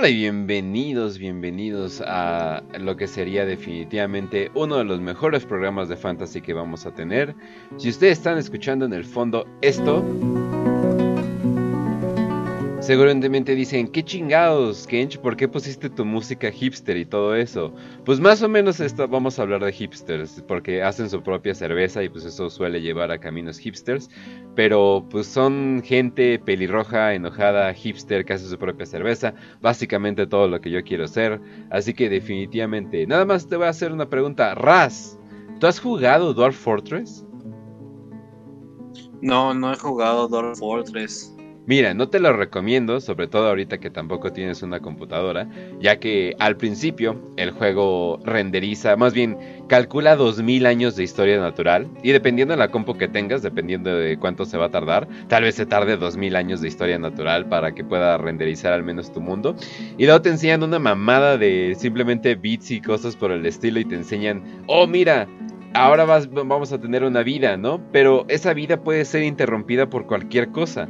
Hola y bienvenidos, bienvenidos a lo que sería definitivamente uno de los mejores programas de fantasy que vamos a tener. Si ustedes están escuchando en el fondo esto, Seguramente dicen, ¿qué chingados, Kench? ¿Por qué pusiste tu música hipster y todo eso? Pues más o menos esto, vamos a hablar de hipsters, porque hacen su propia cerveza y pues eso suele llevar a caminos hipsters. Pero pues son gente pelirroja, enojada, hipster que hace su propia cerveza. Básicamente todo lo que yo quiero ser. Así que definitivamente, nada más te voy a hacer una pregunta. Raz, ¿tú has jugado Dwarf Fortress? No, no he jugado Dwarf Fortress. Mira, no te lo recomiendo, sobre todo ahorita que tampoco tienes una computadora, ya que al principio el juego renderiza, más bien calcula 2000 años de historia natural y dependiendo de la compu que tengas, dependiendo de cuánto se va a tardar, tal vez se tarde 2000 años de historia natural para que pueda renderizar al menos tu mundo. Y luego te enseñan una mamada de simplemente bits y cosas por el estilo y te enseñan, oh mira, ahora vamos a tener una vida, ¿no? Pero esa vida puede ser interrumpida por cualquier cosa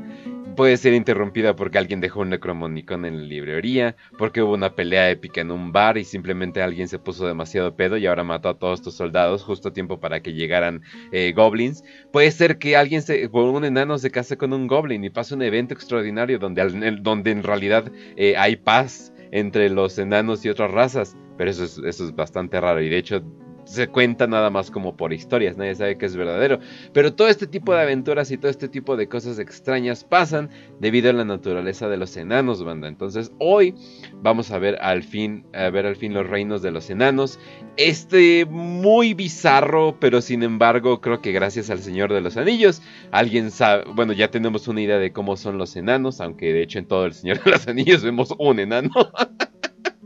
puede ser interrumpida porque alguien dejó un Necromonicon en la librería, porque hubo una pelea épica en un bar y simplemente alguien se puso demasiado pedo y ahora mató a todos tus soldados justo a tiempo para que llegaran eh, goblins. Puede ser que alguien se, un enano se case con un goblin y pase un evento extraordinario donde, donde en realidad eh, hay paz entre los enanos y otras razas. Pero eso es, eso es bastante raro y de hecho se cuenta nada más como por historias, nadie sabe que es verdadero. Pero todo este tipo de aventuras y todo este tipo de cosas extrañas pasan debido a la naturaleza de los enanos, banda. Entonces hoy vamos a ver al fin, a ver al fin los reinos de los enanos. Este muy bizarro, pero sin embargo creo que gracias al Señor de los Anillos, alguien sabe, bueno, ya tenemos una idea de cómo son los enanos, aunque de hecho en todo el Señor de los Anillos vemos un enano.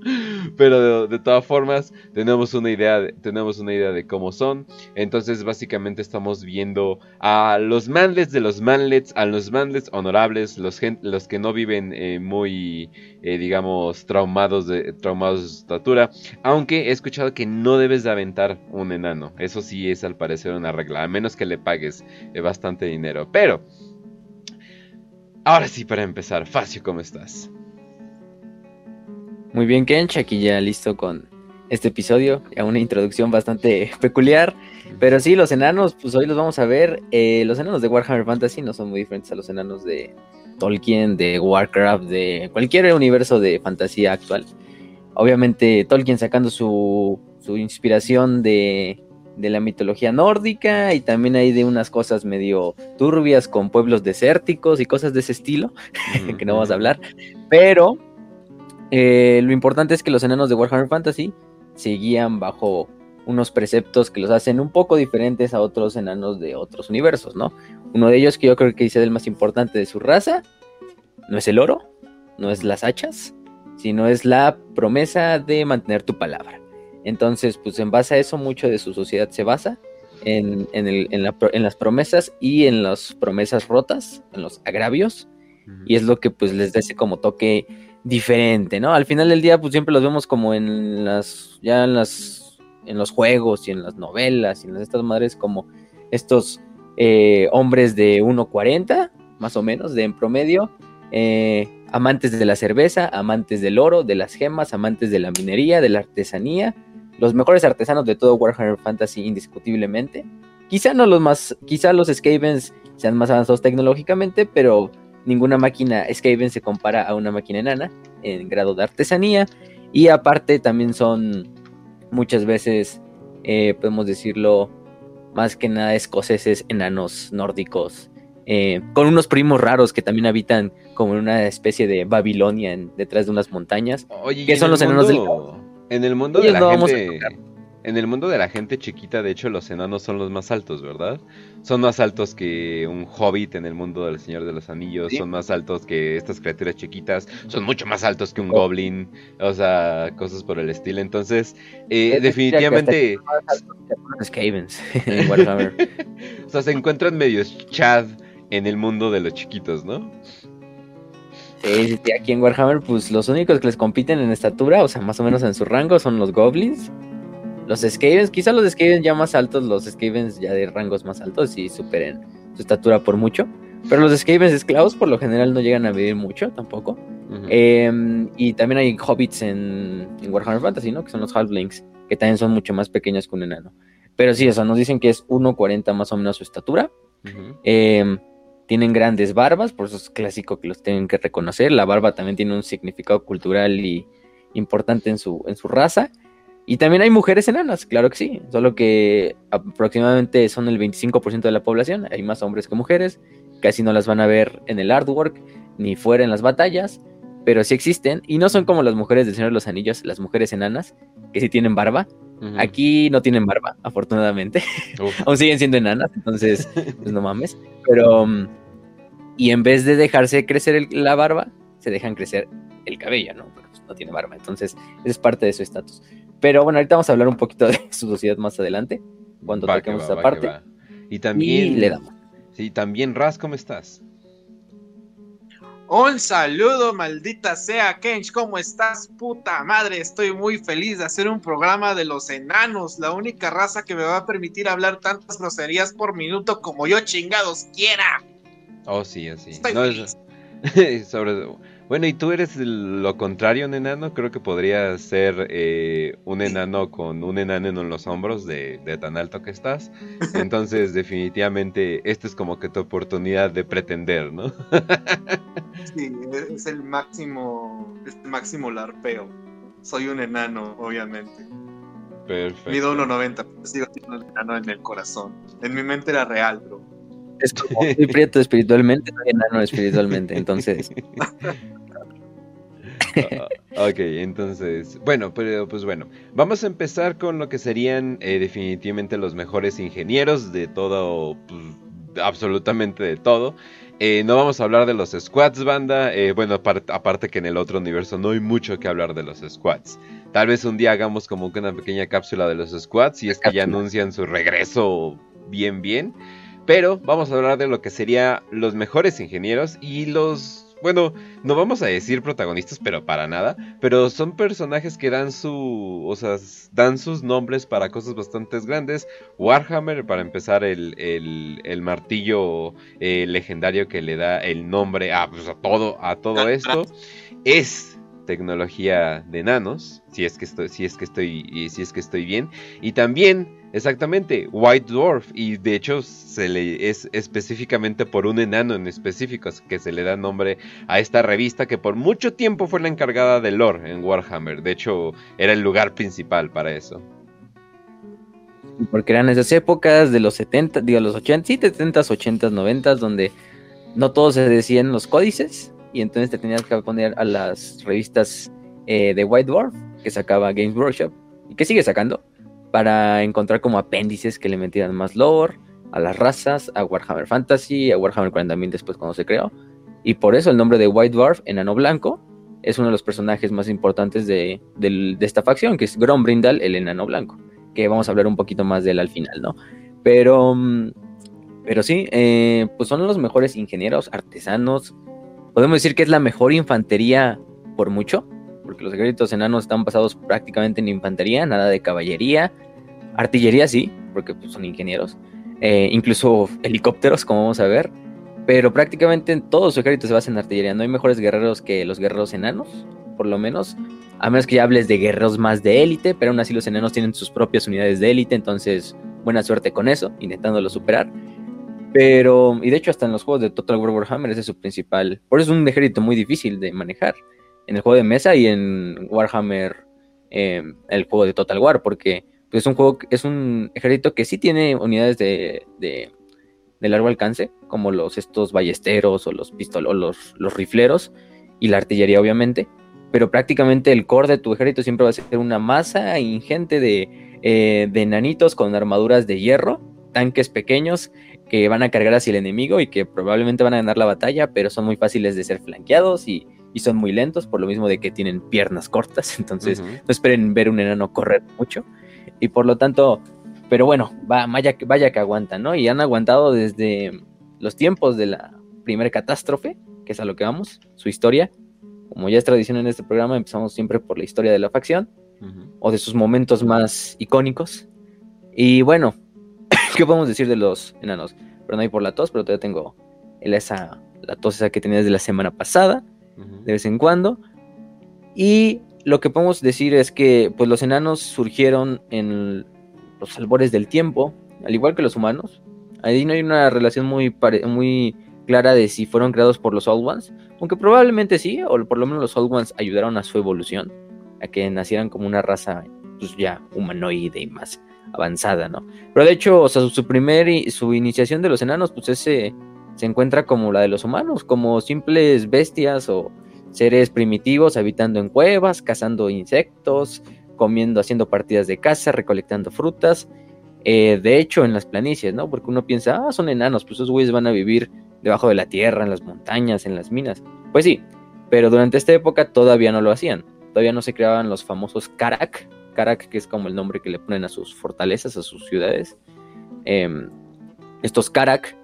Pero de, todas formas, tenemos una, idea de, tenemos una idea de cómo son. Entonces, básicamente estamos viendo a los manlets de los manlets, a los manlets honorables, los, que no viven eh, muy, eh, digamos, traumados de, traumados de estatura. Aunque he escuchado que no debes de aventar un enano. Eso sí es al parecer una regla, a menos que le pagues eh, bastante dinero. Pero... Ahora sí, para empezar, Facio, ¿cómo estás? Muy bien, Kench, aquí ya listo con este episodio, ya una introducción bastante peculiar. Pero sí, los enanos, pues hoy los vamos a ver. Eh, los enanos de Warhammer Fantasy no son muy diferentes a los enanos de Tolkien, de Warcraft, de cualquier universo de fantasía actual. Obviamente Tolkien sacando su, su inspiración de, de la mitología nórdica y también hay de unas cosas medio turbias con pueblos desérticos y cosas de ese estilo, que no vamos a hablar. Pero eh, lo importante es que los enanos de Warhammer Fantasy seguían bajo unos preceptos que los hacen un poco diferentes a otros enanos de otros universos, ¿no? Uno de ellos que yo creo que es el más importante de su raza, no es el oro, no es las hachas, sino es la promesa de mantener tu palabra. Entonces, pues en base a eso, mucho de su sociedad se basa en, las promesas y en las promesas rotas, en los agravios, y es lo que pues les da ese como toque diferente, ¿no? Al final del día, pues siempre los vemos como en las, ya en las, en los juegos y en las novelas y en estas madres como estos eh, hombres de 1.40, más o menos, de en promedio, eh, amantes de la cerveza, amantes del oro, de las gemas, amantes de la minería, de la artesanía, los mejores artesanos de todo Warhammer Fantasy indiscutiblemente. Quizá no los más, quizá los Skavens sean más avanzados tecnológicamente, pero ninguna máquina Skaven se compara a una máquina enana en grado de artesanía. Y aparte también son muchas veces, eh, podemos decirlo, más que nada escoceses, enanos nórdicos, eh, con unos primos raros que también habitan como en una especie de Babilonia detrás de unas montañas. Oye, que son los enanos del... En el mundo de la gente... En el mundo de la gente chiquita, de hecho, los enanos son los más altos, ¿verdad? Son más altos que un hobbit en el mundo del Señor de los Anillos, son más altos que estas criaturas chiquitas, son mucho más altos que un oh. goblin, o sea, cosas por el estilo. Entonces, eh, definitivamente... o sea, se encuentran medios chad en el mundo de los chiquitos, ¿no? Sí, aquí en Warhammer, pues los únicos que les compiten en estatura, o sea, más o menos en su rango, son los goblins los Skavens, quizá los Skavens ya más altos, los Skavens ya de rangos más altos y superen su estatura por mucho. Pero los Skavens esclavos por lo general no llegan a vivir mucho tampoco. Em, y también hay hobbits en, en Warhammer Fantasy, ¿no? Que son los halflings, que también son mucho más pequeños que un enano. Pero sí, o sea, nos dicen que es 1.40 más o menos su estatura. Em, tienen grandes barbas, por eso es clásico que los tienen que reconocer. La barba también tiene un significado cultural y importante en su, en su raza. Y también hay mujeres enanas, claro que sí, solo que aproximadamente son el 25% de la población, hay más hombres que mujeres, casi no las van a ver en el artwork ni fuera en las batallas, pero sí existen y no son como las mujeres del Señor de los Anillos, las mujeres enanas, que sí tienen barba. Aquí no tienen barba, afortunadamente aún siguen siendo enanas, entonces, pues no mames. Pero, mm, y en vez de dejarse crecer el- la barba, se dejan crecer el cabello, ¿no? Porque pues, no tiene barba, entonces, es parte de su estatus. Pero bueno, ahorita vamos a hablar un poquito de su sociedad más adelante, cuando Va toquemos va, esa va parte. Y también. Y le damos. Sí, también Raz, ¿cómo estás? Un saludo, maldita sea, Kench, ¿cómo estás? Puta madre, estoy muy feliz de hacer un programa de los enanos, la única raza que me va a permitir hablar tantas groserías por minuto como yo chingados quiera. Oh, sí, así. Estoy No, feliz. es- sobre- Bueno, ¿y tú eres lo contrario, un enano? Creo que podría ser eh, un enano con un enano en los hombros de, de tan alto que estás. Entonces, definitivamente, esta es como que tu oportunidad de pretender, ¿no? Sí, es el máximo, es el máximo larpeo. Soy un enano, obviamente. Perfecto. Mido 1.90, pero sigo siendo un enano en el corazón. En mi mente era real, bro. Es como, soy prieto espiritualmente, soy enano espiritualmente, entonces, Ah, ok, entonces, bueno, pero pues bueno, vamos a empezar con lo que serían eh, definitivamente los mejores ingenieros de todo, pues, absolutamente de todo. Eh, no vamos a hablar de los squads, banda. eh, bueno, apar- aparte que en el otro universo no hay mucho que hablar de los squads. Tal vez un día hagamos como que una pequeña cápsula de los squads si es que ya anuncian su regreso bien, bien. Pero vamos a hablar de lo que sería los mejores ingenieros y los... Bueno, no vamos a decir protagonistas, pero para nada. Pero son personajes que dan su. O sea, dan sus nombres para cosas bastante grandes. Warhammer, para empezar, el, el, el martillo eh, legendario que le da el nombre a, pues, a todo, a todo esto. Es tecnología de nanos. Si es que estoy, si es que estoy, si es que estoy bien. Y también. Exactamente, White Dwarf. Y de hecho se le es específicamente por un enano en específico que se le da nombre a esta revista que por mucho tiempo fue la encargada de lore en Warhammer. De hecho, era el lugar principal para eso. porque eran esas épocas de los 70, digo, los 80, sí, 70, 80, 90, donde no todos se decían los códices, y entonces te tenías que poner a las revistas eh, de White Dwarf, que sacaba Games Workshop, y que sigue sacando, para encontrar como apéndices que le metieran más lore a las razas, a Warhammer Fantasy, a Warhammer 40.000 después cuando se creó, y por eso el nombre de White Dwarf, enano blanco, es uno de los personajes más importantes de, de esta facción, que es Grombrindal, el enano blanco que vamos a hablar un poquito más de él al final, ¿no? Pero, mm, pero sí, eh, pues son los mejores ingenieros, artesanos. Podemos decir que es la mejor infantería por mucho, porque los ejércitos enanos están basados prácticamente en infantería, nada de caballería, artillería sí, porque pues, son ingenieros, eh, incluso helicópteros, como vamos a ver, pero prácticamente en todo su ejército se basa en artillería. No hay mejores guerreros que los guerreros enanos, por lo menos. A menos que ya hables de guerreros más de élite, pero aún así los enanos tienen sus propias unidades de élite, entonces buena suerte con eso, intentándolo superar. Pero, y de hecho hasta en los juegos de Total War Warhammer ese es su principal. Por eso es un ejército muy difícil de manejar. En el juego de mesa y en Warhammer, eh, el juego de Total War, porque pues, es un juego, es un ejército que sí tiene unidades de, de, largo alcance, como los estos ballesteros o los pistol o los, los rifleros y la artillería obviamente pero prácticamente el core de tu ejército siempre va a ser una masa ingente de, eh, de nanitos con armaduras de hierro, tanques pequeños que van a cargar hacia el enemigo y que probablemente van a ganar la batalla, pero son muy fáciles de ser flanqueados y, y son muy lentos, por lo mismo de que tienen piernas cortas, entonces no esperen ver un enano correr mucho. Y por lo tanto, pero bueno, va, vaya, que- vaya que aguantan, ¿no? Y han aguantado desde los tiempos de la primera catástrofe, que es a lo que vamos, su historia. Como ya es tradición en este programa, empezamos siempre por la historia de la facción o de sus momentos más icónicos. Y bueno, ¿qué podemos decir de los enanos? Pero no hay por la tos, pero todavía tengo esa, la tos esa que tenía desde la semana pasada. de vez en cuando. Y lo que podemos decir es que pues, los enanos surgieron en los albores del tiempo, al igual que los humanos. Ahí no hay una relación muy, muy clara de si fueron creados por los Old Ones, aunque probablemente sí, o por lo menos los Old Ones ayudaron a su evolución, a que nacieran como una raza pues, ya humanoide y más avanzada, ¿no? Pero de hecho, o sea, su primer su iniciación de los enanos, pues ese se encuentra como la de los humanos, como simples bestias o seres primitivos habitando en cuevas, cazando insectos, comiendo, haciendo partidas de caza, recolectando frutas. Eh, de hecho, en las planicies, ¿no? Porque uno piensa, ah, son enanos, pues esos güeyes van a vivir debajo de la tierra, en las montañas, en las minas. Pues sí, pero durante esta época todavía no lo hacían. Todavía no se creaban los famosos Karak. Karak, que es como el nombre que le ponen a sus fortalezas, a sus ciudades. Em, estos Karak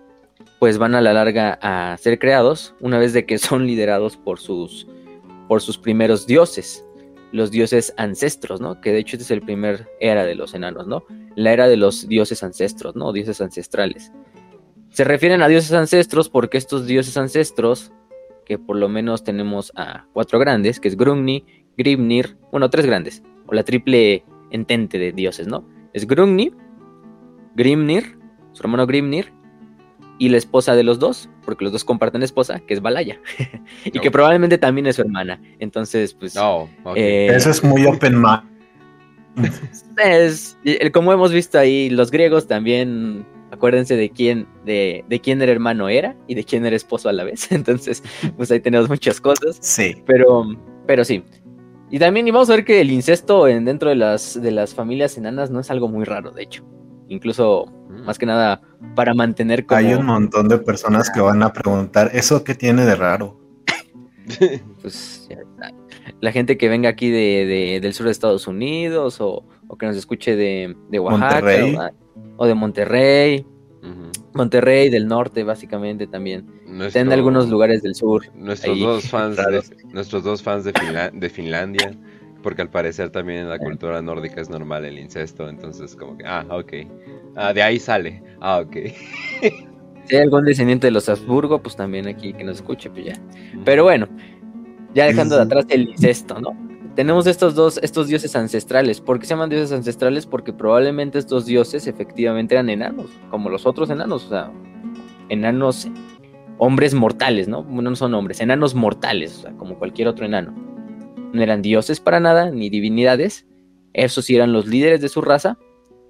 pues van a la larga a ser creados una vez de que son liderados por sus, por sus primeros dioses, los dioses ancestros, ¿no? Que de hecho este es el primer era de los enanos, ¿no? La era de los dioses ancestros, ¿no? Dioses ancestrales. Se refieren a dioses ancestros porque estos dioses ancestros, que por lo menos tenemos a cuatro grandes, que es Grungni, Grimnir, bueno, tres grandes, o la triple entente de dioses, ¿no? Es Grungni, Grimnir, su hermano Grimnir, y la esposa de los dos, porque los dos comparten esposa, que es Balaya, y que probablemente también es su hermana. Entonces, pues... No, eh, Eso es muy open mind. Es, como hemos visto ahí, los griegos también, acuérdense de quién, de, de quién era hermano era y de quién era esposo a la vez. Entonces, pues ahí tenemos muchas cosas. Sí. Pero, pero sí. Y también y vamos a ver que el incesto en, dentro de las, de las familias enanas no es algo muy raro, de hecho. Incluso, mm. más que nada, para mantener como... Hay un montón de personas que van a preguntar, ¿eso qué tiene de raro? pues la gente que venga aquí de, del sur de Estados Unidos o, que nos escuche de, Oaxaca O, de Monterrey. Monterrey del norte, básicamente también. en algunos lugares del sur. Nuestros dos fans, de, nuestros dos fans de, de Finlandia porque al parecer también en la cultura nórdica es normal el incesto, entonces como que, ah, ok. Ah, de ahí sale. Ah, ok. si hay algún descendiente de los Habsburgo, pues también aquí que nos escuche, pues ya. Pero bueno, ya dejando de atrás el incesto, ¿no? Tenemos estos dos, estos dioses ancestrales. ¿Por qué se llaman dioses ancestrales? Porque probablemente estos dioses efectivamente eran enanos, como los otros enanos, o sea, enanos, hombres mortales, ¿no? No son hombres, enanos mortales, o sea, como cualquier otro enano no eran dioses para nada, ni divinidades, esos sí eran los líderes de su raza,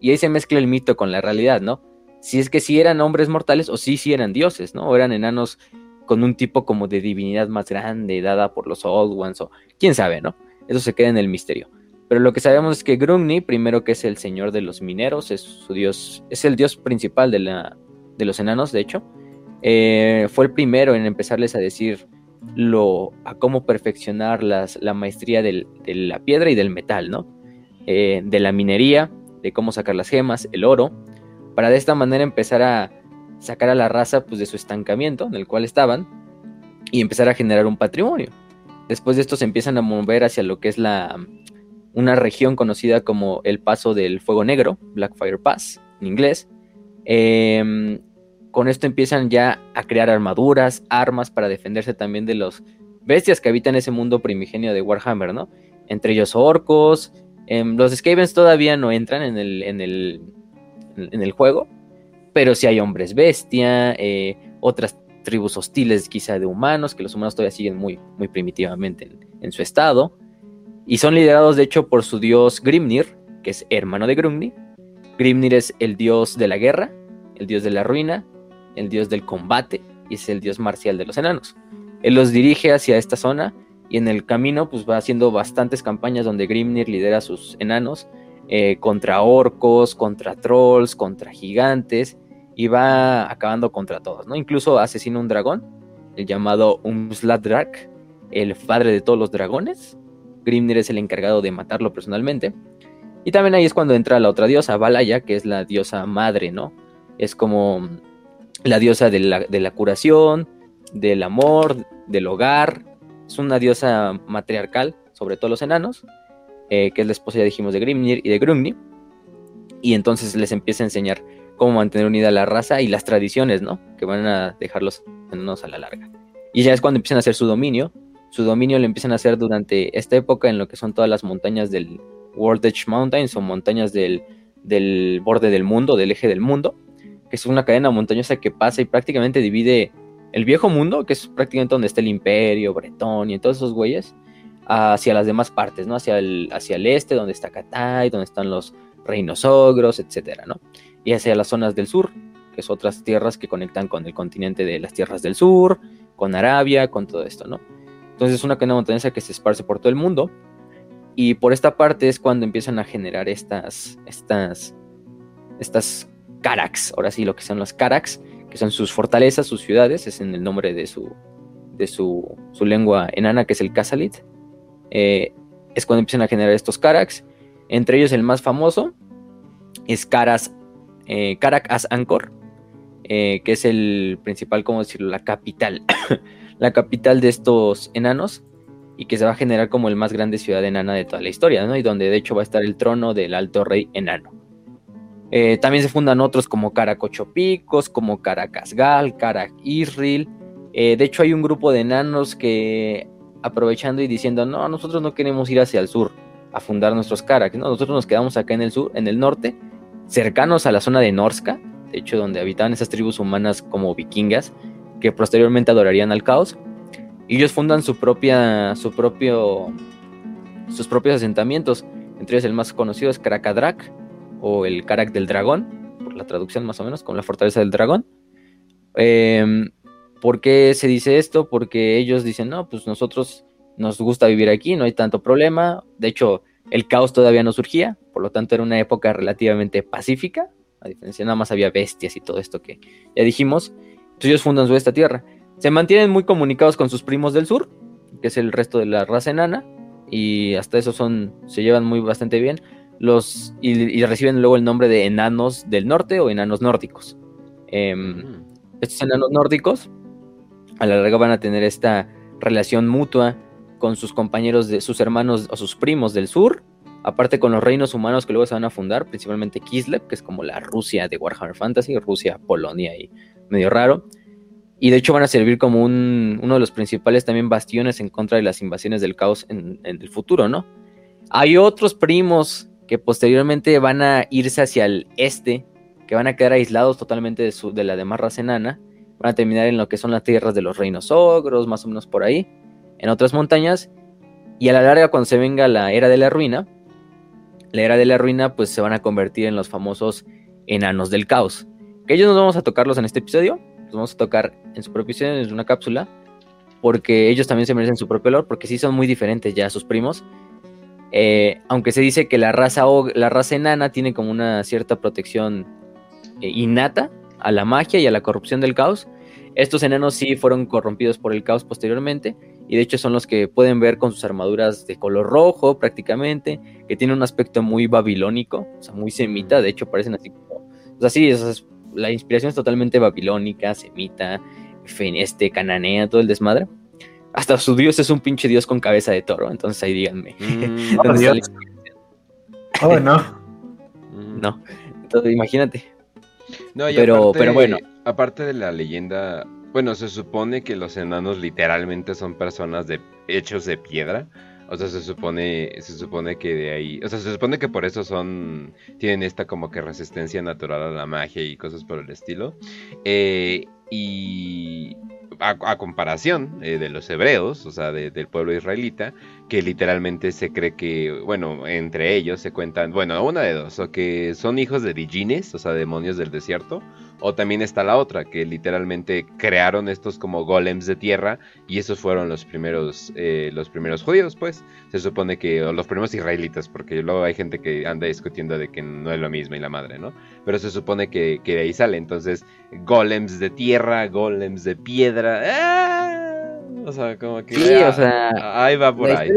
y ahí se mezcla el mito con la realidad, ¿no? Si es que sí eran hombres mortales o sí, sí eran dioses, ¿no? O eran enanos con un tipo como de divinidad más grande, dada por los Old Ones, o quién sabe, ¿no? Eso se queda en el misterio. Pero lo que sabemos es que Grungni, primero que es el señor de los mineros, es su dios, es el dios principal de, la, de los enanos, de hecho, eh, fue el primero en empezarles a decir, lo, a cómo perfeccionar las, la maestría de la piedra y del metal, ¿no? Eh, de la minería, de cómo sacar las gemas, el oro, para de esta manera empezar a sacar a la raza pues, de su estancamiento en el cual estaban y empezar a generar un patrimonio. Después de esto se empiezan a mover hacia lo que es la, una región conocida como el Paso del Fuego Negro, Blackfire Pass en inglés, eh, con esto empiezan ya a crear armaduras, armas para defenderse también de los bestias que habitan ese mundo primigenio de Warhammer, ¿no? Entre ellos orcos. Em, los Skavens todavía no entran en el, en el, en el juego, pero sí hay hombres bestia, eh, otras tribus hostiles quizá de humanos, que los humanos todavía siguen muy, muy primitivamente en, su estado. Y son liderados de hecho por su dios Grimnir, que es hermano de Grumnir. Grimnir es el dios de la guerra, el dios de la ruina, el dios del combate y es el dios marcial de los enanos. Él los dirige hacia esta zona y en el camino pues va haciendo bastantes campañas donde Grimnir lidera a sus enanos eh, contra orcos, contra trolls, contra gigantes y va acabando contra todos, ¿no? Incluso asesina un dragón, el llamado Umsladrak, el padre de todos los dragones. Grimnir es el encargado de matarlo personalmente. Y también ahí es cuando entra la otra diosa, Valaya, que es la diosa madre, ¿no? Es como la diosa de la, curación, del amor, del hogar. Es una diosa matriarcal, sobre todo los enanos, eh, que es la esposa, ya dijimos, de Grimnir y de Grungni. Y entonces les empieza a enseñar cómo mantener unida la raza y las tradiciones, ¿no? Que van a dejar los enanos a la larga. Y ya es cuando empiezan a hacer su dominio su dominio lo empiezan a hacer durante esta época en lo que son todas las montañas del World Edge Mountains o montañas del, del borde del mundo, del eje del mundo, que es una cadena montañosa que pasa y prácticamente divide el viejo mundo, que es prácticamente donde está el imperio, Bretón y todos esos güeyes, hacia las demás partes, ¿no? Hacia el, hacia el este, donde está Catay, donde están los reinos ogros, etcétera, ¿no? Y hacia las zonas del sur, que son otras tierras que conectan con el continente de las tierras del sur, con Arabia, con todo esto, ¿no? Entonces es una cadena montañosa que se esparce por todo el mundo. Y por esta parte es cuando empiezan a generar estas, estas, estas Carax, ahora sí, lo que son los Carax, que son sus fortalezas, sus ciudades, es en el nombre de su, de su, su lengua enana, que es el Casalit. Eh, es cuando empiezan a generar estos Carax. Entre ellos el más famoso es Caras, eh, As Angkor, eh, que es el principal, ¿cómo decirlo? La capital. la capital de estos enanos y que se va a generar como el más grande ciudad enana de toda la historia, ¿no? Y donde de hecho va a estar el trono del alto rey enano. Eh, también se fundan otros como Caracochopicos, como Caracasgal, Carac Israel. Eh, de hecho, hay un grupo de enanos que aprovechando y diciendo, no, nosotros no queremos ir hacia el sur a fundar nuestros Carac, ¿no? nosotros nos quedamos acá en el sur, en el norte, cercanos a la zona de Norska, de hecho, donde habitaban esas tribus humanas como vikingas, que posteriormente adorarían al caos. Y ellos fundan su propia, su propio, sus propios asentamientos. Entre ellos el más conocido es Karakadrak, o el Karak del dragón, por la traducción más o menos, con la fortaleza del dragón. Em, ¿Por qué se dice esto? Porque ellos dicen, no, pues nosotros nos gusta vivir aquí, no hay tanto problema. De hecho, el caos todavía no surgía, por lo tanto era una época relativamente pacífica, a diferencia, nada más había bestias y todo esto que ya dijimos. Entonces ellos fundan su esta tierra. Se mantienen muy comunicados con sus primos del sur, que es el resto de la raza enana, y hasta eso son, se llevan muy bastante bien los, y, reciben luego el nombre de enanos del norte o enanos nórdicos. Em, mm. Estos enanos nórdicos a la larga van a tener esta relación mutua con sus compañeros de sus hermanos o sus primos del sur, aparte con los reinos humanos que luego se van a fundar, principalmente Kislev, que es como la Rusia de Warhammer Fantasy, Rusia, Polonia y medio raro. Y de hecho van a servir como un, uno de los principales también bastiones en contra de las invasiones del caos en, el futuro, ¿no? Hay otros primos que posteriormente van a irse hacia el este, que van a quedar aislados totalmente de, su, de la demás raza enana, van a terminar en lo que son las tierras de los reinos ogros, más o menos por ahí, en otras montañas, y a la larga cuando se venga la era de la ruina, la era de la ruina pues se van a convertir en los famosos enanos del caos, que ellos no vamos a tocarlos en este episodio, los vamos a tocar en su propio episodio, en una cápsula, porque ellos también se merecen su propio olor, porque sí son muy diferentes ya a sus primos, eh, aunque se dice que la raza, la raza enana tiene como una cierta protección eh, innata a la magia y a la corrupción del caos, estos enanos sí fueron corrompidos por el caos posteriormente y de hecho son los que pueden ver con sus armaduras de color rojo prácticamente, que tienen un aspecto muy babilónico, o sea, muy semita, de hecho parecen así como, o sea, sí, la inspiración es totalmente babilónica, semita, este, cananea, todo el desmadre. Hasta su dios es un pinche dios con cabeza de toro, entonces ahí díganme. Mm, oh, no. No, entonces imagínate. No, pero, pero bueno. Aparte de la leyenda, bueno, se supone que los enanos literalmente son personas de hechos de piedra. O sea, se supone, se supone que de ahí, o sea, se supone que por eso son, tienen esta como que resistencia natural a la magia y cosas por el estilo. Eh, y a, comparación eh, de los hebreos, o sea, del pueblo israelita, que literalmente se cree que, bueno, entre ellos se cuentan, bueno, una de dos, o que son hijos de Digines, o sea, demonios del desierto, o también está la otra, que literalmente crearon estos como golems de tierra y esos fueron los primeros, eh, los primeros judíos, pues. Se supone que, o los primeros israelitas, porque luego hay gente que anda discutiendo de que no es lo mismo y la madre, ¿no? Pero se supone que, de ahí sale. Entonces, golems de tierra, golems de piedra. ¡ah! O sea, como que... Sí, o sea... Ahí va por ahí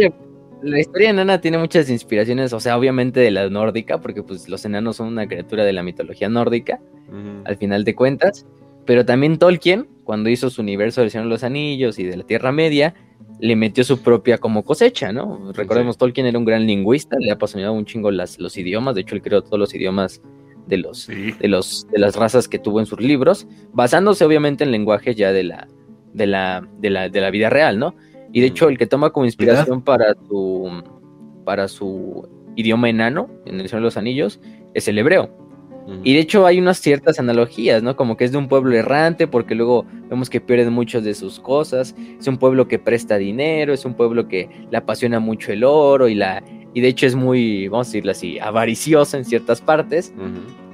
la historia enana tiene muchas inspiraciones, o sea, obviamente de la nórdica, porque pues los enanos son una criatura de la mitología nórdica, al final de cuentas, pero también Tolkien, cuando hizo su universo del Señor de los Anillos y de la Tierra Media, le metió su propia como cosecha, ¿no? Recordemos, Tolkien era un gran lingüista, le apasionaba un chingo las, los idiomas, de hecho él creó todos los idiomas de los, de los de las razas que tuvo en sus libros, basándose obviamente en lenguajes ya de la, de la, de la, de la vida real, ¿no? Y de hecho, el que toma como inspiración para su, para su idioma enano, en el Señor de los Anillos, es el hebreo. Y de hecho hay unas ciertas analogías, ¿no? Como que es de un pueblo errante, porque luego vemos que pierden muchas de sus cosas. Es un pueblo que presta dinero, es un pueblo que le apasiona mucho el oro y la y de hecho es muy, vamos a decirlo así, avaricioso en ciertas partes.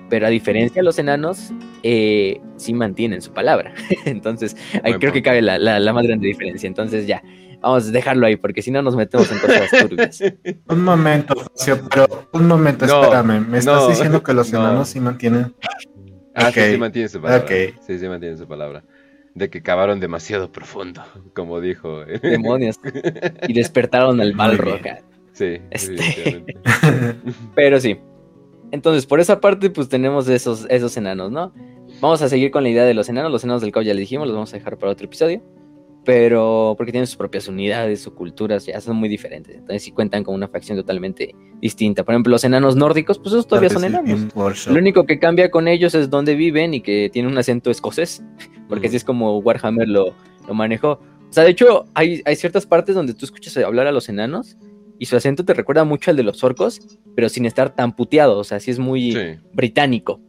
Pero a diferencia de los enanos, eh, sí mantienen su palabra. Entonces, ahí creo que cabe la, la más grande diferencia. Entonces, ya, Vamos a dejarlo ahí, porque si no nos metemos en cosas turbias. Un momento, Facio, pero un momento, espérame. ¿Me estás diciendo que los enanos sí mantienen? Ah, sí, sí mantienen su palabra. Sí, sí mantienen su palabra. De que cavaron demasiado profundo, como dijo. Demonios. Y despertaron al mal roca. Sí. Este... pero sí. Entonces, por esa parte, pues tenemos esos, esos enanos, ¿no? Vamos a seguir con la idea de los enanos. Los enanos del caos ya le dijimos, los vamos a dejar para otro episodio pero porque tienen sus propias unidades, sus culturas, ya son muy diferentes. Entonces sí cuentan con una facción totalmente distinta. Por ejemplo, los enanos nórdicos, pues esos todavía son enanos. Lo único que cambia con ellos es dónde viven y que tienen un acento escocés, porque así es como Warhammer lo, lo manejó. O sea, de hecho, hay, hay ciertas partes donde tú escuchas hablar a los enanos y su acento te recuerda mucho al de los orcos, pero sin estar tan puteado, o sea, sí es muy británico.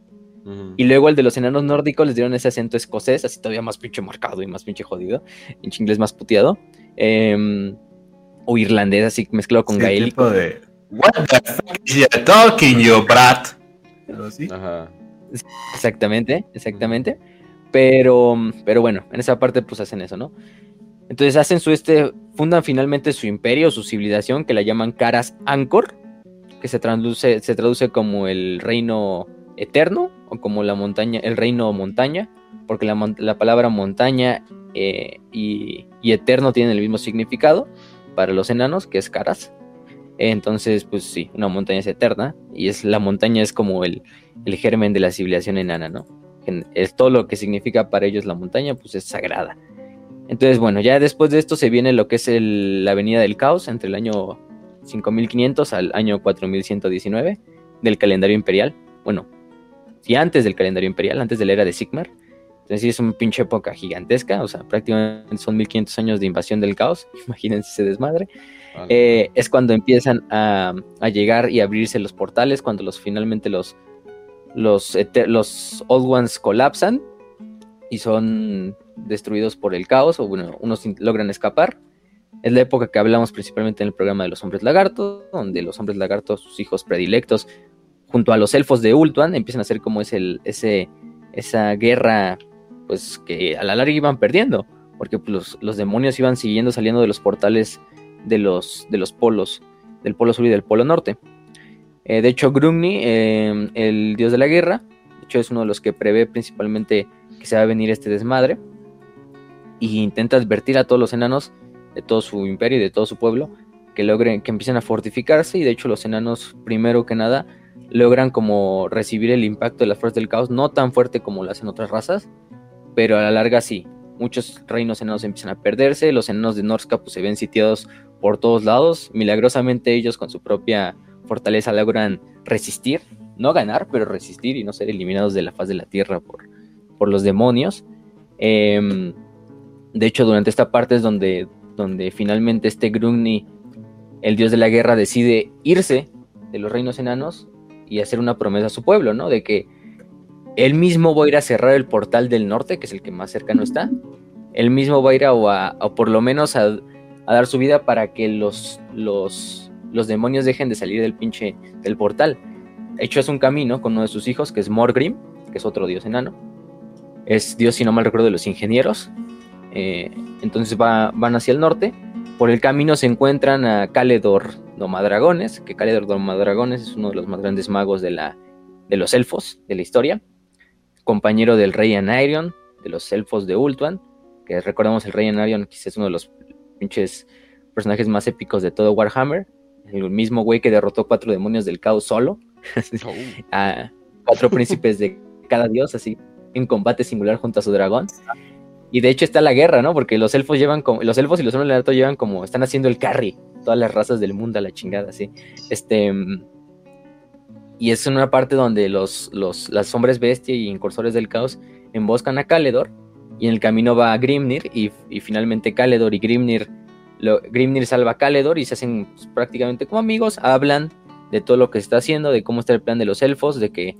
Y luego el de los enanos nórdicos les dieron ese acento escocés, así todavía más pinche marcado y más pinche jodido, en inglés más puteado. Em, o irlandés, así mezclado con gaélico. de What the fuck is you talking, you brat? Exactamente, exactamente. Pero, pero bueno, en esa parte pues hacen eso, ¿no? Entonces hacen su este, fundan finalmente su imperio, su civilización, que la llaman Caras Angkor, que se traduce, se traduce como el reino eterno o como la montaña, el reino montaña, porque la, palabra montaña eh, y, eterno tienen el mismo significado para los enanos, que es caras. Entonces, pues sí, una montaña es eterna y es la montaña es como el, el germen de la civilización enana, ¿no? Es todo lo que significa para ellos la montaña, pues es sagrada. Entonces, bueno, ya después de esto se viene lo que es la Avenida del Caos entre el año 5500 al año 4119 del calendario imperial. Bueno, y antes del calendario imperial, antes de la era de Sigmar. Entonces sí es una pinche época gigantesca, o sea, prácticamente son 1500 años de invasión del caos, imagínense ese desmadre. Eh, es cuando empiezan a, llegar y abrirse los portales, cuando los finalmente los, los, los Old Ones colapsan y son destruidos por el caos, o bueno, unos logran escapar. Es la época que hablamos principalmente en el programa de los hombres lagartos, donde los hombres lagartos, sus hijos predilectos, junto a los elfos de Ultuan, empiezan a hacer como ese, esa guerra, pues que a la larga iban perdiendo, porque pues, los, demonios iban siguiendo saliendo de los portales de los, de los polos, del polo sur y del polo norte. Eh, de hecho, Grumni, em, el dios de la guerra, de hecho es uno de los que prevé principalmente que se va a venir este desmadre, y intenta advertir a todos los enanos de todo su imperio y de todo su pueblo que logren, que empiecen a fortificarse, y de hecho los enanos, primero que nada, logran como recibir el impacto de las fuerzas del caos, no tan fuerte como lo hacen otras razas, pero a la larga sí. Muchos reinos enanos empiezan a perderse, los enanos de Norska pues, se ven sitiados por todos lados, milagrosamente ellos con su propia fortaleza logran resistir, no ganar, pero resistir y no ser eliminados de la faz de la tierra por, por los demonios. Em, de hecho, durante esta parte es donde, donde finalmente este Grungni, el dios de la guerra, decide irse de los reinos enanos y hacer una promesa a su pueblo, ¿no? De que él mismo va a ir a cerrar el portal del norte, que es el que más cercano está. Él mismo va a ir a, o, por lo menos a, dar su vida para que los, los, los demonios dejen de salir del pinche del portal. Hecho es un camino con uno de sus hijos, que es Morgrim, que es otro dios enano. Es dios, si no mal recuerdo, de los ingenieros. Eh, entonces va, van hacia el norte. Por el camino se encuentran a Caledor Domadragones, que Caledor Domadragones es uno de los más grandes magos de, la, de los elfos de la historia, compañero del rey Anarion, de los elfos de Ultuan, que recordamos el rey Anarion, que es uno de los pinches personajes más épicos de todo Warhammer, el mismo güey que derrotó cuatro demonios del caos solo, oh. a cuatro príncipes de cada dios, así, en combate singular junto a su dragón. Y de hecho está la guerra, ¿no? Porque los elfos llevan como, los elfos y los hombres de llevan como, están haciendo el carry, todas las razas del mundo a la chingada, ¿sí? Este, y es una parte donde los, los hombres bestia y incursores del caos emboscan a Caledor, y en el camino va a Grimnir, y, finalmente Caledor y Grimnir Grimnir salva a Caledor y se hacen pues, prácticamente como amigos, hablan de todo lo que se está haciendo, de cómo está el plan de los elfos, de que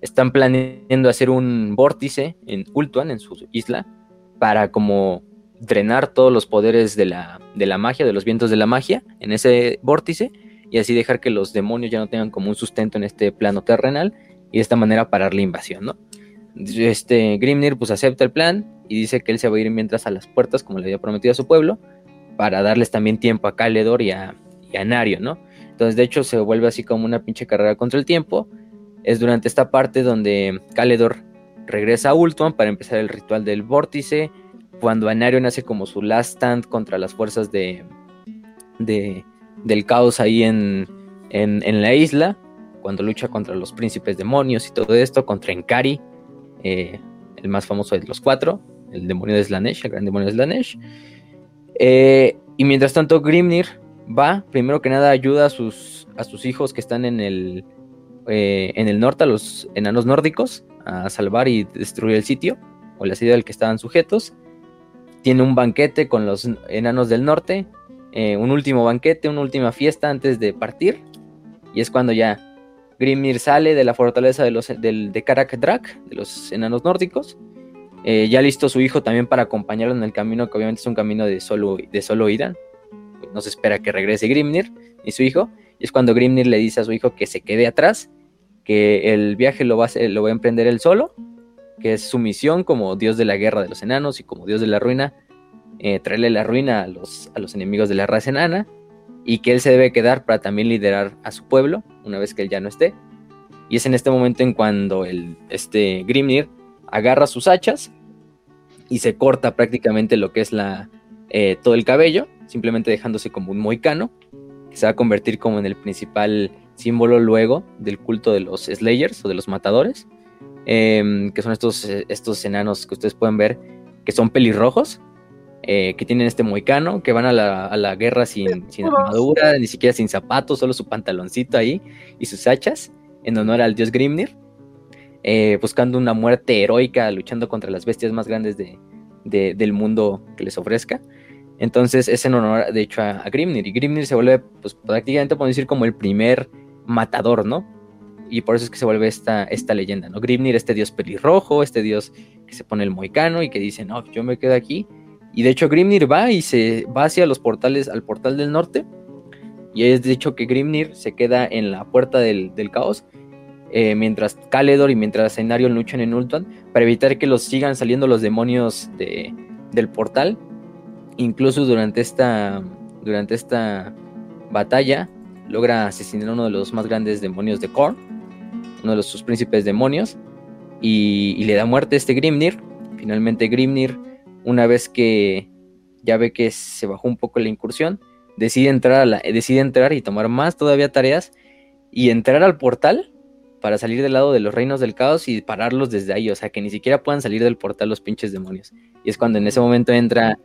están planeando hacer un vórtice en Ultuan, en su isla, para como drenar todos los poderes de la, de la magia, de los vientos de la magia, en ese vórtice, y así dejar que los demonios ya no tengan como un sustento en este plano terrenal, y de esta manera parar la invasión, ¿no? Este Grimnir pues acepta el plan y dice que él se va a ir mientras a las puertas, como le había prometido a su pueblo, para darles también tiempo a Caledor y a, y a Nario, ¿no? Entonces, de hecho, se vuelve así como una pinche carrera contra el tiempo. Es durante esta parte donde Caledor regresa a Ultuan para empezar el ritual del vórtice. Cuando Anario nace como su last stand contra las fuerzas de, del caos ahí en, en, la isla. Cuando lucha contra los príncipes demonios y todo esto, contra Enkari, eh, el más famoso de los cuatro, el demonio de Slanesh, el gran demonio de Slanesh. Eh, y mientras tanto, Grimnir va, primero que nada, ayuda a sus, a sus hijos que están en el, eh, en el norte, a los enanos nórdicos, a salvar y destruir el sitio, o la ciudad al que estaban sujetos. Tiene un banquete con los enanos del norte, eh, un último banquete, una última fiesta antes de partir. Y es cuando ya Grimnir sale de la fortaleza de, los, de Karak Drak, de los enanos nórdicos. Eh, ya listo su hijo también para acompañarlo en el camino, que obviamente es un camino de solo, de solo ida no se espera que regrese Grimnir y su hijo. Y es cuando Grimnir le dice a su hijo que se quede atrás, que el viaje lo va a, lo va a emprender él solo, que es su misión como dios de la guerra de los enanos y como dios de la ruina, eh, traerle la ruina a los, a los enemigos de la raza enana, y que él se debe quedar para también liderar a su pueblo una vez que él ya no esté. Y es en este momento en cuando el, este Grimnir agarra sus hachas y se corta prácticamente lo que es la, eh, todo el cabello simplemente dejándose como un moicano, que se va a convertir como en el principal símbolo luego del culto de los Slayers o de los matadores, em, que son estos, estos enanos que ustedes pueden ver, que son pelirrojos, eh, que tienen este moicano, que van a la, guerra sin, sin, armadura, ni siquiera sin zapatos, solo su pantaloncito ahí y sus hachas, en honor al dios Grimnir, eh, buscando una muerte heroica, luchando contra las bestias más grandes del mundo que les ofrezca. Entonces es en honor, de hecho, a, Grimnir. Y Grimnir se vuelve, pues prácticamente podemos decir como el primer matador, ¿no? Y por eso es que se vuelve esta, esta leyenda, ¿no? Grimnir, este dios pelirrojo, este dios que se pone el moicano y que dice, no, yo me quedo aquí. Y de hecho Grimnir va y se va hacia los portales, al portal del norte. Y es de hecho que Grimnir se queda en la puerta del, caos. Eh, mientras Caledor y mientras Enarion luchan en Ultuan para evitar que los sigan saliendo los demonios de, del portal Incluso durante esta, durante esta batalla logra asesinar a uno de los más grandes demonios de Korn, uno de sus príncipes demonios, y, le da muerte a este Grimnir. Finalmente Grimnir, una vez que ya ve que se bajó un poco la incursión, decide entrar, a la, decide entrar y tomar más todavía tareas y entrar al portal para salir del lado de los reinos del caos y pararlos desde ahí, o sea, que ni siquiera puedan salir del portal los pinches demonios. Y es cuando en ese momento entra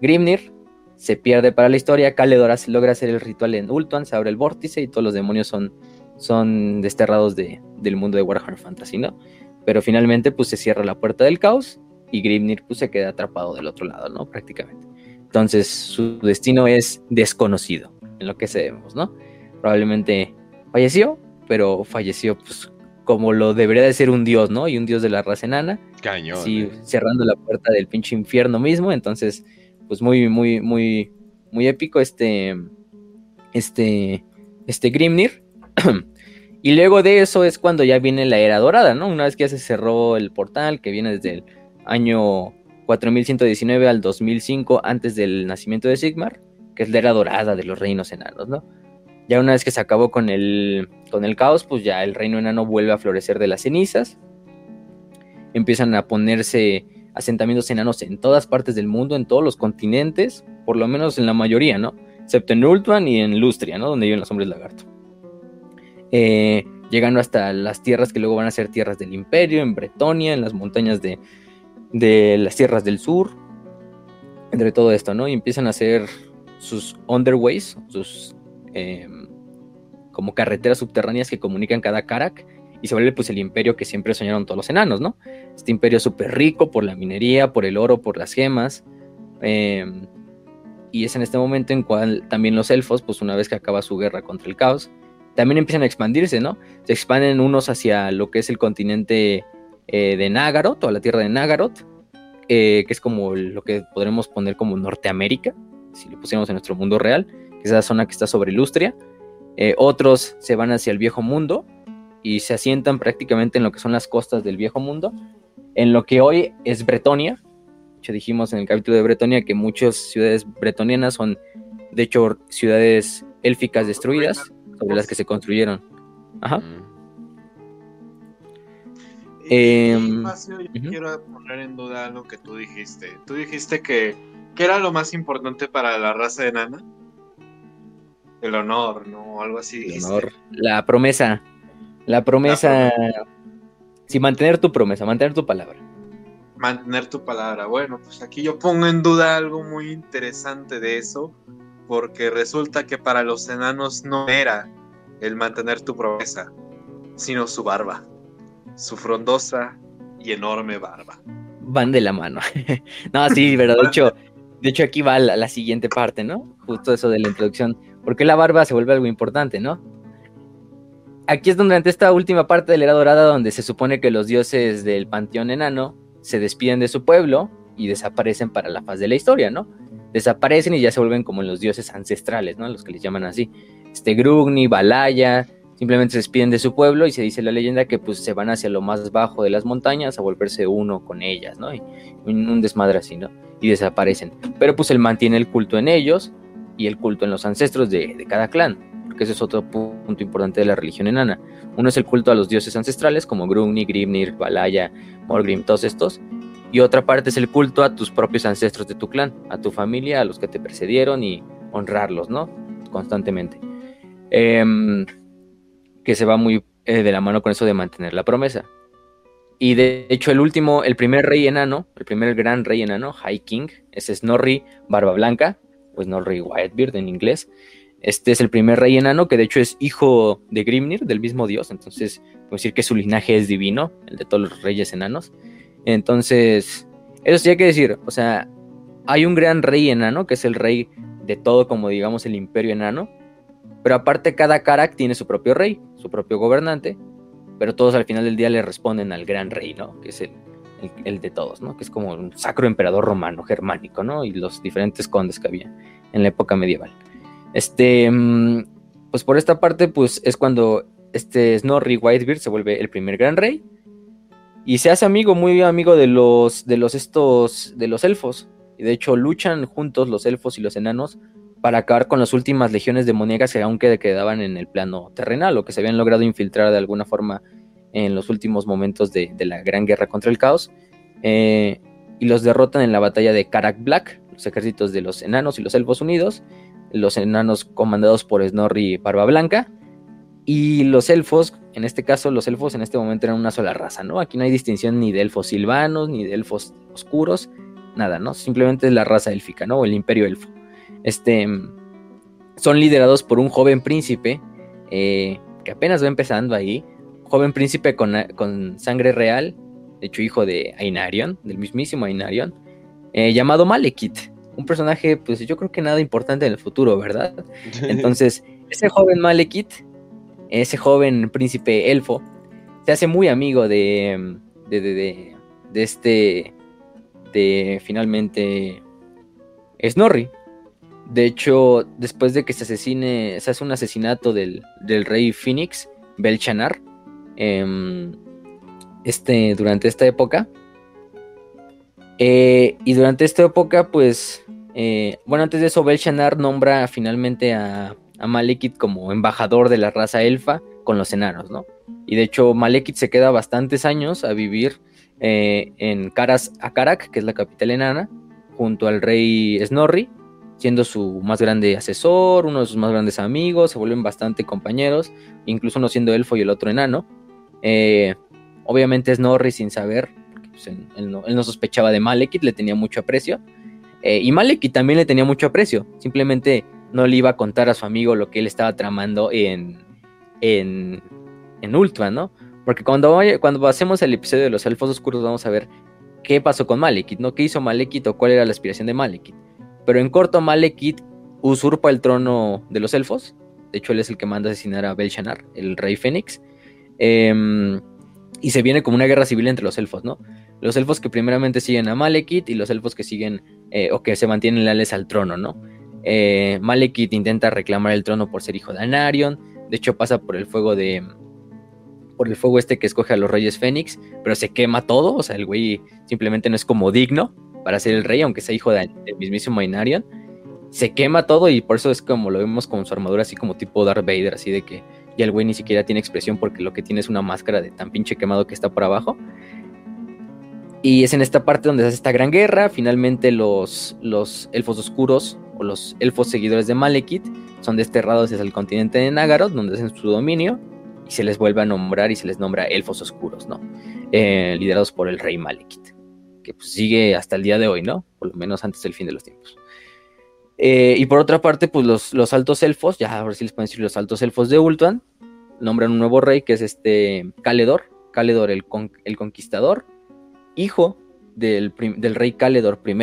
Grimnir se pierde para la historia, Caledor logra hacer el ritual en Ultuan, se abre el vórtice y todos los demonios son, son desterrados de, del mundo de Warhammer Fantasy, ¿no? Pero finalmente pues se cierra la puerta del caos y Grimnir pues se queda atrapado del otro lado, ¿no? Prácticamente. Entonces su destino es desconocido, en lo que sabemos, ¿no? Probablemente falleció, pero falleció pues como lo debería de ser un dios, ¿no? Y un dios de la raza enana. Cañón. Sí, eh. cerrando la puerta del pinche infierno mismo, entonces pues muy, muy, muy, muy épico este, este, este Grimnir. y luego de eso es cuando ya viene la era dorada, ¿no? Una vez que ya se cerró el portal, que viene desde el año 4119 al 2005, antes del nacimiento de Sigmar, que es la era dorada de los reinos enanos, ¿no? Ya una vez que se acabó con el, con el caos, pues ya el reino enano vuelve a florecer de las cenizas. Empiezan a ponerse asentamientos enanos en todas partes del mundo, en todos los continentes, por lo menos en la mayoría, ¿no? Excepto en Ultuan y en Lustria, ¿no? Donde viven los hombres lagarto. Eh, llegando hasta las tierras que luego van a ser tierras del imperio, en Bretonia, en las montañas de, de las tierras del sur, entre todo esto, ¿no? Y empiezan a hacer sus underways, sus em, como carreteras subterráneas que comunican cada Karak y se vuelve pues el imperio que siempre soñaron todos los enanos, ¿no? Este imperio súper rico por la minería, por el oro, por las gemas. Em, y es en este momento en cual también los elfos, pues una vez que acaba su guerra contra el caos, también empiezan a expandirse, ¿no? Se expanden unos hacia lo que es el continente eh, de Nagaroth, o la tierra de Nagaroth, eh, que es como lo que podremos poner como Norteamérica, si lo pusiéramos en nuestro mundo real, que es la zona que está sobre Ilustria. Eh, otros se van hacia el viejo mundo y se asientan prácticamente en lo que son las costas del viejo mundo, en lo que hoy es Bretonia. De hecho, dijimos en el capítulo de Bretonia que muchas ciudades bretonianas son, de hecho, ciudades élficas destruidas sobre las que se construyeron. Ajá. Mm. Em, quiero poner en duda lo que tú dijiste. Tú dijiste que, ¿qué era lo más importante para la raza de Nana? El honor, ¿no? Algo así. El honor. La promesa. La promesa. Sí, mantener tu promesa, mantener tu palabra. Mantener tu palabra. Bueno, pues aquí yo pongo en duda algo muy interesante de eso, porque resulta que para los enanos no era el mantener tu promesa, sino su barba, su frondosa y enorme barba. Van de la mano. no, sí, pero de hecho, de hecho aquí va la, la siguiente parte, ¿no? Justo eso de la introducción. Porque la barba se vuelve algo importante, ¿no? Aquí es donde ante esta última parte de la era dorada donde se supone que los dioses del panteón enano se despiden de su pueblo y desaparecen para la faz de la historia, ¿no? Desaparecen y ya se vuelven como los dioses ancestrales, ¿no? Los que les llaman así. Este Grugni, Balaya, simplemente se despiden de su pueblo y se dice la leyenda que pues se van hacia lo más bajo de las montañas a volverse uno con ellas, ¿no? Y un desmadre así, ¿no? Y desaparecen. Pero pues él mantiene el culto en ellos y el culto en los ancestros de, de cada clan porque ese es otro punto importante de la religión enana. Uno es el culto a los dioses ancestrales, como Grumni, Grimnir, Valaya, Morgrim, todos estos. Y otra parte es el culto a tus propios ancestros de tu clan, a tu familia, a los que te precedieron y honrarlos, ¿no? Constantemente. Em, que se va muy eh, de la mano con eso de mantener la promesa. Y de hecho, el último, el primer rey enano, el primer gran rey enano, High King, es Snorri Barba Blanca, pues Snorri Whitebeard en inglés. Este es el primer rey enano, que de hecho es hijo de Grimnir, del mismo dios. Entonces, podemos decir que su linaje es divino, el de todos los reyes enanos. Entonces, eso sí hay que decir. O sea, hay un gran rey enano, que es el rey de todo, como digamos, el imperio enano. Pero aparte, cada Karak tiene su propio rey, su propio gobernante. Pero todos al final del día le responden al gran rey, ¿no? Que es el, el de todos, ¿no? Que es como un sacro emperador romano, germánico, ¿no? Y los diferentes condes que había en la época medieval. Este, mm, pues por esta parte, pues es cuando este Snorri Whitebeard se vuelve el primer gran rey y se hace amigo, muy amigo de los, de los estos, de los elfos. Y de hecho luchan juntos los elfos y los enanos para acabar con las últimas legiones demoníacas que aún quedaban en el plano terrenal o que se habían logrado infiltrar de alguna forma en los últimos momentos de, la gran guerra contra el caos. Eh, y los derrotan en la batalla de Karak Black, los ejércitos de los enanos y los elfos unidos los enanos comandados por Snorri Barba Blanca, y los elfos, en este caso los elfos en este momento eran una sola raza, ¿no? Aquí no hay distinción ni de elfos silvanos, ni de elfos oscuros, nada, ¿no? Simplemente es la raza élfica, ¿no? O el imperio elfo. Este, son liderados por un joven príncipe, eh, que apenas va empezando ahí, joven príncipe con, con, sangre real, de hecho hijo de Ainarion, del mismísimo Ainarion, eh, llamado Malekith un personaje, pues yo creo que nada importante en el futuro, ¿verdad? Entonces, ese joven Malekith, ese joven príncipe elfo, se hace muy amigo de, de, de, de, este, de finalmente Snorri. De hecho, después de que se asesine, se hace un asesinato del, del rey Phoenix, Belchanar, em, este, durante esta época. Eh, y durante esta época, pues eh, bueno, antes de eso, Belshazzar nombra finalmente a, a, Malekith como embajador de la raza elfa con los enanos, ¿no? Y de hecho, Malekith se queda bastantes años a vivir eh, en Karas Akarak, que es la capital enana, junto al rey Snorri, siendo su más grande asesor, uno de sus más grandes amigos, se vuelven bastante compañeros, incluso uno siendo elfo y el otro enano. Obviamente Snorri, sin saber, pues, él, no, sospechaba de Malekith, le tenía mucho aprecio eh, y Malek también le tenía mucho aprecio. Simplemente no le iba a contar a su amigo lo que él estaba tramando en, en, en ¿no? Porque cuando, cuando hacemos el episodio de los elfos oscuros vamos a ver qué pasó con Malekith, ¿no? ¿Qué hizo Malekith o cuál era la aspiración de Malekith? pero en corto Malekith usurpa el trono de los elfos. De hecho, él es el que manda a asesinar a Belshazzar, el rey Fénix. Em, y se viene como una guerra civil entre los elfos, ¿no? Los elfos que primeramente siguen a Malekith y los elfos que siguen eh, o que se mantienen leales al trono, ¿no? Eh, Malekith intenta reclamar el trono por ser hijo de Anarion. De hecho, pasa por el fuego de. Por el fuego este que escoge a los reyes Fénix, pero se quema todo. O sea, el güey simplemente no es como digno para ser el rey, aunque sea hijo del mismísimo Anarion. Se quema todo y por eso es como lo vemos con su armadura, así como tipo Darth Vader, así de que ya el güey ni siquiera tiene expresión porque lo que tiene es una máscara de tan pinche quemado que está por abajo. Y es en esta parte donde se hace esta gran guerra. Finalmente los, los elfos oscuros o los elfos seguidores de Malekith son desterrados desde el continente de Nagaroth, donde hacen su dominio, y se les vuelve a nombrar y se les nombra elfos oscuros, ¿no? Eh, liderados por el rey Malekith, que pues, sigue hasta el día de hoy, ¿no? Por lo menos antes del fin de los tiempos. Eh, y por otra parte, pues los, los, altos elfos, ya ahora sí les pueden decir los altos elfos de Ultuan, nombran un nuevo rey que es este Caledor, Caledor el, el conquistador, hijo del, rey Caledor I,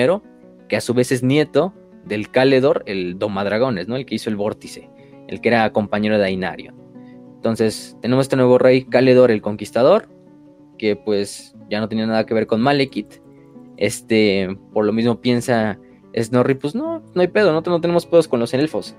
que a su vez es nieto del Caledor, el Domadragones, ¿no? El que hizo el vórtice, el que era compañero de Ainario. Entonces, tenemos este nuevo rey Caledor el Conquistador, que pues ya no tenía nada que ver con Malekith. Este, por lo mismo piensa Snorri, pues no, no hay pedo, no, no tenemos pedos con los elfos.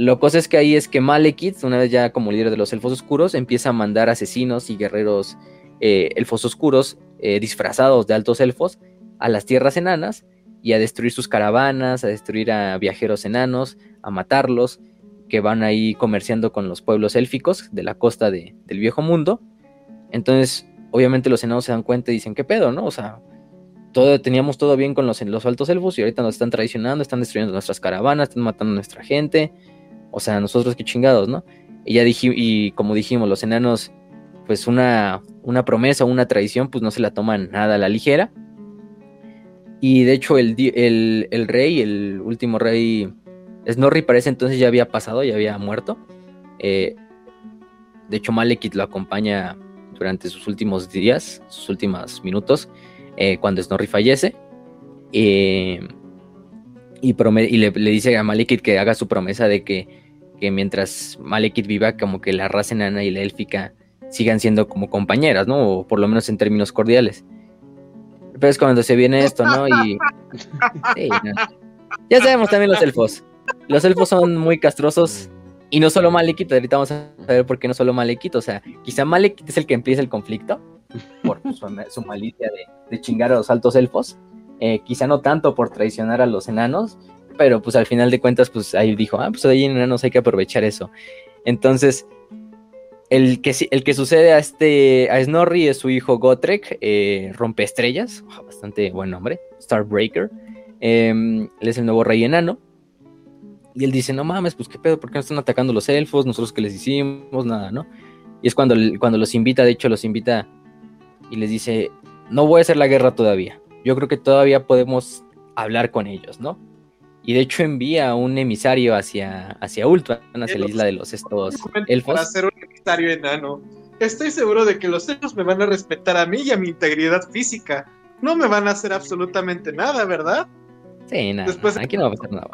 Lo cosa es que ahí es que Malekith, una vez ya como líder de los elfos oscuros, empieza a mandar asesinos y guerreros eh, elfos oscuros eh, disfrazados de altos elfos a las tierras enanas y a destruir sus caravanas, a destruir a viajeros enanos, a matarlos, que van ahí comerciando con los pueblos élficos de la costa del viejo mundo. Entonces, obviamente los enanos se dan cuenta y dicen, ¿qué pedo, no? O sea, todo, teníamos todo bien con los, los altos elfos y ahorita nos están traicionando, están destruyendo nuestras caravanas, están matando a nuestra gente. O sea, nosotros qué chingados, ¿no? Y ya dije, y como dijimos, los enanos pues una, una promesa una traición, pues no se la toman nada a la ligera. Y de hecho el, el, rey, el último rey, Snorri parece entonces ya había pasado, ya había muerto. Eh, de hecho Malekith lo acompaña durante sus últimos días, sus últimos minutos, eh, cuando Snorri fallece. Eh, y, y le, dice a Malekith que haga su promesa de que, que mientras Malekith viva, como que la raza enana y la élfica sigan siendo como compañeras, ¿no? O por lo menos en términos cordiales. Pero es cuando se viene esto, ¿no? Y. Ya sabemos también los elfos. Los elfos son muy castrosos. Y no solo Malekith, ahorita vamos a ver por qué no solo Malekith. O sea, quizá Malekith es el que empieza el conflicto. Por su, malicia de, chingar a los altos elfos. Eh, quizá no tanto por traicionar a los enanos. Pero pues al final de cuentas, pues ahí dijo, ah, pues ahí en enanos hay que aprovechar eso. Entonces, el que, el que sucede a este a Snorri es su hijo Gotrek, eh, rompe estrellas, bastante buen nombre, Starbreaker. Em, él es el nuevo rey enano. Y él dice, no mames, pues qué pedo, ¿por qué no están atacando los elfos? Nosotros que les hicimos, nada, ¿no? Y es cuando, cuando los invita, de hecho los invita y les dice, no voy a hacer la guerra todavía. Yo creo que todavía podemos hablar con ellos, ¿no? Y de hecho envía un emisario hacia, hacia hacia la isla de los estos elfos. Para ser un emisario enano. Estoy seguro de que los elfos me van a respetar a mí y a mi integridad física. No me van a hacer absolutamente nada, ¿verdad? Sí, nada. Después aquí no va a pasar nada.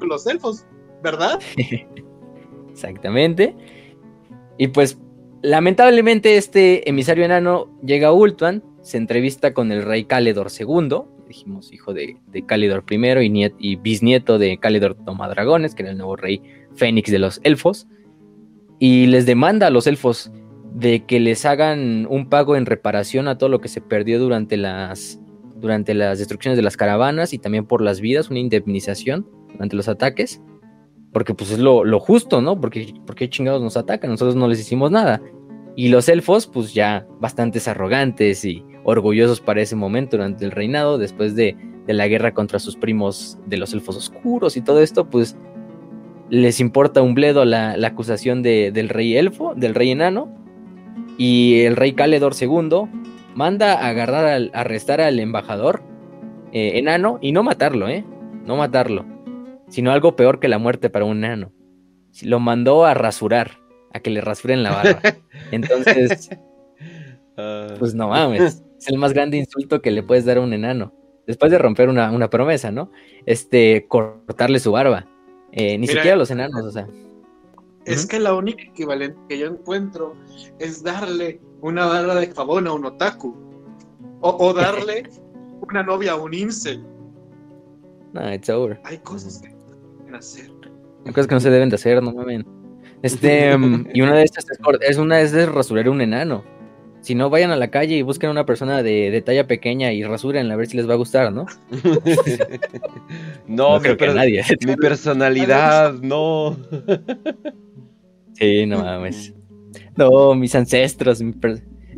Los elfos, ¿verdad? Exactamente. Y pues, lamentablemente, este emisario enano llega a Ultuan, se entrevista con el rey Caledor II, dijimos hijo de, de Calidor I y, bisnieto de Calidor Tomadragones, que era el nuevo rey Fénix de los elfos, y les demanda a los elfos de que les hagan un pago en reparación a todo lo que se perdió durante las, durante las destrucciones de las caravanas y también por las vidas, una indemnización durante los ataques, porque pues es lo, justo, ¿no? Porque, porque chingados nos atacan, nosotros no les hicimos nada. Y los elfos, pues ya bastantes arrogantes y orgullosos para ese momento durante el reinado, después de, la guerra contra sus primos de los elfos oscuros y todo esto, pues les importa un bledo la, acusación del rey elfo, del rey enano, y el rey Caledor II manda a agarrar, al, arrestar al embajador eh, enano y no matarlo, ¿eh? No matarlo, sino algo peor que la muerte para un enano. Lo mandó a rasurar, a que le rasuren la barba. Entonces, ah. pues no mames. Es el más grande insulto que le puedes dar a un enano. después de romper una, una promesa, ¿no? Este, cortarle su barba. Eh, ni siquiera los enanos, o sea. Es que la única equivalente que yo encuentro es darle una barra de jabón a un otaku. O, darle una novia a un incel. No, it's over. Hay cosas que no se deben hacer. Hay cosas que no se deben de hacer, no mames. Este, mm, y una de estas es, una es de rasurar un enano. Si no, vayan a la calle y busquen una persona de, talla pequeña y rasuren a ver si les va a gustar, ¿no? no, creo que nadie. mi personalidad, no. sí, no mames. No, mis ancestros,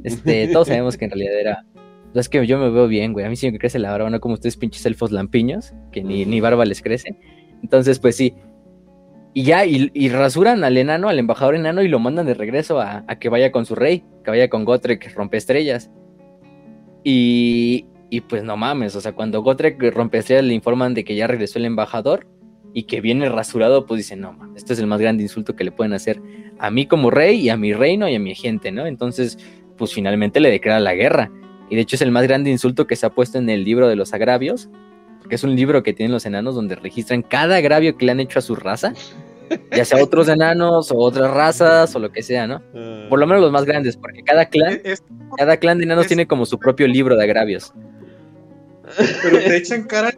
este, todos sabemos que en realidad era. Es que yo me veo bien, güey. A mí sí me crece la barba, no como ustedes pinches elfos lampiños, que ni, ni barba les crece. Entonces, pues sí, y ya, y, rasuran al enano, al embajador enano, y lo mandan de regreso a, que vaya con su rey, que vaya con Gotrek, rompe estrellas. Y, y pues no mames, o sea, cuando Gotrek rompe estrellas le informan de que ya regresó el embajador y que viene rasurado, pues dicen, no mames, este es el más grande insulto que le pueden hacer a mí como rey y a mi reino y a mi gente, ¿no? Entonces, pues finalmente le declara la guerra. Y de hecho es el más grande insulto que se ha puesto en el libro de los agravios, que es un libro que tienen los enanos donde registran cada agravio que le han hecho a su raza, ya sea otros enanos o otras razas o lo que sea, ¿no? Por lo menos los más grandes, porque cada clan, cada clan de enanos tiene como su propio libro de agravios. Pero te echan cara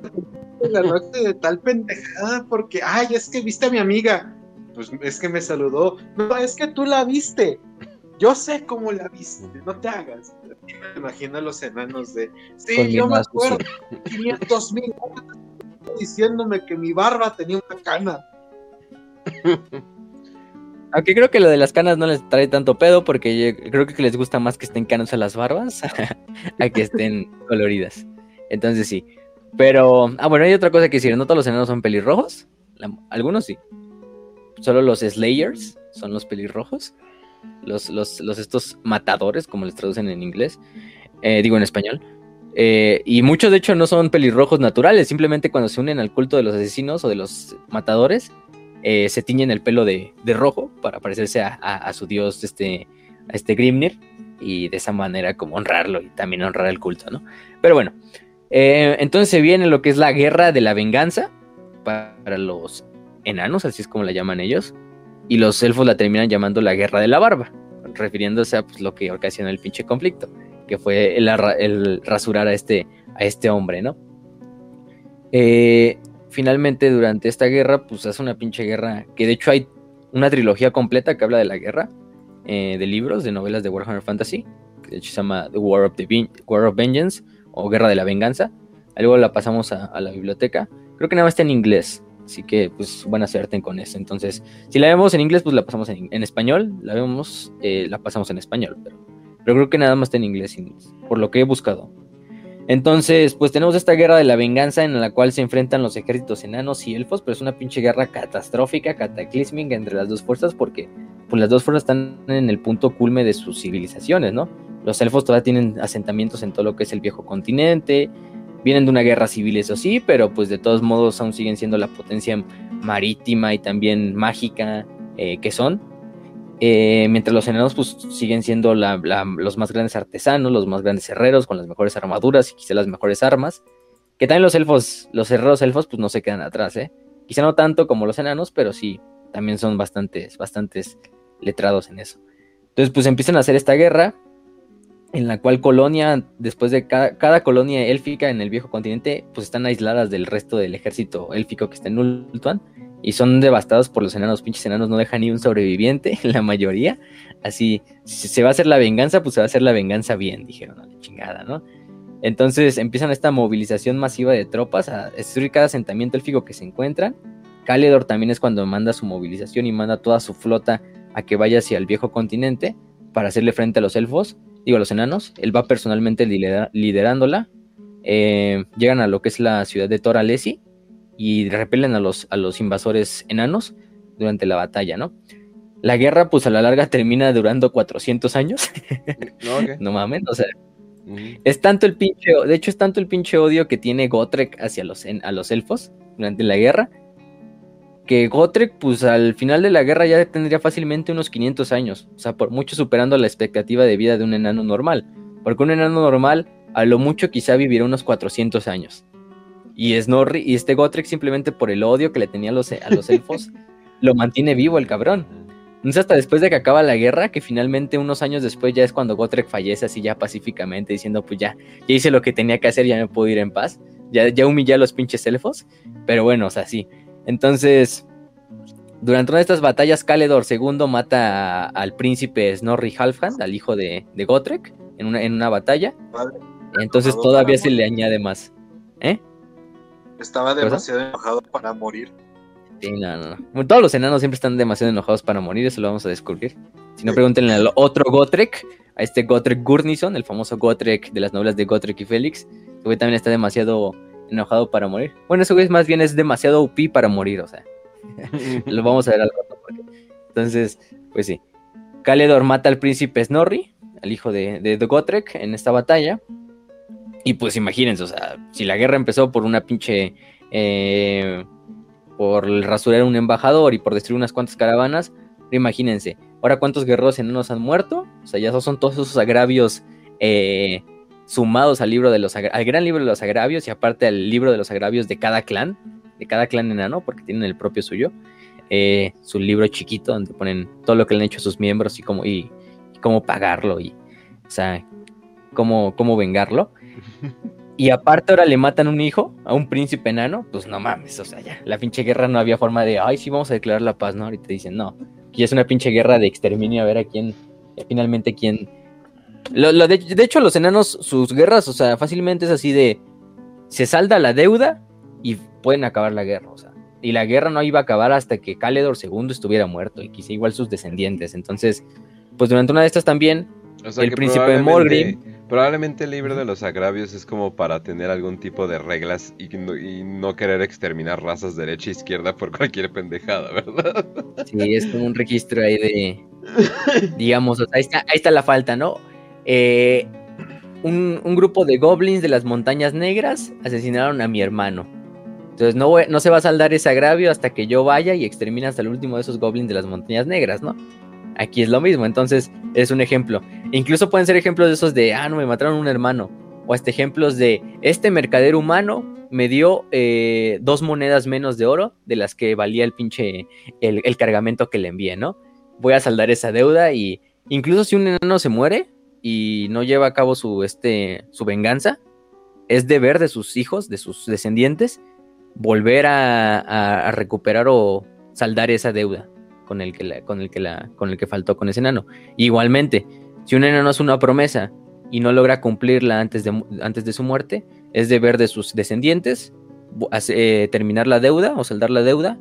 la noche de tal pendejada porque, ay, es que viste a mi amiga. Pues es que me saludó. No, es que tú la viste. Yo sé cómo la viste, no te hagas. Me imagino a los enanos de. Sí, yo me acuerdo. 500 mil diciéndome que mi barba tenía una cana. Aunque creo que lo de las canas no les trae tanto pedo porque creo que les gusta más que estén canos a las barbas a que estén coloridas. Entonces sí. Pero, ah, bueno, hay otra cosa que decir. No todos los enanos son pelirrojos. algunos sí. Solo los Slayers son los pelirrojos los, los, los estos matadores, como les traducen en inglés, eh, digo en español. Eh, y muchos de hecho no son pelirrojos naturales, simplemente cuando se unen al culto de los asesinos o de los matadores, eh, se tiñen el pelo de, rojo para parecerse a, su dios, este, a este Grimnir, y de esa manera como honrarlo y también honrar el culto, ¿no? Pero bueno, entonces viene lo que es la guerra de la venganza para los enanos, así es como la llaman ellos y los elfos la terminan llamando la guerra de la barba, refiriéndose a pues, lo que ocasionó el pinche conflicto, que fue el, rasurar a este, a este hombre, ¿no? Eh, finalmente, durante esta guerra, pues hace una pinche guerra, que de hecho hay una trilogía completa que habla de la guerra, eh, de libros, de novelas de Warhammer Fantasy, que de hecho se llama The War of, the War of Vengeance, o Guerra de la Venganza. Luego la pasamos a, la biblioteca. Creo que nada más está en inglés, Así que, pues, buena suerte con eso. Entonces, si la vemos en inglés, pues la pasamos en, español. La vemos, eh, la pasamos en español. Pero, pero, creo que nada más está en inglés, por lo que he buscado. Entonces, pues tenemos esta guerra de la venganza en la cual se enfrentan los ejércitos enanos y elfos, pero es una pinche guerra catastrófica, cataclísmica entre las dos fuerzas, porque pues las dos fuerzas están en el punto culme de sus civilizaciones, ¿no? Los elfos todavía tienen asentamientos en todo lo que es el viejo continente, Vienen de una guerra civil, eso sí, pero pues de todos modos aún siguen siendo la potencia marítima y también mágica eh, que son. Eh, mientras los enanos pues siguen siendo los más grandes artesanos, los más grandes herreros, con las mejores armaduras y quizá las mejores armas. Que también los elfos, los herreros elfos pues no se quedan atrás, ¿eh? Quizá no tanto como los enanos, pero sí, también son bastantes, bastantes letrados en eso. Entonces pues empiezan a hacer esta guerra en la cual colonia, después de cada, colonia élfica en el viejo continente, pues están aisladas del resto del ejército élfico que está en Ultuan y son devastados por los enanos, pinches enanos no dejan ni un sobreviviente, la mayoría. Así, si se va a hacer la venganza, pues se va a hacer la venganza bien, dijeron, la chingada, ¿no? Entonces empiezan esta movilización masiva de tropas a destruir cada asentamiento élfico que se encuentran. Caledor también es cuando manda su movilización y manda toda su flota a que vaya hacia el viejo continente para hacerle frente a los elfos digo, a los enanos. Él va personalmente liderándola. Eh, llegan a lo que es la ciudad de Toralesi y repelen a los, a los invasores enanos durante la batalla, ¿no? La guerra, pues a la larga termina durando 400 años. no, mames, o sea, es tanto el pinche, de hecho es tanto el pinche odio que tiene Gotrek hacia los, a los elfos durante la guerra, que Gotrek, pues al final de la guerra ya tendría fácilmente unos 500 años, o sea, por mucho superando la expectativa de vida de un enano normal, porque un enano normal a lo mucho quizá vivirá unos 400 años. Y Snorri, y este Gotrek simplemente por el odio que le tenía a los, a los elfos, lo mantiene vivo el cabrón. Entonces hasta después de que acaba la guerra, que finalmente unos años después ya es cuando Gotrek fallece así ya pacíficamente, diciendo pues ya, ya hice lo que tenía que hacer, ya me puedo ir en paz. Ya, ya humillé a los pinches elfos. Pero bueno, o sea, sí. Entonces, durante una de estas batallas, Caledor II mata al príncipe Snorri Halfhand, al hijo de, de Gotrek, en una, en una batalla. Entonces todavía se le añade más. ¿Eh? Estaba demasiado enojado para morir. Sí, no, no. todos los enanos siempre están demasiado enojados para morir, eso lo vamos a descubrir. Si no, pregúntenle al otro Gotrek, a este Gotrek Gurnison, el famoso Gotrek de las novelas de Gotrek y Félix. Ese güey también está demasiado enojado para morir. Bueno, ese güey más bien es demasiado UP para morir, o sea. lo vamos a ver al rato. Entonces, pues sí. Caledor mata al príncipe Snorri, al hijo de, de, de Gotrek, en esta batalla. Y pues imagínense, o sea, si la guerra empezó por una pinche. Eh, por rasurar un embajador y por destruir unas cuantas caravanas, imagínense, ahora cuántos guerreros enanos han muerto, o sea, ya son todos esos agravios eh, sumados al libro de los al gran libro de los agravios y aparte al libro de los agravios de cada clan, de cada clan enano, porque tienen el propio suyo, eh, su libro chiquito donde ponen todo lo que le han hecho a sus miembros y cómo, y, cómo pagarlo y, o sea, cómo, cómo vengarlo. Y aparte ahora le matan un hijo a un príncipe enano, pues no mames, o sea, ya, la pinche guerra no había forma de, ay, sí, vamos a declarar la paz, ¿no? Ahorita dicen, no, que es una pinche guerra de exterminio, a ver a quién, finalmente quién... Lo, de, hecho, los enanos, sus guerras, o sea, fácilmente es así de, se salda la deuda y pueden acabar la guerra, o sea, y la guerra no iba a acabar hasta que Caledor II estuviera muerto y quizá igual sus descendientes, entonces, pues durante una de estas también, el príncipe de Morgrim Probablemente el libro de los agravios es como para tener algún tipo de reglas y no, querer exterminar razas derecha e izquierda por cualquier pendejada, ¿verdad? Sí, es como un registro ahí de. digamos, ahí, está, ahí está la falta, ¿no? Eh, un, grupo de goblins de las montañas negras asesinaron a mi hermano. Entonces no, no se va a saldar ese agravio hasta que yo vaya y extermine hasta el último de esos goblins de las montañas negras, ¿no? Aquí es lo mismo, entonces es un ejemplo. incluso pueden ser ejemplos de esos de, ah, no, me mataron un hermano. O hasta ejemplos de, este mercader humano me dio eh, dos monedas menos de oro de las que valía el pinche, el, cargamento que le envié, ¿no? Voy a saldar esa deuda y incluso si un enano se muere y no lleva a cabo su, este, su venganza, es deber de sus hijos, de sus descendientes, volver a recuperar o saldar esa deuda con el que, la, con el que, la, con el que faltó con ese enano. Igualmente, si un enano hace una promesa y no logra cumplirla antes de, antes de su muerte, es deber de sus descendientes eh, terminar la deuda o saldar la deuda,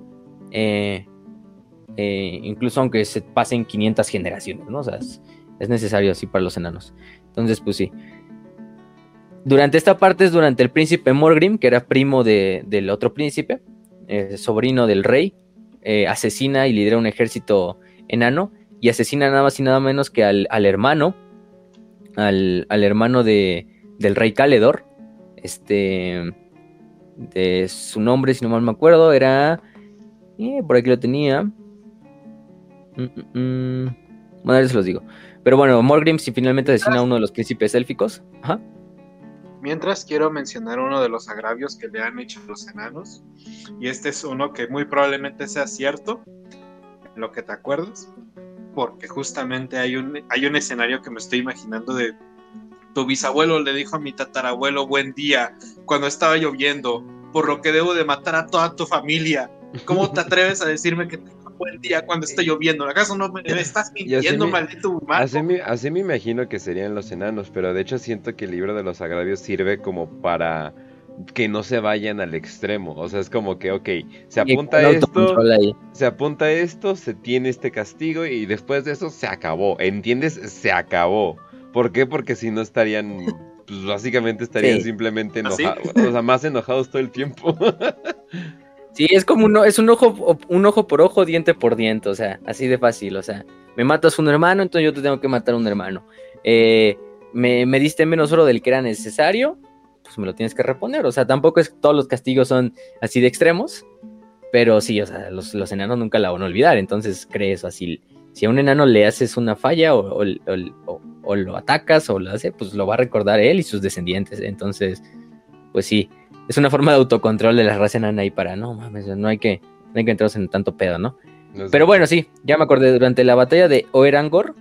eh, eh, incluso aunque se pasen 500 generaciones, ¿no? Sea, es, necesario así para los enanos. Entonces, pues sí. Durante esta parte es durante el príncipe Morgrim, que era primo del otro príncipe, sobrino del rey, eh, asesina y lidera un ejército enano y asesina nada más y nada menos que al, hermano, al, hermano de, del rey Caledor, este, de su nombre, si no mal me acuerdo, era, eh, por aquí lo tenía, mm, mm, mm. bueno, se los digo, pero bueno, Morgrim si finalmente asesina a uno de los príncipes élficos, ajá. Mientras quiero mencionar uno de los agravios que le han hecho los enanos, y este es uno que muy probablemente sea cierto, lo que te acuerdas, porque justamente hay un, hay un escenario que me estoy imaginando de tu bisabuelo le dijo a mi tatarabuelo buen día cuando estaba lloviendo, por lo que debo de matar a toda tu familia. ¿Cómo te atreves a decirme que buen día cuando está lloviendo. ¿Acaso no me, estás mintiendo, maldito humano? Así me, imagino que serían los enanos, pero de hecho siento que el libro de los agravios sirve como para que no se vayan al extremo. O sea, es como que, ok, se apunta esto, se apunta esto, se tiene este castigo y después de eso se acabó. ¿Entiendes? Se acabó. ¿Por qué? Porque si no estarían, pues básicamente estarían simplemente ¿Ah, enojados, o sea, más enojados todo el tiempo. Sí, es como un, es un ojo, un ojo por ojo, diente por diente, o sea, así de fácil, o sea, me matas un hermano, entonces yo te tengo que matar un hermano. Eh, me, diste menos oro del que era necesario, pues me lo tienes que reponer, o sea, tampoco es que todos los castigos son así de extremos, pero sí, o sea, los, enanos nunca la van a olvidar, entonces crees así, si a un enano le haces una falla o lo atacas o lo hace, pues lo va a recordar él y sus descendientes. Entonces, pues sí, es una forma de autocontrol de la raza enana ahí para, no mames, no hay que, no hay que entrarse en tanto pedo, ¿no? Pero bueno, sí, ya me acordé, durante la batalla de Oerangor,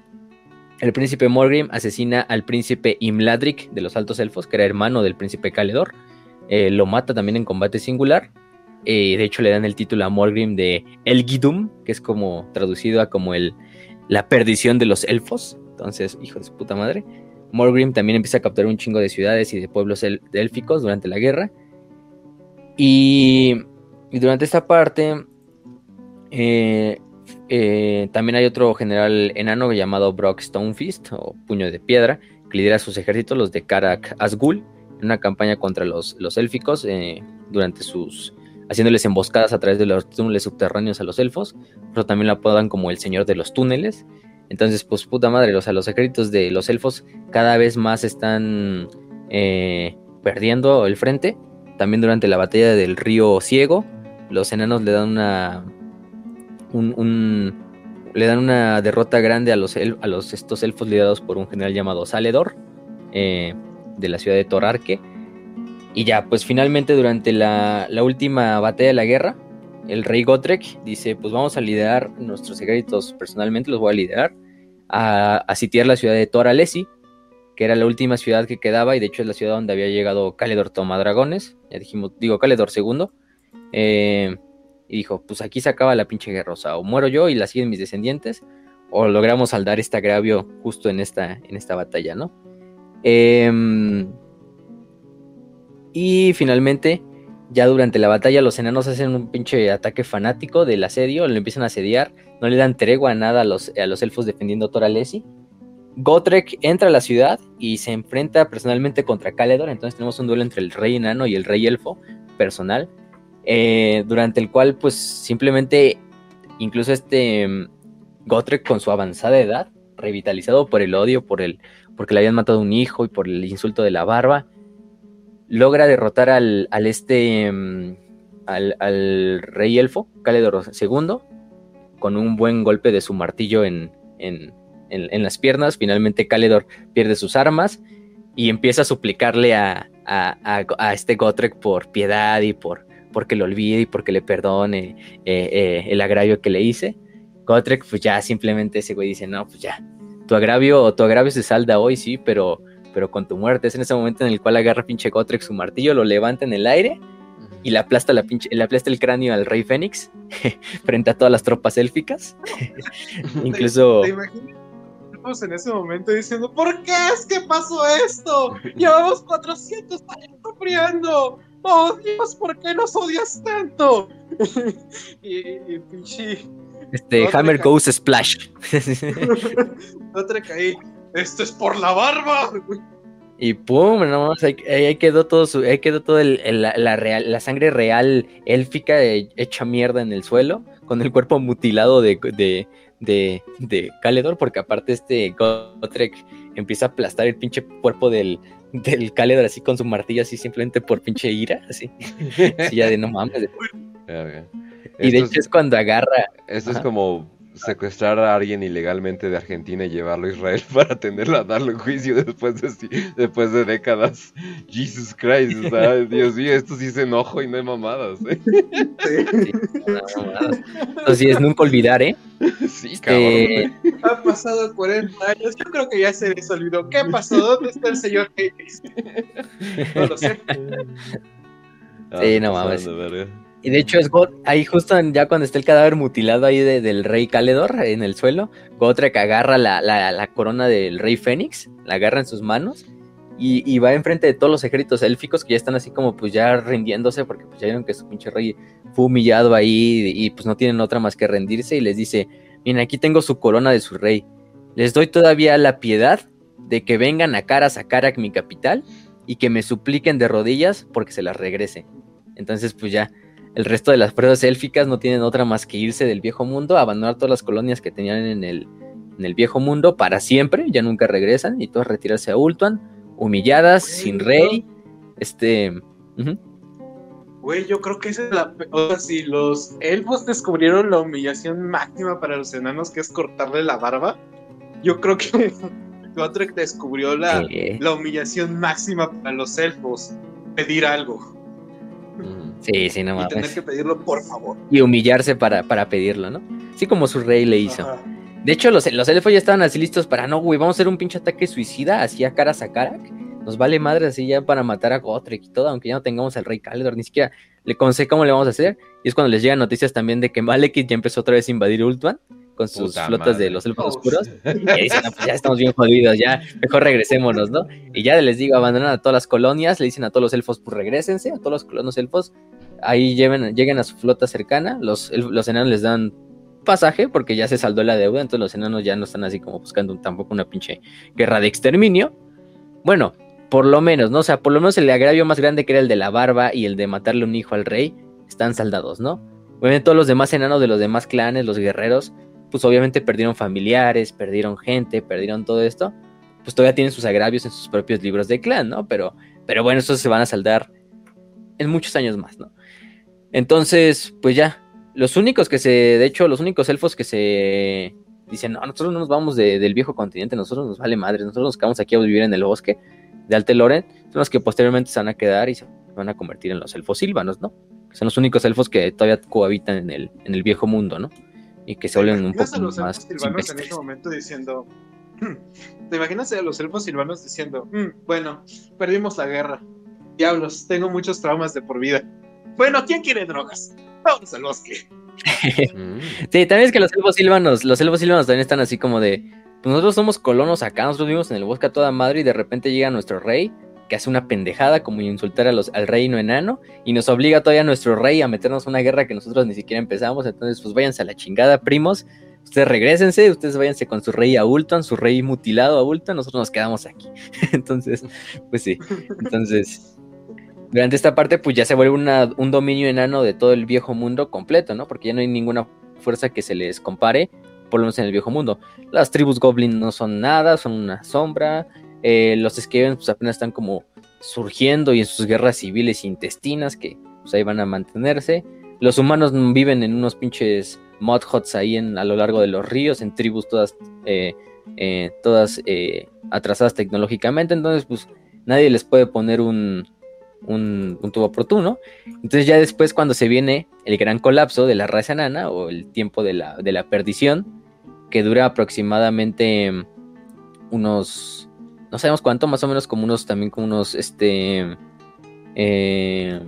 el príncipe Morgrim asesina al príncipe Imladrik de los Altos Elfos, que era hermano del príncipe Caledor. Eh, lo mata también en combate singular. Eh, de hecho, le dan el título a Morgrim de Elgidum, que es como traducido a como el, la perdición de los elfos. Entonces, hijo de su puta madre. Morgrim también empieza a capturar un chingo de ciudades y de pueblos élficos durante la guerra. Y, y durante esta parte, eh, eh, también hay otro general enano llamado Brock Stonefist, o Puño de Piedra, que lidera sus ejércitos, los de Karak Asgul, en una campaña contra los, los élficos, eh, durante sus haciéndoles emboscadas a través de los túneles subterráneos a los elfos, pero también lo apodan como el señor de los túneles. Entonces, pues puta madre, los, los ejércitos de los elfos cada vez más están perdiendo el frente. También durante la batalla del río Ciego, los enanos le dan una un, le dan una derrota grande a los, a los estos elfos liderados por un general llamado Saledor eh, de la ciudad de Torarque. Y ya, pues finalmente durante la, última batalla de la guerra, el rey Gotrek dice, pues vamos a liderar nuestros ejércitos personalmente, los voy a liderar, a, sitiar la ciudad de Toralesi, que era la última ciudad que quedaba y de hecho es la ciudad donde había llegado Caledor Tomadragones, ya dijimos, digo Caledor II. Eh, y dijo, pues aquí se acaba la pinche guerra, o muero yo y la siguen mis descendientes, o logramos saldar este agravio justo en esta, en esta batalla, ¿no? Em, y finalmente, ya durante la batalla, los enanos hacen un pinche ataque fanático del asedio, lo empiezan a asediar, no le dan tregua a nada a los, a los elfos defendiendo Toralesi. Gotrek entra a la ciudad y se enfrenta personalmente contra Caledor, entonces tenemos un duelo entre el rey enano y el rey elfo personal. Eh, durante el cual pues simplemente incluso este mm, Gotrek con su avanzada edad, revitalizado por el odio, por el, porque le habían matado un hijo y por el insulto de la barba, logra derrotar al, este, mm, al, rey elfo, Caledor II, con un buen golpe de su martillo en, las piernas. Finalmente Caledor pierde sus armas y empieza a suplicarle a, a este Gotrek por piedad y por, porque lo olvide y porque le perdone eh, eh, el agravio que le hice. Gotrek, pues ya simplemente ese güey dice, no, pues ya, tu agravio, tu agravio se salda hoy, sí, pero, pero con tu muerte. Es en ese momento en el cual agarra pinche Gotrek su martillo, lo levanta en el aire y le aplasta, la pinche, le aplasta el cráneo al rey Fénix frente a todas las tropas élficas. Incluso... ¿Te, en ese momento diciendo, ¿por qué es que pasó esto? Llevamos 400 años sufriendo. ¡Oh, Dios! ¿Por qué nos odias tanto? y, pinche. Este, Hammer Goes Splash. Otra caí. Esto es por la barba. Y pum, no ahí, ahí quedó todo su, ahí quedó todo el, la, real, la sangre real élfica hecha mierda en el suelo, con el cuerpo mutilado de, de, de, de Caledor, porque aparte este Gotrek empieza a aplastar el pinche cuerpo del, del Caledor así con su martillo así simplemente por pinche ira, así. ya de no mames. Y de hecho es, cuando agarra. Esto es como secuestrar a alguien ilegalmente de Argentina y llevarlo a Israel para tenerlo a darle un juicio después de, después de décadas. Jesus Christ, Dios mío, esto sí es enojo y no hay mamadas. ¿eh? Sí, es nunca olvidar, ¿eh? Sí, este, cabrón. Ha pasado 40 años, yo creo que ya se les olvidó. ¿Qué pasó? ¿Dónde está el señor Hades? No lo sé. Sí, no mames. Y de hecho es God, ahí justo ya cuando está el cadáver mutilado ahí del rey Caledor en el suelo, Gotrek agarra la, la, corona del rey Fénix, la agarra en sus manos y, y, va enfrente de todos los ejércitos élficos que ya están así como pues ya rindiéndose porque pues ya vieron que su pinche rey fue humillado ahí y, pues no tienen otra más que rendirse y les dice, miren aquí tengo su corona de su rey, les doy todavía la piedad de que vengan a Caras a Karak mi capital y que me supliquen de rodillas porque se las regrese. Entonces pues ya el resto de las pruebas élficas no tienen otra más que irse del viejo mundo, abandonar todas las colonias que tenían en el, en el viejo mundo para siempre, ya nunca regresan, y todas retirarse a Ultuan, humilladas, sin rey. Este. Güey, yo creo que esa es la. O sea, si los elfos descubrieron la humillación máxima para los enanos, que es cortarle la barba, yo creo que Gotrek descubrió la, la humillación máxima para los elfos, pedir algo. Sí, sí, no mames. Y tener que pedirlo, por favor. Y humillarse para, para pedirlo, ¿no? Así como su rey le hizo. De hecho, los, los elfos ya estaban así listos para, no, güey, vamos a hacer un pinche ataque suicida, así a caras a Karak. Nos vale madre así ya para matar a Gotrek y todo, aunque ya no tengamos al rey Caledor, ni siquiera le conoce cómo le vamos a hacer. Y es cuando les llegan noticias también de que Malekith ya empezó otra vez a invadir Ultuan con sus flotas de los elfos oh, oscuros. Y dicen, pues ya estamos bien jodidos, ya mejor regresémonos, ¿no? Y ya les digo, abandonan a todas las colonias, le dicen a todos los elfos, pues regresense, a todos los colonos elfos, ahí lleven, lleguen a su flota cercana, los, los enanos les dan pasaje porque ya se saldó la deuda, entonces los enanos ya no están así como buscando tampoco una pinche guerra de exterminio. Bueno, por lo menos, ¿no? O sea, por lo menos el agravio más grande que era el de la barba y el de matarle un hijo al rey, están saldados, ¿no? Obviamente todos los demás enanos de los demás clanes, los guerreros, pues obviamente perdieron familiares, perdieron gente, perdieron todo esto, pues todavía tienen sus agravios en sus propios libros de clan, ¿no? Pero, pero bueno, estos se van a saldar en muchos años más, ¿no? Entonces, pues ya, los únicos que se, de hecho, los únicos elfos que se dicen, no, nosotros no nos vamos del viejo continente, nosotros nos vale madre, nosotros nos quedamos aquí a vivir en el bosque de Alteloren, son los que posteriormente se van a quedar y se van a convertir en los elfos silvanos, ¿no? son los únicos elfos que todavía cohabitan en el, en el viejo mundo, ¿no? Y que se vuelven un poco los más. silvanos en ese momento diciendo. ¿Te imaginas a los elfos silvanos diciendo, mm, bueno, perdimos la guerra. Diablos, tengo muchos traumas de por vida. Bueno, ¿quién quiere drogas? Vamos al bosque. sí, también es que los elfos silvanos, los elfos silvanos también están así como de, pues nosotros somos colonos acá, nosotros vivimos en el bosque a toda madre y de repente llega nuestro rey que hace una pendejada como insultar a los, al reino enano y nos obliga todavía a nuestro rey a meternos una guerra que nosotros ni siquiera empezamos, entonces pues váyanse a la chingada, primos, ustedes regresense, ustedes váyanse con su rey a Ulton, su rey mutilado a Ulton, nosotros nos quedamos aquí. entonces, pues sí, entonces durante esta parte, pues ya se vuelve un dominio enano de todo el viejo mundo completo, ¿no? Porque ya no hay ninguna fuerza que se les compare, por lo menos en el viejo mundo. Las tribus goblin no son nada, son una sombra. Eh, los Skaven pues apenas están como surgiendo y en sus guerras civiles intestinas que pues ahí van a mantenerse. Los humanos viven en unos pinches mod huts ahí en, a lo largo de los ríos, en tribus todas, eh, eh, todas atrasadas tecnológicamente, entonces pues nadie les puede poner un, un, tubo oportuno. Entonces ya después cuando se viene el gran colapso de la raza enana o el tiempo de la, de la perdición, que dura aproximadamente unos, no sabemos cuánto, más o menos como unos, también como unos, este, eh,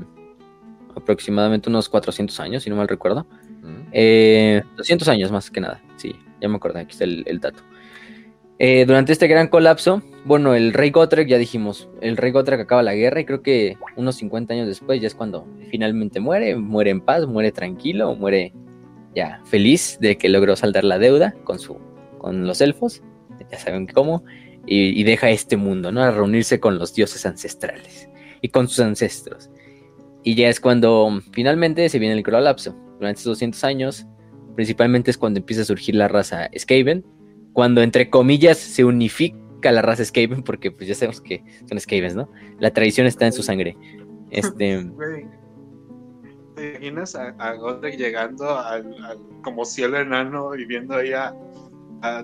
aproximadamente unos 400 años, si no mal recuerdo. 200 eh, años más que nada, sí, ya me acordé, aquí está el dato. Eh, durante este gran colapso, bueno, el rey Gotrek, ya dijimos, el rey Gotrek acaba la guerra y creo que unos 50 años después ya es cuando finalmente muere, muere en paz, muere tranquilo, muere ya feliz de que logró saldar la deuda con, su, con los elfos, ya saben cómo, y, deja este mundo, ¿no? A reunirse con los dioses ancestrales y con sus ancestros. Y ya es cuando finalmente se viene el colapso. Durante estos 200 años, principalmente es cuando empieza a surgir la raza Skaven, cuando entre comillas se unifica la raza Skaven, porque pues ya sabemos que son Skavens, ¿no? La tradición está en su sangre. Este. ¿Te imaginas a, a llegando al, como cielo enano y viendo ahí a,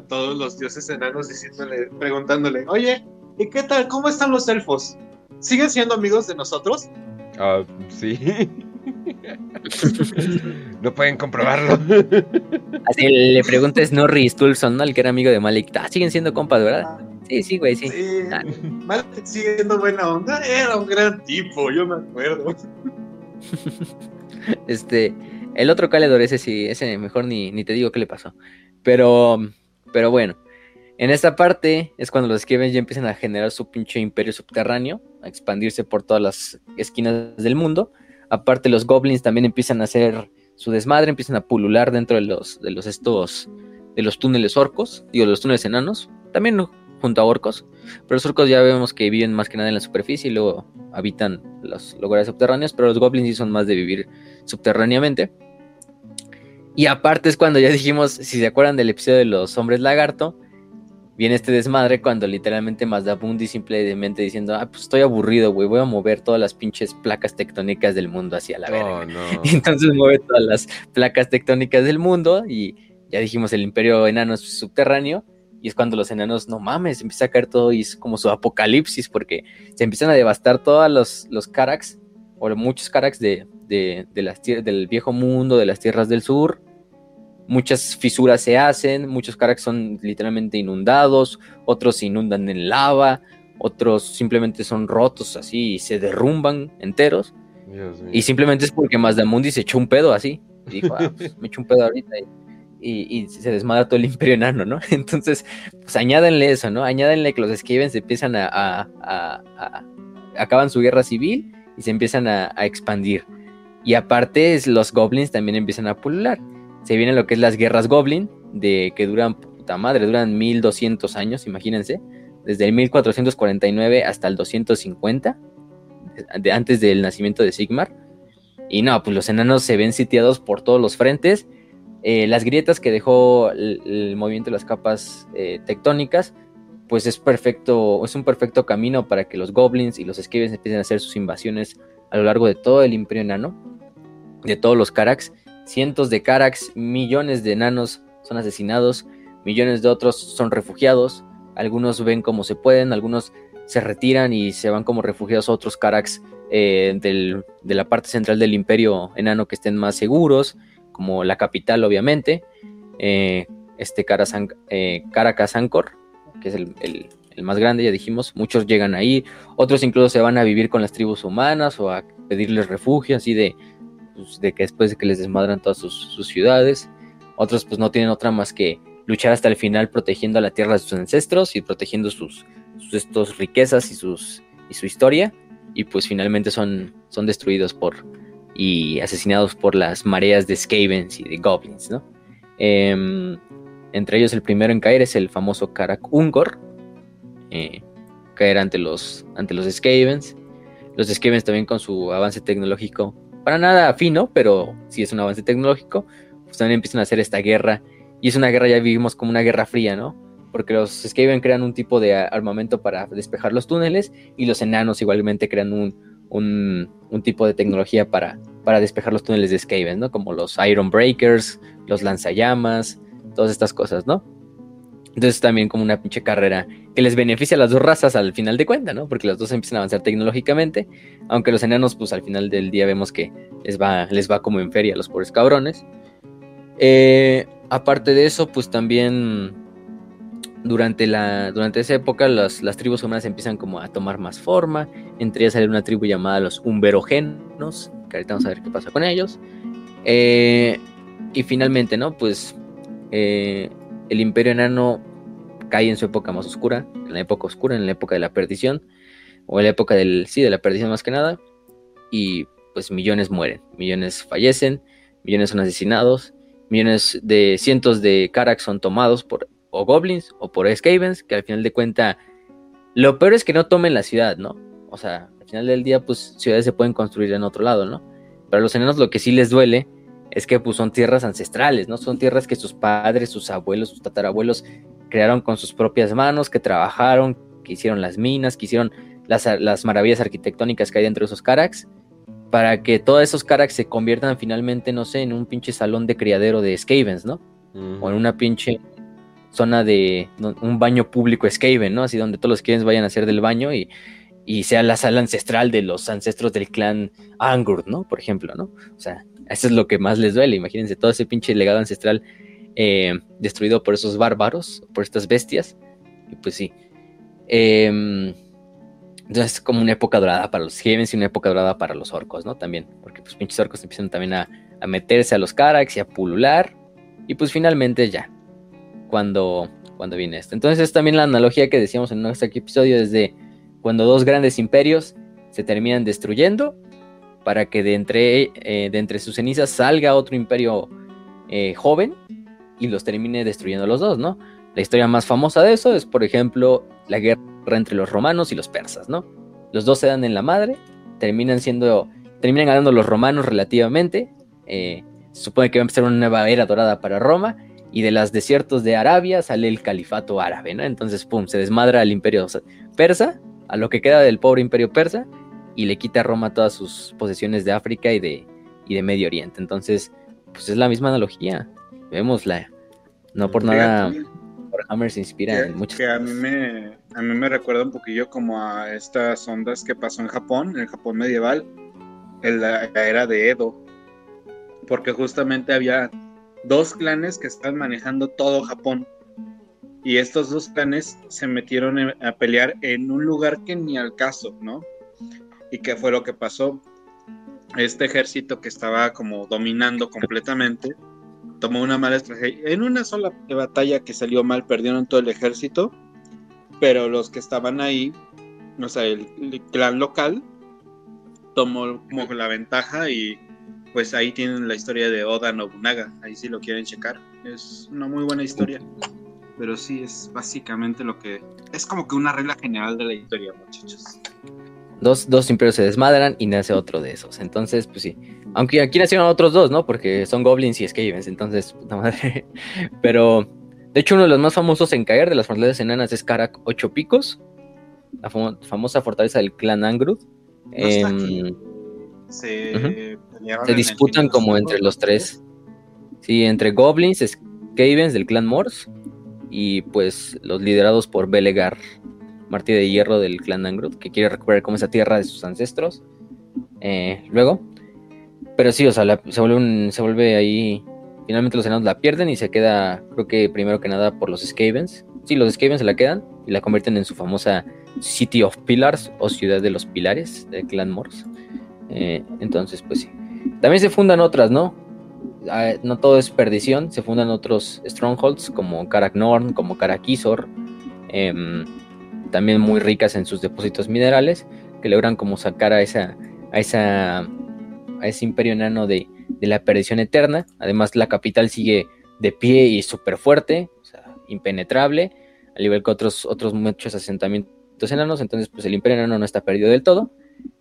todos los dioses enanos diciéndole, preguntándole, oye, ¿y qué tal? ¿Cómo están los elfos? ¿Siguen siendo amigos de nosotros? Ah, sí. no pueden comprobarlo. Así le preguntes Norris Stulson, ¿no? El que era amigo de Malik. Ah, siguen siendo compas, ¿verdad? Sí, sí, güey, sí. Ah. Malik sigue siendo buena onda. Era un gran tipo, yo me acuerdo. este, el otro Caledor, ese sí, ese mejor ni, ni te digo qué le pasó. Pero, pero bueno. En esta parte es cuando los Skavens ya empiezan a generar su pinche imperio subterráneo, a expandirse por todas las esquinas del mundo. Aparte, los goblins también empiezan a hacer su desmadre, empiezan a pulular dentro de los, de los estos, de los túneles orcos, digo, los túneles enanos, también junto a orcos, pero los orcos ya vemos que viven más que nada en la superficie y luego habitan los lugares subterráneos, pero los goblins sí son más de vivir subterráneamente. Y aparte es cuando ya dijimos, si se acuerdan del episodio de los hombres lagarto, viene este desmadre cuando literalmente Mazdabundi simplemente diciendo, ah, pues estoy aburrido, güey, voy a mover todas las pinches placas tectónicas del mundo hacia la verga. Y entonces mueve todas las placas tectónicas del mundo y ya dijimos, el imperio enano es subterráneo Y es cuando los enanos, no mames, empieza a caer todo y es como su apocalipsis porque se empiezan a devastar todos los, los Carax, o muchos Carax de, de, las, del viejo mundo, de las tierras del sur. Muchas fisuras se hacen, muchos Carax son literalmente inundados, otros se inundan en lava, otros simplemente son rotos así y se derrumban enteros. Y simplemente es porque Mazdamundi se echó un pedo así. dijo, ah, pues, me echó un pedo ahorita. Y, se desmadra todo el imperio enano, ¿no? Entonces, pues añádenle eso, ¿no? Añádenle que los Skavens empiezan a, acaban su guerra civil y se empiezan a, expandir. Y aparte, los goblins también empiezan a pulular. Se vienen lo que es las guerras goblin, de que duran, puta madre, duran 1200 años, imagínense. Desde el 1449 hasta el 250, de, antes del nacimiento de Sigmar. Y no, pues los enanos se ven sitiados por todos los frentes eh, las grietas que dejó el, movimiento de las capas eh, tectónicas, pues es perfecto, es un perfecto camino para que los goblins y los skavens empiecen a hacer sus invasiones a lo largo de todo el imperio enano, de todos los Carax. Cientos de Carax, millones de enanos son asesinados, millones de otros son refugiados, algunos ven como se pueden, algunos se retiran y se van como refugiados a otros Carax eh, de la parte central del imperio enano que estén más seguros como la capital, obviamente, eh, este eh, Caracas Ancor, que es el, más grande, ya dijimos, muchos llegan ahí, otros incluso se van a vivir con las tribus humanas o a pedirles refugio, así de, pues, de que después de que les desmadran todas sus, ciudades, otros pues no tienen otra más que luchar hasta el final protegiendo a la tierra de sus ancestros y protegiendo sus, sus riquezas y, sus, y su historia, y pues finalmente son, son destruidos por, y asesinados por las mareas de Skavens y de Goblins, ¿no? Em, entre ellos el primero en caer es el famoso Karak Ungor, eh, caer ante los, ante los Skavens. Los Skavens también con su avance tecnológico, para nada fino, pero sí es un avance tecnológico, pues también empiezan a hacer esta guerra. Y es una guerra, ya vivimos como una guerra fría, ¿no? Porque los Skaven crean un tipo de armamento para despejar los túneles y los enanos igualmente crean un, un, tipo de tecnología para, para despejar los túneles de Skaven, ¿no? Como los Iron Breakers, los lanzallamas, todas estas cosas, ¿no? Entonces también como una pinche carrera que les beneficia a las dos razas al final de cuenta, ¿no? Porque las dos empiezan a avanzar tecnológicamente, aunque los enanos pues al final del día vemos que les va, les va como en feria a los pobres cabrones. Eh, aparte de eso, pues también durante, la, durante esa época las, tribus humanas empiezan como a tomar más forma. Entre ellas sale una tribu llamada los Umberogenos, que ahorita vamos a ver qué pasa con ellos. Eh, y finalmente, ¿no? Pues eh, el imperio enano cae en su época más oscura, en la época oscura, en la época de la perdición, o en la época del, sí, de la perdición más que nada. Y pues millones mueren, millones fallecen, millones son asesinados, millones de cientos de Karak son tomados por o goblins o por Skavens, que al final de cuenta lo peor es que no tomen la ciudad, ¿no? O sea, al final del día, pues ciudades se pueden construir en otro lado, ¿no? Pero a los enanos lo que sí les duele es que pues son tierras ancestrales, ¿no? Son tierras que sus padres, sus abuelos, sus tatarabuelos crearon con sus propias manos, que trabajaron, que hicieron las minas, que hicieron las, las maravillas arquitectónicas que hay dentro de esos Carax, para que todos esos Carax se conviertan finalmente, no sé, en un pinche salón de criadero de Skavens, ¿no? O en una pinche zona de un baño público Skaven, ¿no? Así donde todos los Skavens vayan a hacer del baño y, sea la sala ancestral de los ancestros del clan Angur, ¿no? Por ejemplo, ¿no? O sea, eso es lo que más les duele. Imagínense todo ese pinche legado ancestral eh, destruido por esos bárbaros, por estas bestias. Y pues sí. Em, entonces es como una época dorada para los Skavens y una época dorada para los orcos, ¿no? También, porque pues pinches orcos empiezan también a, a meterse a los Carax y a pulular. Y pues finalmente ya, cuando, cuando viene esto. Entonces es también la analogía que decíamos en nuestro episodio desde cuando dos grandes imperios se terminan destruyendo para que de entre, eh, de entre sus cenizas salga otro imperio eh, joven y los termine destruyendo los dos, ¿no? La historia más famosa de eso es, por ejemplo, la guerra entre los romanos y los persas, ¿no? Los dos se dan en la madre, terminan siendo, terminan ganando los romanos relativamente, eh, se supone que va a empezar una nueva era dorada para Roma, y de las desiertos de Arabia sale el califato árabe, ¿no? Entonces, pum, se desmadra al imperio persa, a lo que queda del pobre imperio persa, y le quita a Roma todas sus posesiones de África y de, y de Medio Oriente. Entonces, pues es la misma analogía. Vemos la... No por nada... Warhammer se inspira en muchas que a mí me a mí me recuerda un poquillo como a estas ondas que pasó en Japón, en el Japón medieval, en la, era de Edo, porque justamente había dos clanes que están manejando todo Japón. Y estos dos clanes se metieron a pelear en un lugar que ni al caso, ¿no? ¿Y qué fue lo que pasó? Este ejército que estaba como dominando completamente tomó una mala estrategia. En una sola batalla que salió mal, perdieron todo el ejército, pero los que estaban ahí, o sea, el, clan local, tomó como la ventaja y pues ahí tienen la historia de Oda Nobunaga, ahí sí lo quieren checar. Es una muy buena historia. Pero sí, es básicamente lo que... Es como que una regla general de la historia, muchachos. Dos, dos imperios se desmadran y nace otro de esos. Entonces, pues sí. Aunque aquí nacieron otros dos, ¿no? Porque son goblins y skavens. Entonces, puta madre. Pero, de hecho, uno de los más famosos en caer de las fortalezas enanas es Karak Ocho Picos. La famosa fortaleza del clan Angrud. Em, se, se disputan como entre los tres. Sí, entre goblins, skavens del clan Morse y pues los liderados por Belegar martillo de hierro del clan Angrud, que quiere recuperar como esa tierra de sus ancestros. Eh, luego, pero sí, o sea, se, vuelve se vuelve ahí. Finalmente los enanos la pierden y se queda, creo que primero que nada por los Skavens. Sí, los Skavens se la quedan y la convierten en su famosa City of Pillars o Ciudad de los Pilares del clan Morse. Eh, entonces, pues sí. También se fundan otras, ¿no? Ah, no todo es perdición, se fundan otros strongholds como Karak Norn, como Karak Isor. Em, también muy ricas en sus depósitos minerales, que logran como sacar a esa, a esa, a ese imperio enano de, la perdición eterna. Además, la capital sigue de pie y súper fuerte, impenetrable, al igual que otros, otros muchos asentamientos enanos. Entonces, pues el imperio enano no está perdido del todo.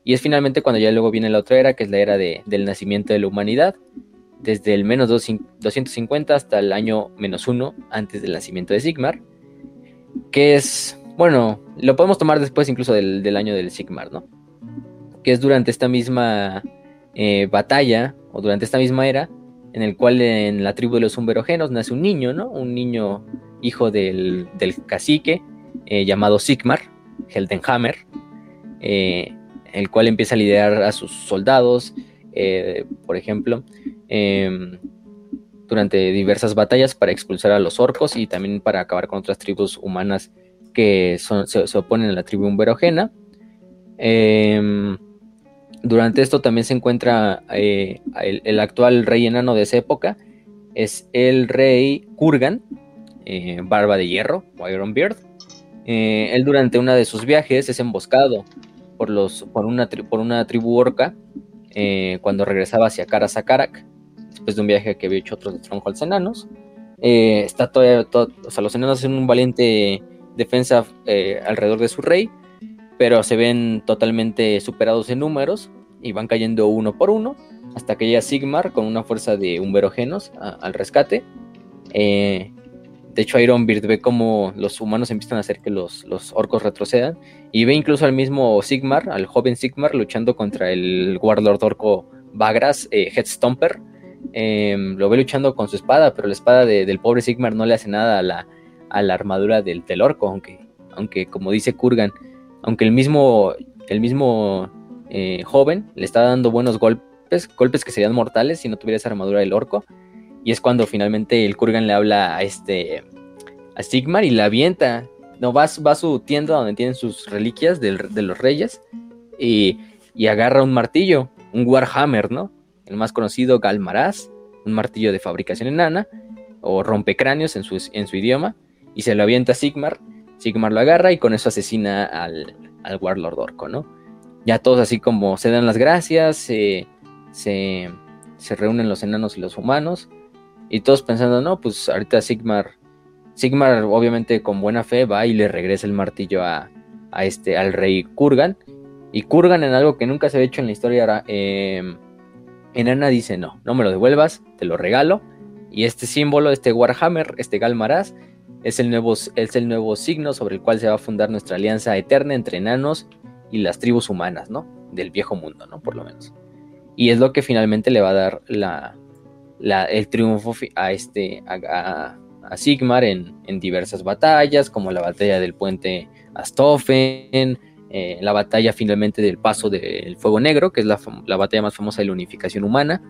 Y es finalmente cuando ya luego viene la otra era, que es la era del nacimiento de la humanidad, desde el menos 250 hasta el año menos 1 antes del nacimiento de Sigmar, que es bueno, lo podemos tomar después incluso del, año del Sigmar, ¿no? Que es durante esta misma eh, batalla o durante esta misma era en el cual en la tribu de los umberogenos nace un niño, ¿no? Un niño hijo del, cacique eh, llamado Sigmar, Heldenhammer, eh, el cual empieza a liderar a sus soldados, por ejemplo, em, durante diversas batallas para expulsar a los orcos y también para acabar con otras tribus humanas que se, oponen a la tribu umberogena. Em, durante esto también se encuentra eh, el, actual rey enano de esa época, es el rey Kurgan, eh, Barba de Hierro, o Iron Beard. Eh, él durante uno de sus viajes es emboscado por, los, por, una, por una tribu orca cuando regresaba hacia Karasakarak, después de un viaje que había hecho otros Strongholds enanos. está todavía, o sea, los enanos hacen un valiente defensa eh, alrededor de su rey, pero se ven totalmente superados en números y van cayendo uno por uno hasta que llega Sigmar con una fuerza de umberogenos al rescate. Eh, de hecho, Ironbeard ve como los humanos empiezan a hacer que los, los, orcos retrocedan y ve incluso al mismo Sigmar, al joven Sigmar, luchando contra el Warlord orco Bagras, eh, Headstomper. Em, lo ve luchando con su espada, pero la espada del pobre Sigmar no le hace nada a la, a la armadura del, orco, aunque, aunque como dice Kurgan, aunque el mismo, el mismo eh, joven le está dando buenos golpes, golpes que serían mortales si no tuviera esa armadura del orco. Y es cuando finalmente el Kurgan le habla a este a Sigmar y la avienta. No, va, va a su tienda donde tienen sus reliquias de los reyes y, y, agarra un martillo, un Warhammer, ¿no? El más conocido, Galmaraz, un martillo de fabricación enana o rompecráneos en su, en su idioma y se lo avienta a Sigmar. Sigmar lo agarra y con eso asesina al, al Warlord Orco, ¿no? Ya todos así como se dan las gracias, se, se, reúnen los enanos y los humanos, y todos pensando, no, pues ahorita Sigmar, Sigmar obviamente con buena fe va y le regresa el martillo a, a este, al rey Kurgan, y Kurgan en algo que nunca se había hecho en la historia, eh, Enana dice, no, no me lo devuelvas, te lo regalo, y este símbolo, este Warhammer, este Galmaraz, es el, nuevo, es el nuevo signo sobre el cual se va a fundar nuestra alianza eterna entre enanos y las tribus humanas, ¿no? Del viejo mundo, ¿no? Por lo menos. Y es lo que finalmente le va a dar la, el triunfo a este a, Sigmar en, diversas batallas, como la batalla del puente Astofen, eh, la batalla finalmente del paso del Fuego Negro, que es la, batalla más famosa de la unificación humana,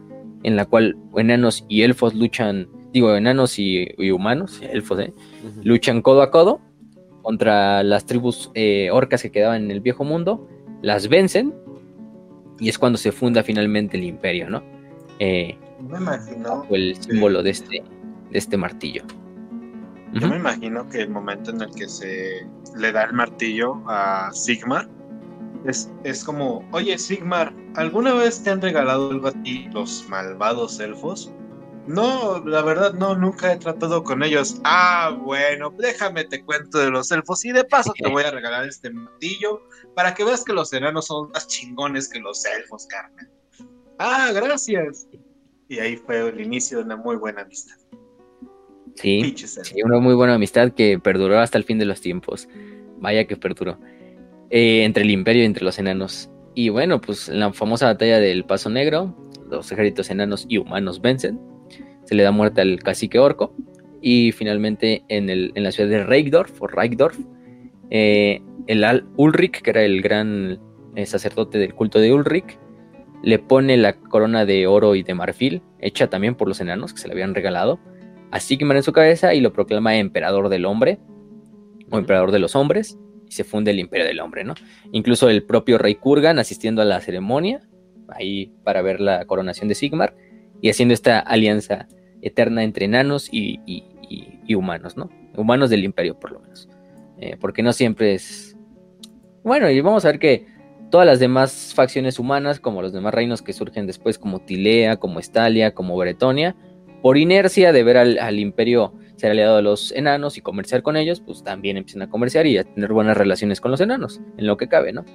en la cual enanos y elfos luchan, digo, enanos y, humanos, elfos, ¿eh? luchan codo a codo contra las tribus eh, orcas que quedaban en el viejo mundo, las vencen y es cuando se funda finalmente el imperio, ¿no? me imagino. El símbolo de este, de este martillo. Yo me imagino que el momento en el que se le da el martillo a Sigmar es, es como, oye Sigmar, ¿alguna vez te han regalado algo a ti los malvados elfos? No, la verdad no, nunca he tratado con ellos. Ah, bueno, déjame te cuento de los elfos y de paso te voy a regalar este martillo para que veas que los enanos son más chingones que los elfos, Carmen. Ah, gracias. Y ahí fue el inicio de una muy buena amistad. Sí, una muy buena amistad que perduró hasta el fin de los tiempos. Vaya que perduró. Eh, entre el imperio y entre los enanos. Y bueno, pues la famosa batalla del Paso Negro, los ejércitos enanos y humanos vencen. Se le da muerte al cacique orco. Y finalmente en, el, en la ciudad de Reikdorf, o Reikdorf, eh, el Al Ulrich, que era el gran eh, sacerdote del culto de Ulrich, le pone la corona de oro y de marfil, hecha también por los enanos que se le habían regalado a Sigmar en su cabeza y lo proclama emperador del hombre o emperador de los hombres y se funde el imperio del hombre, ¿no? Incluso el propio rey Kurgan asistiendo a la ceremonia ahí para ver la coronación de Sigmar y haciendo esta alianza eterna entre enanos y, humanos, ¿no? Humanos del imperio por lo menos. Eh, porque no siempre es... Bueno, y vamos a ver que todas las demás facciones humanas, como los demás reinos que surgen después, como Tilea, como Estalia, como Bretonia, por inercia de ver al, imperio ser aliado de los enanos y comerciar con ellos, pues también empiezan a comerciar y a tener buenas relaciones con los enanos, en lo que cabe, ¿no?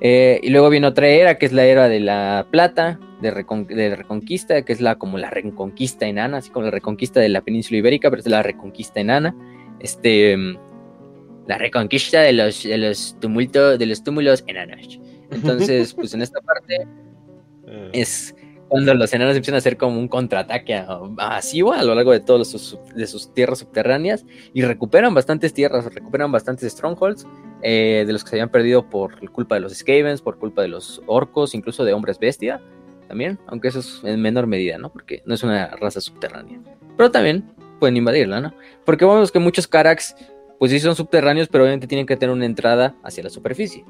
Eh, y luego viene otra era, que es la era de la plata, de, reconquista, que es la como la reconquista enana, así como la reconquista de la península ibérica, pero es la reconquista enana. Este, la reconquista de los, de los tumultos, de los túmulos enanos. Entonces, pues en esta parte ah. es cuando los enanos empiezan a hacer como un contraataque masivo a lo largo de todas sus, de sus tierras subterráneas y recuperan bastantes tierras, recuperan bastantes strongholds eh, de los que se habían perdido por culpa de los Skavens, por culpa de los orcos, incluso de hombres bestia también, aunque eso es en menor medida, ¿no? Porque no es una raza subterránea. Pero también pueden invadirla, ¿no? Porque vemos que muchos Karaks, pues sí son subterráneos, pero obviamente tienen que tener una entrada hacia la superficie.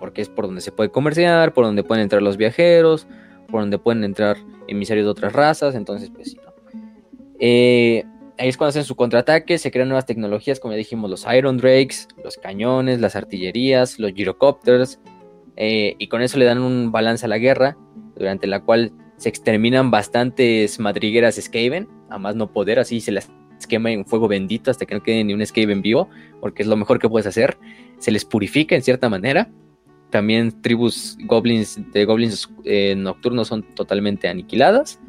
Porque es por donde se puede comerciar, por donde pueden entrar los viajeros, por donde pueden entrar emisarios de otras razas, entonces pues sí, ¿no? Eh, ahí es cuando hacen su contraataque, se crean nuevas tecnologías, como ya dijimos, los Iron Drakes, los cañones, las artillerías, los gyrocopters, eh, y con eso le dan un balance a la guerra, durante la cual se exterminan bastantes madrigueras Skaven, a más no poder, así se las quema en fuego bendito hasta que no quede ni un Skaven vivo, porque es lo mejor que puedes hacer, se les purifica en cierta manera, también tribus goblins de goblins eh, nocturnos son totalmente aniquiladas.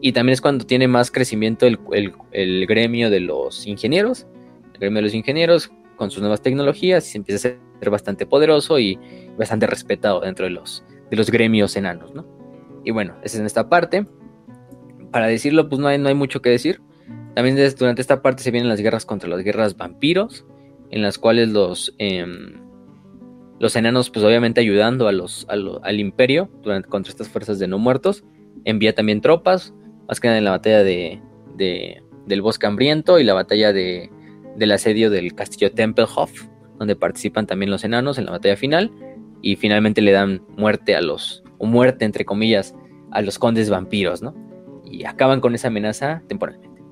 Y también es cuando tiene más crecimiento el, gremio de los ingenieros. El gremio de los ingenieros con sus nuevas tecnologías y se empieza a ser bastante poderoso y bastante respetado dentro de los, de los gremios enanos, ¿no? Y bueno, esa es en esta parte. Para decirlo, pues no hay, no hay mucho que decir. También durante esta parte se vienen las guerras contra las guerras vampiros, en las cuales los... Em, los enanos, pues obviamente ayudando a los, al imperio durante, contra estas fuerzas de no muertos. Envía también tropas, más que nada en la batalla de, del bosque hambriento y la batalla de, del asedio del castillo Tempelhof, donde participan también los enanos en la batalla final. Y finalmente le dan muerte a los, o muerte entre comillas, a los condes vampiros, ¿no? Y acaban con esa amenaza temporalmente.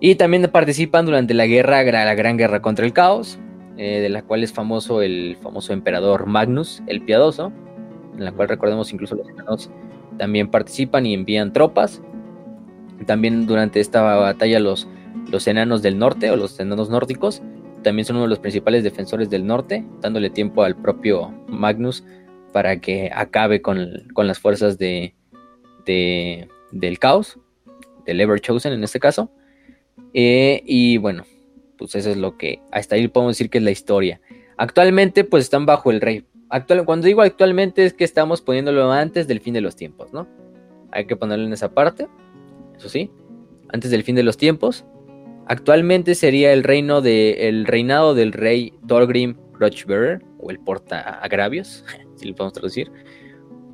Y también participan durante la guerra, la gran guerra contra el caos, eh, de la cual es famoso el famoso emperador Magnus el Piadoso, en la cual recordemos incluso los enanos también participan y envían tropas. También durante esta batalla los, los enanos del norte o los enanos nórdicos también son uno de los principales defensores del norte, dándole tiempo al propio Magnus para que acabe con, las fuerzas de, del caos, del Ever Chosen en este caso. Eh, y bueno, pues eso es lo que hasta ahí podemos decir que es la historia. Actualmente pues están bajo el rey. Actual, cuando digo actualmente es que estamos poniéndolo antes del fin de los tiempos, ¿no? Hay que ponerlo en esa parte, eso sí. antes del fin de los tiempos. Actualmente sería el reino de el reinado del rey Thorgrim Rochbearer o el porta agravios, si lo podemos traducir.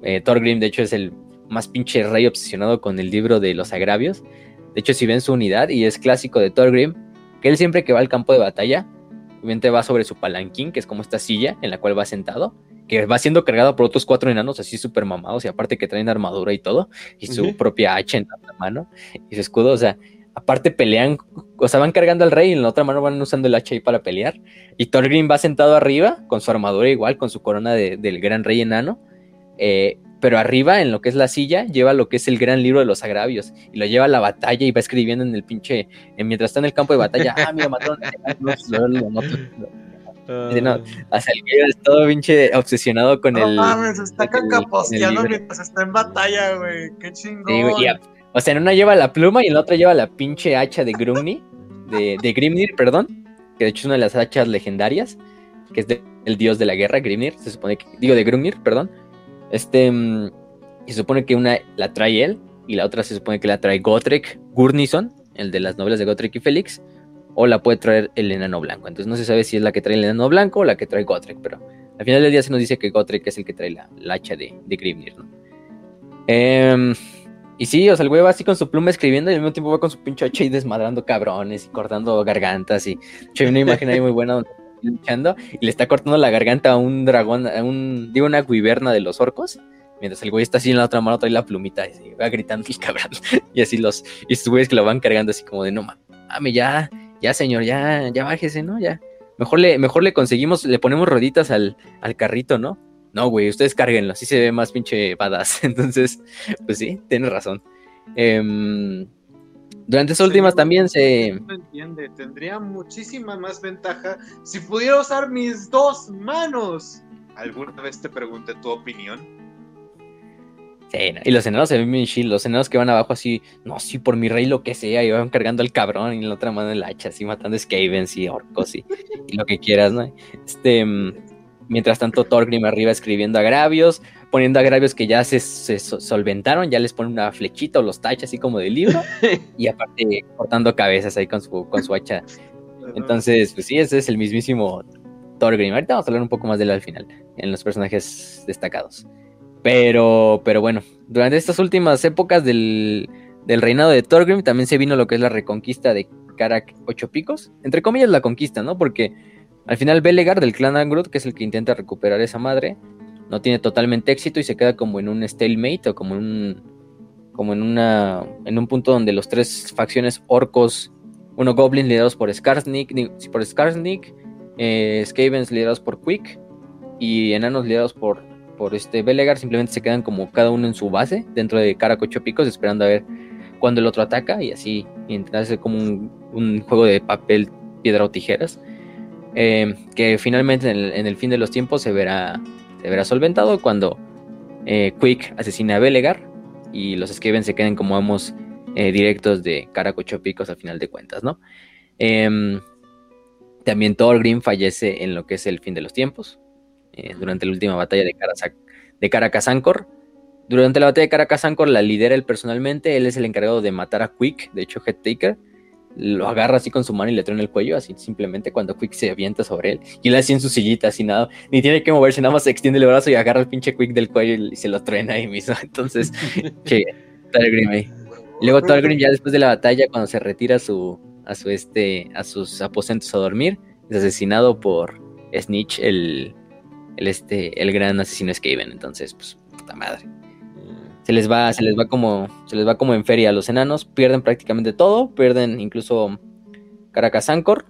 Eh, Thorgrim de hecho es el más pinche rey obsesionado con el libro de los agravios. De hecho, si ven su unidad y es clásico de Thorgrim, que él siempre que va al campo de batalla, obviamente va sobre su palanquín, que es como esta silla en la cual va sentado, que va siendo cargado por otros cuatro enanos así súper mamados y aparte que traen armadura y todo, y su propia hacha en la mano y su escudo, o sea, aparte pelean, o sea, van cargando al rey y en la otra mano van usando el hacha ahí para pelear. Y Thorgrim va sentado arriba con su armadura igual, con su corona del gran rey enano. Eh, pero arriba, en lo que es la silla, lleva lo que es el gran libro de los agravios. Y lo lleva a la batalla y va escribiendo en el pinche. mientras está en el campo de batalla, ah, mira, mataron. No, hasta el que todo pinche obsesionado con el. No mames, está cacaposteando mientras está en batalla, güey. Qué chingón. O sea, en una lleva la pluma y en la otra lleva la pinche hacha de Grumnir, de, de Grimnir, perdón. Que de hecho es una de las hachas legendarias, que es del dios de la guerra, Grimnir. Se supone que. Digo, de Grumnir, perdón. Este. Mm, se supone que una la trae él y la otra se supone que la trae Gotrek Gurnison, el de las novelas de Gotrek y Félix, o la puede traer el enano blanco. Entonces no se sabe si es la que trae el enano blanco o la que trae Gotrek, pero al final del día se nos dice que Gotrek es el que trae la, hacha de, de Grimnir, ¿no? Em, y sí, o sea, el güey va así con su pluma escribiendo y al mismo tiempo va con su pinche hacha y desmadrando cabrones y cortando gargantas y hay una imagen ahí muy buena donde luchando y le está cortando la garganta a un dragón, a un, digo, una guiberna de los orcos. Mientras el güey está así en la otra mano, trae la plumita y va gritando el cabrón. Y así los, y estos güeyes que lo van cargando así como de no mames, ya, ya señor, ya, ya bájese, ¿no? Ya. Mejor le, mejor le conseguimos, le ponemos rueditas al, al carrito, ¿no? No, güey, ustedes cárguenlo, así se ve más pinche badass. Entonces, pues sí, tienes razón. Eh, durante esas últimas también se... No entiende, tendría muchísima más ventaja si pudiera usar mis dos manos. ¿Alguna vez te pregunté tu opinión? Sí, y los enanos se ven bien chill, los enanos que van abajo así, no, sí, por mi rey lo que sea, y van cargando al cabrón y en la otra mano el hacha, así matando skavens y orcos y, y lo que quieras, ¿no? Este, mm, mientras tanto Thorgrim arriba escribiendo agravios, poniendo agravios que ya se, solventaron, ya les pone una flechita o los tacha así como de libro, y aparte cortando cabezas ahí con su, con su hacha. Entonces, pues sí, ese es el mismísimo Thorgrim. Ahorita vamos a hablar un poco más de él al final, en los personajes destacados. Pero, pero bueno, durante estas últimas épocas del, del reinado de Thorgrim también se vino lo que es la reconquista de Karak Ocho Picos. Entre comillas la conquista, ¿no? Porque al final Belegar del clan Angrud, que es el que intenta recuperar esa madre, no tiene totalmente éxito y se queda como en un stalemate o como en un, como en una en un punto donde los tres facciones orcos, uno goblins liderados por Skarsnik, por Skarsnik, eh, Skavens liderados por Quick y enanos liderados por por este Belegar simplemente se quedan como cada uno en su base dentro de Caracocho Picos esperando a ver cuándo el otro ataca y así mientras hace como un, juego de papel, piedra o tijeras. Eh, que finalmente en el, fin de los tiempos se verá solventado cuando eh, Quick asesina a Belegar y los Skaven se queden como amos eh, directos de Caracochopicos al final de cuentas, ¿no? Em, también Thorgrim fallece en lo que es el fin de los tiempos, durante la última batalla de, de Caracasancor. Durante la batalla de Caracasancor la lidera él personalmente, él es el encargado de matar a Quick, de hecho Headtaker, lo agarra así con su mano y le trae el cuello, así simplemente cuando Quick se avienta sobre él. Y él así en su sillita, así nada, ni tiene que moverse, nada más se extiende el brazo y agarra el pinche Quick del cuello y, se lo truena ahí mismo. Entonces, che, Talgrim ahí. Luego Talgrim ya después de la batalla, cuando se retira a su, a su este, a sus aposentos a dormir, es asesinado por Snitch, el, el este, el gran asesino Skaven. Entonces, pues, puta madre se les va, se les va como, se les va como en feria a los enanos, pierden prácticamente todo, pierden incluso Caracas Ancor,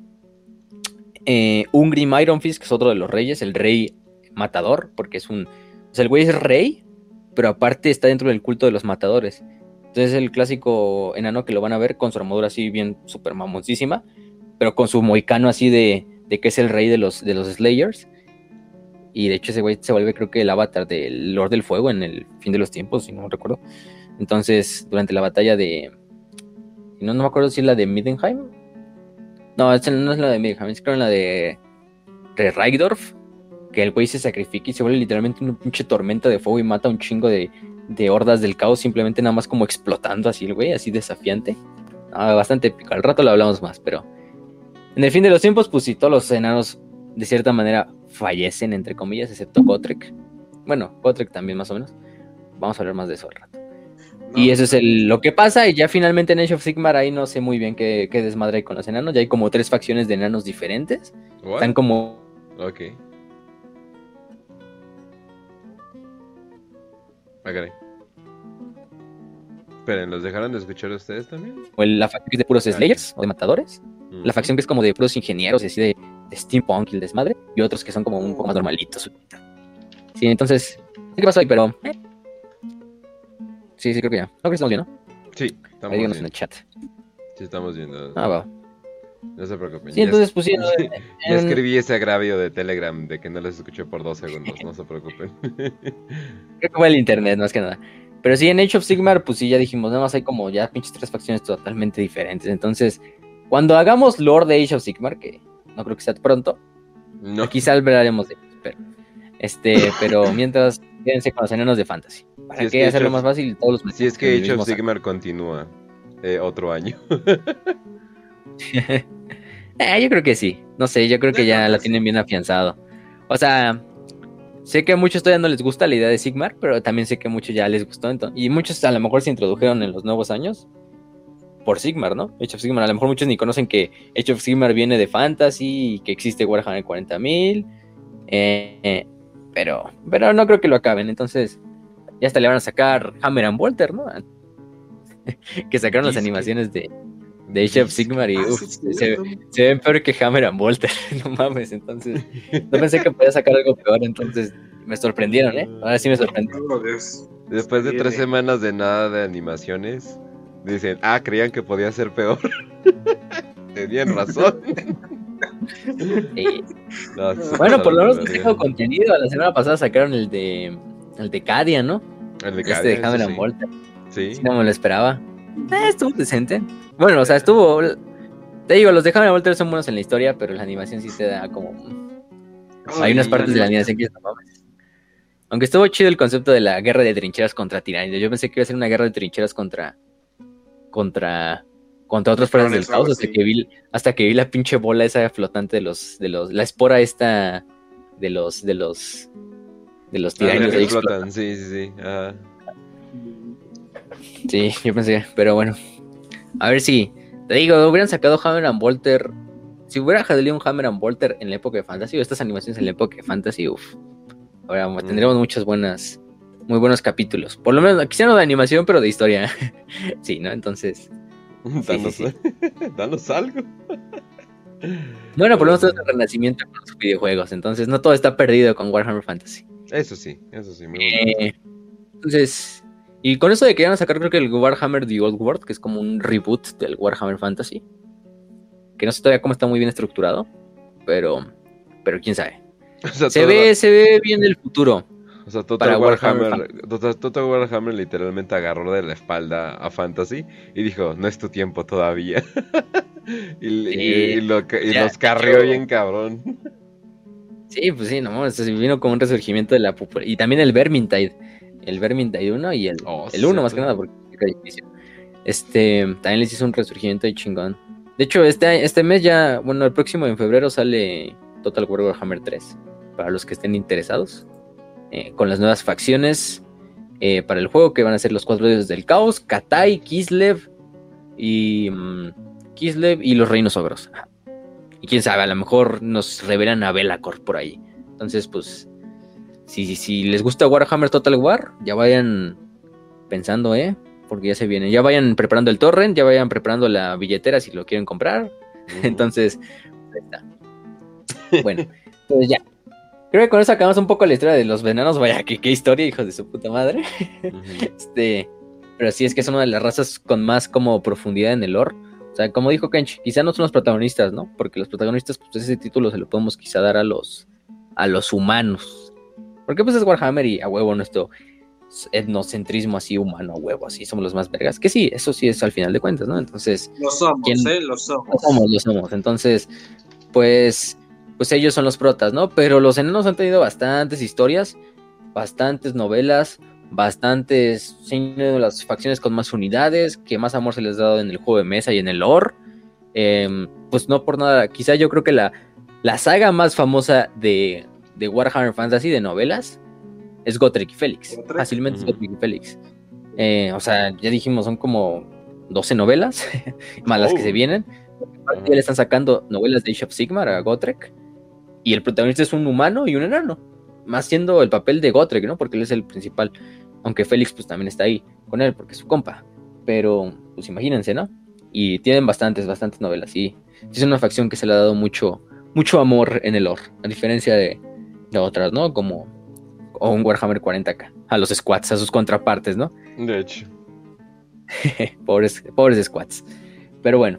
eh, Ungrim Iron Fist, que es otro de los reyes, el rey matador, porque es un, o sea, el güey es rey, pero aparte está dentro del culto de los matadores. Entonces el clásico enano que lo van a ver con su armadura así bien super mamoncísima, pero con su moicano así de, de que es el rey de los, de los Slayers. Y de hecho ese güey se vuelve creo que el avatar del Lord del Fuego en el fin de los tiempos, si no recuerdo. Entonces, durante la batalla de... No, no me acuerdo si es la de Middenheim. No, no es la de Middenheim, es creo la de... De Raigdorf. Que el güey se sacrifica y se vuelve literalmente una pinche tormenta de fuego y mata un chingo de, de hordas del caos, simplemente nada más como explotando así el güey, así desafiante. Ah, bastante épico. Al rato lo hablamos más, pero. En el fin de los tiempos, pues sí, todos los enanos, de cierta manera, fallecen, entre comillas, excepto Gotrek. Bueno, Gotrek también, más o menos. Vamos a hablar más de eso al rato. y eso es el, lo que pasa, y ya finalmente en Age of Sigmar ahí no sé muy bien qué, qué desmadre hay con los enanos. Ya hay como tres facciones de enanos diferentes. Están como. Ok. Ah, caray. Esperen, ¿los dejaron de escuchar ustedes también? O la facción que es de puros Slayers o de matadores. La facción que es como de puros ingenieros y así de, de steampunk y el desmadre. Y otros que son como un poco más normalitos. Sí, entonces. ¿Qué pasó ahí? Pero. Sí, sí, creo que ya. No, que estamos bien, ¿no? Sí, Ahí estamos díganos en viendo. el chat. Sí, estamos viendo. Ah, va. No se preocupen. Sí, ya entonces pusieron. Ya en- escribí ese agravio de Telegram de que no les escuché por dos segundos, no se preocupen. Creo que fue el internet, más que nada. Pero sí, en Age of Sigmar, pues sí, ya dijimos, nada más hay como ya pinches tres facciones totalmente diferentes. Entonces, cuando hagamos lore de Age of Sigmar, que no creo que sea pronto, No, quizá hablaremos de ellos, pero, este, pero mientras, quédense con los enanos de fantasy. Para Si es que hacerlo of- más fácil, todos los si es que Age of. Sigmar continúa eh, otro año. Eh, yo creo que sí. No sé, yo creo que ya la que tienen bien afianzado. O sea, sé que a muchos todavía no les gusta la idea de Sigmar, pero también sé que a muchos ya les gustó. ento- y muchos a lo mejor se introdujeron en los nuevos años por Sigmar, ¿no? Age of Sigmar. A lo mejor muchos ni conocen que Age of Sigmar viene de Fantasy y que existe Warhammer 40.000. eh, eh, pero, pero no creo que lo acaben. Entonces, ya hasta le van a sacar Hammer and Bolter, ¿no? que sacaron las animaciones de, de Age of Sigmar y Ah, uf, se, se ven peor que Hammer and Bolter, no mames, entonces no pensé que podía sacar algo peor, entonces me sorprendieron, ¿eh? Ahora sí me sorprendió. Dios. Después de tres semanas de nada de animaciones, dicen, ah, creían que podía ser peor. Tenían razón. Sí. No, sí, Bueno, por lo menos dejo contenido, la semana pasada sacaron el de el de Cadia, ¿no? El de Este Cadia, de eso Hammer sí. Bolter, Sí. Sí, no me lo esperaba. Eh, estuvo decente. Bueno, o sea, estuvo te digo, los de Hammer and Bolter son buenos en la historia, pero la animación sí te da como Hay unas partes de la animación que no mames. Aunque estuvo chido el concepto de la guerra de trincheras contra tiranidos. Yo pensé que iba a ser una guerra de trincheras contra. Contra. contra otras fuerzas del caos. Hasta que, vi, hasta que vi la pinche bola esa flotante de los. de los. la espora esta. de los. de los. de los Ah, tiranios que ahí explotan, sí, sí, sí. Sí, yo pensé, pero bueno. A ver si. Te digo, hubieran sacado Hammer and Bolter. Si hubiera salido un Hammer and Bolter en la época de Fantasy, o estas animaciones en la época de Fantasy, uff. Ahora Mm. tendremos muchas buenas. Muy buenos capítulos. Por lo menos, quizá no de animación, pero de historia. sí, ¿no? Entonces. Danos, sí, danos algo. Bueno, por lo menos es el renacimiento con los videojuegos. Entonces, no todo está perdido con Warhammer Fantasy. Eso sí, eso sí. muy. Eh, entonces, y con eso de que van a sacar, creo que el Warhammer The Old World, que es como un reboot del Warhammer Fantasy, que no sé todavía cómo está muy bien estructurado, pero, pero quién sabe. O sea, Se ve, se ve bien el futuro. O sea, Total Warhammer, Warhammer Total, Total Warhammer literalmente agarró de la espalda a Fantasy y dijo, no es tu tiempo todavía. y, y- Sí, y lo ca- y ya, los carrió yo- bien cabrón. Sí, pues sí, no, se vino como un resurgimiento de la popul- Y también el Vermintide. El Vermintide 1 y el, Oh, el 1 más que nada, porque. Este, también les hizo un resurgimiento de chingón. De hecho, este, este mes ya, bueno, el próximo en febrero sale Total War Warhammer 3. Para los que estén interesados. Eh, con las nuevas facciones eh, para el juego, que van a ser los cuatro dioses del caos, Katai, Kislev y. mm, Kislev y los reinos ogros. Y quién sabe, a lo mejor nos revelan a Belacor por ahí. Entonces, pues, si, si, si les gusta Warhammer Total War, ya vayan pensando, ¿eh? Porque ya se viene. Ya vayan preparando el torrent, ya vayan preparando la billetera si lo quieren comprar. Entonces, ahí está. Bueno, pues ya. Creo que con eso acabamos un poco la historia de los venanos. Vaya, que qué historia, hijos de su puta madre. Este, pero sí es que es una de las razas con más como profundidad en el lore. O sea, como dijo Kench, quizá no son los protagonistas, ¿no? Porque los protagonistas, pues ese título se lo podemos quizá dar a los a los humanos. Porque pues es Warhammer y a huevo nuestro etnocentrismo así humano, a huevo, así somos los más vergas. Que sí, eso sí es al final de cuentas, ¿no? Entonces, Lo somos, ¿Quién? ¿eh? Lo somos. lo somos, lo somos. Entonces, pues, pues ellos son los protas, ¿no? Pero los enanos han tenido bastantes historias, bastantes novelas, bastantes, de las facciones con más unidades, que más amor se les ha dado en el juego de mesa y en el lore. Em, pues no por nada, quizá yo creo que la, la saga más famosa de, de, Warhammer Fantasy de novelas es Gotrek y Félix. Fácilmente es Gotrek y Félix. Eh, o sea, ya dijimos, son como 12 novelas, más las que se oh. vienen. Ya le están sacando novelas de Age of Sigmar a Gotrek. Y el protagonista es un humano y un enano. Más siendo el papel de Gotrek, ¿no? Porque él es el principal. Aunque Félix pues también está ahí con él porque es su compa. Pero pues imagínense, ¿no? Y tienen bastantes, bastantes novelas. Y es una facción que se le ha dado mucho, mucho amor en el lore. A diferencia de, de otras, ¿no? Como o un Warhammer 40k. A los squats, a sus contrapartes, ¿no? De hecho. pobres, pobres squats. Pero bueno.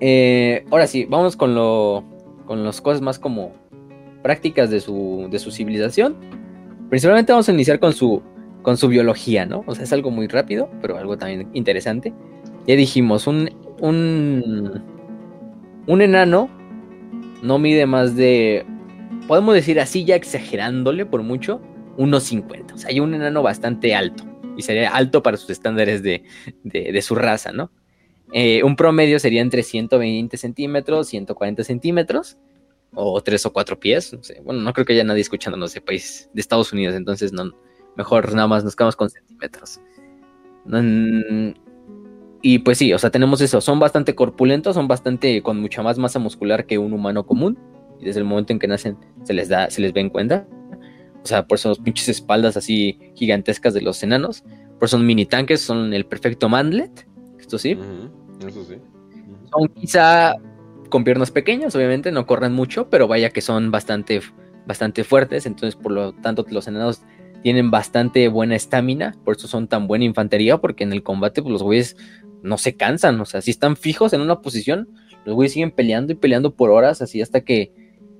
Eh, ahora sí, vamos con lo. Con las cosas más como prácticas de su, de su civilización. Principalmente vamos a iniciar con su con su biología, ¿no? O sea, es algo muy rápido, pero algo también interesante. Ya dijimos, un, un, un enano no mide más de, podemos decir así ya exagerándole por mucho, unos 50. O sea, hay un enano bastante alto y sería alto para sus estándares de, de, su raza, ¿no? Eh, un promedio sería entre 120 centímetros, 140 centímetros, o 3 o 4 pies. No. Bueno, no creo que haya nadie escuchándonos de país de Estados Unidos, entonces no, Mejor nada más nos quedamos con centímetros. Y pues sí, o sea, tenemos eso. Son bastante corpulentos, son bastante con mucha más masa muscular que un humano común. Y desde el momento en que nacen se les da, se les ve en cuenta. O sea, por eso los pinches espaldas así gigantescas de los enanos. Por eso son mini tanques, son el perfecto mandlet. Esto sí. Eso sí. Son quizá con piernas pequeñas, obviamente, no corren mucho, pero vaya que son bastante, bastante fuertes. Entonces, por lo tanto, los enanos tienen bastante buena estamina, por eso son tan buena infantería, porque en el combate pues, los güeyes no se cansan, o sea, si están fijos en una posición, los güeyes siguen peleando y peleando por horas, así hasta que,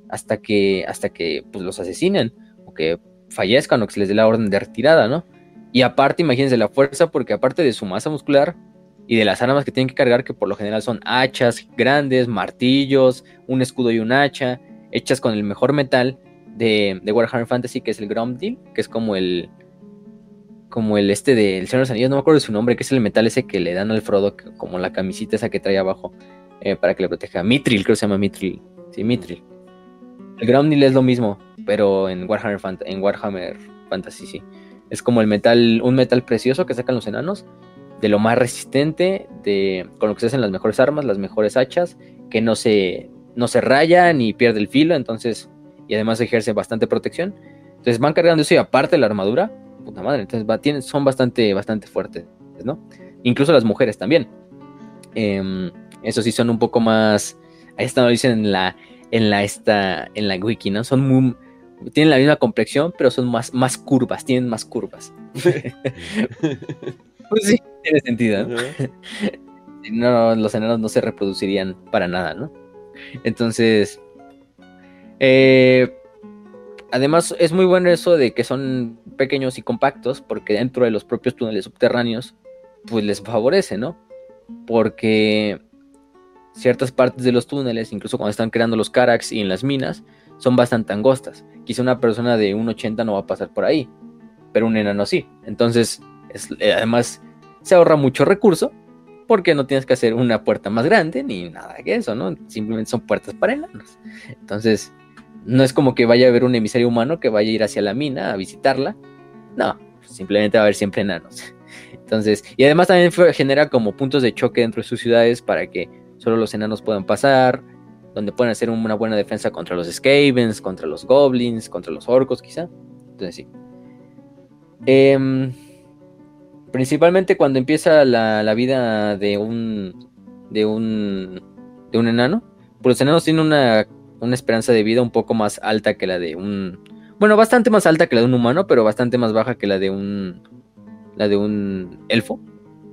hasta que, hasta que pues, los asesinen, o que fallezcan, o que se les dé la orden de retirada, ¿no? Y aparte, imagínense la fuerza, porque aparte de su masa muscular y de las armas que tienen que cargar, que por lo general son hachas grandes, martillos, un escudo y un hacha, hechas con el mejor metal, de, Warhammer Fantasy, que es el Gromdil, que es como el. Como el este del Señor de los Anillos, no me acuerdo de su nombre, que es el metal ese que le dan al Frodo, como la camisita esa que trae abajo, eh, para que le proteja. Mitril, creo que se llama Mitril. Sí, Mitril. El Gromdil es lo mismo, pero en Warhammer, en Warhammer Fantasy, sí. Es como el metal, un metal precioso que sacan los enanos, de lo más resistente, de, con lo que se hacen las mejores armas, las mejores hachas, que no se, no se raya ni pierde el filo, entonces y además ejerce bastante protección. Entonces van cargando eso y aparte la armadura, puta madre, entonces va, tienen, son bastante, bastante fuertes, ¿no? Incluso las mujeres también. Em, eso sí son un poco más, ahí está, lo dicen en la, en la, esta, en la wiki, ¿no? Son muy, tienen la misma complexión, pero son más, más curvas, tienen más curvas. pues sí, tiene sentido, ¿no? no, los enanos no se reproducirían para nada, ¿no? Entonces, eh, además, es muy bueno eso de que son pequeños y compactos, porque dentro de los propios túneles subterráneos, pues les favorece, ¿no? Porque ciertas partes de los túneles, incluso cuando están creando los Carax y en las minas, son bastante angostas. Quizá una persona de 1,80 no va a pasar por ahí, pero un enano sí. Entonces, eh, además, se ahorra mucho recurso porque no tienes que hacer una puerta más grande ni nada que eso, ¿no? Simplemente son puertas para enanos. Entonces, no es como que vaya a haber un emisario humano que vaya a ir hacia la mina a visitarla. No, simplemente va a haber siempre enanos. Entonces, y además también genera como puntos de choque dentro de sus ciudades para que solo los enanos puedan pasar, donde pueden hacer una buena defensa contra los Skavens, contra los Goblins, contra los Orcos quizá. Entonces sí. Em, principalmente cuando empieza la, vida de un, de un, de un enano, pues los enanos tienen una una esperanza de vida un poco más alta que la de un... Bueno, bastante más alta que la de un humano, pero bastante más baja que la de un... La de un elfo.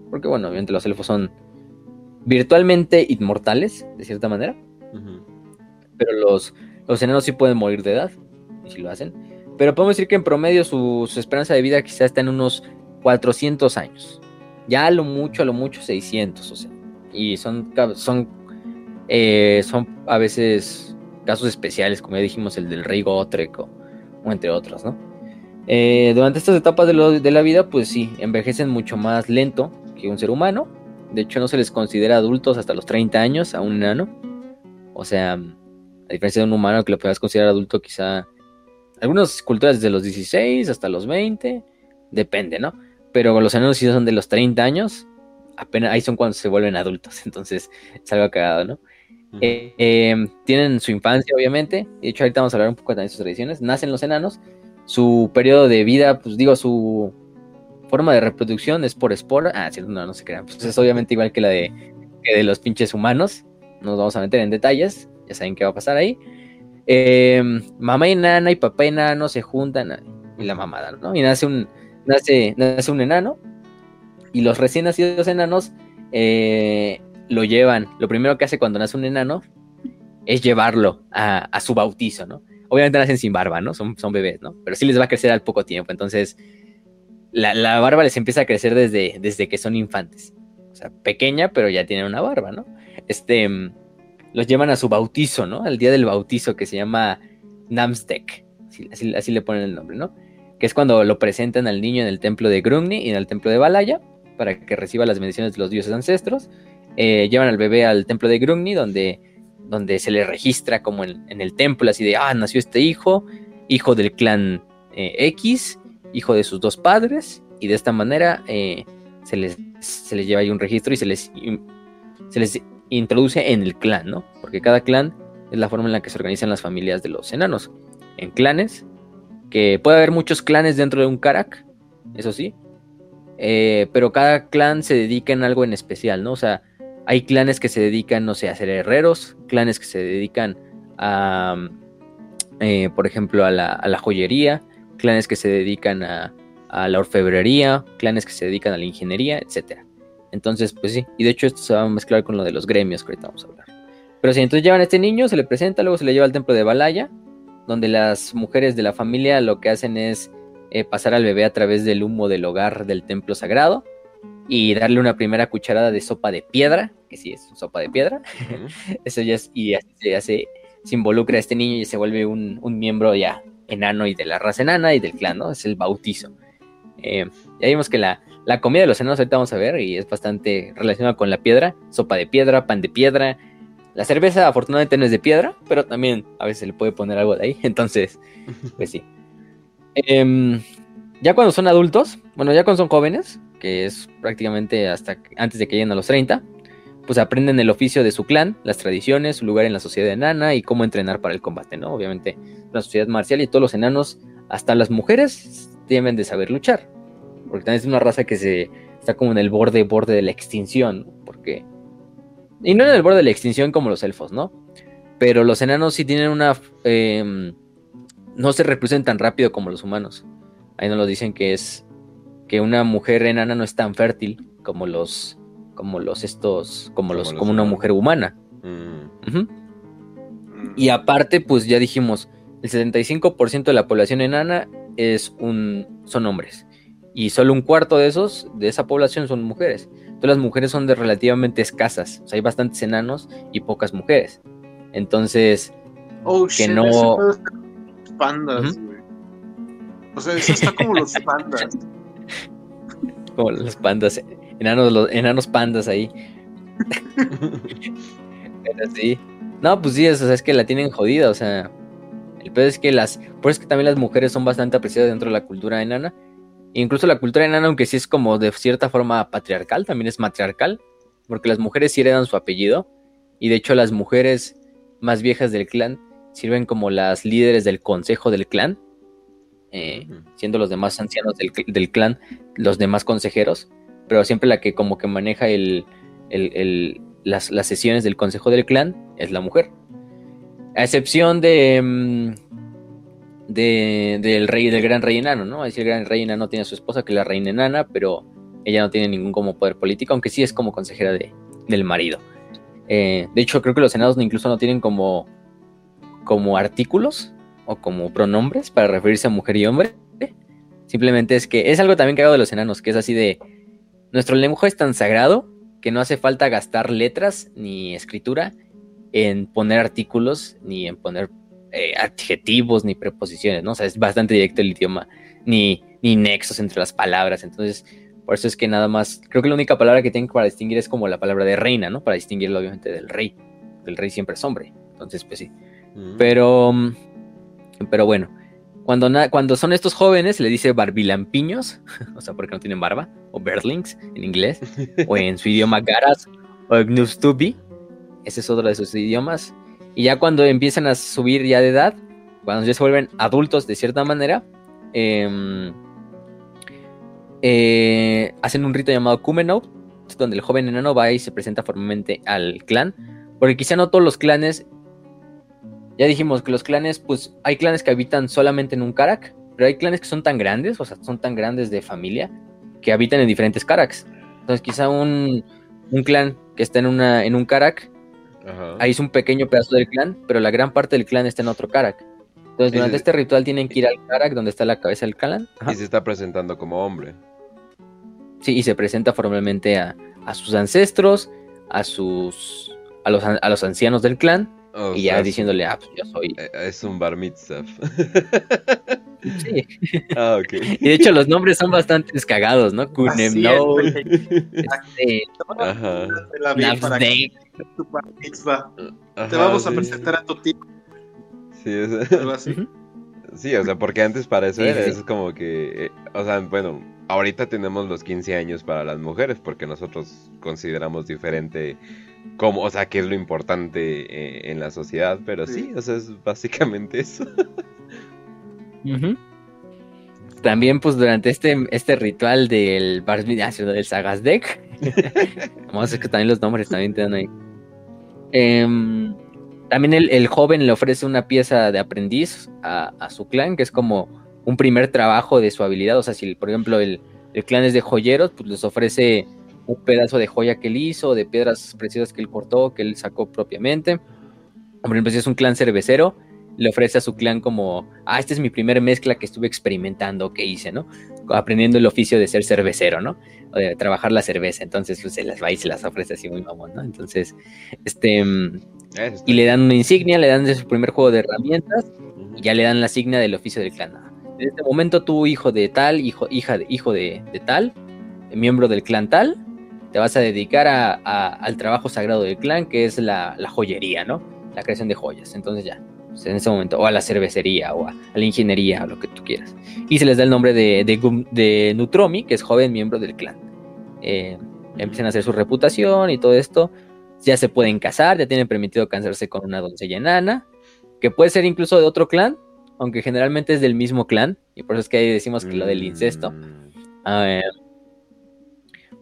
Porque bueno, obviamente los elfos son virtualmente inmortales, de cierta manera. Pero los, los enanos sí pueden morir de edad, y si lo hacen. Pero podemos decir que en promedio su, esperanza de vida quizás está en unos 400 años. Ya a lo mucho, a lo mucho 600, o sea. Y son, son, eh, son a veces casos especiales, como ya dijimos, el del rey Gotrek o, entre otros, ¿no? Eh, durante estas etapas de, de, la vida, pues sí, envejecen mucho más lento que un ser humano. De hecho, no se les considera adultos hasta los 30 años a un enano. O sea, a diferencia de un humano que lo puedas considerar adulto, quizá algunas culturas desde los 16 hasta los 20, depende, ¿no? Pero los enanos sí son de los 30 años, apenas ahí son cuando se vuelven adultos, entonces es algo cagado, ¿no? Eh, em, tienen su infancia, obviamente, de hecho ahorita vamos a hablar un poco también de sus tradiciones, nacen los enanos, su periodo de vida, pues digo, su forma de reproducción es por espora, ah, sí, no, no se crean, pues es obviamente igual que la de, que de los pinches humanos, no nos vamos a meter en detalles, ya saben qué va a pasar ahí. Em, mamá enana y papá enano se juntan y la mamada, ¿no? Y nace un, nace, nace un enano y los recién nacidos enanos eh, lo llevan. Lo primero que hace cuando nace un enano es llevarlo a, su bautizo, ¿no? Obviamente nacen sin barba, ¿no? Son, son bebés, ¿no? Pero sí les va a crecer al poco tiempo. Entonces, la, barba les empieza a crecer desde, desde que son infantes. O sea, pequeña, pero ya tienen una barba, ¿no? Este los llevan a su bautizo, ¿no? Al día del bautizo que se llama Namstek, así, le ponen el nombre, ¿no? Que es cuando lo presentan al niño en el templo de Grumni y en el templo de Balaya para que reciba las bendiciones de los dioses ancestros. Eh, llevan al bebé al templo de Grumni donde, donde se le registra como en, el templo, así de, ah, nació este hijo, hijo del clan eh, X, hijo de sus dos padres, y de esta manera eh, se, les, se les lleva ahí un registro y se les, se les introduce en el clan, ¿no? Porque cada clan es la forma en la que se organizan las familias de los enanos. En clanes, que puede haber muchos clanes dentro de un Karak, eso sí, eh, pero cada clan se dedica en algo en especial, ¿no? O sea, hay clanes que se dedican, no sé, a ser herreros, clanes que se dedican a, eh, por ejemplo, a la, joyería, clanes que se dedican a, a la orfebrería, clanes que se dedican a la ingeniería, etcétera. Entonces, pues sí, y de hecho esto se va a mezclar con lo de los gremios que ahorita vamos a hablar. Pero sí, entonces llevan a este niño, se le presenta, luego se le lleva al templo de Balaya, donde las mujeres de la familia lo que hacen es eh, pasar al bebé a través del humo del hogar del templo sagrado y darle una primera cucharada de sopa de piedra, que sí es sopa de piedra. Eso ya es, y así se hace, se involucra a este niño y se vuelve un, miembro ya enano y de la raza enana y del clan, ¿no? Es el bautizo. Eh, ya vimos que la, la comida de los enanos ahorita vamos a ver y es bastante relacionada con la piedra, sopa de piedra, pan de piedra. La cerveza afortunadamente no es de piedra, pero también a veces se le puede poner algo de ahí, entonces, pues sí. Em, ya cuando son adultos, bueno, ya cuando son jóvenes, que es prácticamente hasta antes de que lleguen a los 30, pues aprenden el oficio de su clan, las tradiciones, su lugar en la sociedad enana y cómo entrenar para el combate, ¿no? Obviamente, la sociedad marcial y todos los enanos, hasta las mujeres, deben de saber luchar porque también es una raza que se está como en el borde, borde de la extinción, porque... Y no en el borde de la extinción como los elfos, ¿no? Pero los enanos sí tienen una... Em, no se reproducen tan rápido como los humanos. Ahí nos lo dicen que es que una mujer enana no es tan fértil como los como los estos como, los como una mujer humana. Mm. Y aparte, pues ya dijimos, el 75% de la población enana es un son hombres y solo un cuarto de esos, de esa población, son mujeres. Entonces las mujeres son de relativamente escasas. O sea, hay bastantes enanos y pocas mujeres. Entonces, oh, que no. Pandas, güey. O sea, eso está como los pandas. como los pandas. Enanos, los, enanos pandas ahí. Pero sí. No, pues sí, o sea, es que la tienen jodida, o sea. El peor es que las. Por eso es que también las mujeres son bastante apreciadas dentro de la cultura enana Incluso la cultura enana, aunque sí es como de cierta forma patriarcal, también es matriarcal, porque las mujeres sí heredan su apellido, y de hecho las mujeres más viejas del clan sirven como las líderes del consejo del clan, eh, siendo los demás ancianos del, clan los demás consejeros, pero siempre la que como que maneja el, las, sesiones del consejo del clan es la mujer. A excepción de... Mm, del rey, del gran rey enano, ¿no? Es decir, el gran rey enano tiene a su esposa, que es la reina enana, pero ella no tiene ningún como poder político, aunque sí es como consejera de, del marido. Eh, de hecho, creo que los enanos incluso no tienen como, como artículos o como pronombres para referirse a mujer y hombre. Simplemente es que es algo también cagado de los enanos, que es así de, nuestro lenguaje es tan sagrado que no hace falta gastar letras ni escritura en poner artículos ni en poner eh, adjetivos ni preposiciones, ¿no? O sea, es bastante directo el idioma, ni, ni nexos entre las palabras. Entonces, por eso es que nada más, creo que la única palabra que tengo para distinguir es como la palabra de reina, ¿no? Para distinguirlo obviamente del rey. El rey siempre es hombre. Entonces, pues sí. Mm. Pero, pero bueno, cuando, cuando son estos jóvenes, se le dice barbilampiños, o sea, porque no tienen barba, o berlings en inglés, o en su idioma garas, o gnustubi, ese es otro de sus idiomas. Y ya cuando empiezan a subir ya de edad, cuando ya se vuelven adultos de cierta manera, em, eh, hacen un rito llamado Kumenov, donde el joven enano va y se presenta formalmente al clan, porque quizá no todos los clanes ya dijimos que los clanes, pues hay clanes que habitan solamente en un Karak, pero hay clanes que son tan grandes, o sea, son tan grandes de familia, que habitan en diferentes Karaks. Entonces, quizá un, un clan que está en, una, en un Karak, Ajá. ahí es un pequeño pedazo del clan, pero la gran parte del clan está en otro Karak. Entonces, durante este ritual tienen que ir al Karak donde está la cabeza del clan. Ajá. Y se está presentando como hombre. Sí, y se presenta formalmente a, a sus ancestros, a sus a los, a los ancianos del clan, O y ya diciéndole, ah, pues yo soy. eh, Es un bar mitzvah. Sí. ah, ok. Y de hecho los nombres son bastante cagados, ¿no? Es, Kunemno, güey. este, Ajá. Te tu bar mitzvah. Te Ajá, vamos a presentar a tu tío, Sí, es- algo así. Sí, o sea, porque antes para eso Sí, era, sí, eso es como que, eh, o sea, bueno, ahorita tenemos los 15 años para las mujeres porque nosotros consideramos diferente como, o sea, qué es lo importante eh, en la sociedad, pero sí, Sí. o sea, es básicamente eso. También, pues, durante este, este ritual del Bar ah, del Sagasdek, vamos a ver que también los nombres también te dan ahí. Em, también el, el joven le ofrece una pieza de aprendiz a, a su clan, que es como un primer trabajo de su habilidad. O sea, si, por ejemplo, el, el clan es de joyeros, pues les ofrece un pedazo de joya que él hizo, de piedras preciosas que él cortó, que él sacó propiamente. Por ejemplo, si es un clan cervecero, le ofrece a su clan como, ah, esta es mi primer mezcla que estuve experimentando, que hice, ¿no? Aprendiendo el oficio de ser cervecero, ¿no? O de trabajar la cerveza. Entonces, pues se las va y se las ofrece así muy mamón, ¿no? Entonces, este, mm, está y le dan una insignia, le dan de su primer juego de herramientas y ya le dan la signa del oficio del clan. En este momento, tú, hijo de tal, hijo, hija de, hijo de, de tal, miembro del clan tal, te vas a dedicar a- a- al trabajo sagrado del clan, que es la, la joyería, ¿no? La creación de joyas. Entonces ya, pues, en ese momento, o a la cervecería, o a, a la ingeniería, o lo que tú quieras. Y se les da el nombre de, de, Gum- de Nutromi, que es joven miembro del clan. Eh, empiezan a hacer su reputación y todo esto. Ya se pueden casar, ya tienen permitido casarse con una doncella enana, que puede ser incluso de otro clan, aunque generalmente es del mismo clan, y por eso es que ahí decimos que lo del incesto. Mm. A ver,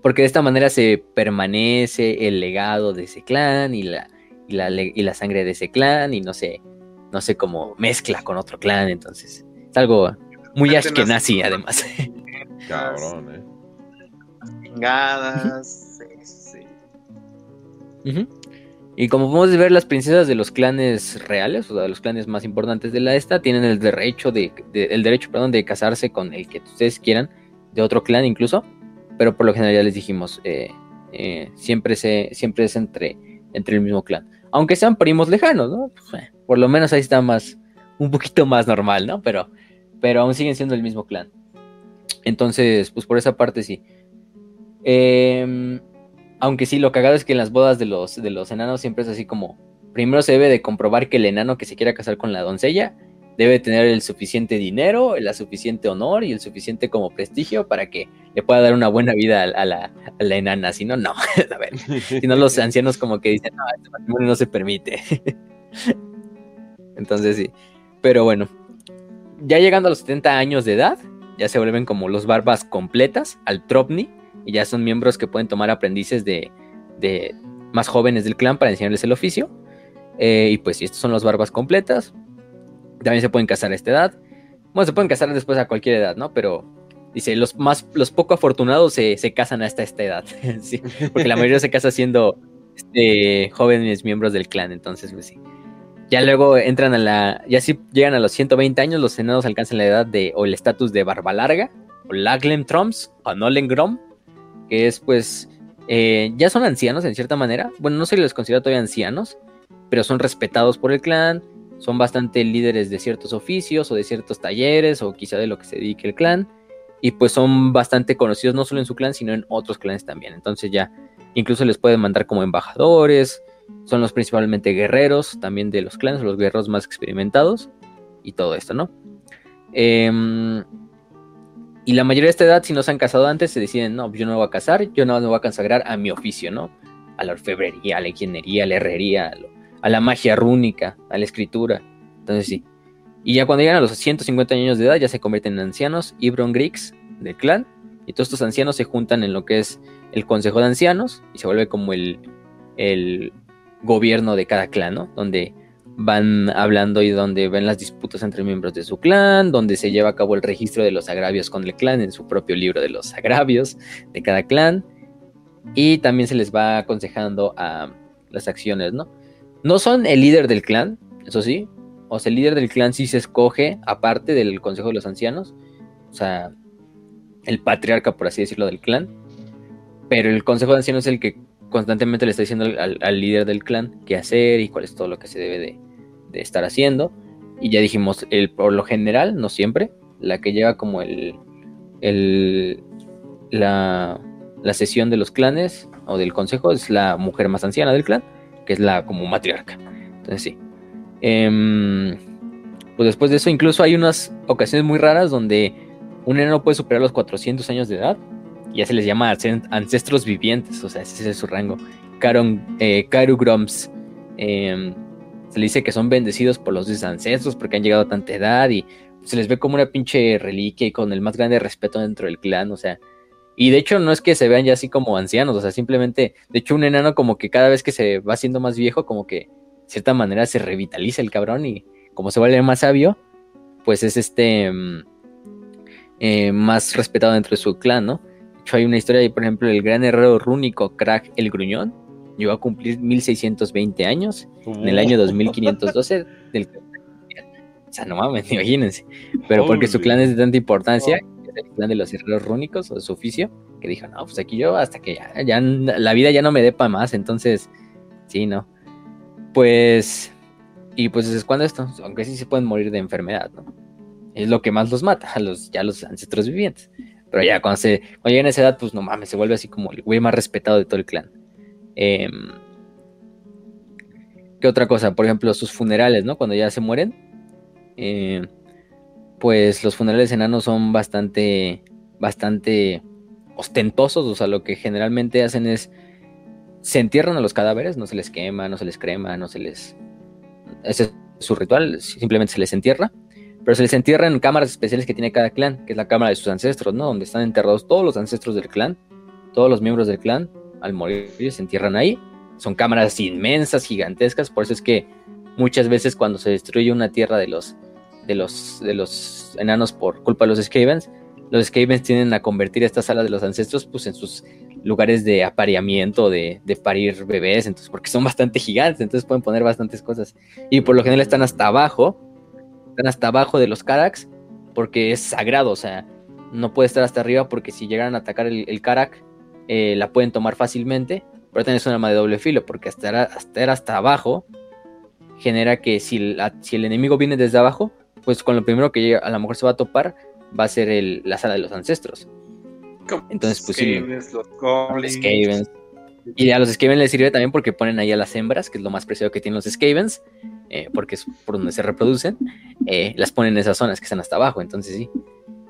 porque de esta manera se permanece el legado de ese clan y la, y la, y la sangre de ese clan, y no se, no se como mezcla con otro clan, entonces es algo muy ashkenazi nazi. además. Cabrón, eh. Chingadas. sí, sí. Y como podemos ver, las princesas de los clanes reales, o sea, de los clanes más importantes de la esta, tienen el derecho de, de- el derecho, perdón, de casarse con el que ustedes quieran, de otro clan incluso, pero por lo general ya les dijimos, eh, eh, siempre, se, siempre es entre, entre el mismo clan. Aunque sean primos lejanos, ¿no? Pues, eh, por lo menos ahí está más, un poquito más normal, ¿no? Pero, pero aún siguen siendo el mismo clan. Entonces, pues por esa parte sí. Em, aunque sí, lo cagado es que en las bodas de los, de los enanos siempre es así como, primero se debe de comprobar que el enano que se quiera casar con la doncella debe tener el suficiente dinero, la suficiente honor y el suficiente como prestigio para que le pueda dar una buena vida a, la, a enana, si no, no, a ver, si no los ancianos como que dicen, no, este matrimonio no se permite. Entonces sí, pero bueno, ya llegando a los 70 años de edad, ya se vuelven como los barbas completas al Tropni y ya son miembros que pueden tomar aprendices de, de más jóvenes del clan para enseñarles el oficio. Eh, y pues si estos son los barbas completas, también se pueden casar a esta edad. Bueno, se pueden casar después a cualquier edad, ¿no? Pero dice, los más, los poco afortunados se, se casan hasta esta edad. sí, porque la mayoría se casa siendo este, jóvenes miembros del clan, entonces pues sí. Ya luego entran a la. Ya si llegan a los 120 años, los senados alcanzan la edad de. o el estatus de barba larga, o Laglem Troms, o Nolengrom, que es pues. eh, ya son ancianos en cierta manera. Bueno, no se les considera todavía ancianos, pero son respetados por el clan, son bastante líderes de ciertos oficios o de ciertos talleres o quizá de lo que se dedique el clan. Y pues son bastante conocidos no solo en su clan, sino en otros clanes también. Entonces ya incluso les pueden mandar como embajadores. Son los principalmente guerreros también de los clanes, los guerreros más experimentados. Y todo esto, ¿no? Em, y la mayoría de esta edad, si no se han casado antes, se deciden, no, yo no me voy a casar, yo no me voy a consagrar a mi oficio, ¿no? A la orfebrería, a la ingeniería, a la herrería, a lo, a la magia rúnica, a la escritura. Entonces sí. Y ya cuando llegan a los 150 años de edad ya se convierten en ancianos, Ibron Greeks del clan. Y todos estos ancianos se juntan en lo que es el Consejo de Ancianos y se vuelve como el, el gobierno de cada clan, ¿no? Donde van hablando y donde ven las disputas entre miembros de su clan, donde se lleva a cabo el registro de los agravios con el clan en su propio libro de los agravios de cada clan. Y también se les va aconsejando a las acciones, ¿no? No son el líder del clan, eso sí. O sea, el líder del clan sí se escoge aparte del Consejo de los Ancianos. O sea, el patriarca, por así decirlo, del clan. Pero el Consejo de Ancianos es el que constantemente le está diciendo al, líder del clan qué hacer y cuál es todo lo que se debe de, estar haciendo. Y ya dijimos, el, por lo general, no siempre, la que lleva como el, la sesión de los clanes o del consejo es la mujer más anciana del clan que es la como matriarca. Entonces sí. Em, pues después de eso, incluso hay unas ocasiones muy raras donde un enano puede superar los 400 años de edad. Y ya se les llama ancestros vivientes, o sea, ese es su rango. Caron, eh, Groms. Em, se le dice que son bendecidos por los ancestros porque han llegado a tanta edad y se les ve como una pinche reliquia y con el más grande respeto dentro del clan, o sea, y de hecho no es que se vean ya así como ancianos, o sea, simplemente, de hecho un enano como que cada vez que se va haciendo más viejo, como que de cierta manera se revitaliza el cabrón y como se vuelve más sabio, pues es este mm, eh, más respetado dentro de su clan, ¿no? De hecho hay una historia ahí, por ejemplo, el gran herrero rúnico Crack el Gruñón, llegó a cumplir 1620 años en el año 2512 del... O sea, no mames, imagínense. Pero porque su clan es de tanta importancia, el plan de los herreros rúnicos o de su oficio, que dijo, no, pues aquí yo hasta que ya, ya la vida ya no me dé más, entonces, sí, ¿no? Pues, y pues es cuando esto, aunque sí se pueden morir de enfermedad, ¿no? Es lo que más los mata, a los, ya los ancestros vivientes. Pero ya cuando, se, cuando llegan a esa edad, pues no mames, se vuelve así como el güey más respetado de todo el clan. Eh, ¿Qué otra cosa? Por ejemplo, sus funerales, ¿no? Cuando ya se mueren. Eh, pues los funerales enanos son bastante, bastante ostentosos, o sea, lo que generalmente hacen es, se entierran a los cadáveres, no se les quema, no se les crema, no se les... Ese es su ritual, simplemente se les entierra, pero se les entierra en cámaras especiales que tiene cada clan, que es la cámara de sus ancestros, ¿no? Donde están enterrados todos los ancestros del clan, todos los miembros del clan, al morir se entierran ahí. Son cámaras inmensas, gigantescas, por eso es que muchas veces cuando se destruye una tierra de los de los, de los enanos por culpa de los Skavens, los Skavens tienden a convertir esta sala de los ancestros pues, en sus lugares de apareamiento, de, de, parir bebés, entonces, porque son bastante gigantes, entonces pueden poner bastantes cosas. Y por lo general están hasta abajo, están hasta abajo de los Karaks, porque es sagrado, o sea, no puede estar hasta arriba porque si llegaran a atacar el, el Karak, eh, la pueden tomar fácilmente, pero también es un arma de doble filo, porque hasta, hasta, hasta abajo genera que si, si el enemigo viene desde abajo, pues con lo primero que a lo mejor se va a topar va a ser el, la sala de los ancestros. Entonces, pues sí. Los Skavens. Y a los Skavens les sirve también porque ponen ahí a las hembras, que es lo más preciado que tienen los Skavens, eh, porque es por donde se reproducen, eh, las ponen en esas zonas que están hasta abajo. Entonces, sí,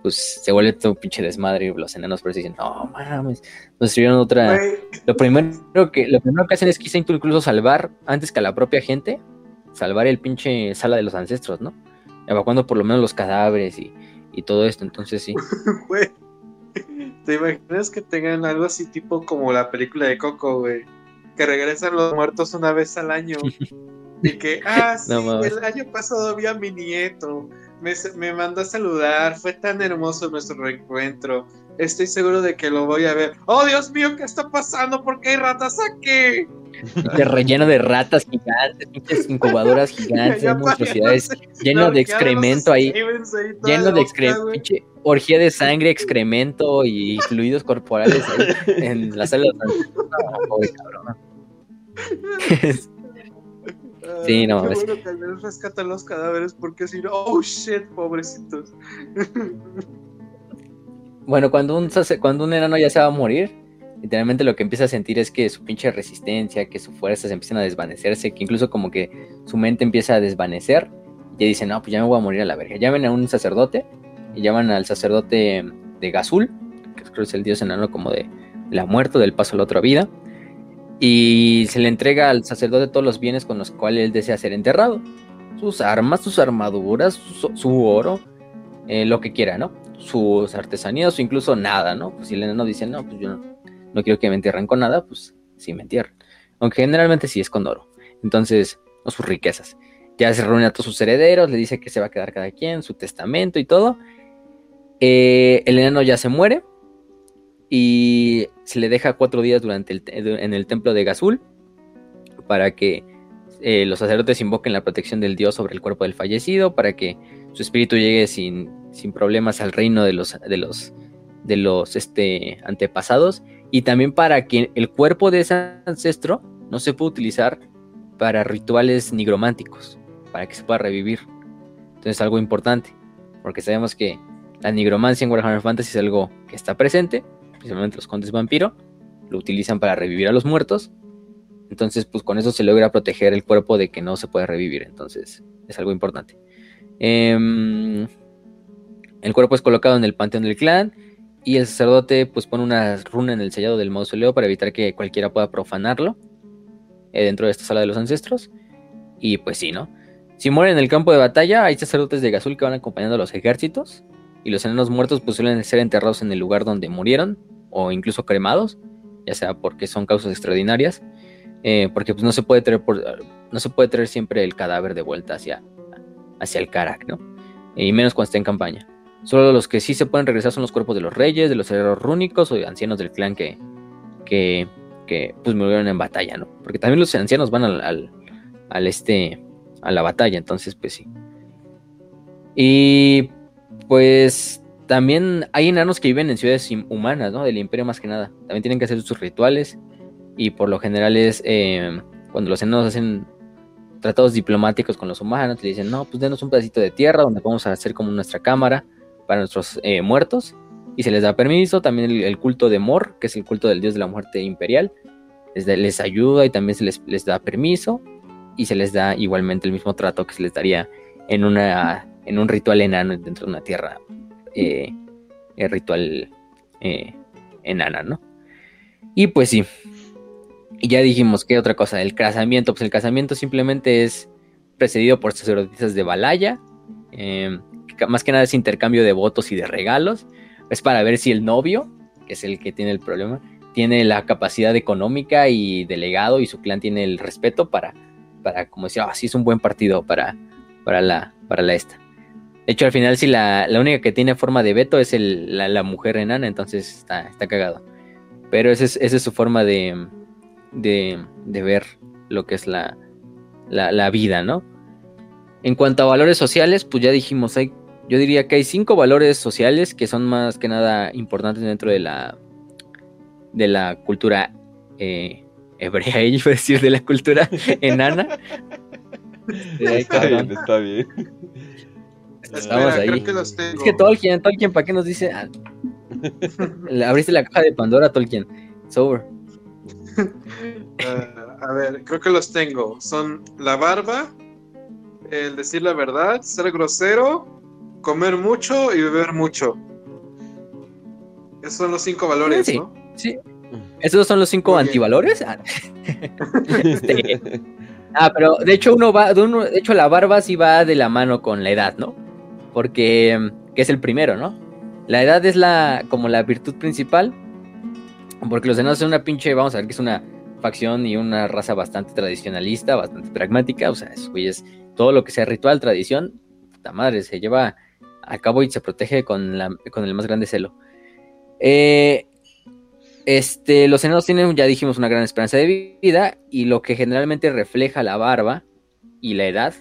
pues se vuelve todo un pinche desmadre y los enanos por eso dicen, no mames, nos escribieron otra. Lo primero, que, lo primero que hacen es quizá incluso salvar, antes que a la propia gente, salvar el pinche sala de los ancestros, ¿no? Evacuando por lo menos los cadáveres y, todo esto, entonces sí. ¿te imaginas que tengan algo así tipo como la película de Coco, güey? Que regresan los muertos una vez al año. y que, ah, sí, el año pasado vi a mi nieto, me, me mandó a saludar, fue tan hermoso nuestro reencuentro. Estoy seguro de que lo voy a ver. ¡Oh, Dios mío! ¿Qué está pasando? ¿Por qué hay ratas aquí? De relleno de ratas gigantes, pinches incubadoras gigantes, monstruosidades, lleno de excremento ahí, lleno de excremento, orgía de sangre, excremento y fluidos corporales en la sala. pobre cabrón. Sí, no, Qué es- bueno que al menos rescatan los cadáveres porque si no, oh shit, pobrecitos. Bueno, cuando un, cuando un enano ya se va a morir, literalmente lo que empieza a sentir es que su pinche resistencia, que sus fuerzas empiezan a desvanecerse, que incluso como que su mente empieza a desvanecer. Y ya dicen, no, pues ya me voy a morir a la verga. Llamen a un sacerdote y llaman al sacerdote de Gazul, que creo que es el dios enano como de la muerte, del paso a la otra vida. Y se le entrega al sacerdote todos los bienes con los cuales él desea ser enterrado. Sus armas, sus armaduras, su, su oro, eh, lo que quiera, ¿no? Sus artesanías o incluso nada, ¿no? Pues si el enano dice, no, pues yo no, no quiero que me entierren con nada, pues sí me entierran. Aunque generalmente sí es con oro. Entonces, o sus riquezas. Ya se reúne a todos sus herederos, le dice que se va a quedar cada quien, su testamento y todo. Eh, el enano ya se muere y se le deja cuatro días durante el en el templo de Gazul para que eh, los sacerdotes invoquen la protección del dios sobre el cuerpo del fallecido, para que su espíritu llegue sin, sin problemas al reino de los, de los, de los este, antepasados, y también para que el cuerpo de ese ancestro no se pueda utilizar para rituales nigrománticos, para que se pueda revivir. Entonces es algo importante, porque sabemos que la nigromancia en Warhammer Fantasy es algo que está presente, principalmente los condes vampiro, lo utilizan para revivir a los muertos, entonces pues con eso se logra proteger el cuerpo de que no se puede revivir, entonces es algo importante. Em, el cuerpo es colocado en el panteón del clan y el sacerdote pues pone una runa en el sellado del mausoleo para evitar que cualquiera pueda profanarlo eh, dentro de esta sala de los ancestros. Y pues sí, ¿no? Si mueren en el campo de batalla, hay sacerdotes de Gazul que van acompañando a los ejércitos y los enanos muertos pues suelen ser enterrados en el lugar donde murieron o incluso cremados, ya sea porque son causas extraordinarias, eh, porque pues no se puede traer por, no se puede traer siempre el cadáver de vuelta hacia, hacia el Karak, ¿no? Y menos cuando esté en campaña. Solo los que sí se pueden regresar son los cuerpos de los reyes, de los herreros rúnicos o de ancianos del clan que, que, que pues murieron en batalla, ¿no? Porque también los ancianos van al, al, este, a la batalla, entonces pues sí. Y pues también hay enanos que viven en ciudades humanas, ¿no? Del imperio más que nada. También tienen que hacer sus rituales y por lo general es eh, cuando los enanos hacen tratados diplomáticos con los humanos, le dicen, no, pues denos un pedacito de tierra donde vamos a hacer como nuestra cámara para nuestros eh, muertos y se les da permiso. También el, el culto de Mor, que es el culto del dios de la muerte imperial, les, da- les ayuda y también se les, da permiso y se les da igualmente el mismo trato que se les daría en, una, en un ritual enano dentro de una tierra eh, eh, ritual eh, enana, ¿no? Y pues sí. Y ya dijimos que otra cosa, el casamiento, pues el casamiento simplemente es precedido por sacerdotisas de Balaya, eh, más que nada es intercambio de votos y de regalos, es para ver si el novio, que es el que tiene el problema, tiene la capacidad económica y delegado y su clan tiene el respeto para, para como decía, así es un buen partido para, para, la, para la esta. De hecho, al final, sí, la, la única que tiene forma de veto es el, la, la mujer enana, entonces está, está cagado. Pero esa es, esa es su forma de, de, de ver lo que es la, la vida, ¿no? En cuanto a valores sociales, pues ya dijimos, hay, yo diría que hay cinco valores sociales que son más que nada importantes dentro de la, de la cultura eh, hebrea, iba a decir, de la cultura enana. Está bien, está bien. Estamos Espera, ahí. creo que los tengo. Es que Tolkien, Tolkien, ¿para qué nos dice? Ah, abriste la caja de Pandora, Tolkien. Sober. Ah, a ver, creo que los tengo. Son la barba, el decir la verdad, ser grosero, comer mucho y beber mucho. Esos son los cinco valores, Sí. ¿no? Sí. ¿Esos son los cinco Muy antivalores? Ah. Este, ah, pero de hecho uno va, de, uno- de hecho la barba sí va de la mano con la edad, ¿no? Porque que es el primero, ¿no? La edad es la como la virtud principal, porque los enanos son una pinche, vamos a ver que es una facción y una raza bastante tradicionalista, bastante pragmática, o sea, esos güeyes, todo lo que sea ritual, tradición, puta madre, se lleva a y se protege con, la, con el más grande celo. Eh, este, los enanos tienen, ya dijimos, una gran esperanza de vida y lo que generalmente refleja la barba y la edad,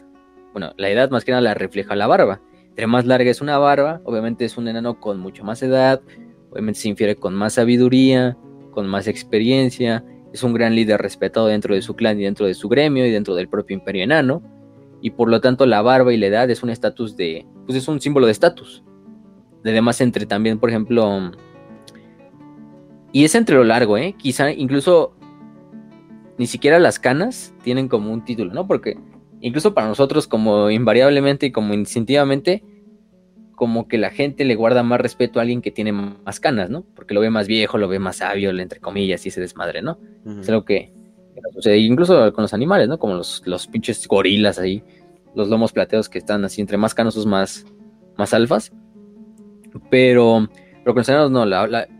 bueno, la edad más que nada la refleja la barba. Entre más larga es una barba, obviamente es un enano con mucho más edad, obviamente se infiere con más sabiduría, con más experiencia es un gran líder respetado dentro de su clan y dentro de su gremio y dentro del propio imperio enano. Y por lo tanto la barba y la edad es un estatus de, pues es un símbolo de estatus. Además entre también, por ejemplo, y es entre lo largo, ¿eh? Quizá incluso ni siquiera las canas tienen como un título, ¿no? Porque incluso para nosotros como invariablemente y como instintivamente, como que la gente le guarda más respeto a alguien que tiene más canas, ¿no? Porque lo ve más viejo, lo ve más sabio, entre comillas, y se desmadre, ¿no? Es algo que, incluso con los animales, ¿no? Como los, los pinches gorilas ahí, los lomos plateados que están así, entre más canosos, más, más alfas. Pero pero con los enanos no,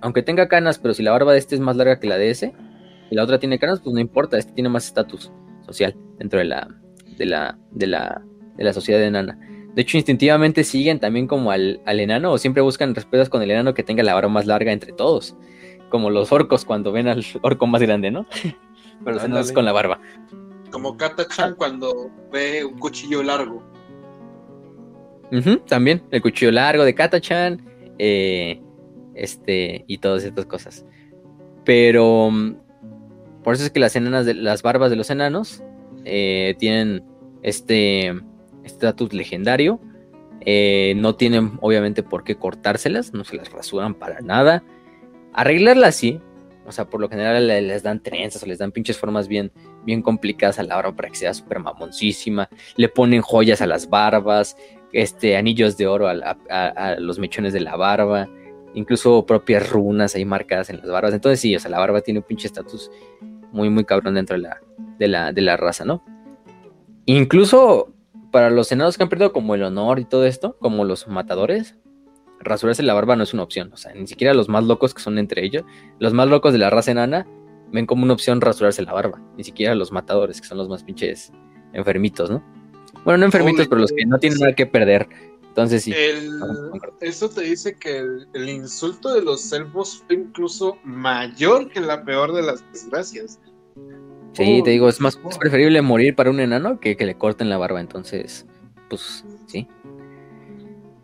aunque tenga canas, pero si la barba de este es más larga que la de ese, y la otra tiene canas, pues no importa, este tiene más estatus social dentro de la, de la, de la, de la sociedad enana. De hecho, instintivamente siguen también como al, al enano, o siempre buscan respetos con el enano que tenga la barba más larga entre todos. Como los orcos cuando ven al orco más grande, ¿no? Pero los enanos con la barba. Como Kata-chan cuando ve un cuchillo largo. también, el cuchillo largo de Kata-chan. Eh, este, y todas estas cosas. Pero mm, por eso es que las enanas de las barbas de los enanos eh, tienen este estatus legendario. Eh, no tienen obviamente por qué cortárselas, no se las rasuran para nada. Arreglarlas sí, o sea, por lo general les dan trenzas o les dan pinches formas bien, bien complicadas a la barba para que sea súper mamoncísima. Le ponen joyas a las barbas, este, anillos de oro a los mechones de la barba incluso propias runas ahí marcadas en las barbas. Entonces sí, o sea, la barba tiene un pinche estatus muy, muy cabrón dentro de la, de la, de la raza, ¿no? Incluso para los senados que han perdido como el honor y todo esto, como los matadores, rasurarse la barba no es una opción. O sea, ni siquiera los más locos que son entre ellos, los más locos de la raza enana, ven como una opción rasurarse la barba. Ni siquiera los matadores, que son los más pinches enfermitos, ¿no? Bueno, no enfermitos, pero los que no tienen nada que perder. Entonces sí. eso te dice que el, insulto de los elfos fue incluso mayor que la peor de las desgracias. Sí, te digo, es más preferible morir para un enano que que le corten la barba. Entonces, pues sí.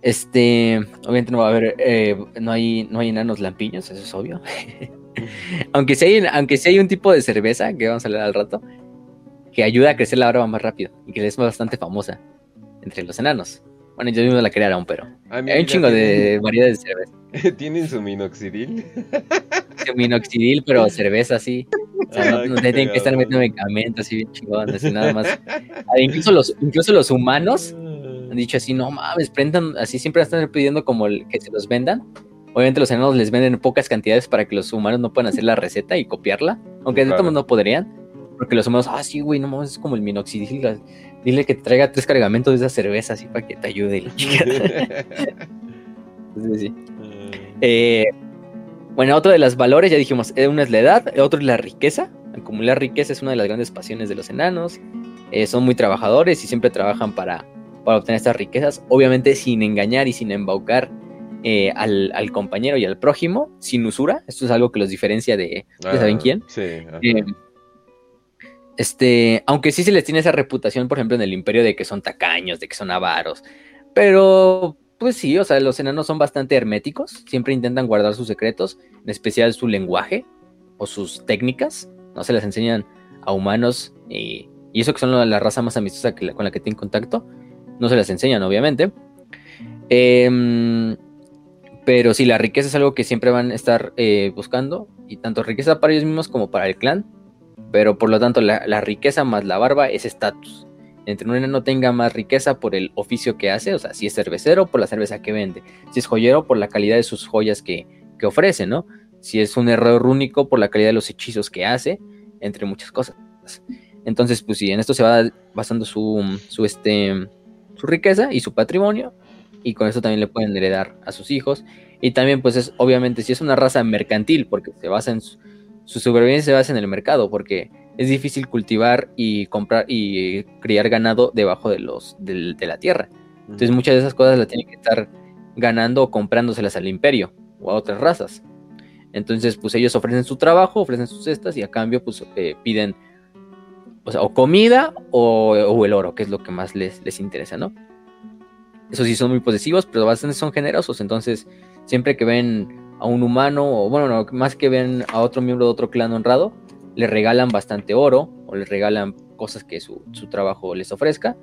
Este, obviamente no va a haber, eh, no hay, no hay enanos lampiños, eso es obvio. aunque sí hay, aunque sí hay un tipo de cerveza que vamos a hablar al rato que ayuda a crecer la barba más rápido y que es bastante famosa entre los enanos. Bueno, yo mismo la crearon, pero hay un chingo de variedades de cerveza. ¿Tienen su minoxidil? Su minoxidil, pero cerveza sí. O sea, no, tienen que estar metiendo medicamentos así bien chingón, así nada más. Ah, incluso los, incluso los humanos han dicho así, no mames, prendan, así siempre están pidiendo como que se los vendan. Obviamente los enanos les venden pocas cantidades para que los humanos no puedan hacer la receta y copiarla, aunque de todos no podrían. Porque los humanos, ah, sí, güey, no mames, es como el minoxidil. Dile que te traiga tres cargamentos de esa cerveza así para que te ayude. Entonces, sí. Ah. Eh, bueno, otro de los valores, ya dijimos, eh, una es la edad, otro es la riqueza. Acumular riqueza es una de las grandes pasiones de los enanos. Eh, son muy trabajadores y siempre trabajan para, para obtener estas riquezas. Obviamente sin engañar y sin embaucar al, al, compañero y al prójimo, sin usura. Esto es algo que los diferencia de, ¿saben ah, quién? Sí. Este, aunque sí se les tiene esa reputación, por ejemplo, en el imperio de que son tacaños, de que son avaros. Pero, pues sí, o sea, los enanos son bastante herméticos, siempre intentan guardar sus secretos, en especial su lenguaje o sus técnicas. No se les enseñan a humanos y, eso que son la, raza más amistosa con la que tienen contacto. No se les enseñan, obviamente. Em, pero sí, la riqueza es algo que siempre van a estar eh, buscando. Y tanto riqueza para ellos mismos como para el clan pero por lo tanto la, riqueza más la barba es estatus. Entre un enano tenga más riqueza por el oficio que hace, o sea, si es cervecero, por la cerveza que vende. Si es joyero, por la calidad de sus joyas que, ofrece, ¿no? Si es un herrero rúnico, por la calidad de los hechizos que hace, entre muchas cosas. Entonces, pues sí, en esto se va basando su, su, este, su riqueza y su patrimonio, y con eso también le pueden heredar a sus hijos. Y también, pues es obviamente, si es una raza mercantil, porque se basa en, su, su supervivencia se basa en el mercado, porque es difícil cultivar y comprar y criar ganado debajo de los de, la tierra. Entonces muchas de esas cosas las tienen que estar ganando o comprándoselas al imperio o a otras razas. Entonces, pues ellos ofrecen su trabajo, ofrecen sus cestas y a cambio, pues eh, piden o, comida o, el oro, que es lo que más les, les interesa, ¿no? Eso sí son muy posesivos, pero bastante son generosos. Entonces, siempre que ven a un humano, o bueno, más que ven a otro miembro de otro clan honrado, le regalan bastante oro o le regalan cosas que su, trabajo les ofrezca,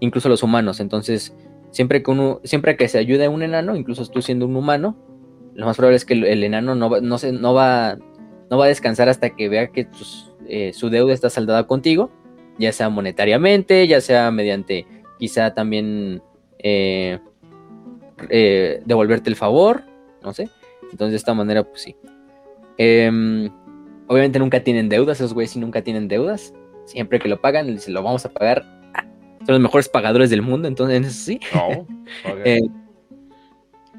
incluso los humanos. Entonces, siempre que, siempre que se ayude a un enano, incluso tú siendo un humano, lo más probable es que el, enano no, no, se, no, va, no va a descansar hasta que vea que eh, su deuda está saldada contigo, ya sea monetariamente, ya sea mediante quizá también eh, eh, devolverte el favor, no sé. Entonces de esta manera, pues sí. Em, obviamente nunca tienen deudas, esos güeyes sí nunca tienen deudas. Siempre que lo pagan, se lo vamos a pagar. Son los mejores pagadores del mundo, entonces sí. Eh,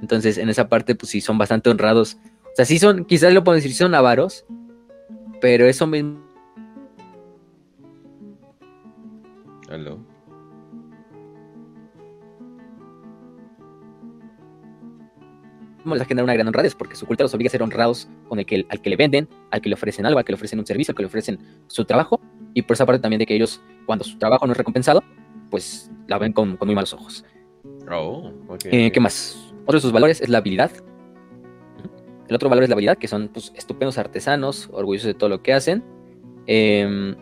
entonces, en esa parte, pues sí, son bastante honrados. O sea, sí son, quizás lo puedo decir, son avaros, pero eso mismo. Hello. les genera una gran honradez, porque su cultura los obliga a ser honrados con el que, al que le venden, al que le ofrecen algo, al que le ofrecen un servicio, al que le ofrecen su trabajo, y por esa parte también de que ellos, cuando su trabajo no es recompensado, pues la ven con, muy malos ojos. Oh, eh, ¿Qué más? Otro de sus valores es la habilidad. El otro valor es la habilidad, que son pues, estupendos artesanos, orgullosos de todo lo que hacen. Em,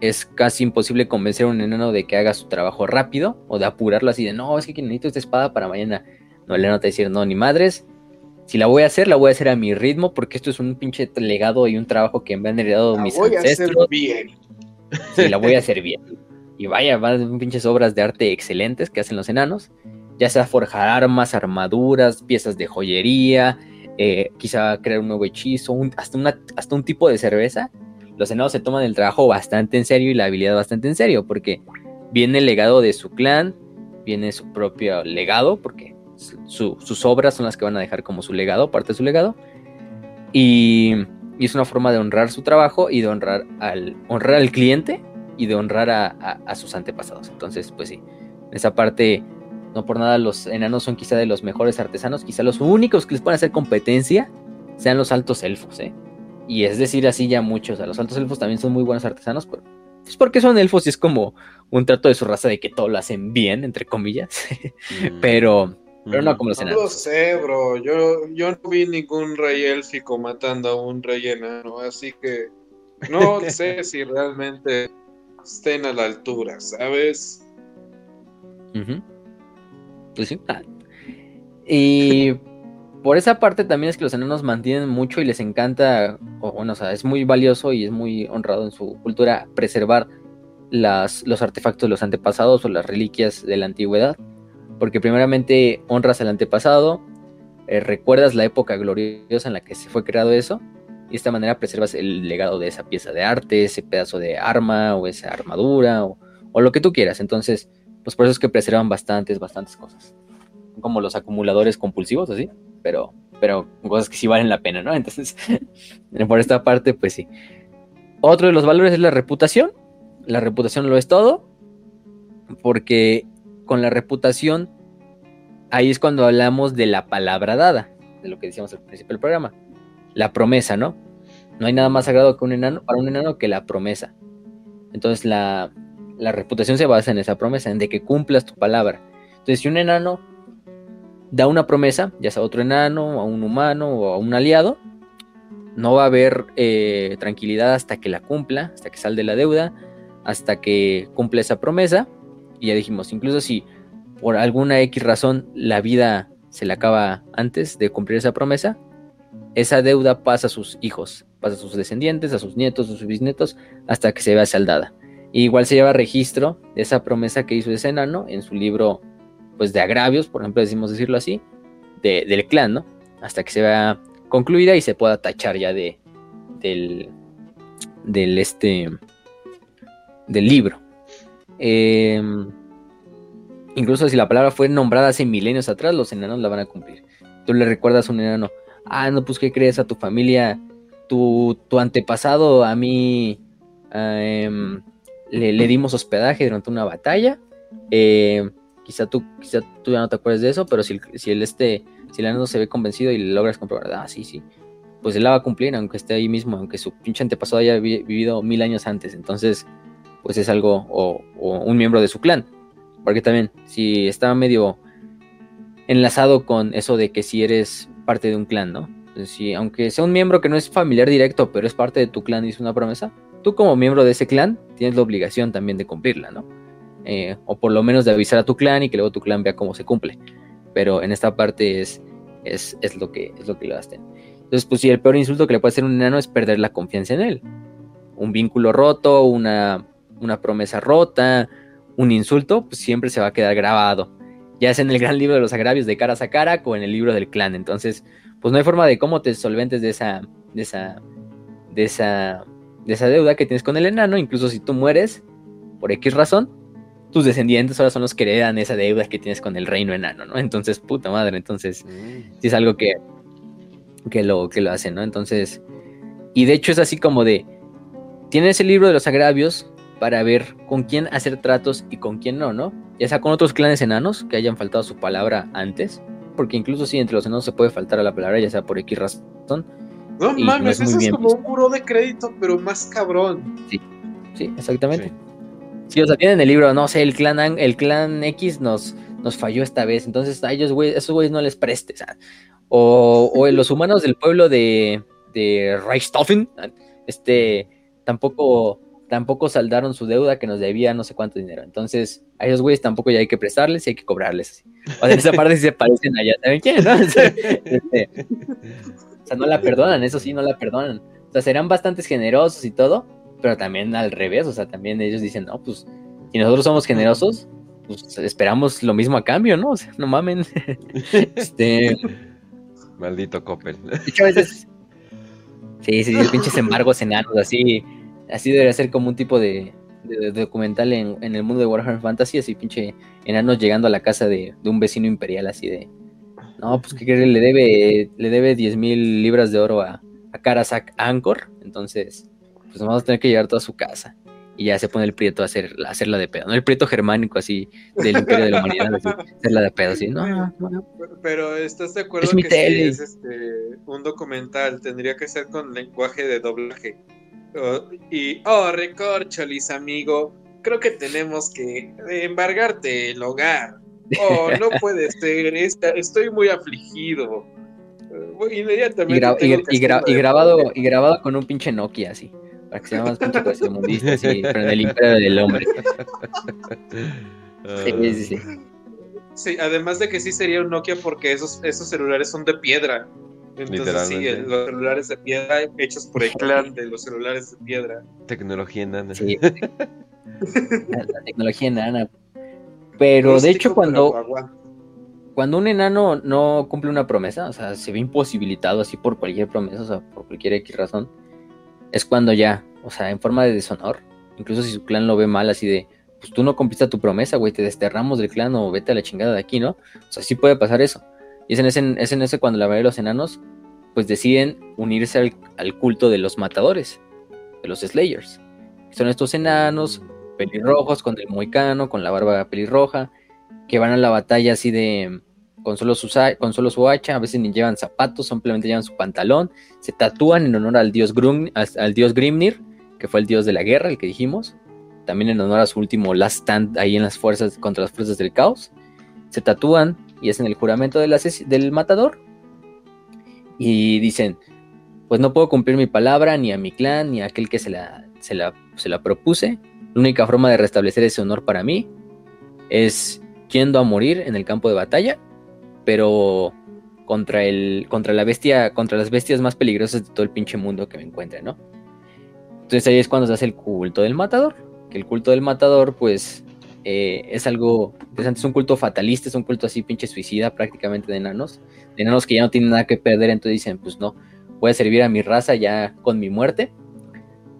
es casi imposible convencer a un enano de que haga su trabajo rápido o de apurarlo así de no, es que necesito esta espada para mañana. No le nota decir, no, ni madres. Si la voy a hacer, la voy a hacer a mi ritmo, porque esto es un pinche legado y un trabajo que me han heredado mis voy ancestros. A hacer bien. Sí, la voy a hacer bien. Y vaya, van pinches obras de arte excelentes que hacen los enanos. Ya sea forjar armas, armaduras, piezas de joyería, eh, quizá crear un nuevo hechizo, hasta, una, hasta un tipo de cerveza. Los enanos se toman el trabajo bastante en serio y la habilidad bastante en serio, porque viene el legado de su clan, viene su propio legado, porque sus obras son las que van a dejar como su legado, parte de su legado. Y, es una forma de honrar su trabajo y de honrar al, honrar al cliente y de honrar a, sus antepasados. Entonces, pues sí, esa parte, no por nada los enanos son quizá de los mejores artesanos, quizá los únicos que les pueden hacer competencia sean los altos elfos, ¿eh? Y es decir, así ya muchos, a los altos elfos también son muy buenos artesanos, pero pues porque son elfos y es como un trato de su raza de que todo lo hacen bien, entre comillas. Mm. pero, pero no como los enanos. No lo sé, bro. Yo, yo no vi ningún rey élfico matando a un rey enano, así que no sé si realmente estén a la altura, ¿sabes? Pues sí. Ah. Y por esa parte también es que los enanos mantienen mucho y les encanta, o bueno, o sea, es muy valioso y es muy honrado en su cultura preservar las, los artefactos de los antepasados o las reliquias de la antigüedad porque primeramente honras al antepasado, eh, recuerdas la época gloriosa en la que se fue creado eso, y de esta manera preservas el legado de esa pieza de arte, ese pedazo de arma o esa armadura o, lo que tú quieras. Entonces, pues por eso es que preservan bastantes, bastantes cosas. Como los acumuladores compulsivos, así, pero, pero cosas que sí valen la pena, ¿no? Entonces, por esta parte, pues sí. Otro de los valores es la reputación. La reputación lo es todo, porque con la reputación, ahí es cuando hablamos de la palabra dada, de lo que decíamos al principio del programa. La promesa, ¿no? No hay nada más sagrado que un enano, para un enano que la promesa. Entonces la, la reputación se basa en esa promesa, en de que cumplas tu palabra. Entonces si un enano da una promesa, ya sea a otro enano, a un humano o a un aliado, no va a haber eh, tranquilidad hasta que la cumpla, hasta que sal de la deuda, hasta que cumple esa promesa y ya dijimos, incluso si por alguna X razón la vida se le acaba antes de cumplir esa promesa, esa deuda pasa a sus hijos, pasa a sus descendientes, a sus nietos, a sus bisnietos, hasta que se vea saldada. igual se lleva registro de esa promesa que hizo ese enano en su libro pues de agravios, por ejemplo, decimos decirlo así, del clan, ¿no? Hasta que se vea concluida y se pueda tachar ya de del, del este del libro. Em, incluso si la palabra fue nombrada hace milenios atrás, los enanos la van a cumplir. Tú le recuerdas a un enano, ah, no, pues, ¿qué crees a tu familia? Tu, tu antepasado a mí em, le, dimos hospedaje durante una batalla. Em, quizá, tú, quizá tú ya no te acuerdes de eso, pero si, si el este, si el enano se ve convencido y logras comprobar, ah, sí, sí, pues él la va a cumplir, aunque esté ahí mismo, aunque su pinche antepasado haya vivido mil años antes. Entonces, pues es algo o, un miembro de su clan. Porque también, si está medio enlazado con eso de que si eres parte de un clan, ¿no? si aunque sea un miembro que no es familiar directo, pero es parte de tu clan y es una promesa, tú como miembro de ese clan tienes la obligación también de cumplirla, ¿no? Eh, o por lo menos de avisar a tu clan y que luego tu clan vea cómo se cumple. Pero en esta parte es, es, es lo, que, es lo que lo hacen. Entonces, pues sí, el peor insulto que le puede hacer un enano es perder la confianza en él. Un vínculo roto, una, una promesa rota, un insulto, pues siempre se va a quedar grabado. Ya sea en el gran libro de los agravios de caras a cara o en el libro del clan. Entonces, pues no hay forma de cómo te solventes de esa, de esa, de esa, de esa deuda que tienes con el enano. Incluso si tú mueres por X razón, tus descendientes ahora son los que heredan esa deuda que tienes con el reino enano, ¿no? Entonces, puta madre, entonces, mm. sí es algo que, que lo, que lo hacen, ¿no? Entonces, y de hecho es así como de, tienes el libro de los agravios para ver con quién hacer tratos y con quién no, ¿no? Ya sea con otros clanes enanos que hayan faltado su palabra antes, porque incluso si entre los enanos se puede faltar a la palabra, ya sea por X razón. No mames, eso es como un muro de crédito, pero más cabrón. Sí, sí, exactamente. Sí. O sea, tienen el libro, no sé, el clan, el clan X nos, nos falló esta vez, entonces a ellos, güey, esos güeyes no les prestes. O, o los humanos del pueblo de, de Reichstoffen, este, tampoco tampoco saldaron su deuda que nos debía no sé cuánto dinero. Entonces, a esos güeyes tampoco ya hay que prestarles y hay que cobrarles. O sea, esa parte sí se parecen allá, ¿saben quién? No? Este, o sea, no la perdonan, eso sí, no la perdonan. O sea, serán bastante generosos y todo, pero también al revés, o sea, también ellos dicen, no, pues, si nosotros somos generosos, pues esperamos lo mismo a cambio, ¿no? O sea, no mamen. este... Maldito Coppel. a veces... Sí, sí, pinches embargos enanos, así Así debería ser como un tipo de, documental en, el mundo de Warhammer Fantasy, así pinche enanos llegando a la casa de, un vecino imperial, así de. No, pues que le debe, le debe 10 mil libras de oro a, a Karasak Angkor, entonces, pues vamos a tener que llegar toda su casa. Y ya se pone el prieto a, hacer, hacerla de pedo, ¿no? El prieto germánico así del imperio de la humanidad, hacerla de pedo, así, no, Pero, ¿estás de acuerdo que si es este, un documental? Tendría que ser con lenguaje de doblaje y, oh, recorcholis, amigo, creo que tenemos que embargarte el hogar. Oh, no puede ser, estoy muy afligido. Inmediatamente. Y, grabado, y grabado con un pinche Nokia así. Para que más pinche tercermundista, así, pero en el imperio del hombre. Sí, sí, sí. Sí, además de que sí sería un Nokia porque esos, esos celulares son de piedra. Entonces sí, los celulares de piedra hechos por el clan de los celulares de piedra. Tecnología enana. Sí. la, tecnología enana. Pero de hecho cuando, cuando un enano no cumple una promesa, o sea, se ve imposibilitado así por cualquier promesa, o sea, por cualquier X razón, es cuando ya, o sea, en forma de deshonor, incluso si su clan lo ve mal, así de, pues tú no cumpliste tu promesa, güey, te desterramos del clan o vete a la chingada de aquí, ¿no? O sea, sí puede pasar eso. Y es en ese, es en ese cuando la mayoría de los enanos pues deciden unirse al, culto de los matadores, de los Slayers. Son estos enanos pelirrojos con el moicano, con la barba pelirroja, que van a la batalla así de con solo, su, con solo su hacha, a veces ni llevan zapatos, simplemente llevan su pantalón, se tatúan en honor al dios, al dios Grimnir, que fue el dios de la guerra, el que dijimos, también en honor a su último last stand ahí en las fuerzas contra las fuerzas del caos, se tatúan y hacen el juramento del, del matador y dicen, pues no puedo cumplir mi palabra ni a mi clan ni a aquel que se la, se la, se la propuse. La única forma de restablecer ese honor para mí es yendo a morir en el campo de batalla, pero contra el contra la bestia, contra las bestias más peligrosas de todo el pinche mundo que me encuentre, ¿no? Entonces ahí es cuando se hace el culto del matador, que el culto del matador pues eh, es algo interesante, es un culto fatalista, es un culto así pinche suicida prácticamente de enanos, de enanos que ya no tienen nada que perder, entonces dicen, pues no, voy a servir a mi raza ya con mi muerte.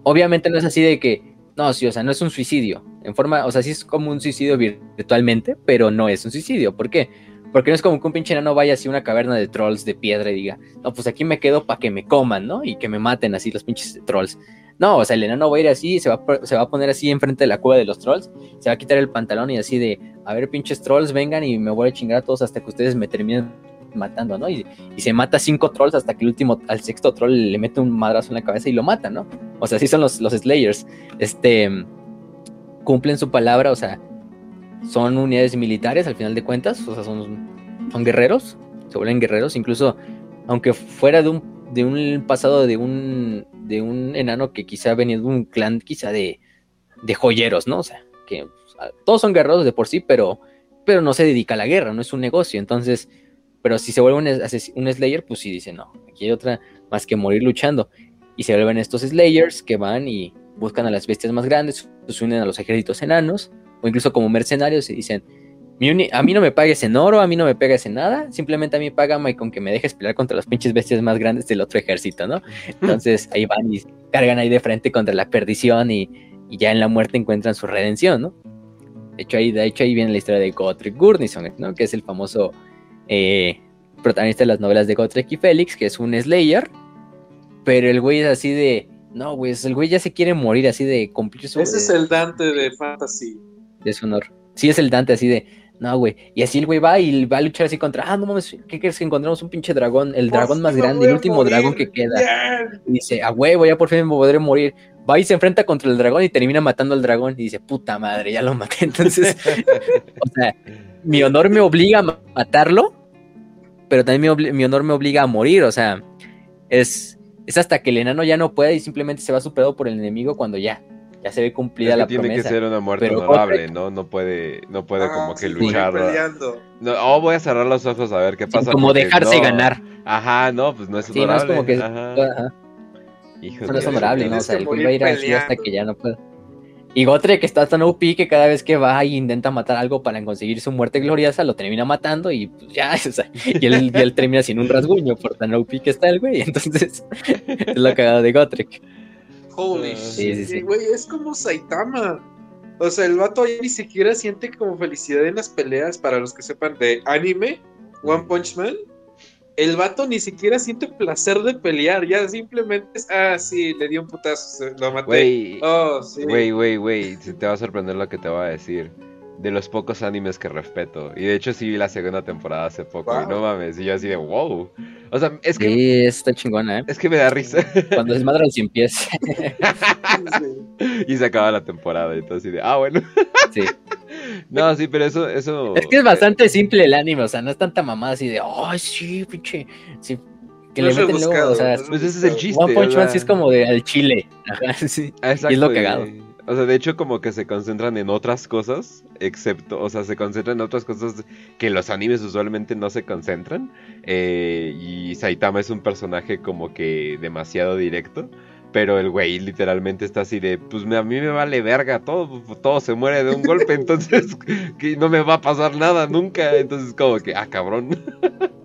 Obviamente no es así de que, no, sí, o sea, no es un suicidio, en forma, o sea, sí es como un suicidio virtualmente, pero no es un suicidio, ¿por qué? Porque no es como que un pinche enano vaya así a una caverna de trolls de piedra y diga, no, pues aquí me quedo para que me coman, ¿no? Y que me maten así los pinches trolls. No, o sea, el enano va a ir así, se va, se va a poner así enfrente de la cueva de los trolls, se va a quitar el pantalón y así de, a ver, pinches trolls, vengan y me voy a chingar a todos hasta que ustedes me terminen matando, ¿no? Y, se mata cinco trolls hasta que el último, al sexto troll le mete un madrazo en la cabeza y lo mata, ¿no? O sea, así son los, los Slayers. Este, cumplen su palabra, o sea, son unidades militares al final de cuentas, o sea, son, son guerreros, se vuelven guerreros, incluso aunque fuera de un, de un pasado de un, de un enano que quizá venía de un clan quizá de, de joyeros, ¿no? O sea, que todos son guerreros de por sí, pero, pero no se dedica a la guerra, no es un negocio. Entonces, pero si se vuelve un, Slayer, pues sí dice, no, aquí hay otra más que morir luchando. Y se vuelven estos Slayers que van y buscan a las bestias más grandes, se unen a los ejércitos enanos, o incluso como mercenarios y dicen, a mí no me pagues en oro, a mí no me pegues en nada, simplemente a mí págame con que me dejes pelear contra las pinches bestias más grandes del otro ejército, ¿no? Entonces ahí van y cargan ahí de frente contra la perdición y, ya en la muerte encuentran su redención, ¿no? De hecho ahí, de hecho, ahí viene la historia de Gotrek Gurnison, ¿no? Que es el famoso eh, protagonista de las novelas de Gotrek y Félix, que es un Slayer, pero el güey es así de, no, güey, el güey ya se quiere morir así de cumplir su... Ese es el Dante de Fantasy. De su honor. Sí, es el Dante así de, no, güey. Y así el güey va y va a luchar así contra, ah, no mames, ¿qué quieres que encontremos un pinche dragón? El dragón más grande, el último dragón que queda. Y dice, ah, güey, ya por fin me podré morir. Va y se enfrenta contra el dragón y termina matando al dragón. Y dice, puta madre, ya lo maté. Entonces, o sea, mi honor me obliga a matarlo, pero también mi, mi honor me obliga a morir. O sea, es, es hasta que el enano ya no pueda y simplemente se va superado por el enemigo cuando ya ya se ve cumplida la tiene que ser una muerte honorable, ¿no? No puede, no puede como que luchar. No, oh, voy a cerrar los ojos a ver qué pasa. como dejarse ganar. Ajá, no, pues no es honorable. Sí, no es como que. Ajá. no es honorable, ¿no? O sea, el güey va a ir así hasta que ya no pueda. Y Gotre, que está tan OP que cada vez que va y intenta matar algo para conseguir su muerte gloriosa, lo termina matando y pues ya, o sea, y él, y él termina sin un rasguño por tan OP que está el güey. Entonces, es la cagada de Gotrek. Holy ah, shit, güey, es como Saitama. O sea, el vato ahí ni siquiera siente como felicidad en las peleas, para los que sepan de anime, One Punch Man. El vato ni siquiera siente placer de pelear, ya simplemente es, ah, sí, le dio un putazo, lo maté. Güey, oh, sí. güey, güey, güey, te va a sorprender lo que te voy a decir de los pocos animes que respeto. Y de hecho sí vi la segunda temporada hace poco. Y no mames, y yo así de wow. O sea, es que... Sí, está chingona, ¿eh? Es que me da risa. Cuando es madre sin pies. y se acaba la temporada y todo así de, ah, bueno. sí. No, sí, pero eso, eso... Es que es bastante simple el anime, o sea, no es tanta mamada así de, ay, sí, pinche... Sí, que le meten luego, o sea, pues ese es el chiste. One Punch Man sí es como de al chile. Ajá, sí. Exacto, y es lo cagado. O sea, de hecho como que se concentran en otras cosas, excepto, o sea, se concentran en otras cosas que los animes usualmente no se concentran. Eh, y Saitama es un personaje como que demasiado directo. Pero el güey literalmente está así de, pues a mí me vale verga, todo, todo se muere de un golpe, entonces que no me va a pasar nada nunca. Entonces como que, ah, cabrón.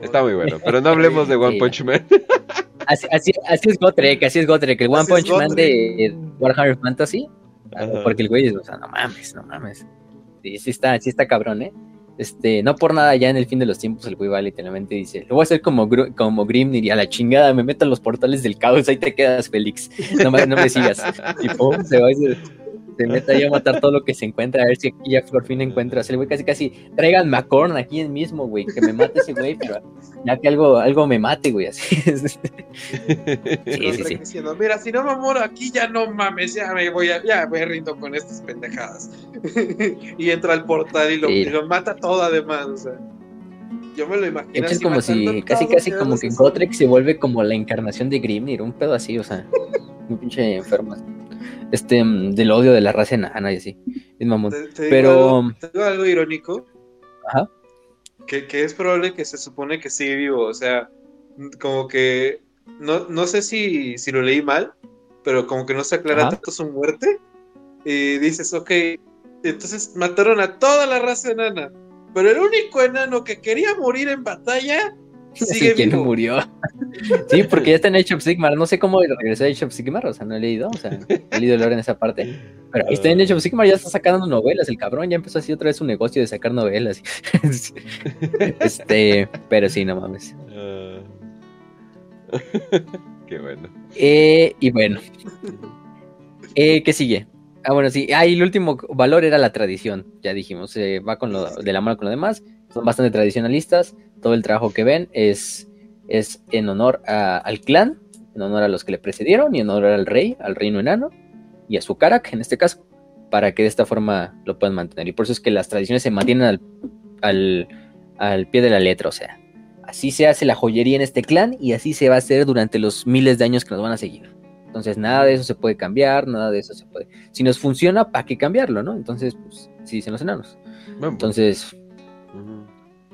Está muy bueno, pero no hablemos de One Punch Man. Así, así, así, es Gotrek, así es Gotrek, el One Punch Man de Warhammer Fantasy. Porque el güey, o sea, no mames, no mames. Sí, sí está, sí está cabrón, ¿eh? Este, no por nada, ya en el fin de los tiempos el güey va literalmente dice, lo voy a hacer como, como Grimnir y a la chingada, me meto en los portales del caos, ahí te quedas, Félix. No, no me sigas. Y pum, se va y se, se mete ahí a matar todo lo que se encuentra, a ver si aquí ya por fin encuentras. El güey casi casi, traigan Macorn aquí en mismo, güey, que me mate ese güey, pero ya que algo, algo me mate, güey, así. sí, sí, sí. Mira, si no me muero aquí, ya no mames, ya me voy a, ya me rindo con estas pendejadas. y entra al portal y lo, y lo mata todo además, o sea. Yo me lo imagino. Es como si, casi, casi como que Gotrek se vuelve como la encarnación de Grimnir, un pedo así, o sea, un pinche enfermo este, mm, del odio de la raza enana y así. Es mamón. Pero. Te digo algo irónico. Ajá. Que, que, es probable que se supone que sigue vivo. O sea, como que. No, no sé si, si lo leí mal, pero como que no se aclara tanto su muerte. Y dices, ok, entonces mataron a toda la raza enana. Pero el único enano que quería morir en batalla sigue ¿Quién murió? sí, porque ya está en Age of Sigmar. No sé cómo regresó a Age of Sigmar, o sea, no he leído, o sea, he leído el en esa parte. Pero ahí está en Age of Sigmar, ya está sacando novelas. El cabrón ya empezó así otra vez su negocio de sacar novelas. este, pero sí, no mames. Qué bueno. Eh, y bueno. Eh, ¿Qué sigue? Ah, bueno, sí. Ah, y el último valor era la tradición. Ya dijimos, eh, va con lo de la mano con lo demás. Son bastante tradicionalistas todo el trabajo que ven es, es en honor al clan, en honor a los que le precedieron y en honor al rey, al reino enano y a su Karak en este caso, para que de esta forma lo puedan mantener. Y por eso es que las tradiciones se mantienen al, al pie de la letra, o sea, así se hace la joyería en este clan y así se va a hacer durante los miles de años que nos van a seguir. Entonces, nada de eso se puede cambiar, nada de eso se puede. Si nos funciona, ¿para qué cambiarlo, no? Entonces, pues, sí dicen los enanos. Pues. Entonces,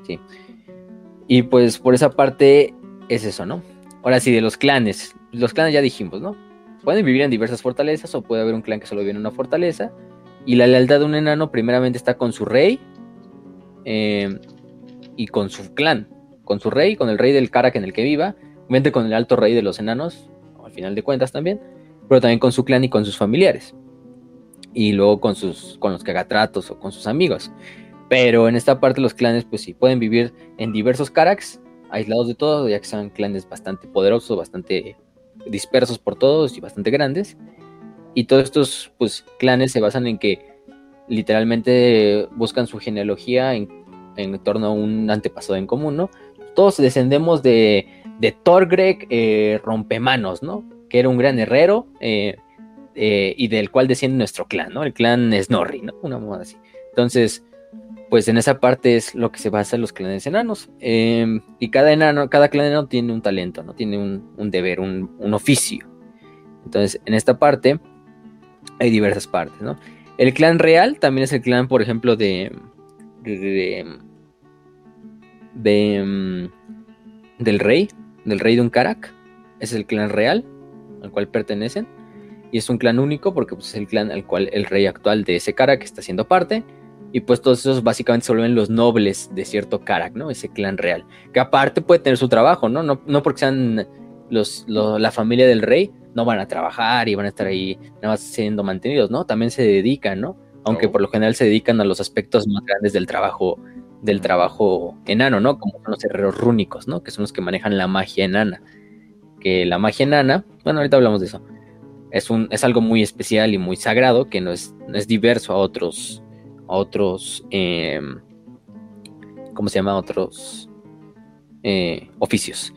sí. Y pues por esa parte es eso, ¿no? Ahora sí, de los clanes. Los clanes ya dijimos, ¿no? Pueden vivir en diversas fortalezas o puede haber un clan que solo vive en una fortaleza. Y la lealtad de un enano primeramente está con su rey eh, y con su clan. Con su rey, con el rey del Karak en el que viva. Obviamente con el alto rey de los enanos, al final de cuentas también. Pero también con su clan y con sus familiares. Y luego con, sus, con los cagatratos o con sus amigos. Pero en esta parte los clanes, pues sí, pueden vivir en diversos Karaks, aislados de todo, ya que son clanes bastante poderosos, bastante dispersos por todos y bastante grandes. Y todos estos pues, clanes se basan en que literalmente buscan su genealogía en, torno a un antepasado en común, ¿no? Todos descendemos de, de Thorgreg eh, Rompemanos, ¿no? Que era un gran herrero eh, eh, y del cual desciende nuestro clan, ¿no? El clan Snorri, ¿no? Una moda así. Entonces, pues en esa parte es lo que se basa en los clanes enanos. Em, y cada enano, cada clan enano tiene un talento, ¿no? Tiene un, deber, un, oficio. Entonces, en esta parte hay diversas partes, ¿no? El clan real también es el clan, por ejemplo, de. Em, del rey, del rey de un Karak. Es el clan real al cual pertenecen. Y es un clan único porque pues, es el clan al cual el rey actual de ese Karak está siendo parte y pues todos esos básicamente se vuelven los nobles de cierto Karak, ¿no? Ese clan real. Que aparte puede tener su trabajo, ¿no? No, porque sean los, la familia del rey, no van a trabajar y van a estar ahí nada más siendo mantenidos, ¿no? También se dedican, ¿no? Aunque oh. por lo general se dedican a los aspectos más grandes del trabajo, del trabajo enano, ¿no? Como son los herreros rúnicos, ¿no? Que son los que manejan la magia enana. Que la magia enana, bueno, ahorita hablamos de eso. Es, un, es algo muy especial y muy sagrado que no es, no es diverso a otros otros, em, ¿cómo se llama? Otros eh, oficios.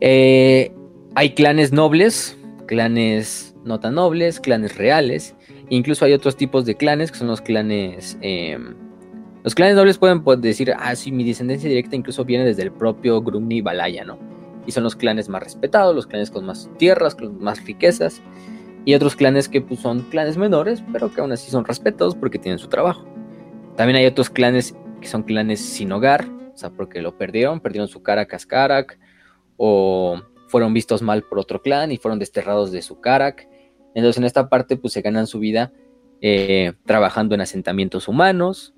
Eh, hay clanes nobles, clanes no tan nobles, clanes reales. Incluso hay otros tipos de clanes que son los clanes... Em, los clanes nobles pueden decir, ah, sí, mi descendencia directa incluso viene desde el propio Grumni Balaya, ¿no? Y son los clanes más respetados, los clanes con más tierras, con más riquezas y otros clanes que pues, son clanes menores, pero que aún así son respetados porque tienen su trabajo. También hay otros clanes que son clanes sin hogar, o sea, porque lo perdieron, perdieron su cara Karak, o fueron vistos mal por otro clan y fueron desterrados de su Karak. Entonces en esta parte pues se ganan su vida eh, trabajando en asentamientos humanos,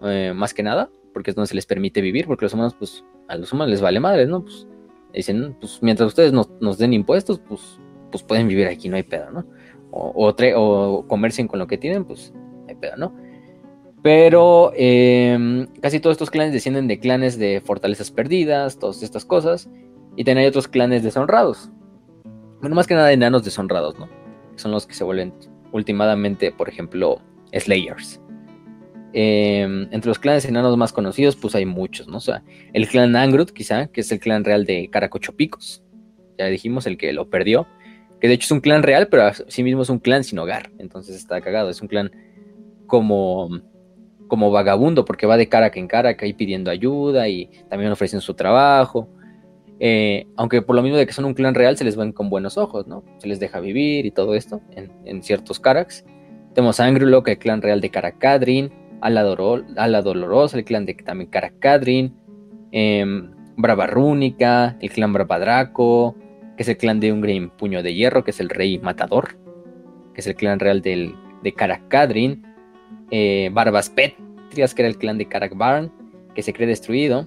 eh, más que nada, porque es donde se les permite vivir, porque los humanos pues a los humanos les vale madre, ¿no? Pues dicen, pues mientras ustedes nos, nos den impuestos, pues pues pueden vivir aquí, no hay pedo, ¿no? O, o, comercien con lo que tienen, pues no hay pedo, ¿no? Pero em, casi todos estos clanes descienden de clanes de fortalezas perdidas, todas estas cosas. Y también hay otros clanes deshonrados. Bueno, más que nada enanos deshonrados, ¿no? Son los que se vuelven últimamente, por ejemplo, Slayers. Em, entre los clanes enanos más conocidos, pues hay muchos, ¿no? O sea, el clan Angrut, quizá, que es el clan real de Caracochopicos. Ya dijimos, el que lo perdió que de hecho es un clan real, pero sí mismo es un clan sin hogar. Entonces está cagado. Es un clan como, como vagabundo, porque va de cara en cara, ahí pidiendo ayuda y también ofrecen su trabajo. Eh, aunque por lo mismo de que son un clan real, se les ven con buenos ojos, ¿no? Se les deja vivir y todo esto en, ciertos Karaks. Tenemos a Angrulo, que el clan real de Karakadrin, Ala, la Dolorosa, el clan de también Karakadrin, eh, Brava Rúnica, el clan Bravadraco, que es el clan de Ungrim Puño de Hierro, que es el rey matador, que es el clan real del, de Karakadrin, eh, Barbas Petrias, que era el clan de Karakbarn, que se cree destruido,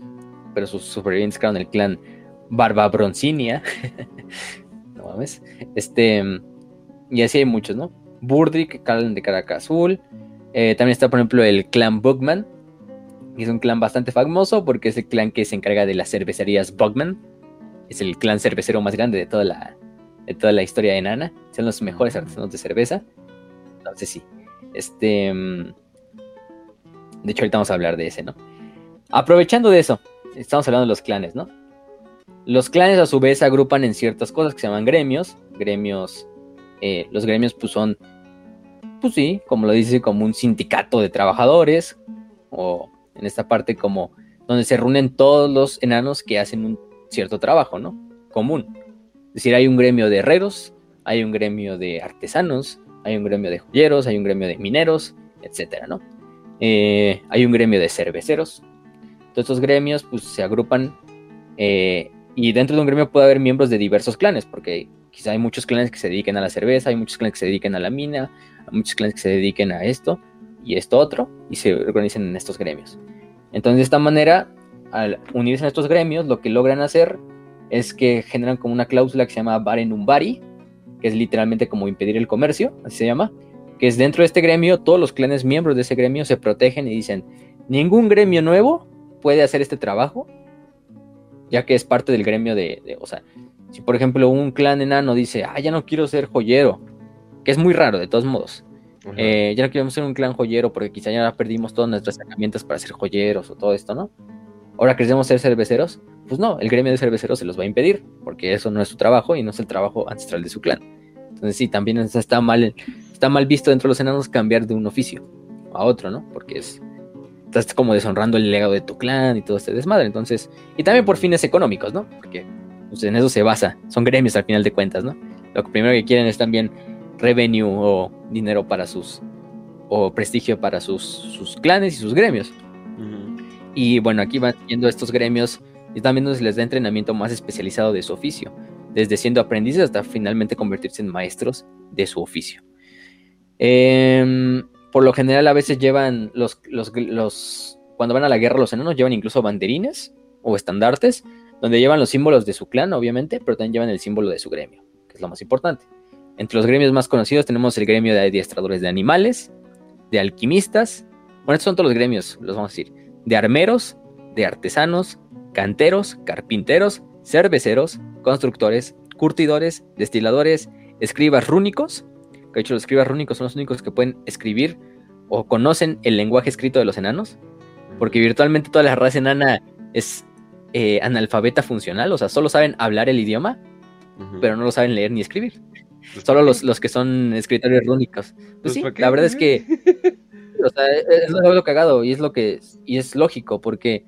pero sus supervivientes crearon el clan Barba Broncinia. no mames. Este, y así hay muchos, ¿no? Burdrik, clan de Caraca Azul. Eh, también está, por ejemplo, el clan Bugman, que es un clan bastante famoso porque es el clan que se encarga de las cervecerías Bugman es el clan cervecero más grande de toda la, de toda la historia de Nana. Son los mejores artesanos de cerveza. Entonces sí. Este. Mm, de hecho, ahorita vamos a hablar de ese, ¿no? Aprovechando de eso, estamos hablando de los clanes, ¿no? Los clanes a su vez se agrupan en ciertas cosas que se llaman gremios. Gremios. Eh, los gremios, pues son. Pues sí, como lo dice, como un sindicato de trabajadores. O en esta parte, como donde se reúnen todos los enanos que hacen un cierto trabajo, ¿no? Común. Es decir, hay un gremio de herreros, hay un gremio de artesanos, hay un gremio de joyeros, hay un gremio de mineros, etcétera, ¿no? Eh, hay un gremio de cerveceros. Todos estos gremios pues, se agrupan eh, y dentro de un gremio puede haber miembros de diversos clanes, porque quizá hay muchos clanes que se dediquen a la cerveza, hay muchos clanes que se dediquen a la mina, hay muchos clanes que se dediquen a esto y esto otro, y se organizan en estos gremios. Entonces, de esta manera, al unirse a estos gremios, lo que logran hacer es que generan como una cláusula que se llama Barenumbari, que es literalmente como impedir el comercio, así se llama, que es dentro de este gremio, todos los clanes miembros de ese gremio se protegen y dicen, ningún gremio nuevo puede hacer este trabajo, ya que es parte del gremio de, o sea, si por ejemplo un clan enano dice, ah, ya no quiero ser joyero, que es muy raro de todos modos, eh, ya no queremos ser un clan joyero porque quizá ya perdimos todas nuestras herramientas para ser joyeros o todo esto, ¿no? Ahora queremos ser cerveceros, pues no, el gremio de cerveceros se los va a impedir, porque eso no es su trabajo y no es el trabajo ancestral de su clan. Entonces sí, también está mal, está mal visto dentro de los enanos cambiar de un oficio a otro, ¿no? Porque es, estás como deshonrando el legado de tu clan y todo este desmadre. Entonces, y también por fines económicos, ¿no? Porque pues, en eso se basa, son gremios al final de cuentas, ¿no? Lo primero que quieren es también revenue o dinero para sus, o prestigio para sus, sus clanes y sus gremios. Y bueno, aquí van yendo estos gremios y también se les da entrenamiento más especializado de su oficio, desde siendo aprendices hasta finalmente convertirse en maestros de su oficio. Em, por lo general a veces llevan los, los, los, cuando van a la guerra los enanos llevan incluso banderines o estandartes, donde llevan los símbolos de su clan, obviamente, pero también llevan el símbolo de su gremio, que es lo más importante. Entre los gremios más conocidos tenemos el gremio de adiestradores de animales, de alquimistas, bueno, estos son todos los gremios, los vamos a decir, de armeros, de artesanos, canteros, carpinteros, cerveceros, constructores, curtidores, destiladores, escribas rúnicos, que de hecho los escribas rúnicos son los únicos que pueden escribir o conocen el lenguaje escrito de los enanos, porque virtualmente toda la raza enana es eh, analfabeta funcional, o sea, solo saben hablar el idioma, pero no lo saben leer ni escribir. Pues, Solo los, los, que son escritores rúnicos. Pues, pues sí, la verdad es que o sea, es lo cagado y es lo que y es lógico porque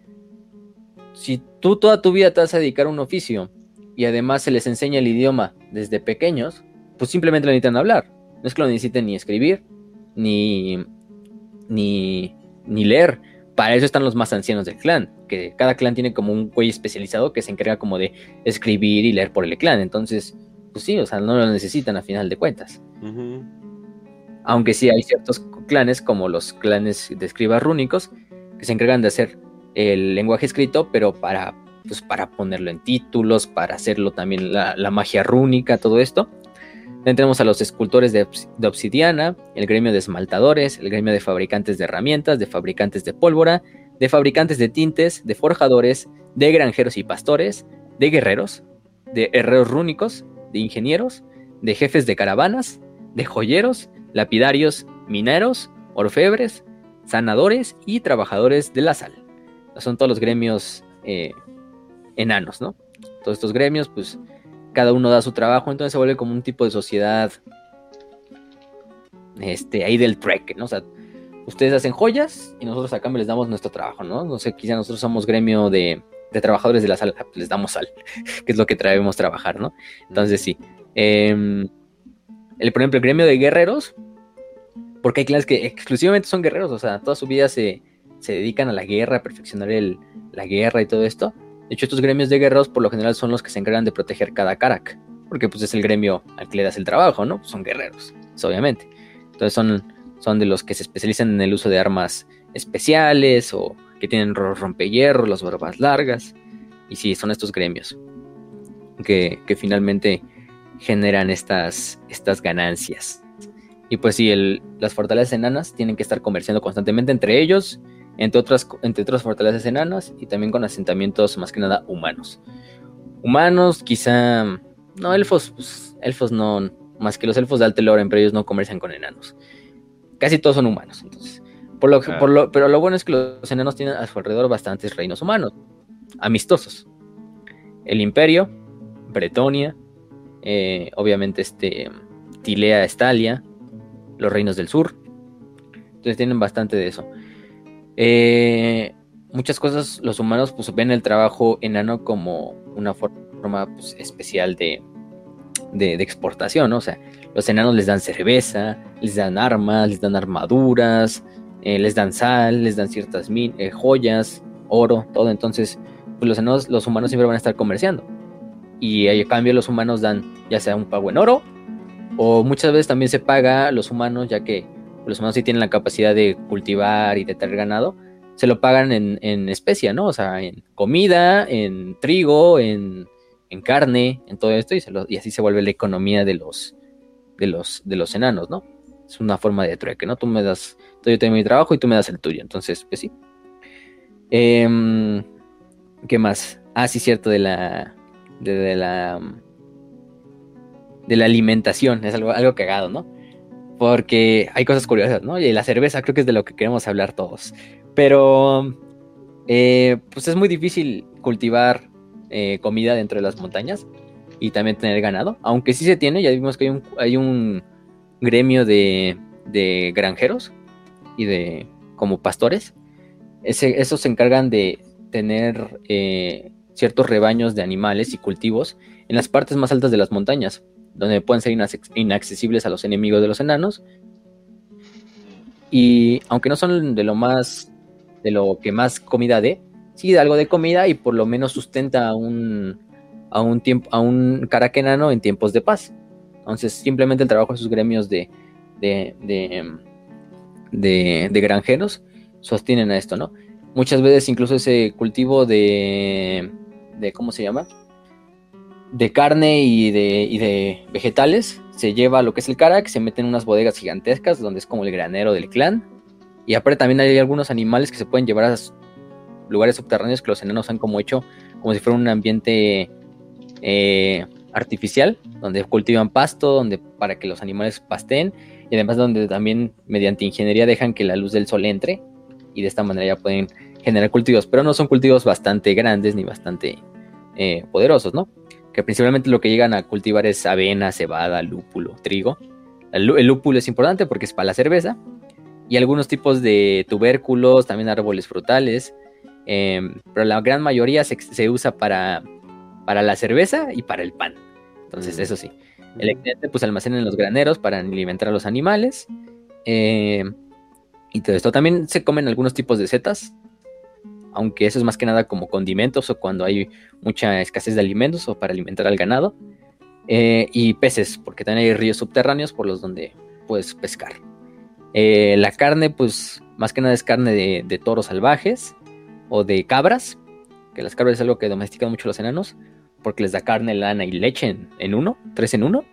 si tú toda tu vida te vas a dedicar a un oficio y además se les enseña el idioma desde pequeños, pues simplemente lo necesitan hablar. No es que lo necesiten ni escribir ni ni ni leer. Para eso están los más ancianos del clan, que cada clan tiene como un güey especializado que se encarga como de escribir y leer por el clan. Entonces, pues sí, o sea, no lo necesitan a final de cuentas. Aunque sí hay ciertos clanes, como los clanes de escribas rúnicos, que se encargan de hacer el lenguaje escrito, pero para, pues, para ponerlo en títulos, para hacerlo también la, magia rúnica, todo esto. También tenemos a los escultores de, de, obsidiana, el gremio de esmaltadores, el gremio de fabricantes de herramientas, de fabricantes de pólvora, de fabricantes de tintes, de forjadores, de granjeros y pastores, de guerreros, de herreros rúnicos, de ingenieros, de jefes de caravanas, de joyeros, lapidarios, mineros, orfebres, sanadores y trabajadores de la sal. Son todos los gremios eh, enanos, ¿no? Todos estos gremios, pues cada uno da su trabajo, entonces se vuelve como un tipo de sociedad este, ahí del trek, ¿no? O sea, ustedes hacen joyas y nosotros a cambio les damos nuestro trabajo, ¿no? No sé, quizá nosotros somos gremio de, de trabajadores de la sal, pues les damos sal, que es lo que traemos trabajar, ¿no? Entonces sí. Em, el, por ejemplo, el gremio de guerreros, porque hay clanes que exclusivamente son guerreros, o sea, toda su vida se, dedican a la guerra, a perfeccionar el, la guerra y todo esto. De hecho, estos gremios de guerreros por lo general son los que se encargan de proteger cada Karak, porque pues es el gremio al que le das el trabajo, ¿no? son guerreros, obviamente. Entonces son, son de los que se especializan en el uso de armas especiales o que tienen rompehierro, las barbas largas. Y sí, son estos gremios que, finalmente generan estas, estas ganancias. Y pues sí, el, las fortalezas enanas tienen que estar comerciando constantemente entre ellos, entre otras, entre otras fortalezas enanas y también con asentamientos más que nada humanos. Humanos, quizá... No, elfos, pues, elfos no, más que los elfos de Alteloren, pero ellos no comercian con enanos. Casi todos son humanos, entonces pero lo bueno es que los enanos tienen a su alrededor bastantes reinos humanos, amistosos. El imperio, Bretonia, eh, obviamente este, Tilea, Estalia, los reinos del sur. Entonces tienen bastante de eso. Eh, muchas cosas los humanos pues ven el trabajo enano como una forma pues, especial de, de, exportación, ¿no? O sea, los enanos les dan cerveza, les dan armas, les dan armaduras, eh, les dan sal, les dan ciertas eh, joyas, oro, todo. Entonces, pues los enanos, los humanos siempre van a estar comerciando. Y a cambio los humanos dan ya sea un pago en oro, o muchas veces también se paga a los humanos, ya que los humanos sí tienen la capacidad de cultivar y de tener ganado, se lo pagan en, en especia, ¿no? O sea, en comida, en trigo, en, carne, en todo esto, y, y, así se vuelve la economía de los, de los, de los enanos, ¿no? Es una forma de trueque, ¿no? Tú me das, yo tengo mi trabajo y tú me das el tuyo, entonces, pues sí. Em, ¿Qué más? Ah, sí, cierto, de la, de, la, de la alimentación, es algo, algo cagado, ¿no? Porque hay cosas curiosas, ¿no? Y la cerveza creo que es de lo que queremos hablar todos. Pero, eh, pues es muy difícil cultivar eh, comida dentro de las montañas y también tener ganado. Aunque sí se tiene, ya vimos que hay un, hay un gremio de, de granjeros y de como pastores. Ese, esos se encargan de tener eh, ciertos rebaños de animales y cultivos en las partes más altas de las montañas, donde pueden ser inaccesibles a los enemigos de los enanos. Y aunque no son de lo más de lo que más comida dé, sí da algo de comida y por lo menos sustenta a un, a un, tiempo, a un caraquenano en tiempos de paz. Entonces, simplemente el trabajo de sus gremios de, de, de, de, granjeros sostienen a esto, ¿no? Muchas veces incluso ese cultivo de, de ¿cómo se llama? De carne y de, y de vegetales se lleva lo que es el carac, se mete en unas bodegas gigantescas donde es como el granero del clan y aparte también hay algunos animales que se pueden llevar a lugares subterráneos que los enanos han como hecho como si fuera un ambiente eh, artificial, donde cultivan pasto, donde para que los animales pasteen y además donde también mediante ingeniería dejan que la luz del sol entre y de esta manera ya pueden generar cultivos, pero no son cultivos bastante grandes ni bastante eh, poderosos, ¿no? Que principalmente lo que llegan a cultivar es avena, cebada, lúpulo, trigo. el lúpulo es importante porque es para la cerveza y algunos tipos de tubérculos, también árboles frutales, em, pero la gran mayoría se, usa para, para, la cerveza y para el pan. Entonces, eso sí. El excedente pues almacena en los graneros para alimentar a los animales. Em, y todo esto. También se comen algunos tipos de setas, aunque eso es más que nada como condimentos o cuando hay mucha escasez de alimentos o para alimentar al ganado. Eh, y peces, porque también hay ríos subterráneos por los donde puedes pescar. Eh, la carne, pues más que nada es carne de, toros salvajes o de cabras, que las cabras es algo que domestican mucho los enanos, porque les da carne, lana y leche en, uno, tres en uno.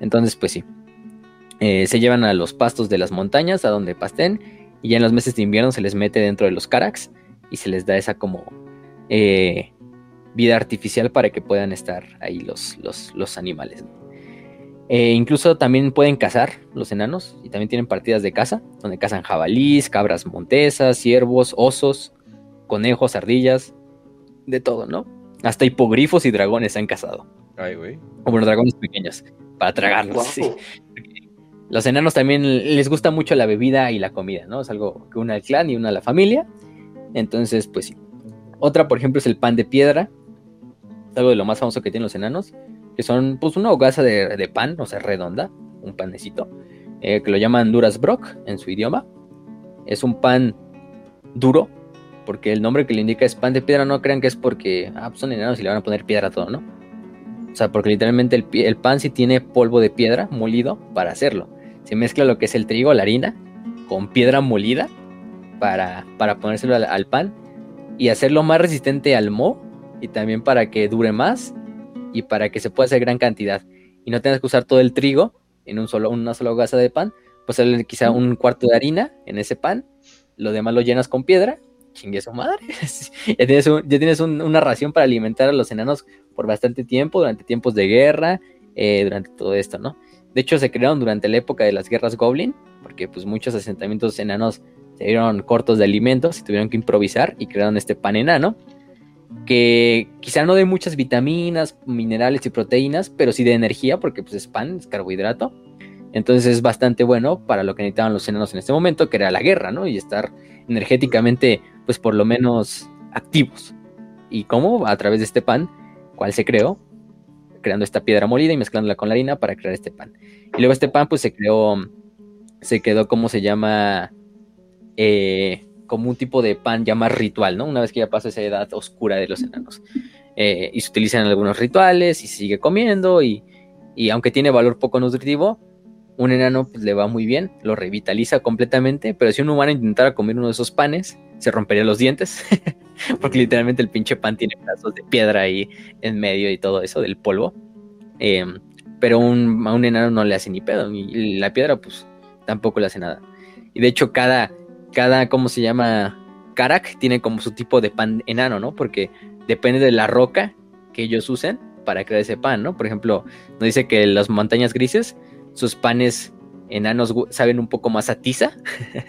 Entonces, pues sí. Eh, se llevan a los pastos de las montañas, a donde pasten, y ya en los meses de invierno se les mete dentro de los caracs y se les da esa como eh, vida artificial para que puedan estar ahí los, los, animales. Eh, incluso también pueden cazar los enanos y también tienen partidas de caza, donde cazan jabalís, cabras montesas, ciervos, osos, conejos, ardillas, de todo, ¿no? Hasta hipogrifos y dragones han cazado. Ay, güey. Como los dragones pequeños, para tragarlos. Sí. Los enanos también les gusta mucho la bebida y la comida, ¿no? Es algo que una al clan y una a la familia. Entonces, pues sí. Otra, por ejemplo, es el pan de piedra. Algo de lo más famoso que tienen los enanos que son pues una hogaza de, pan, o sea, redonda, un panecito, eh, que lo llaman Duras Brock en su idioma. Es un pan duro, porque el nombre que le indica es pan de piedra, no crean que es porque ah, pues son enanos y le van a poner piedra a todo, ¿no? O sea, porque literalmente el, el, pan sí tiene polvo de piedra molido para hacerlo. Se mezcla lo que es el trigo, la harina, con piedra molida para, para ponérselo al, pan y hacerlo más resistente al moho y también para que dure más y para que se pueda hacer gran cantidad y no tengas que usar todo el trigo en un solo, una sola gasa de pan, pues quizá un cuarto de harina en ese pan, lo demás lo llenas con piedra, chingue su madre, ya tienes, ya tienes una ración para alimentar a los enanos por bastante tiempo, durante tiempos de guerra, eh, durante todo esto, ¿no? De hecho, se crearon durante la época de las guerras Goblin, porque pues muchos asentamientos enanos se vieron cortos de alimentos y tuvieron que improvisar y crearon este pan enano que quizá no de muchas vitaminas, minerales y proteínas, pero sí de energía, porque pues es pan, es carbohidrato. Entonces es bastante bueno para lo que necesitaban los enanos en este momento, que era la guerra, ¿no? Y estar energéticamente pues por lo menos activos. ¿Y cómo? A través de este pan, cual se creó, creando esta piedra molida y mezclándola con la harina para crear este pan. Y luego este pan pues se creó, se quedó como se llama, eh, como un tipo de pan ya más ritual, ¿no? Una vez que ya pasa esa edad oscura de los enanos. Eh, y se utilizan algunos rituales y sigue comiendo y, y aunque tiene valor poco nutritivo, un enano pues, le va muy bien, lo revitaliza completamente, pero si un humano intentara comer uno de esos panes, se rompería los dientes, porque literalmente el pinche pan tiene pedazos de piedra ahí en medio y todo eso, del polvo. Em, pero un, a un enano no le hace ni pedo, y la piedra pues tampoco le hace nada. Y de hecho cada, cada, ¿cómo se llama? Karak tiene como su tipo de pan enano, ¿no? Porque depende de la roca que ellos usen para crear ese pan, ¿no? Por ejemplo, nos dice que las montañas grises sus panes enanos saben un poco más a tiza,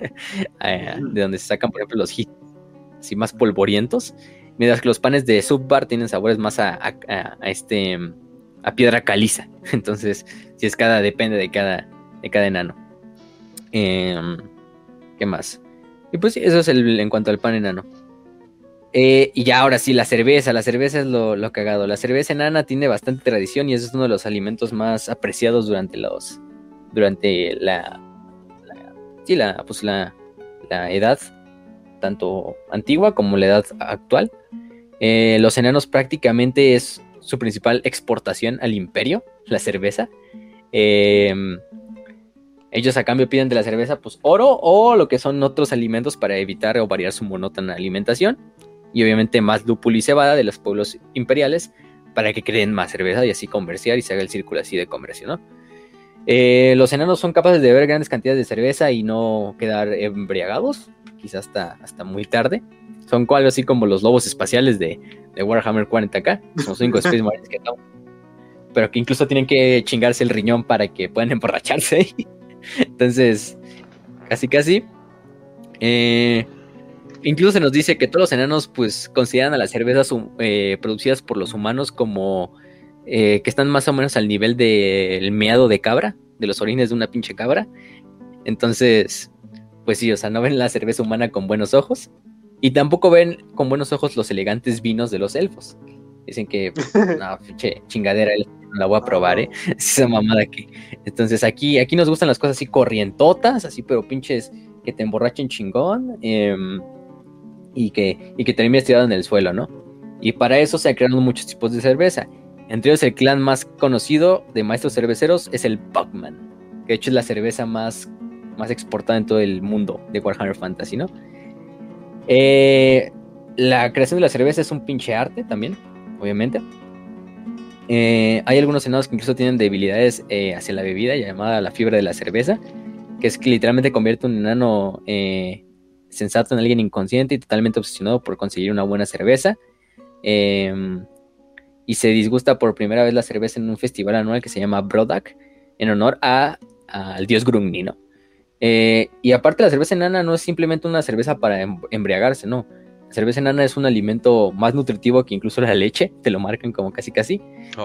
de donde se sacan, por ejemplo, los hits así más polvorientos, mientras que los panes de subbar tienen sabores más a, este a piedra caliza. Entonces, si es cada, depende de cada, de cada enano. Em, ¿Qué más? Y pues eso es el, en cuanto al pan enano. Eh, y ya ahora sí, la cerveza. La cerveza es lo, lo, cagado. La cerveza enana tiene bastante tradición y es uno de los alimentos más apreciados durante los. Durante la. sí, la, pues la, la, edad tanto antigua como la edad actual. Eh, los enanos prácticamente es su principal exportación al imperio, la cerveza. Em, ellos a cambio piden de la cerveza pues oro o lo que son otros alimentos para evitar o variar su monótona alimentación y obviamente más lúpulo y cebada de los pueblos imperiales para que creen más cerveza y así comerciar y se haga el círculo así de comercio, ¿no? Eh, los enanos son capaces de beber grandes cantidades de cerveza y no quedar embriagados, quizás hasta, hasta muy tarde. Son algo así como los lobos espaciales de, Warhammer 40k, son cinco Space Marines que no. Pero que incluso tienen que chingarse el riñón para que puedan emborracharse. Entonces, casi casi. Eh, Incluso se nos dice que todos los enanos pues consideran a las cervezas eh, producidas por los humanos como eh, que están más o menos al nivel del meado de cabra, de los orines de una pinche cabra. Entonces, pues sí, o sea, no ven la cerveza humana con buenos ojos y tampoco ven con buenos ojos los elegantes vinos de los elfos. Dicen que, no, pinche chingadera, la voy a probar, ¿eh? Esa mamada aquí. Entonces aquí, aquí nos gustan las cosas así corrientotas, así, pero pinches que te emborrachen chingón. Eh, y que, y que termine tirado en el suelo, ¿no? Y para eso se creado muchos tipos de cerveza. Entre ellos el clan más conocido de maestros cerveceros es el Buckman, que de hecho es la cerveza más, más exportada en todo el mundo de Warhammer Fantasy, ¿no? Eh, la creación de la cerveza es un pinche arte también, obviamente. Eh, hay algunos enanos que incluso tienen debilidades eh, hacia la bebida llamada la fiebre de la cerveza, que es que literalmente convierte un enano sensato en alguien inconsciente y totalmente obsesionado por conseguir una buena cerveza. Em, y se disgusta por primera vez la cerveza en un festival anual que se llama Brodak, en honor al dios Grungni, ¿no? Eh, y aparte la cerveza enana no es simplemente una cerveza para em, embriagarse, no. Cerveza enana es un alimento más nutritivo que incluso la leche, te lo marcan como casi casi,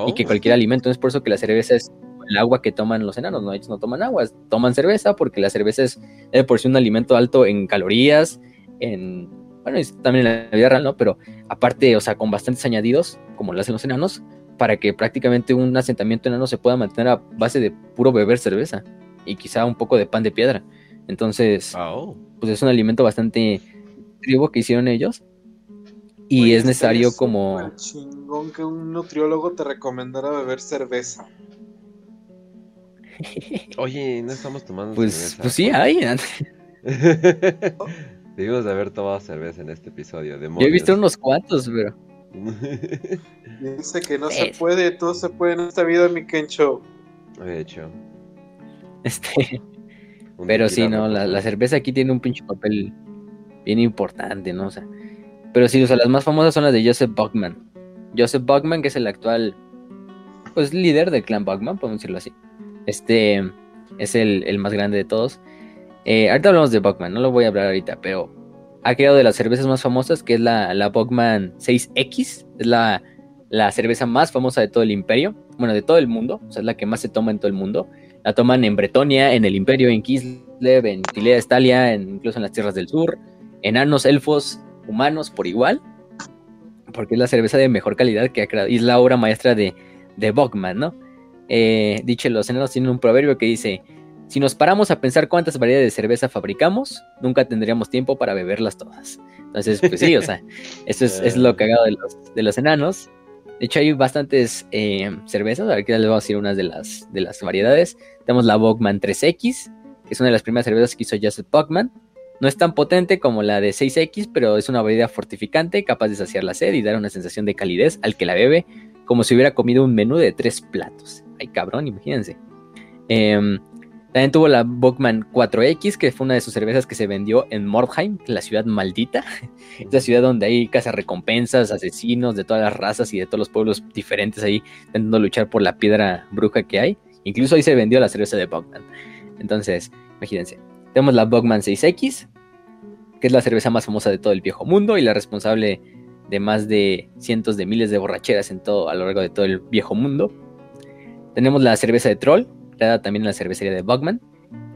y que oh. cualquier alimento. Es por eso que la cerveza es el agua que toman los enanos, ¿no? Ellos no toman agua, toman cerveza porque la cerveza es por sí un alimento alto en calorías, en, bueno, también en la vida real, ¿no? Pero aparte, o sea, con bastantes añadidos, como lo hacen los enanos, para que prácticamente un asentamiento enano se pueda mantener a base de puro beber cerveza y quizá un poco de pan de piedra. Entonces, oh. pues es un alimento bastante que hicieron ellos. Y es necesario como... chingón que un nutriólogo te recomendara beber cerveza. Oye, no estamos tomando pues, cerveza. Pues sí, hay. Debimos de haber tomado cerveza en este episodio. Yo he visto unos cuantos, pero. Dice que no se puede, todo se puede en esta vida, mi Kencho. De hecho. Este. pero sí, no, la, cerveza aquí tiene un pinche papel bien importante, ¿no? O sea, pero sí, o sea, las más famosas son las de Joseph Buckman. Joseph Buckman, que es el actual, pues, líder del clan Buckman, podemos decirlo así. Este es el, más grande de todos. Eh, ahorita hablamos de Buckman, no lo voy a hablar ahorita, pero ha creado de las cervezas más famosas, que es la, la Buckman 6X. Es la, cerveza más famosa de todo el imperio, bueno, de todo el mundo, o sea, es la que más se toma en todo el mundo. La toman en Bretonia, en el imperio, en Kislev, en Tilea Estalia, incluso en las tierras del sur, enanos, elfos, humanos por igual, porque es la cerveza de mejor calidad que ha creado, y es la obra maestra de, de Bogman, ¿no? Eh, dicho, los enanos tienen un proverbio que dice, si nos paramos a pensar cuántas variedades de cerveza fabricamos, nunca tendríamos tiempo para beberlas todas. Entonces, pues sí, o sea, eso es, es lo cagado de los, de los enanos. De hecho, hay bastantes eh, cervezas. Aquí les voy a decir unas de las, de las variedades. Tenemos la Bogman 3X, que es una de las primeras cervezas que hizo Joseph Bogman. No es tan potente como la de 6X, pero es una bebida fortificante, capaz de saciar la sed y dar una sensación de calidez al que la bebe, como si hubiera comido un menú de tres platos. Ay, cabrón, imagínense. Eh, también tuvo la Bockman 4X, que fue una de sus cervezas que se vendió en Mordheim, la ciudad maldita. Esa ciudad donde hay casas recompensas, asesinos de todas las razas y de todos los pueblos diferentes ahí intentando luchar por la piedra bruja que hay. Incluso ahí se vendió la cerveza de Bockman. Entonces, imagínense. Tenemos la Bockman 6X, que es la cerveza más famosa de todo el viejo mundo y la responsable de más de cientos de miles de borracheras en todo, a lo largo de todo el viejo mundo. Tenemos la cerveza de Troll, también en la cervecería de Bugman.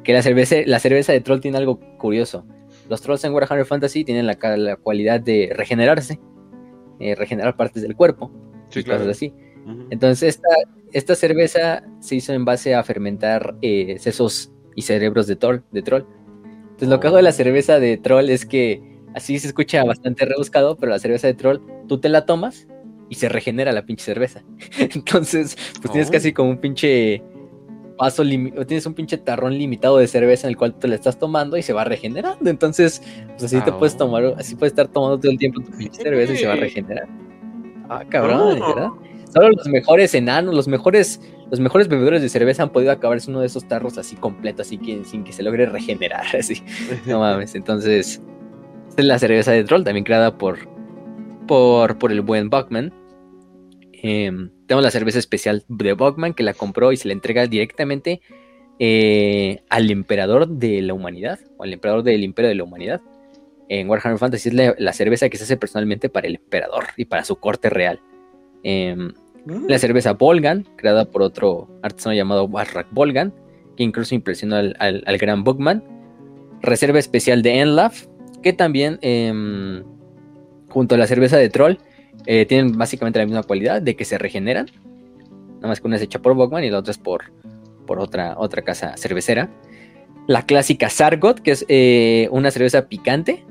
Que la cerveza, la cerveza de troll tiene algo curioso. Los trolls en Warhammer Fantasy tienen la, la cualidad de regenerarse, eh, regenerar partes del cuerpo, y cosas así. Entonces, esta, esta cerveza se hizo en base a fermentar eh, sesos y cerebros de, troll, de troll. Entonces, lo que hago de la oh. cerveza de troll es que así se escucha bastante rebuscado, pero la cerveza de troll, tú te la tomas y se regenera la pinche cerveza. Entonces, pues tienes oh. casi como un pinche paso tienes un pinche tarrón limitado de cerveza en el cual te la estás tomando y se va regenerando. Entonces, pues así te puedes tomar, así puedes estar tomando todo el tiempo tu pinche cerveza y se va a regenerar. Ah, cabrón, ¿verdad? Solo los mejores enanos, los mejores, los mejores bebedores de cerveza han podido acabarse uno de esos tarros así completo, así que sin que se logre regenerar, así. No mames. Entonces, es la cerveza de troll, también creada por, por, por el buen Buckman. Em, tenemos la cerveza especial de Bogman que la compró y se la entrega directamente eh, al emperador de la humanidad, o al emperador del imperio de la humanidad. En Warhammer Fantasy es la, cerveza que se hace personalmente para el emperador y para su corte real. Em. La cerveza Volgan, creada por otro artesano llamado Warrak Volgan, que incluso impresionó al, gran Bogman. Reserva especial de Enlaf, que también, em, junto a la cerveza de Troll, eh, tienen básicamente la misma cualidad de que se regeneran. Nada más que una es hecha por Bogman y la otra es por, por otra, otra casa cervecera. La clásica Sargot, que es eh, una cerveza picante,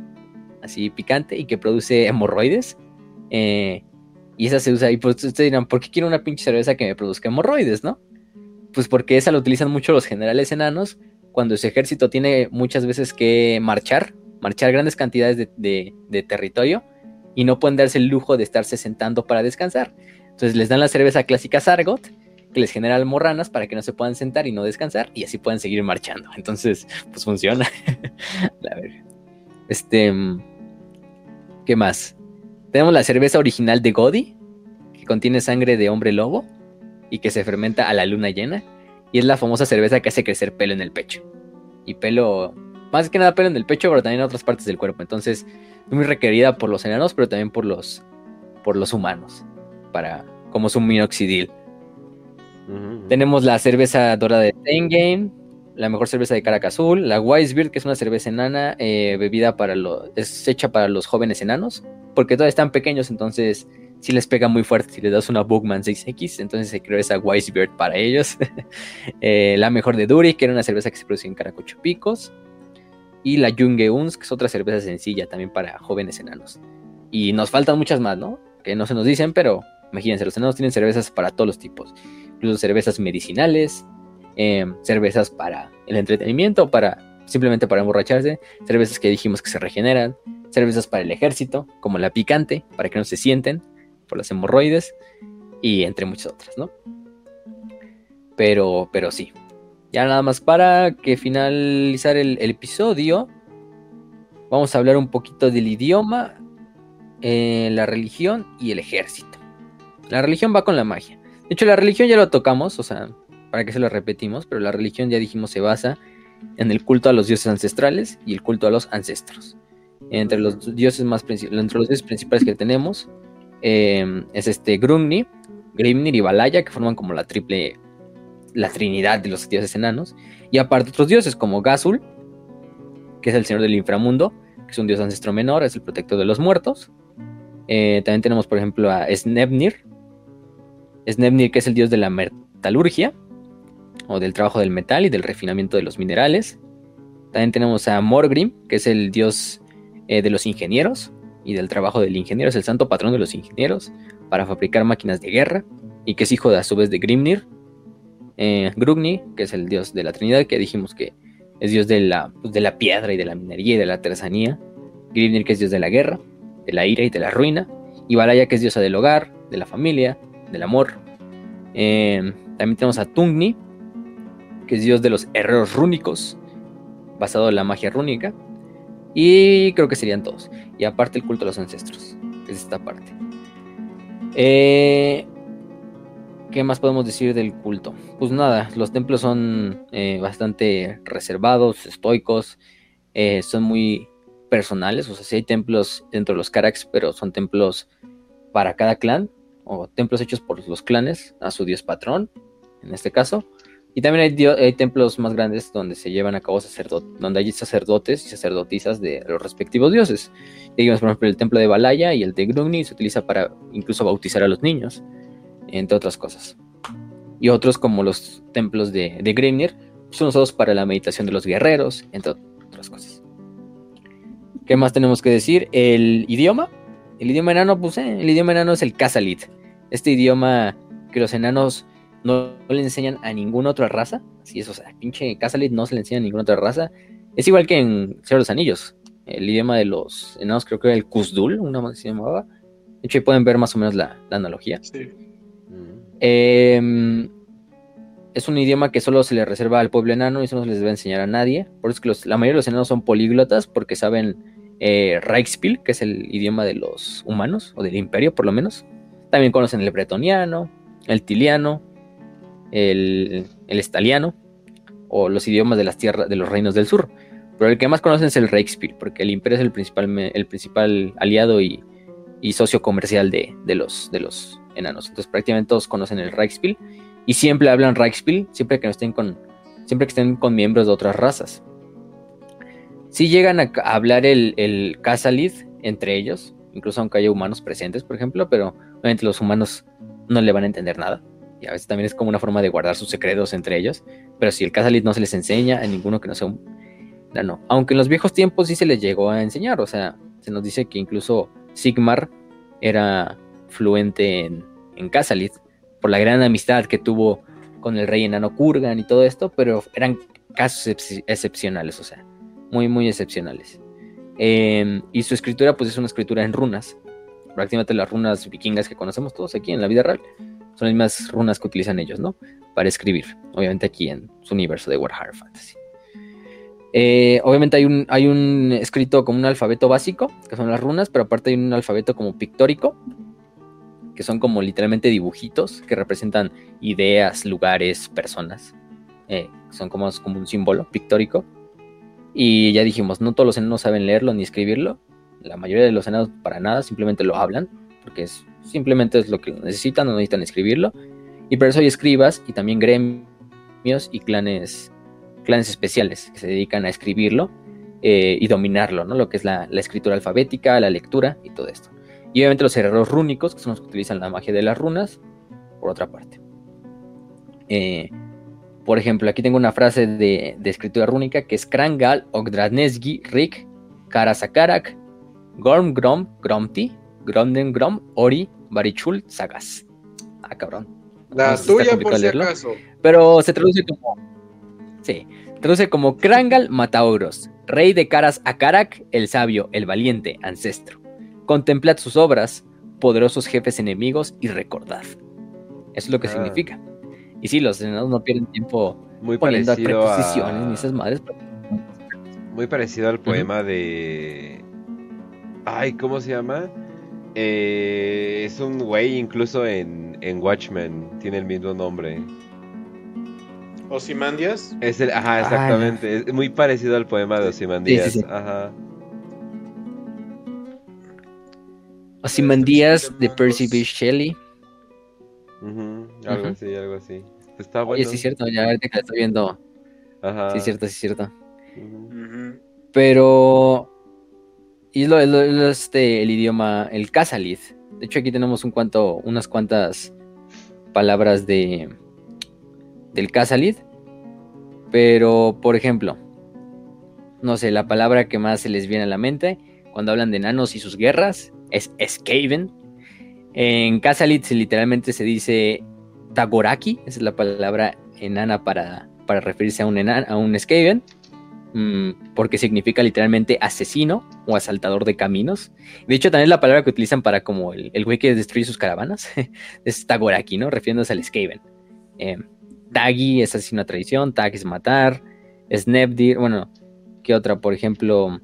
así picante, y que produce hemorroides. Eh, y esa se usa, y pues ustedes dirán, ¿por qué quiero una pinche cerveza que me produzca hemorroides, no? Pues porque esa la utilizan mucho los generales enanos cuando su ejército tiene muchas veces que marchar, marchar grandes cantidades de, de territorio y no pueden darse el lujo de estarse sentando para descansar. Entonces les dan la cerveza clásica Sargot, que les genera almorranas para que no se puedan sentar y no descansar y así pueden seguir marchando. Entonces, pues funciona. la verga. Este, ¿qué más? Tenemos la cerveza original de Godi, que contiene sangre de hombre lobo y que se fermenta a la luna llena. Y es la famosa cerveza que hace crecer pelo en el pecho. Y pelo, más que nada pelo en el pecho, pero también en otras partes del cuerpo. Entonces, muy requerida por los enanos, pero también por los, por los humanos, para, como su minoxidil. Tenemos la cerveza dorada de Game, la mejor cerveza de Caracas Azul, la Weissbier, que es una cerveza enana, eh, bebida para los, es hecha para los jóvenes enanos, porque todavía están pequeños, entonces si les pega muy fuerte si les das una Bookman 6X, entonces se creó esa Weissbier para ellos. Eh, la mejor de Duri, que era una cerveza que se produce en Caracocho Picos y la Junge Uns, que es otra cerveza sencilla también para jóvenes enanos. Y nos faltan muchas más, ¿no? Que no se nos dicen, pero imagínense, los enanos tienen cervezas para todos los tipos, incluso cervezas medicinales, em, cervezas para el entretenimiento, para simplemente para emborracharse, cervezas que dijimos que se regeneran, cervezas para el ejército, como la picante, para que no se sienten por las hemorroides, y entre muchas otras, ¿no? Pero, pero sí, ya nada más para que finalizar el, episodio, vamos a hablar un poquito del idioma, eh, la religión y el ejército. La religión va con la magia. De hecho, la religión ya lo tocamos, o sea, para que se lo repetimos, pero la religión ya dijimos se basa en el culto a los dioses ancestrales y el culto a los ancestros. Entre los dioses más entre los dioses principales que tenemos eh, es este Grumni, Grimnir y Balaya, que forman como la triple la trinidad de los dioses enanos, y aparte otros dioses como Gazul, que es el señor del inframundo, que es un dios ancestro menor, es el protector de los muertos. Eh, también tenemos, por ejemplo, a Snebnir. Snebnir, que es el dios de la metalurgia, o del trabajo del metal y del refinamiento de los minerales. También tenemos a Morgrim, que es el dios eh, de los ingenieros y del trabajo del ingeniero, es el santo patrón de los ingenieros para fabricar máquinas de guerra y que es hijo de a su vez de Grimnir. Eh, Grugni, que es el dios de la Trinidad, que dijimos que es dios de la, pues, de la piedra y de la minería y de la artesanía. Grimnir, que es dios de la guerra, de la ira y de la ruina. Y Balaya, que es diosa del hogar, de la familia, del amor. Eh, también tenemos a Tungni, que es dios de los herreros rúnicos, basado en la magia rúnica. Y creo que serían todos. Y aparte el culto a los ancestros, es esta parte. Eh, ¿Qué más podemos decir del culto? Pues nada, los templos son eh, bastante reservados, estoicos, eh, son muy personales, o sea, sí hay templos dentro de los Karaks, pero son templos para cada clan, o templos hechos por los clanes a su dios patrón, en este caso. Y también hay, templos más grandes donde se llevan a cabo sacerdotes, donde hay sacerdotes y sacerdotisas de los respectivos dioses. Digamos, por ejemplo, el templo de Balaya y el de Grugni se utiliza para incluso bautizar a los niños, entre otras cosas. Y otros, como los templos de, de Grimnir, son usados para la meditación de los guerreros, entre otras cosas. ¿Qué más tenemos que decir? El idioma. El idioma enano, pues eh, el idioma enano es el Kasalit. Este idioma que los enanos no, le enseñan a ninguna otra raza. Así es, o sea, pinche Casalit no se le enseña a ninguna otra raza. Es igual que en Señor de los Anillos. El idioma de los enanos creo que era el Kuzdul, una más se llamaba. De hecho, ahí pueden ver más o menos la, analogía. Sí. Em, es un idioma que solo se le reserva al pueblo enano y eso no se les debe enseñar a nadie. Por eso es que la mayoría de los enanos son políglotas porque saben eh, Reichspiel, que es el idioma de los humanos, o del imperio por lo menos. También conocen el bretoniano, el tiliano, el, estaliano o los idiomas de las tierras de los reinos del sur. Pero el que más conocen es el Reichspiel, porque el imperio es el principal, el principal aliado y, socio comercial de, los, enanos. Entonces prácticamente todos conocen el Reichspiel y siempre hablan Reichspiel, siempre que estén con, siempre que estén con miembros de otras razas. Si llegan a hablar el, el entre ellos, incluso aunque haya humanos presentes, por ejemplo, pero obviamente los humanos no le van a entender nada a veces también es como una forma de guardar sus secretos entre ellos. Pero si el Casalit no se les enseña a ninguno que no sea un. No, Aunque en los viejos tiempos sí se les llegó a enseñar. O sea, se nos dice que incluso Sigmar era fluente en, en por la gran amistad que tuvo con el rey enano Kurgan y todo esto, pero eran casos excepcionales, o sea, muy, muy excepcionales. Em, y su escritura, pues es una escritura en runas, prácticamente las runas vikingas que conocemos todos aquí en la vida real. Son las mismas runas que utilizan ellos, ¿no? Para escribir. Obviamente aquí en su universo de Warhammer Fantasy. Eh, obviamente hay un, hay un escrito como un alfabeto básico, que son las runas, pero aparte hay un alfabeto como pictórico, que son como literalmente dibujitos que representan ideas, lugares, personas. Eh, son como, como un símbolo pictórico. Y ya dijimos, no todos los enanos saben leerlo ni escribirlo. La mayoría de los enanos para nada, simplemente lo hablan, porque es simplemente es lo que necesitan, no necesitan escribirlo. Y por eso hay escribas y también gremios y clanes, clanes especiales que se dedican a escribirlo eh, y dominarlo, ¿no? Lo que es la, escritura alfabética, la lectura y todo esto. Y obviamente los herreros rúnicos, que son los que utilizan la magia de las runas, por otra parte. Eh, por ejemplo, aquí tengo una frase de, escritura rúnica que es Krangal, Ogdranesgi, Rik, Karasakarak, Gorm Grom, Gromti, Grom, Ori, Barichul, Sagas. Ah, cabrón. La tuya, por si acaso. Pero se traduce como. Sí, traduce como Krangal Matauros, rey de caras Akarak, el sabio, el valiente, ancestro. Contemplad sus obras, poderosos jefes enemigos, y recordad. Eso es lo que ah. significa. Y sí, los enanos no pierden tiempo muy poniendo preposiciones ni esas madres. Muy parecido al poema de. Ay, ¿cómo se llama? Eh, es un güey, incluso en, en, Watchmen, tiene el mismo nombre. ¿Osimandias? Es el, ajá, exactamente. Es muy parecido al poema de Osimandias. Ajá. Osimandias de Percy B. Shelley. Algo así, algo así. Está bueno. Oye, sí es cierto, ya ahorita que la estoy viendo. Ajá. Sí es cierto, sí es cierto. Pero Y es, lo, este, el idioma, el Casalid. De hecho, aquí tenemos un cuanto, unas cuantas palabras de del Casalid. Pero, por ejemplo, no sé, la palabra que más se les viene a la mente cuando hablan de enanos y sus guerras es Skaven. En Casalid literalmente se dice Tagoraki, esa es la palabra enana para, para referirse a un, a un Skaven. Mm, porque significa literalmente asesino o asaltador de caminos. De hecho, también es la palabra que utilizan para como el, el güey que destruye sus caravanas. es Tagoraki, ¿no? Refiriéndose al Skaven. Eh, Tagi es asesino a tradición, Tag es matar, Snapdir, bueno, ¿qué otra? Por ejemplo,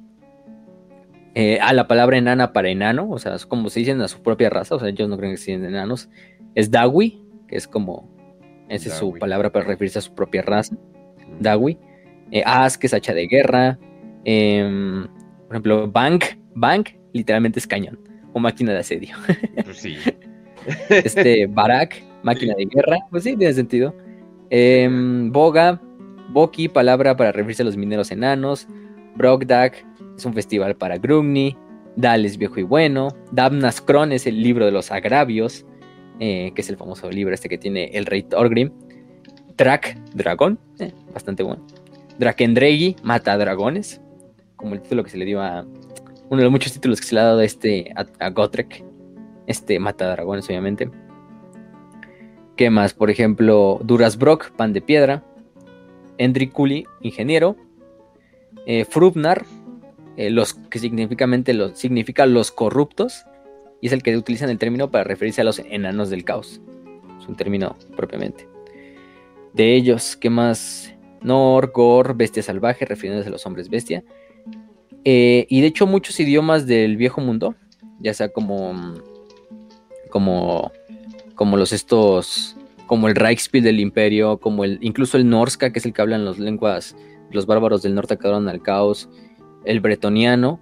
eh, a la palabra enana para enano, o sea, es como se dicen a su propia raza, o sea, ellos no creen que sean enanos. Es Dawi, que es como, esa es su palabra para referirse a su propia raza. Dawi. Eh, As, que es hacha de guerra. Em, por ejemplo, Bank, Bank literalmente es cañón o máquina de asedio. Pues sí. este, Barak, máquina de guerra, pues sí, tiene sentido. Em, Boga, Boki, palabra para referirse a los mineros enanos. Brogdak es un festival para Grugni. Dal es viejo y bueno. Damnas Kron es el libro de los agravios, eh, que es el famoso libro este que tiene el rey Thorgrim. Drak, dragón, eh, bastante bueno. Drakendregi, mata dragones, como el título que se le dio a uno de los muchos títulos que se le ha dado a este a, Gotrek, este mata dragones obviamente. ¿Qué más? Por ejemplo, Durasbrock, pan de piedra. Endriculi, ingeniero. Eh, Frubnar, eh, los, que significamente los, significa los corruptos. Y es el que utilizan el término para referirse a los enanos del caos. Es un término propiamente. De ellos, ¿qué más? Nor, Gor, bestia salvaje, refiriéndose a los hombres bestia. Eh, y de hecho muchos idiomas del viejo mundo, ya sea como, como, como los estos, como el Reichspiel del imperio, como el, incluso el Norska, que es el que hablan las lenguas, los bárbaros del norte acabaron al caos, el bretoniano,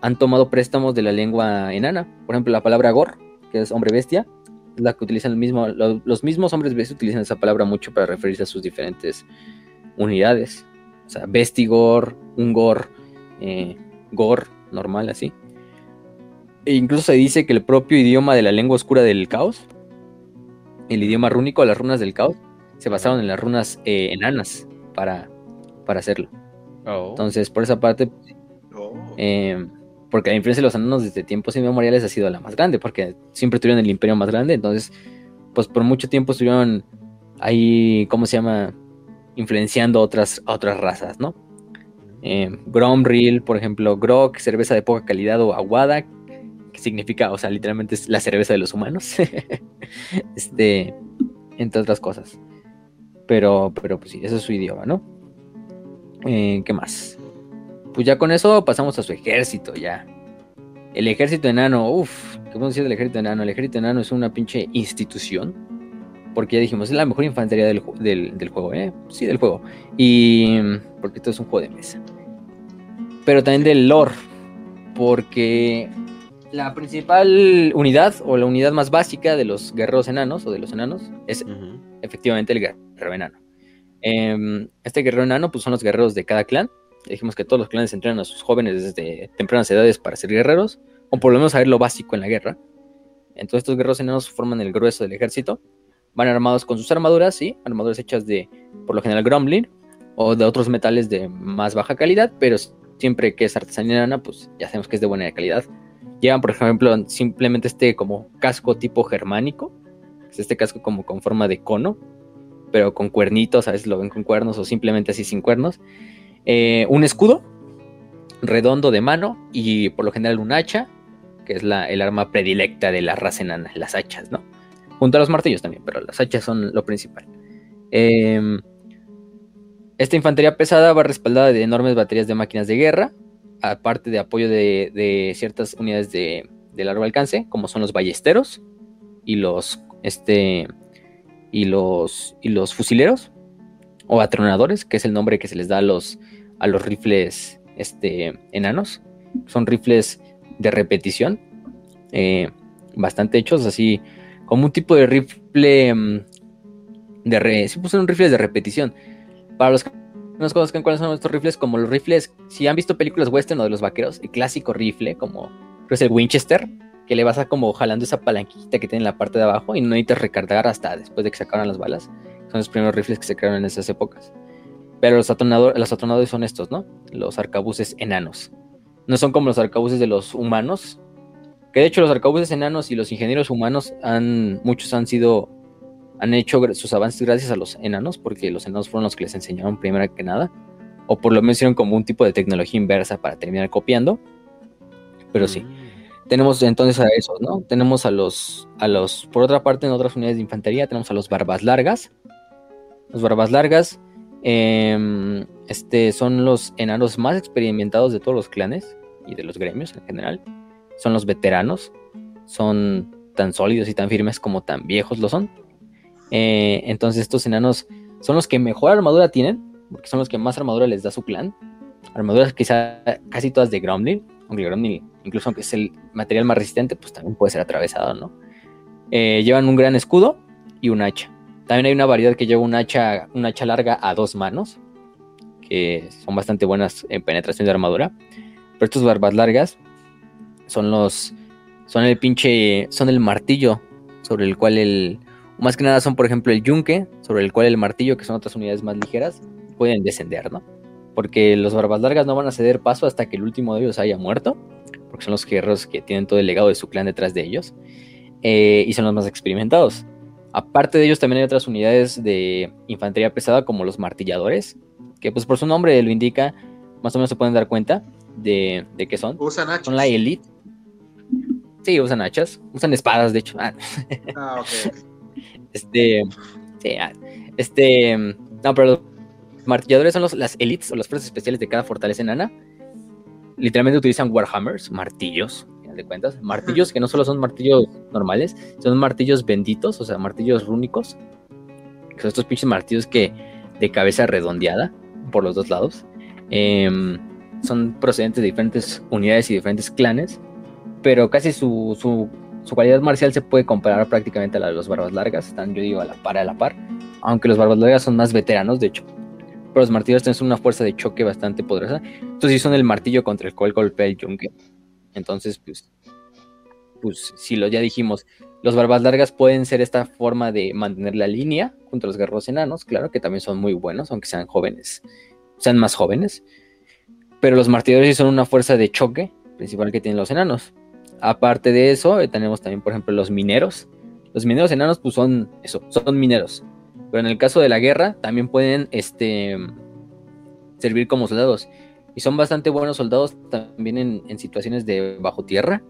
han tomado préstamos de la lengua enana. Por ejemplo, la palabra Gor, que es hombre bestia, la que utilizan el mismo, los mismos hombres bestias utilizan esa palabra mucho para referirse a sus diferentes unidades. O sea, Bestigor, Ungor, eh, Gor, normal así. E incluso se dice que el propio idioma de la lengua oscura del caos, el idioma rúnico, las runas del caos, se basaron en las runas eh, enanas para, para hacerlo. Oh. Entonces, por esa parte, oh. eh, porque la influencia de los enanos desde tiempos inmemoriales ha sido la más grande, porque siempre tuvieron el imperio más grande, entonces, pues por mucho tiempo estuvieron ahí, ¿cómo se llama? Influenciando otras, otras razas, ¿no? Eh, Gromril, por ejemplo, Grog, cerveza de poca calidad o aguada, que significa, o sea, literalmente es la cerveza de los humanos. este, entre otras cosas. Pero, pero pues sí, ese es su idioma, ¿no? Eh, ¿Qué más? Pues ya con eso pasamos a su ejército, ya. El ejército enano, uff, ¿qué podemos decir del ejército enano? El ejército enano es una pinche institución. Porque ya dijimos, es la mejor infantería del, juego, ¿eh? Sí, del juego. Y. Porque esto es un juego de mesa. Pero también del lore. Porque la principal unidad, o la unidad más básica de los guerreros enanos, o de los enanos, es efectivamente el guerrero enano. Em, este guerrero enano, pues son los guerreros de cada clan dijimos que todos los clanes entrenan a sus jóvenes desde tempranas edades para ser guerreros, o por lo menos saber lo básico en la guerra. Entonces estos guerreros enanos forman el grueso del ejército. Van armados con sus armaduras, sí, armaduras hechas de, por lo general, grumbling o de otros metales de más baja calidad, pero siempre que es artesanía enana, pues ya sabemos que es de buena calidad. Llevan, por ejemplo, simplemente este como casco tipo germánico, es este casco como con forma de cono, pero con cuernitos, a veces lo ven con cuernos o simplemente así sin cuernos. Eh, un escudo redondo de mano y por lo general un hacha, que es la, el arma predilecta de la raza enana, las hachas, ¿no? Junto a los martillos también, pero las hachas son lo principal. Em, esta infantería pesada va respaldada de enormes baterías de máquinas de guerra, aparte de apoyo de, ciertas unidades de, largo alcance, como son los ballesteros y los, este, y los, y los fusileros, o atronadores, que es el nombre que se les da a los, a los rifles este, enanos. Son rifles de repetición, eh, bastante hechos, así como un tipo de rifle mm, de re, sí, pues son rifles de repetición. Para los que no conozcan cuáles son estos rifles, como los rifles, si han visto películas western o de los vaqueros, el clásico rifle, como es el Winchester, que le vas a como jalando esa palanquita que tiene en la parte de abajo y no necesitas recargar hasta después de que se acaban las balas. Son los primeros rifles que se crearon en esas épocas. Pero los, atronadores, los atronadores son estos, ¿no? Los arcabuces enanos. No son como los arcabuces de los humanos. Que de hecho los arcabuces enanos y los ingenieros humanos han, muchos han sido, han hecho sus avances gracias a los enanos, porque los enanos fueron los que les enseñaron primero que nada. O por lo menos hicieron como un tipo de tecnología inversa para terminar copiando. Pero sí. Mm. Tenemos entonces a esos, ¿no? Tenemos a los, a los, por otra parte, en otras unidades de infantería, tenemos a los barbas largas. Los barbas largas este, son los enanos más experimentados de todos los clanes y de los gremios en general. Son los veteranos. Son tan sólidos y tan firmes como tan viejos lo son. Eh, entonces estos enanos son los que mejor armadura tienen, porque son los que más armadura les da su clan. Armaduras quizá casi todas de Gromlin, aunque Gromlin incluso aunque es el material más resistente, pues también puede ser atravesado, ¿no? Eh, llevan un gran escudo y un hacha. También hay una variedad que lleva un hacha, un hacha larga a dos manos, que son bastante buenas en penetración de armadura. Pero estos barbas largas son los, son el pinche, son el martillo sobre el cual el, más que nada son por ejemplo el yunque, sobre el cual el martillo, que son otras unidades más ligeras, pueden descender, ¿no? Porque los barbas largas no van a ceder paso hasta que el último de ellos haya muerto porque son los guerreros que tienen todo el legado de su clan detrás de ellos, eh, y son los más experimentados. Aparte de ellos también hay otras unidades de infantería pesada como los martilladores, que pues por su nombre lo indica, más o menos se pueden dar cuenta de, de qué son. Usan hachas. Son la elite. Sí, usan hachas, usan espadas de hecho. Ah, ah ok. Este, sí, ah, este, no, pero los martilladores son los, las elites o las fuerzas especiales de cada fortaleza enana literalmente utilizan warhammers, martillos, de cuentas, martillos que no solo son martillos normales, son martillos benditos, o sea, martillos rúnicos, que son estos pinches martillos que de cabeza redondeada por los dos lados. Em, son procedentes de diferentes unidades y diferentes clanes, pero casi su, su, su, cualidad marcial se puede comparar prácticamente a la de los barbas largas, están yo digo a la par a la par, aunque los barbas largas son más veteranos, de hecho, pero los martillos tienen una fuerza de choque bastante poderosa. Entonces, sí son el martillo contra el cual golpea el yunque. Entonces, pues, pues, si lo ya dijimos, los barbas largas pueden ser esta forma de mantener la línea junto a los guerreros enanos, claro que también son muy buenos, aunque sean jóvenes, sean más jóvenes. Pero los martillos sí son una fuerza de choque principal que tienen los enanos. Aparte de eso, eh, tenemos también, por ejemplo, los mineros. Los mineros enanos, pues son eso, son mineros. Pero en el caso de la guerra, también pueden este, servir como soldados. Y son bastante buenos soldados también en, situaciones de bajo tierra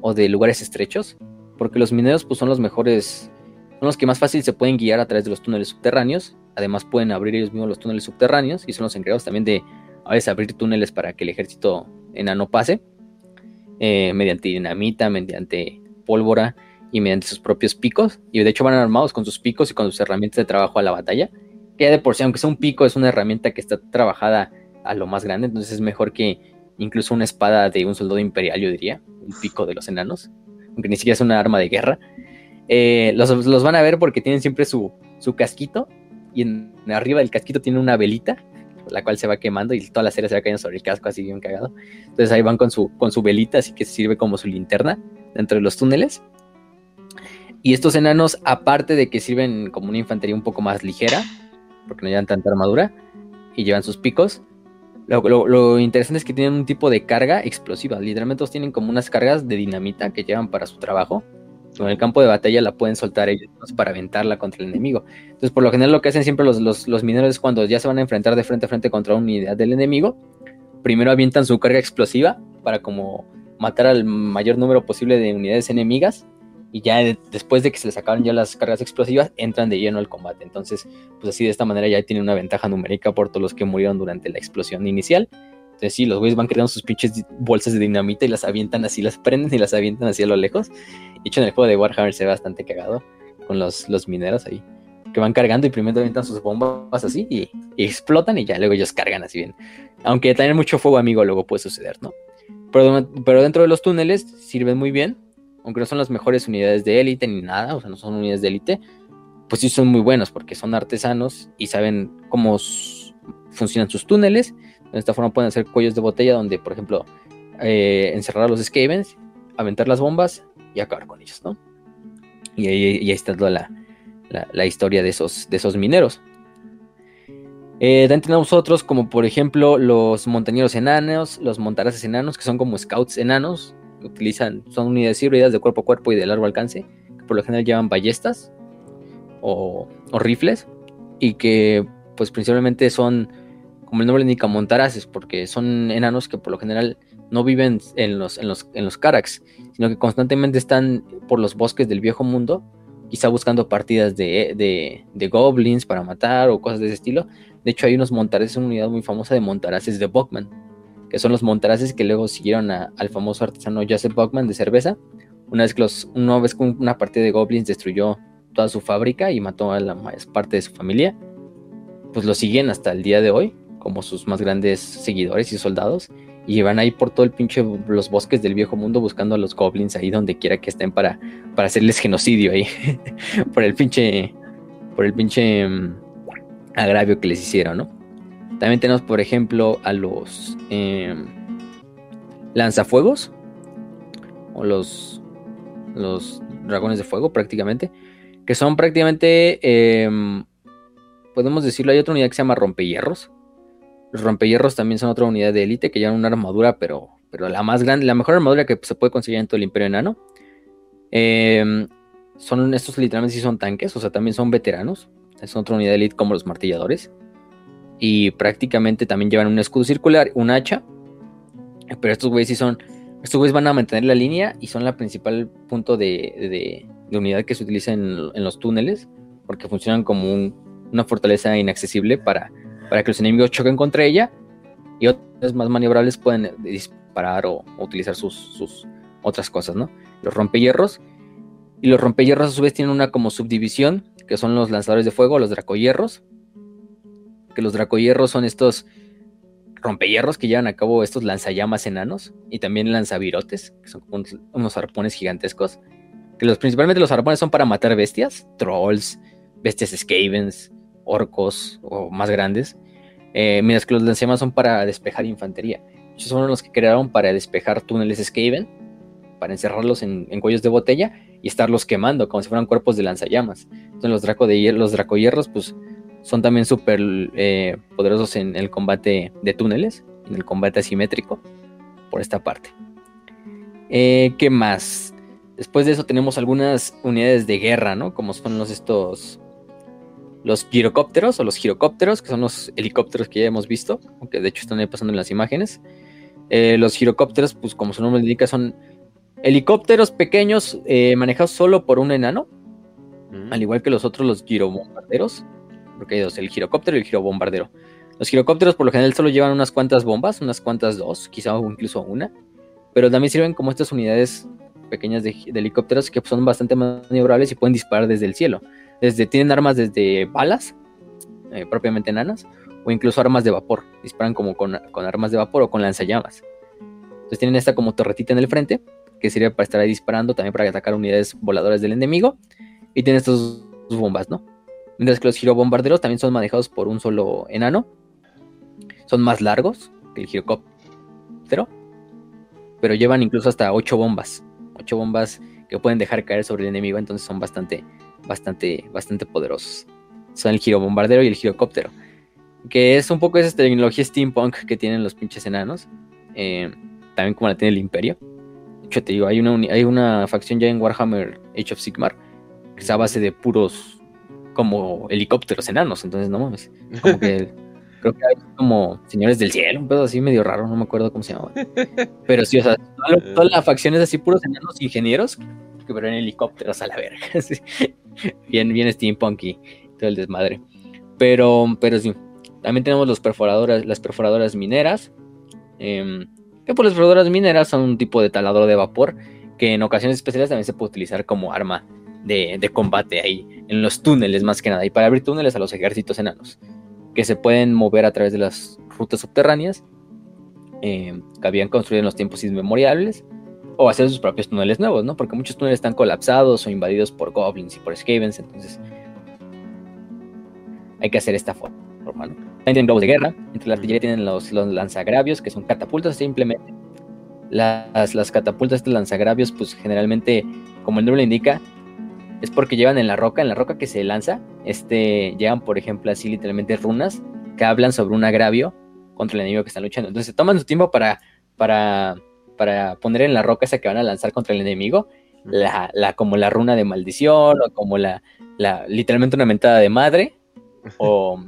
o de lugares estrechos. Porque los mineros pues, son los mejores, son los que más fácil se pueden guiar a través de los túneles subterráneos. Además pueden abrir ellos mismos los túneles subterráneos y son los encargados también de a veces abrir túneles para que el ejército enano pase. Eh, mediante dinamita, mediante pólvora y mediante sus propios picos. Y de hecho van armados con sus picos y con sus herramientas de trabajo a la batalla. Que ya de por sí, aunque sea un pico, es una herramienta que está trabajada a lo más grande. Entonces es mejor que incluso una espada de un soldado imperial, yo diría. Un pico de los enanos. Aunque ni siquiera es una arma de guerra. Eh, los, van a ver porque tienen siempre su, su casquito. Y en, arriba del casquito tiene una velita la cual se va quemando y toda la serie se va cayendo sobre el casco así bien cagado. Entonces ahí van con su, con su velita, así que sirve como su linterna dentro de los túneles. Y estos enanos, aparte de que sirven como una infantería un poco más ligera, porque no llevan tanta armadura y llevan sus picos, lo, interesante es que tienen un tipo de carga explosiva. Literalmente tienen como unas cargas de dinamita que llevan para su trabajo. En el campo de batalla la pueden soltar ellos para aventarla contra el enemigo. Entonces, por lo general, lo que hacen siempre los, los, los mineros es cuando ya se van a enfrentar de frente a frente contra una unidad del enemigo, primero avientan su carga explosiva para como matar al mayor número posible de unidades enemigas y ya después de que se les acaban ya las cargas explosivas, entran de lleno al combate. Entonces, pues así de esta manera ya tienen una ventaja numérica por todos los que murieron durante la explosión inicial. Entonces sí, los güeyes van creando sus pinches bolsas de dinamita y las avientan así, las prenden y las avientan así a lo lejos. De hecho, en el juego de Warhammer se ve bastante cagado con los, los mineros ahí. Que van cargando y primero avientan sus bombas así y, explotan y ya luego ellos cargan así bien. Aunque también mucho fuego amigo luego puede suceder, ¿no? Pero, pero dentro de los túneles sirven muy bien aunque no son las mejores unidades de élite ni nada, o sea, no son unidades de élite, pues sí son muy buenos porque son artesanos y saben cómo funcionan sus túneles. De esta forma pueden hacer cuellos de botella donde, por ejemplo, eh, encerrar a los Skavens, aventar las bombas y acabar con ellos, ¿no? Y ahí, está toda la, historia de esos, de esos mineros. Eh, también tenemos otros como por ejemplo los montañeros enanos, los montaraces enanos, que son como scouts enanos, utilizan, son unidades híbridas de cuerpo a cuerpo y de largo alcance, que por lo general llevan ballestas o, rifles, y que pues principalmente son, como el nombre indica, montaraces, porque son enanos que por lo general no viven en los, en los, en los sino que constantemente están por los bosques del viejo mundo, quizá buscando partidas de, de, goblins para matar o cosas de ese estilo. De hecho, hay unos montaraces, una unidad muy famosa de montaraces de Buckman, que son los montaraces que luego siguieron al famoso artesano Joseph Buckman de cerveza. Una vez que los, una vez que una partida de goblins destruyó toda su fábrica y mató a la parte de su familia, pues lo siguen hasta el día de hoy como sus más grandes seguidores y soldados y van ahí por todo el pinche los bosques del viejo mundo buscando a los goblins ahí donde quiera que estén para, para hacerles genocidio ahí por el pinche por el pinche mm, agravio que les hicieron, ¿no? También tenemos, por ejemplo, a los em, lanzafuegos o los los dragones de fuego prácticamente, que son prácticamente em, podemos decirlo, hay otra unidad que se llama rompehierros, los rompehierros también son otra unidad de élite que llevan una armadura, pero, pero la más grande, la mejor armadura que se puede conseguir en todo el Imperio Enano. Em, son estos literalmente sí son tanques, o sea, también son veteranos. Es otra unidad de élite como los martilladores. Y prácticamente también llevan un escudo circular, un hacha. Pero estos güeyes sí son. Estos güeyes van a mantener la línea y son la principal punto de, unidad que se utiliza en, los túneles. Porque funcionan como una fortaleza inaccesible para para que los enemigos choquen contra ella y otros más maniobrables pueden disparar o, utilizar sus, otras cosas, ¿no? Los rompehierros. Y los rompehierros a su vez tienen una como subdivisión, que son los lanzadores de fuego, los dracohierros. Que los dracohierros son estos rompehierros que llevan a cabo estos lanzallamas enanos y también lanzavirotes, que son unos, arpones gigantescos. Que los, principalmente los arpones son para matar bestias, trolls, bestias skavens, orcos o más grandes, eh, mientras que los lanzallamas son para despejar infantería. Ellos son los que crearon para despejar túneles Skaven, para encerrarlos en, cuellos de botella y estarlos quemando como si fueran cuerpos de lanzallamas. Entonces los, draco pues son también súper eh, poderosos en el combate de túneles, en el combate asimétrico, por esta parte. Eh, ¿Qué más? Después de eso tenemos algunas unidades de guerra, ¿no? Como son los estos los girocópteros o los girocópteros, que son los helicópteros que ya hemos visto, aunque de hecho están ahí pasando en las imágenes. Eh, los girocópteros, pues como su nombre indica, son helicópteros pequeños manejados solo por un enano, mm. al igual que los otros, los girobombarderos, porque hay dos, el girocóptero y el girobombardero. Los girocópteros por lo general solo llevan unas cuantas bombas, unas cuantas dos, quizá incluso una, pero también sirven como estas unidades pequeñas de, helicópteros que son bastante maniobrables y pueden disparar desde el cielo. Desde, tienen armas desde balas, eh, propiamente enanas, o incluso armas de vapor. Disparan como con, armas de vapor o con lanzallamas. Entonces tienen esta como torretita en el frente, que sirve para estar ahí disparando, también para atacar unidades voladoras del enemigo. Y tienen estas bombas, ¿no? Mientras que los girobombarderos también son manejados por un solo enano. Son más largos que el girocóptero. Pero llevan incluso hasta 8 bombas. 8 bombas que pueden dejar caer sobre el enemigo. Entonces son bastante, bastante, bastante poderosos. Son el giro bombardero y el girocóptero. Que es un poco esa tecnología steampunk que tienen los pinches enanos. Eh, también como la tiene el imperio. De hecho, te digo, hay una, hay una facción ya en Warhammer Age of Sigmar que es a base de puros como helicópteros enanos. Entonces, no mames. Como que creo que hay como señores del cielo, un pedo así medio raro, no me acuerdo cómo se llama. Pero sí, o sea, toda la facción es así puros enanos ingenieros que en helicópteros a la verga. bien, bien steampunk y todo el desmadre. Pero, pero sí, también tenemos los perforadoras, las perforadoras mineras. Eh, que por las perforadoras mineras son un tipo de taladro de vapor que en ocasiones especiales también se puede utilizar como arma de, combate ahí, en los túneles más que nada, y para abrir túneles a los ejércitos enanos, que se pueden mover a través de las rutas subterráneas eh, que habían construido en los tiempos inmemoriales o hacer sus propios túneles nuevos, ¿no? Porque muchos túneles están colapsados o invadidos por goblins y por skavens, entonces hay que hacer esta forma, ¿no? También tienen globos de guerra. Entre la artillería tienen los, los lanzagravios, que son catapultas simplemente. Las, las catapultas de lanzagravios, pues generalmente, como el nombre lo indica, es porque llevan en la roca, en la roca que se lanza, este, llevan, por ejemplo, así literalmente runas que hablan sobre un agravio contra el enemigo que están luchando. Entonces toman su tiempo para, para, para poner en la roca esa que van a lanzar contra el enemigo, la, la, como la runa de maldición, o como la, la literalmente una mentada de madre, o,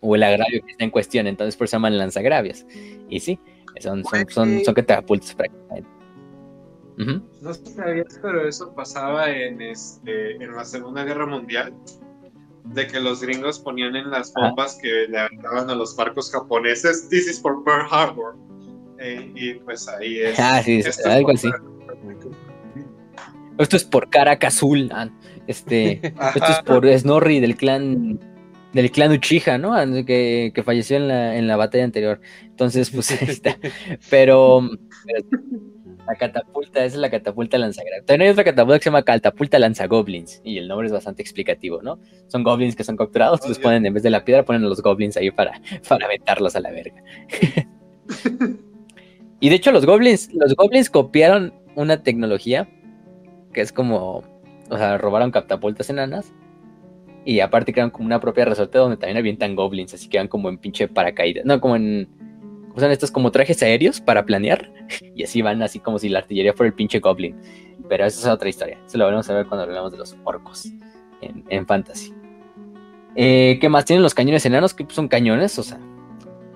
o el agravio que está en cuestión. Entonces por eso se llaman lanzagravios. Y sí, son, son, son, son catapultas prácticamente. No sabías, pero eso pasaba en, este, en la Segunda Guerra Mundial. De que los gringos ponían en las bombas que le aventaban a los barcos japoneses, This is for Pearl Harbor. Eh, y pues ahí es. Ah, sí, esto algo así. Esto es por Caracas Azul. Ah, este, esto es por Snorri del clan del clan Uchiha, ¿no? Que, que falleció en la, en la batalla anterior. Entonces, pues ahí está. Pero, pero la catapulta, esa es la catapulta lanzagrave. También hay otra catapulta que se llama catapulta lanzagoblins. Y el nombre es bastante explicativo, ¿no? Son goblins que son capturados, oh, ponen, en vez de la piedra, ponen a los goblins ahí para, para aventarlos a la verga. y de hecho, los goblins, los goblins copiaron una tecnología que es como. O sea, robaron catapultas enanas. Y aparte crearon como una propia resorte donde también avientan goblins, así que van como en pinche paracaídas. No, como en usan estos como trajes aéreos para planear y así van así como si la artillería fuera el pinche goblin. Pero eso es otra historia. Eso lo vamos a ver cuando hablamos de los orcos en, Fantasy. Eh, ¿Qué más tienen los cañones enanos? Que son cañones, o sea,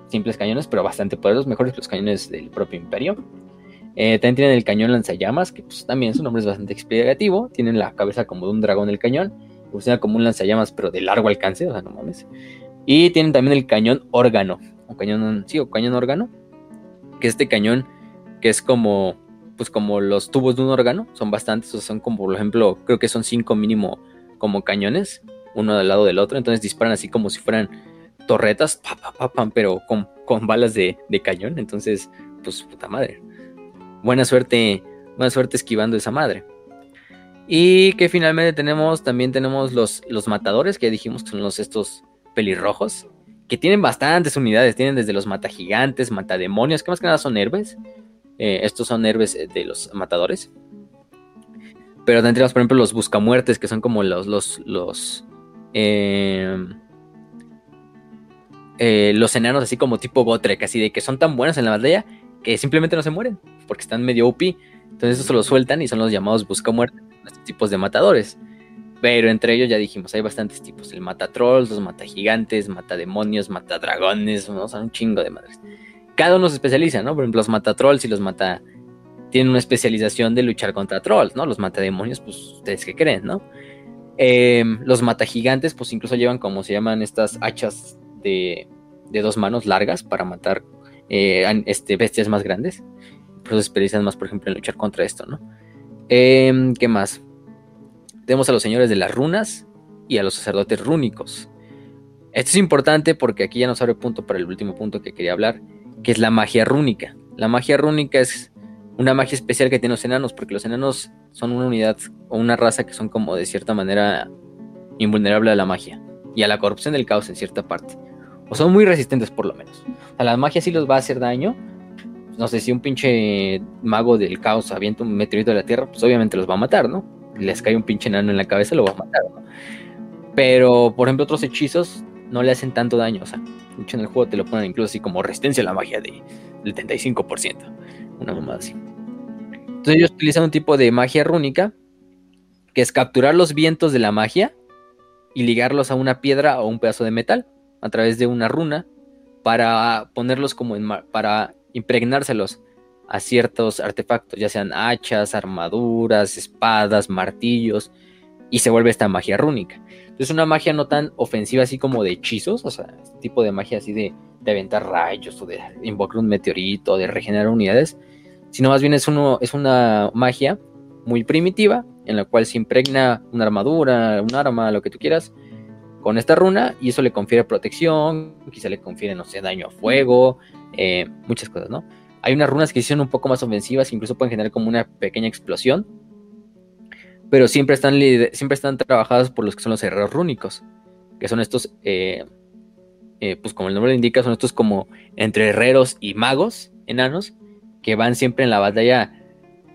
simples cañones, pero bastante poderosos, mejores que los cañones del propio imperio. Eh, también tienen el cañón lanzallamas, que pues, también su nombre es bastante explicativo. Tienen la cabeza como de un dragón el cañón. Funciona como un lanzallamas, pero de largo alcance, o sea, no mames. Y tienen también el cañón órgano, un cañón, sí, o cañón órgano, que este cañón que es como, pues como los tubos de un órgano, son bastantes, o son como, por ejemplo, creo que son cinco mínimo como cañones, uno al lado del otro, entonces disparan así como si fueran torretas, pero con, con balas de, de, cañón, entonces, pues puta madre. Buena suerte, buena suerte esquivando esa madre. Y que finalmente tenemos, también tenemos los, los matadores, que dijimos que son los estos pelirrojos, que tienen bastantes unidades, tienen desde los matagigantes, matademonios, que más que nada son héroes. Eh, estos son héroes eh, de los matadores. Pero también tenemos, por ejemplo, los buscamuertes, que son como los, los, los, eh, los enanos así como tipo Gotrek, así de que son tan buenos en la batalla que simplemente no se mueren, porque están medio OP. Entonces eso se los sueltan y son los llamados buscamuertes, estos tipos de matadores. Pero entre ellos ya dijimos, hay bastantes tipos. El mata trolls, los mata gigantes, mata demonios, mata dragones, son un chingo de madres. Cada uno se especializa, ¿no? Por ejemplo, los mata trolls y los mata... Tienen una especialización de luchar contra trolls, ¿no? Los mata demonios, pues ustedes qué creen, ¿no? Eh, los mata gigantes, pues incluso llevan como se llaman estas hachas de, de dos manos largas para matar eh, este, bestias más grandes. Pues especializan más, por ejemplo, en luchar contra esto, ¿no? Eh, ¿Qué más? Tenemos a los señores de las runas y a los sacerdotes rúnicos. Esto es importante porque aquí ya nos abre punto para el último punto que quería hablar, que es la magia rúnica. La magia rúnica es una magia especial que tienen los enanos, porque los enanos son una unidad o una raza que son como de cierta manera invulnerable a la magia y a la corrupción del caos en cierta parte. O son muy resistentes por lo menos. A la magia sí los va a hacer daño. No sé si un pinche mago del caos avienta un meteorito de la tierra, pues obviamente los va a matar, ¿no? Les cae un pinche enano en la cabeza, lo va a matar. Pero, por ejemplo, otros hechizos no le hacen tanto daño. O sea, mucho en el juego te lo ponen incluso así como resistencia a la magia de, del 35%. Una mamada así. Entonces ellos utilizan un tipo de magia rúnica, que es capturar los vientos de la magia y ligarlos a una piedra o un pedazo de metal a través de una runa para ponerlos como en para impregnárselos a ciertos artefactos, ya sean hachas, armaduras, espadas, martillos, y se vuelve esta magia rúnica. Entonces una magia no tan ofensiva así como de hechizos, o sea, este tipo de magia así de, de aventar rayos o de invocar un meteorito, de regenerar unidades, sino más bien es, uno, es una magia muy primitiva en la cual se impregna una armadura, un arma, lo que tú quieras, con esta runa y eso le confiere protección, quizá le confiere, no sé, daño a fuego, eh, muchas cosas, ¿no? Hay unas runas que son un poco más ofensivas, incluso pueden generar como una pequeña explosión. Pero siempre están, siempre están trabajadas por los que son los herreros rúnicos, que son estos, eh, eh, pues como el nombre lo indica, son estos como entre herreros y magos enanos que van siempre en la batalla.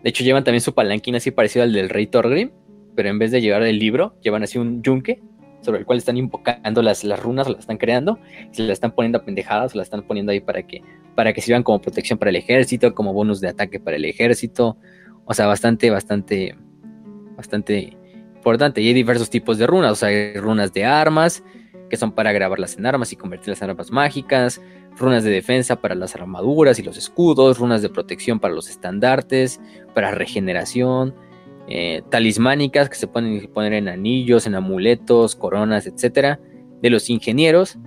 De hecho, llevan también su palanquín así parecido al del rey Thorgrim, pero en vez de llevar el libro, llevan así un yunque sobre el cual están invocando las, las runas, las están creando, se las están poniendo a pendejadas, se las están poniendo ahí para que, para que sirvan como protección para el ejército, como bonus de ataque para el ejército. O sea, bastante, bastante, bastante importante. Y hay diversos tipos de runas, o sea, hay runas de armas, que son para grabarlas en armas y convertirlas en armas mágicas, runas de defensa para las armaduras y los escudos, runas de protección para los estandartes, para regeneración, eh, talismánicas que se pueden poner en anillos, en amuletos, coronas, etcétera, de los ingenieros,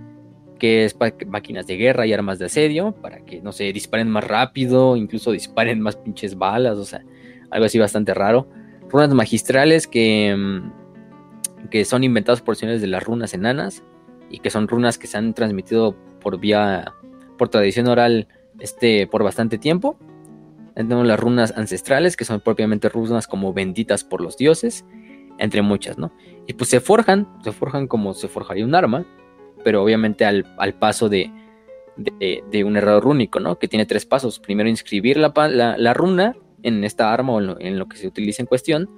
que es para máquinas de guerra y armas de asedio, para que, no sé, disparen más rápido, incluso disparen más pinches balas, o sea, algo así bastante raro. Runas magistrales que, mm, que son inventadas por señores de las runas enanas y que son runas que se han transmitido por vía, por tradición oral, este, por bastante tiempo tenemos las runas ancestrales, que son propiamente runas como benditas por los dioses, entre muchas, ¿no? Y pues se forjan, se forjan como se forjaría un arma, pero obviamente al, paso de, de, un error rúnico, ¿no? Que tiene tres pasos. Primero inscribir la, la, runa en esta arma o en lo, que se utiliza en cuestión,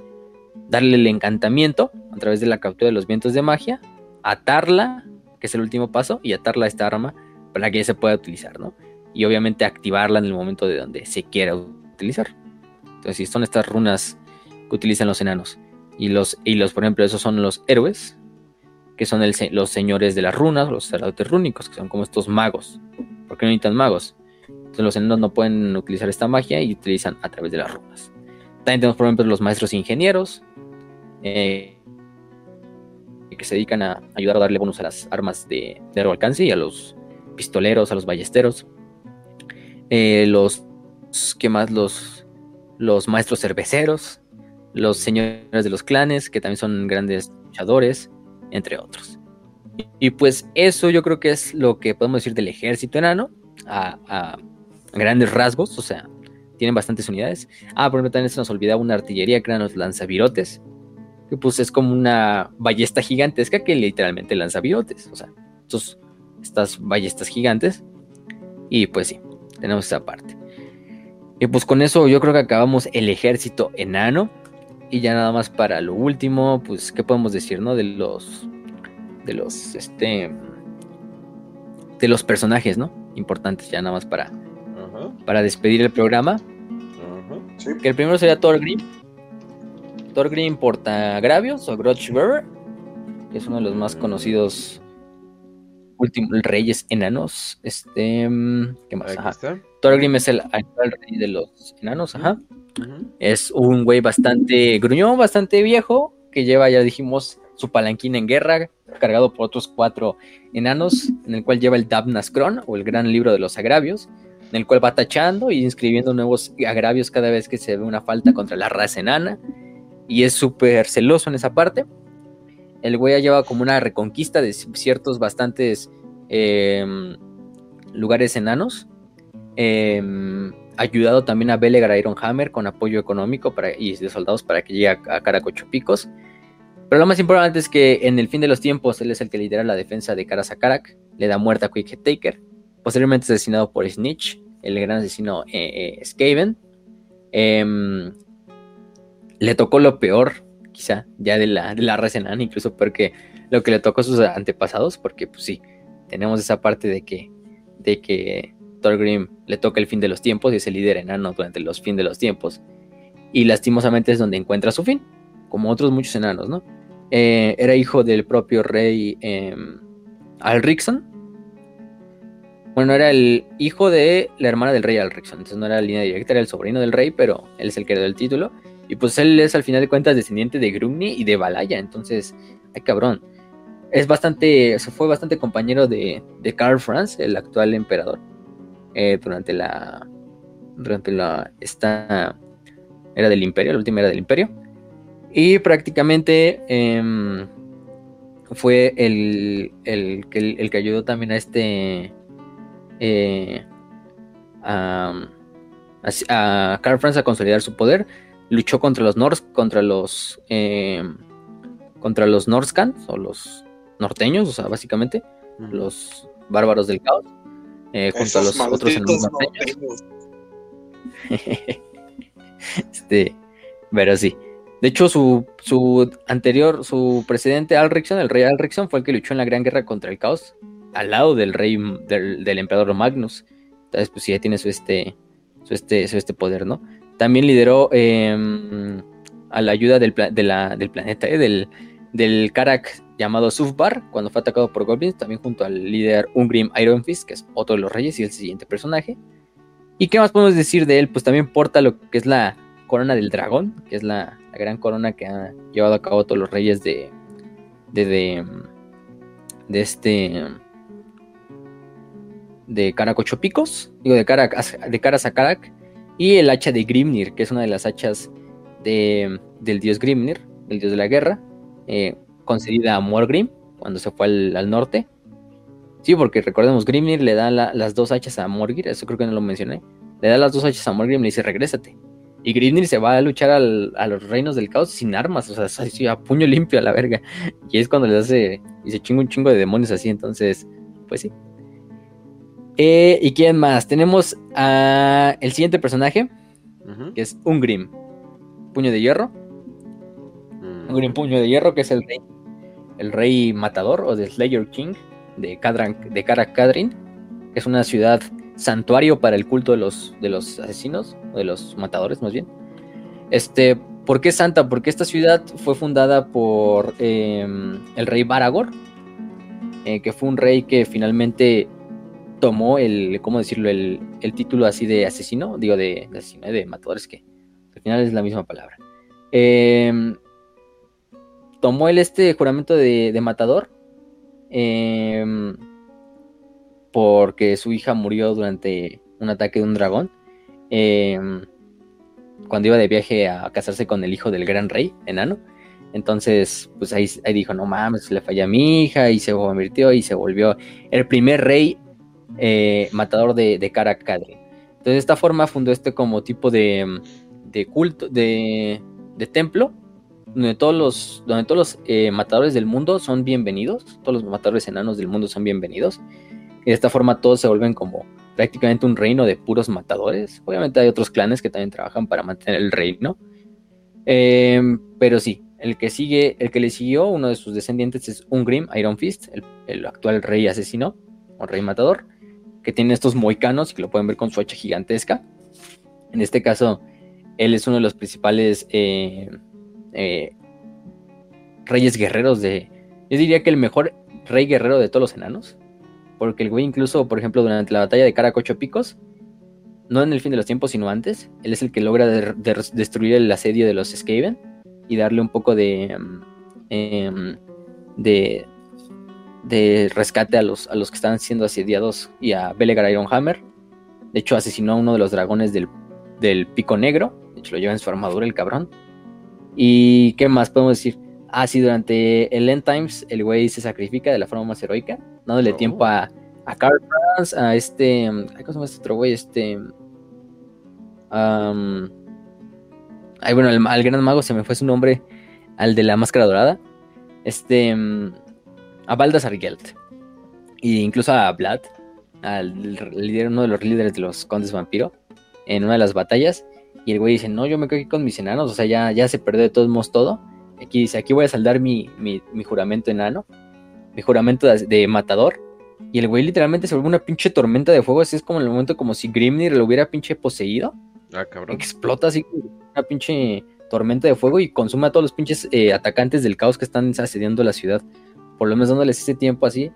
darle el encantamiento a través de la captura de los vientos de magia, atarla, que es el último paso, y atarla a esta arma para que ya se pueda utilizar, ¿no? y obviamente activarla en el momento de donde se quiera utilizar. Entonces, son estas runas que utilizan los enanos. Y los, y los por ejemplo, esos son los héroes, que son los señores de las runas, los sacerdotes rúnicos, que son como estos magos. ¿Por qué no necesitan magos? Entonces los enanos no pueden utilizar esta magia y utilizan a través de las runas. También tenemos, por ejemplo, los maestros ingenieros, eh, que se dedican a ayudar a darle bonus a las armas de largo alcance y a los pistoleros, a los ballesteros. Eh, los, ¿qué más? Los, los maestros cerveceros, los señores de los clanes, que también son grandes luchadores, entre otros. Y, pues eso yo creo que es lo que podemos decir del ejército enano, a, grandes rasgos, o sea, tienen bastantes unidades. Ah, por ejemplo, también se nos olvidaba una artillería que eran los lanzavirotes, que pues es como una ballesta gigantesca que literalmente lanza virotes, o sea, estos, estas ballestas gigantes. Y pues sí, tenemos esa parte. Y pues con eso yo creo que acabamos el ejército enano. Y ya nada más para lo último, pues, ¿qué podemos decir, no? De los. De los. Este. De los personajes, ¿no? Importantes, ya nada más para. Para despedir el programa. Que el primero sería Thorgrim. Thorgrim Portagravios o Grotchbearer. Que es uno de los más conocidos últimos reyes enanos. Este, mm, ¿qué más? Ajá. Thorgrim es el actual rey de los enanos, ajá. Es un güey bastante gruñón, bastante viejo, que lleva, ya dijimos, su palanquín en guerra, cargado por otros cuatro enanos, en el cual lleva el Dabnaskron, o el gran libro de los agravios, en el cual va tachando y inscribiendo nuevos agravios cada vez que se ve una falta contra la raza enana, y es súper celoso en esa parte el güey ya lleva como una reconquista de ciertos bastantes em, lugares enanos. Em, ayudado también a Belegar Ironhammer con apoyo económico y de soldados para que llegue a, Caracochopicos. Pero lo más importante es que en el fin de los tiempos él es el que lidera la defensa de Karasakarak, le da muerte a Quick Taker, posteriormente asesinado por Snitch, el gran asesino eh, eh, Skaven. Em, le tocó lo peor quizá, ya de la, de la raza enana, incluso porque lo que le tocó a sus antepasados, porque pues sí, tenemos esa parte de que, de que Thorgrim le toca el fin de los tiempos y es el líder enano durante los fin de los tiempos. Y lastimosamente es donde encuentra su fin, como otros muchos enanos, ¿no? Eh, era hijo del propio rey eh. Bueno, era el hijo de la hermana del rey Alricsson, entonces no era la línea directa, era el sobrino del rey, pero él es el que heredó el título. Y pues él es al final de cuentas descendiente de Grumni y de Balaya. Entonces, ay cabrón. Es bastante, fue bastante compañero de, de Karl Franz, el actual emperador. Eh, durante la. Durante la. Esta. Era del imperio, la última era del imperio. Y prácticamente. Em, fue el, el, el, que ayudó también a este. Eh, a, a Karl Franz a consolidar su poder luchó contra los Norse, contra los eh, contra los Norscan o los norteños, o sea, básicamente los bárbaros del caos, eh, junto a los otros enanos este, pero sí. De hecho, su, su anterior, su presidente Alricsson, el rey Alricsson, fue el que luchó en la Gran Guerra contra el Caos, al lado del rey, del, emperador Magnus. Entonces, pues sí, ya tiene su este, su este, su este poder, ¿no? También lideró em, a la ayuda del, del planeta, ¿eh? del, del Karak llamado Sufbar, cuando fue atacado por goblins, también junto al líder Ungrim Iron Fist, que es otro de los reyes y el siguiente personaje. ¿Y qué más podemos decir de él? Pues también porta lo que es la corona del dragón, que es la, gran corona que han llevado a cabo todos los reyes de. de. de, de este. de Karak Ocho Picos, digo, de Karak, de Karas a Karak, y el hacha de Grimnir, que es una de las hachas de, del dios Grimnir, el dios de la guerra, eh, concedida a Morgrim cuando se fue al norte Sí, porque recordemos, Grimnir le da las dos hachas a Morgir, eso creo que no lo mencioné. Le da las dos hachas a Morgrim y le dice, regrésate. Y Grimnir se va a luchar a los reinos del caos sin armas, o sea, a puño limpio a la verga. Y es cuando le hace, y se chinga un chingo de demonios así, entonces, pues sí. Eh, ¿Y quién más? Tenemos a el siguiente personaje, que es Ungrim, puño de hierro. Mm. Ungrim, puño de hierro, que es el rey, el rey matador o de Slayer King de, Kadran, de Karak Kadrin, que es una ciudad santuario para el culto de los, de los asesinos, o de los matadores más bien. Este, ¿Por qué Santa? Porque esta ciudad fue fundada por em, el rey Baragor, eh, que fue un rey que finalmente tomó el, ¿cómo decirlo? El, título así de asesino, digo de, asesino, de matadores, que al final es la misma palabra. Em, tomó el este juramento de, de matador Em, porque su hija murió durante un ataque de un dragón. Em, cuando iba de viaje a casarse con el hijo del gran rey, enano. Entonces, pues ahí, dijo, no mames, le falla a mi hija y se convirtió y se volvió el primer rey eh, matador de, de Entonces, de esta forma fundó este como tipo de, de culto, de, de templo donde todos los, donde todos los eh, matadores del mundo son bienvenidos, todos los matadores enanos del mundo son bienvenidos. Y de esta forma todos se vuelven como prácticamente un reino de puros matadores. Obviamente hay otros clanes que también trabajan para mantener el reino. Em, pero sí, el que sigue, el que le siguió, uno de sus descendientes es Ungrim Iron Fist, el, el actual rey asesino o rey matador, que tiene estos moicanos que lo pueden ver con su hacha gigantesca. En este caso, él es uno de los principales eh, eh, reyes guerreros de... Yo diría que el mejor rey guerrero de todos los enanos. Porque el güey incluso, por ejemplo, durante la batalla de Caracocho Picos, no en el fin de los tiempos, sino antes, él es el que logra destruir el asedio de los Skaven y darle un poco de... Em, de de rescate a los, a los que están siendo asediados y a Belegar Ironhammer. De hecho, asesinó a uno de los dragones del, del pico negro. De hecho, lo lleva en su armadura el cabrón. ¿Y qué más podemos decir? Ah, sí, durante el End Times el güey se sacrifica de la forma más heroica, dándole tiempo a, a Carl Franz, a este. ¿Cómo se llama este otro güey? Este. ay, bueno, al, gran mago se me fue su nombre, al de la máscara dorada. Este. a Baldassar Gelt. E incluso a Vlad, al líder, uno de los líderes de los condes vampiro, en una de las batallas. Y el güey dice, no, yo me quedo aquí con mis enanos, o sea, ya, ya se perdió de todos modos todo. Aquí dice, aquí voy a saldar mi, mi, juramento enano, mi juramento de, matador. Y el güey literalmente se vuelve una pinche tormenta de fuego, así es como en el momento como si Grimnir lo hubiera pinche poseído. Ah, cabrón. Explota así una pinche tormenta de fuego y consume a todos los pinches eh, atacantes del caos que están asediando la ciudad. Por lo menos dándoles ese tiempo así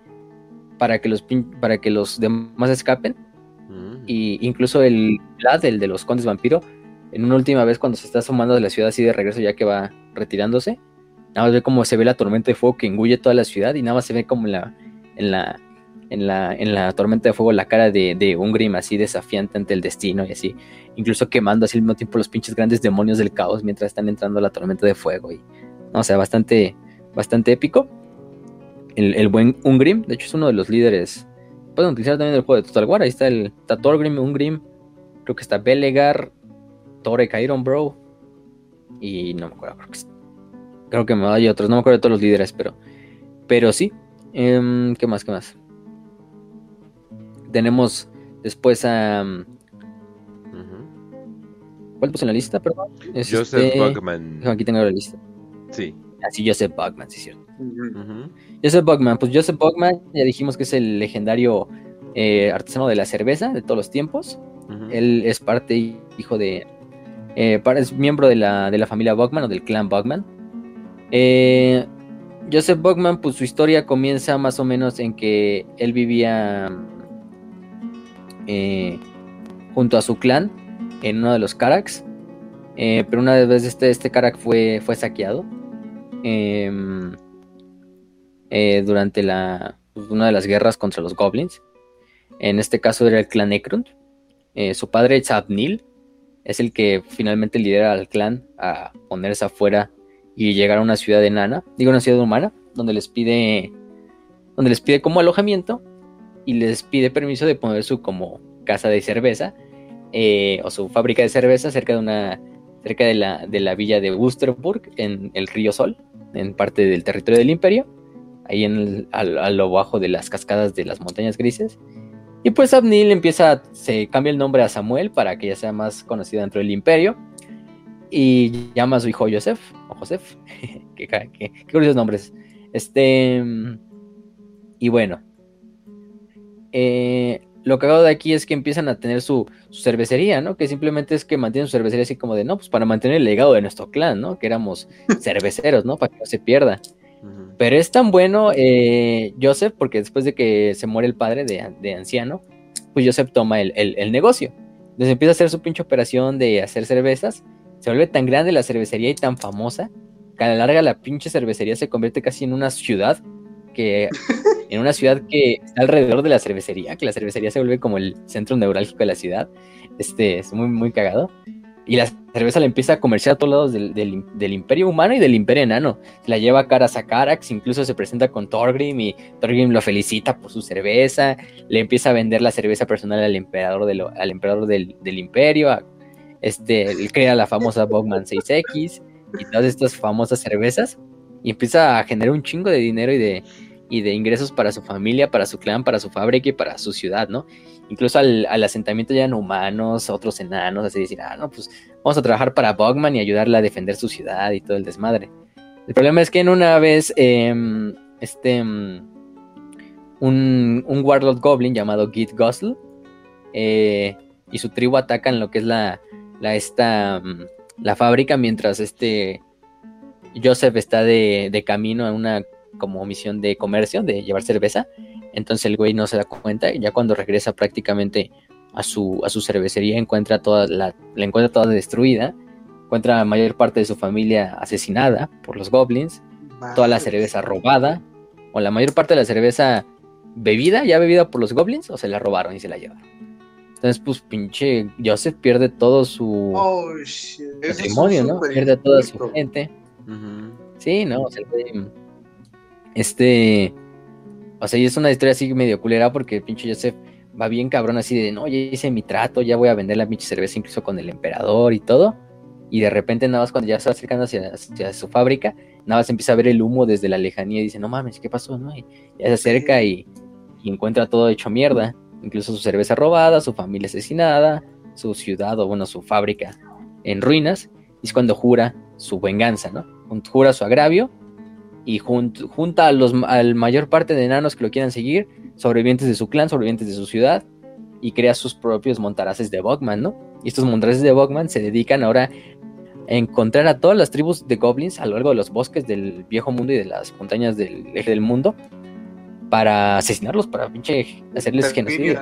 para que los, para que los demás escapen. Mm. Y incluso el Vlad, el de los condes vampiro, en una última vez cuando se está asomando de la ciudad así de regreso ya que va retirándose, nada más ve como se ve la tormenta de fuego que engulle toda la ciudad y nada más se ve como en la, en la, en la, en la tormenta de fuego la cara de, de Ungrim así desafiante ante el destino y así, incluso quemando así al mismo tiempo los pinches grandes demonios del caos mientras están entrando a la tormenta de fuego y, no, o sea, bastante, bastante épico. El, el buen Ungrim, de hecho es uno de los líderes, pueden utilizar también el juego de Total War, ahí está el Tatorgrim, Ungrim, creo que está Belegar, Torek Iron Bro. Y no me acuerdo, creo que, me hay otros, no me acuerdo de todos los líderes, pero, pero sí. Em, ¿Qué más? ¿Qué más? tenemos después a... ¿Cuál puse en la lista, perdón? Joseph este, Bugman. Aquí tengo la lista. Sí. Así, Joseph Bugman, sí, cierto. Joseph Bugman, pues Joseph Bugman, ya dijimos que es el legendario eh, artesano de la cerveza de todos los tiempos. Él es parte, hijo de. Eh, es miembro de la, de la familia Bugman o del clan Bugman. Eh, Joseph Bugman, pues su historia comienza más o menos en que él vivía eh, junto a su clan en uno de los Karaks. Pero una vez este, este Karak fue, fue saqueado em, durante la, pues, una de las guerras contra los goblins. En este caso era el clan Necrund. su padre, Zabnil, es el que finalmente lidera al clan a ponerse afuera y llegar a una ciudad enana, digo una ciudad humana, donde les pide, donde les pide como alojamiento y les pide permiso de poner su como casa de cerveza eh, o su fábrica de cerveza cerca de una cerca de la, de la villa de Wusterburg en el río Sol, en parte del territorio del imperio, ahí en el, a, lo bajo de las cascadas de las montañas grises. Y pues Abnil empieza, se cambia el nombre a Samuel para que ya sea más conocido dentro del imperio y llama a su hijo Joseph, o Joseph, qué, qué, curiosos nombres. Este, y bueno, eh, lo que hago de aquí es que empiezan a tener su, cervecería, ¿no? Que simplemente es que mantienen su cervecería así como de, no, pues para mantener el legado de nuestro clan, ¿no? Que éramos cerveceros, ¿no? Para que no se pierda. Pero es tan bueno eh, Joseph, porque después de que se muere el padre de, anciano, pues Joseph toma el, el, negocio. Entonces empieza a hacer su pinche operación de hacer cervezas se vuelve tan grande la cervecería y tan famosa que a la larga la pinche cervecería se convierte casi en una ciudad que en una ciudad que está alrededor de la cervecería, que la cervecería se vuelve como el centro neurálgico de la ciudad. Este es muy muy cagado. Y la cerveza la empieza a comerciar a todos lados del, imperio humano y del imperio enano. La lleva a caras a Carax, incluso se presenta con Thorgrim y Thorgrim lo felicita por su cerveza. Le empieza a vender la cerveza personal al emperador, al emperador del, imperio, este, él crea la famosa Bogman 6X y todas estas famosas cervezas y empieza a generar un chingo de dinero y de, y de ingresos para su familia, para su clan, para su fábrica y para su ciudad, ¿no? Incluso al, asentamiento llegan humanos, otros enanos, así decir, ah, no, pues vamos a trabajar para Bogman y ayudarle a defender su ciudad y todo el desmadre. El problema es que en una vez, em, este, em, un, un Warlord Goblin llamado Git Gostle eh, y su tribu atacan lo que es la, la, esta, mm, la fábrica mientras este Joseph está de, camino a una como misión de comercio, de llevar cerveza. Entonces el güey no se da cuenta y ya cuando regresa prácticamente a su, a su cervecería encuentra toda la, la encuentra toda destruida, encuentra la mayor parte de su familia asesinada por los goblins, toda la cerveza robada, o la mayor parte de la cerveza bebida, ya bebida por los goblins, o se la robaron y se la llevaron. Entonces, pues pinche Joseph pierde todo su oh, patrimonio, ¿no? Pierde toda su gente. Sí, ¿no? O sea, este. O sea, y es una historia así medio culera porque el pinche Joseph va bien cabrón así de, no, ya hice mi trato, ya voy a vender la pinche cerveza incluso con el emperador y todo. Y de repente nada más cuando ya se va acercando hacia, su fábrica, nada más empieza a ver el humo desde la lejanía y dice, no mames, ¿qué pasó? No? Y ya se acerca y, y encuentra todo hecho mierda incluso su cerveza robada, su familia asesinada, su ciudad o bueno, su fábrica en ruinas, y es cuando jura su venganza, ¿no? Jura su agravio y junta a los al mayor parte de enanos que lo quieran seguir, sobrevivientes de su clan, sobrevivientes de su ciudad, y crea sus propios montaraces de Bogman, ¿no? Y estos montaraces de Bogman se dedican ahora a encontrar a todas las tribus de goblins a lo largo de los bosques del viejo mundo y de las montañas del eje del mundo para asesinarlos, para pinche hacerles genocidio.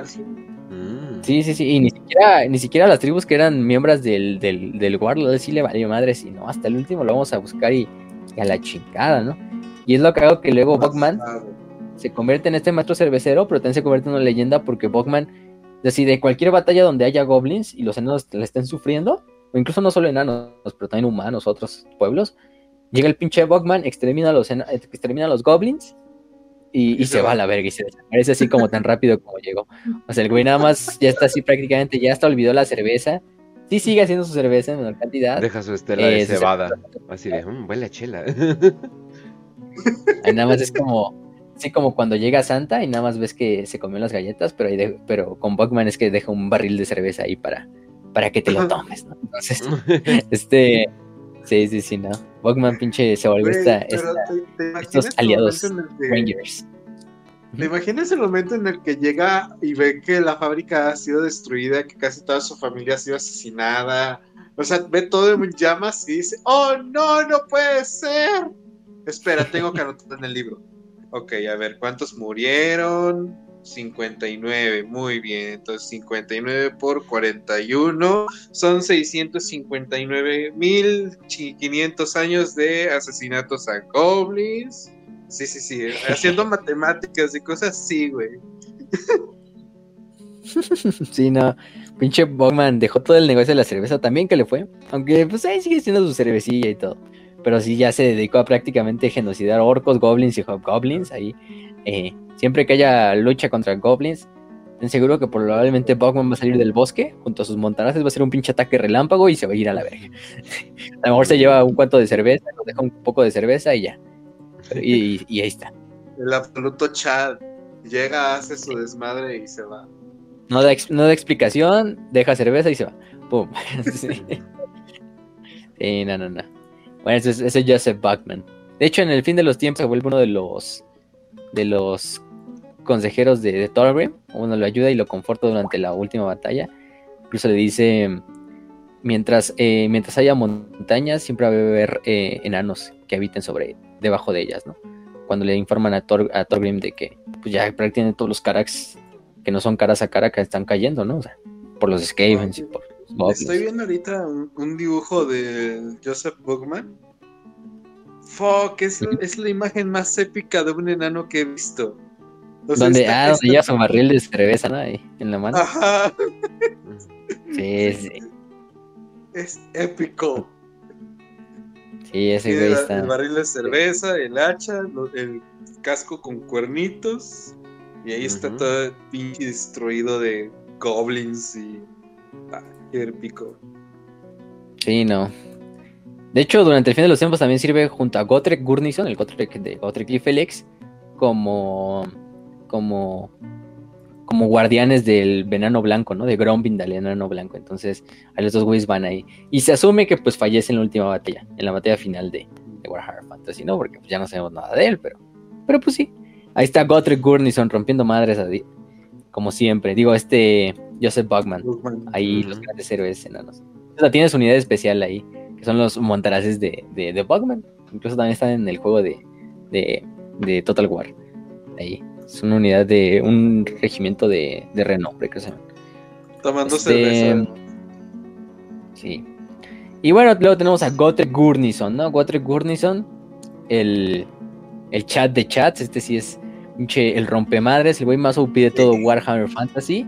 Mm. Sí, sí, sí, y ni siquiera, ni siquiera las tribus que eran miembros del, del, del Warlord sí le valió madre, sino hasta el último lo vamos a buscar y, a la chingada, ¿no? Y es lo que hago que luego Bogman se convierte en este maestro cervecero, pero también se convierte en una leyenda porque Bogman, de cualquier batalla donde haya goblins y los enanos le estén sufriendo, o incluso no solo enanos, pero también humanos, otros pueblos, llega el pinche Bogman, extermina a los, extermina a los goblins y, se va a la verga y se desaparece así como tan rápido como llegó. O sea, el güey nada más ya está así prácticamente, ya hasta olvidó la cerveza. Sí sigue haciendo su cerveza en menor cantidad. Deja su estela de eh, cebada. Así de, mmm, huele a chela. Ahí nada más es como, Así como cuando llega Santa y nada más ves que se comió las galletas, pero, ahí pero con Bugman es que deja un barril de cerveza ahí para, para que te lo tomes, ¿no? Entonces, este, sí, sí, sí, no. Bugman pinche se volvió esta, estos aliados Rangers. ¿Te imaginas el momento en el que llega y ve que la fábrica ha sido destruida, que casi toda su familia ha sido asesinada? O sea, ve todo en llamas y dice, ¡Oh, no, no puede ser! Espera, tengo que anotar en el libro. Ok, a ver, ¿cuántos murieron? 59, muy bien. Entonces 59 por 41 son 659.500 años de asesinatos a goblins. Sí, sí, sí. Haciendo matemáticas y cosas así, güey. Sí, no. Pinche Bogman dejó todo el negocio de la cerveza también que le fue. Aunque pues ahí sigue siendo su cervecilla y todo. Pero sí ya se dedicó a prácticamente genocidar orcos, goblins y hobgoblins. Ahí, eh, siempre que haya lucha contra goblins, ten seguro que probablemente Bogman va a salir del bosque junto a sus montaraces, va a ser un pinche ataque relámpago y se va a ir a la verga. a lo mejor se lleva un cuanto de cerveza, nos deja un poco de cerveza y ya. Y, ahí está. El absoluto Chad llega, hace su desmadre y se va. No da, no da explicación, deja cerveza y se va. Pum. sí. no, no, no. Bueno, ese, es Joseph Buckman. De hecho, en el fin de los tiempos se vuelve uno de los de los consejeros de, de Thorgrim. Uno lo ayuda y lo conforta durante la última batalla. Incluso le dice, mientras, eh, mientras haya montañas, siempre va a haber eh, enanos que habiten sobre debajo de ellas, ¿no? Cuando le informan a, Thor, a Thorgrim de que pues ya prácticamente todos los Carax que no son caras a cara que están cayendo, ¿no? O sea, por los Skavens y por los Estoy viendo ahorita un, dibujo de Joseph Bugman. Fuck, es, es, la imagen más épica de un enano que he visto. donde, ah, donde lleva su barril de cerveza, ¿no? Ahí, en la mano. Ajá. Sí, sí. Es épico. Sí, ese güey está. El barril de cerveza, el hacha, el casco con cuernitos. Y ahí está todo pinche destruido de goblins y. Ah, épico. Sí, no. De hecho, durante el fin de los tiempos también sirve junto a Gotrek Gurnison, el Gotrek de Gotrek y Felix, como. como como guardianes del venano blanco, ¿no? De Grombin del enano blanco. Entonces, a los dos güeyes van ahí. Y se asume que pues fallece en la última batalla, en la batalla final de, Warhammer Fantasy, ¿no? Porque pues, ya no sabemos nada de él, pero, pero pues sí. Ahí está Gotrek Gurnison rompiendo madres, como siempre. Digo, este Joseph Bugman. Ahí los grandes héroes enanos. O sea, tienes unidad especial ahí, que son los montaraces de, de, Bugman. Incluso también están en el juego de, de, de Total War. Ahí. Es una unidad de un regimiento de, de renombre, que sea. Tomando este, Sí. Y bueno, luego tenemos a Gotrek Gurnison, ¿no? Gotrek Gurnison, el, el chat de chats, este sí es el rompemadres, el güey más OP de todo Warhammer Fantasy.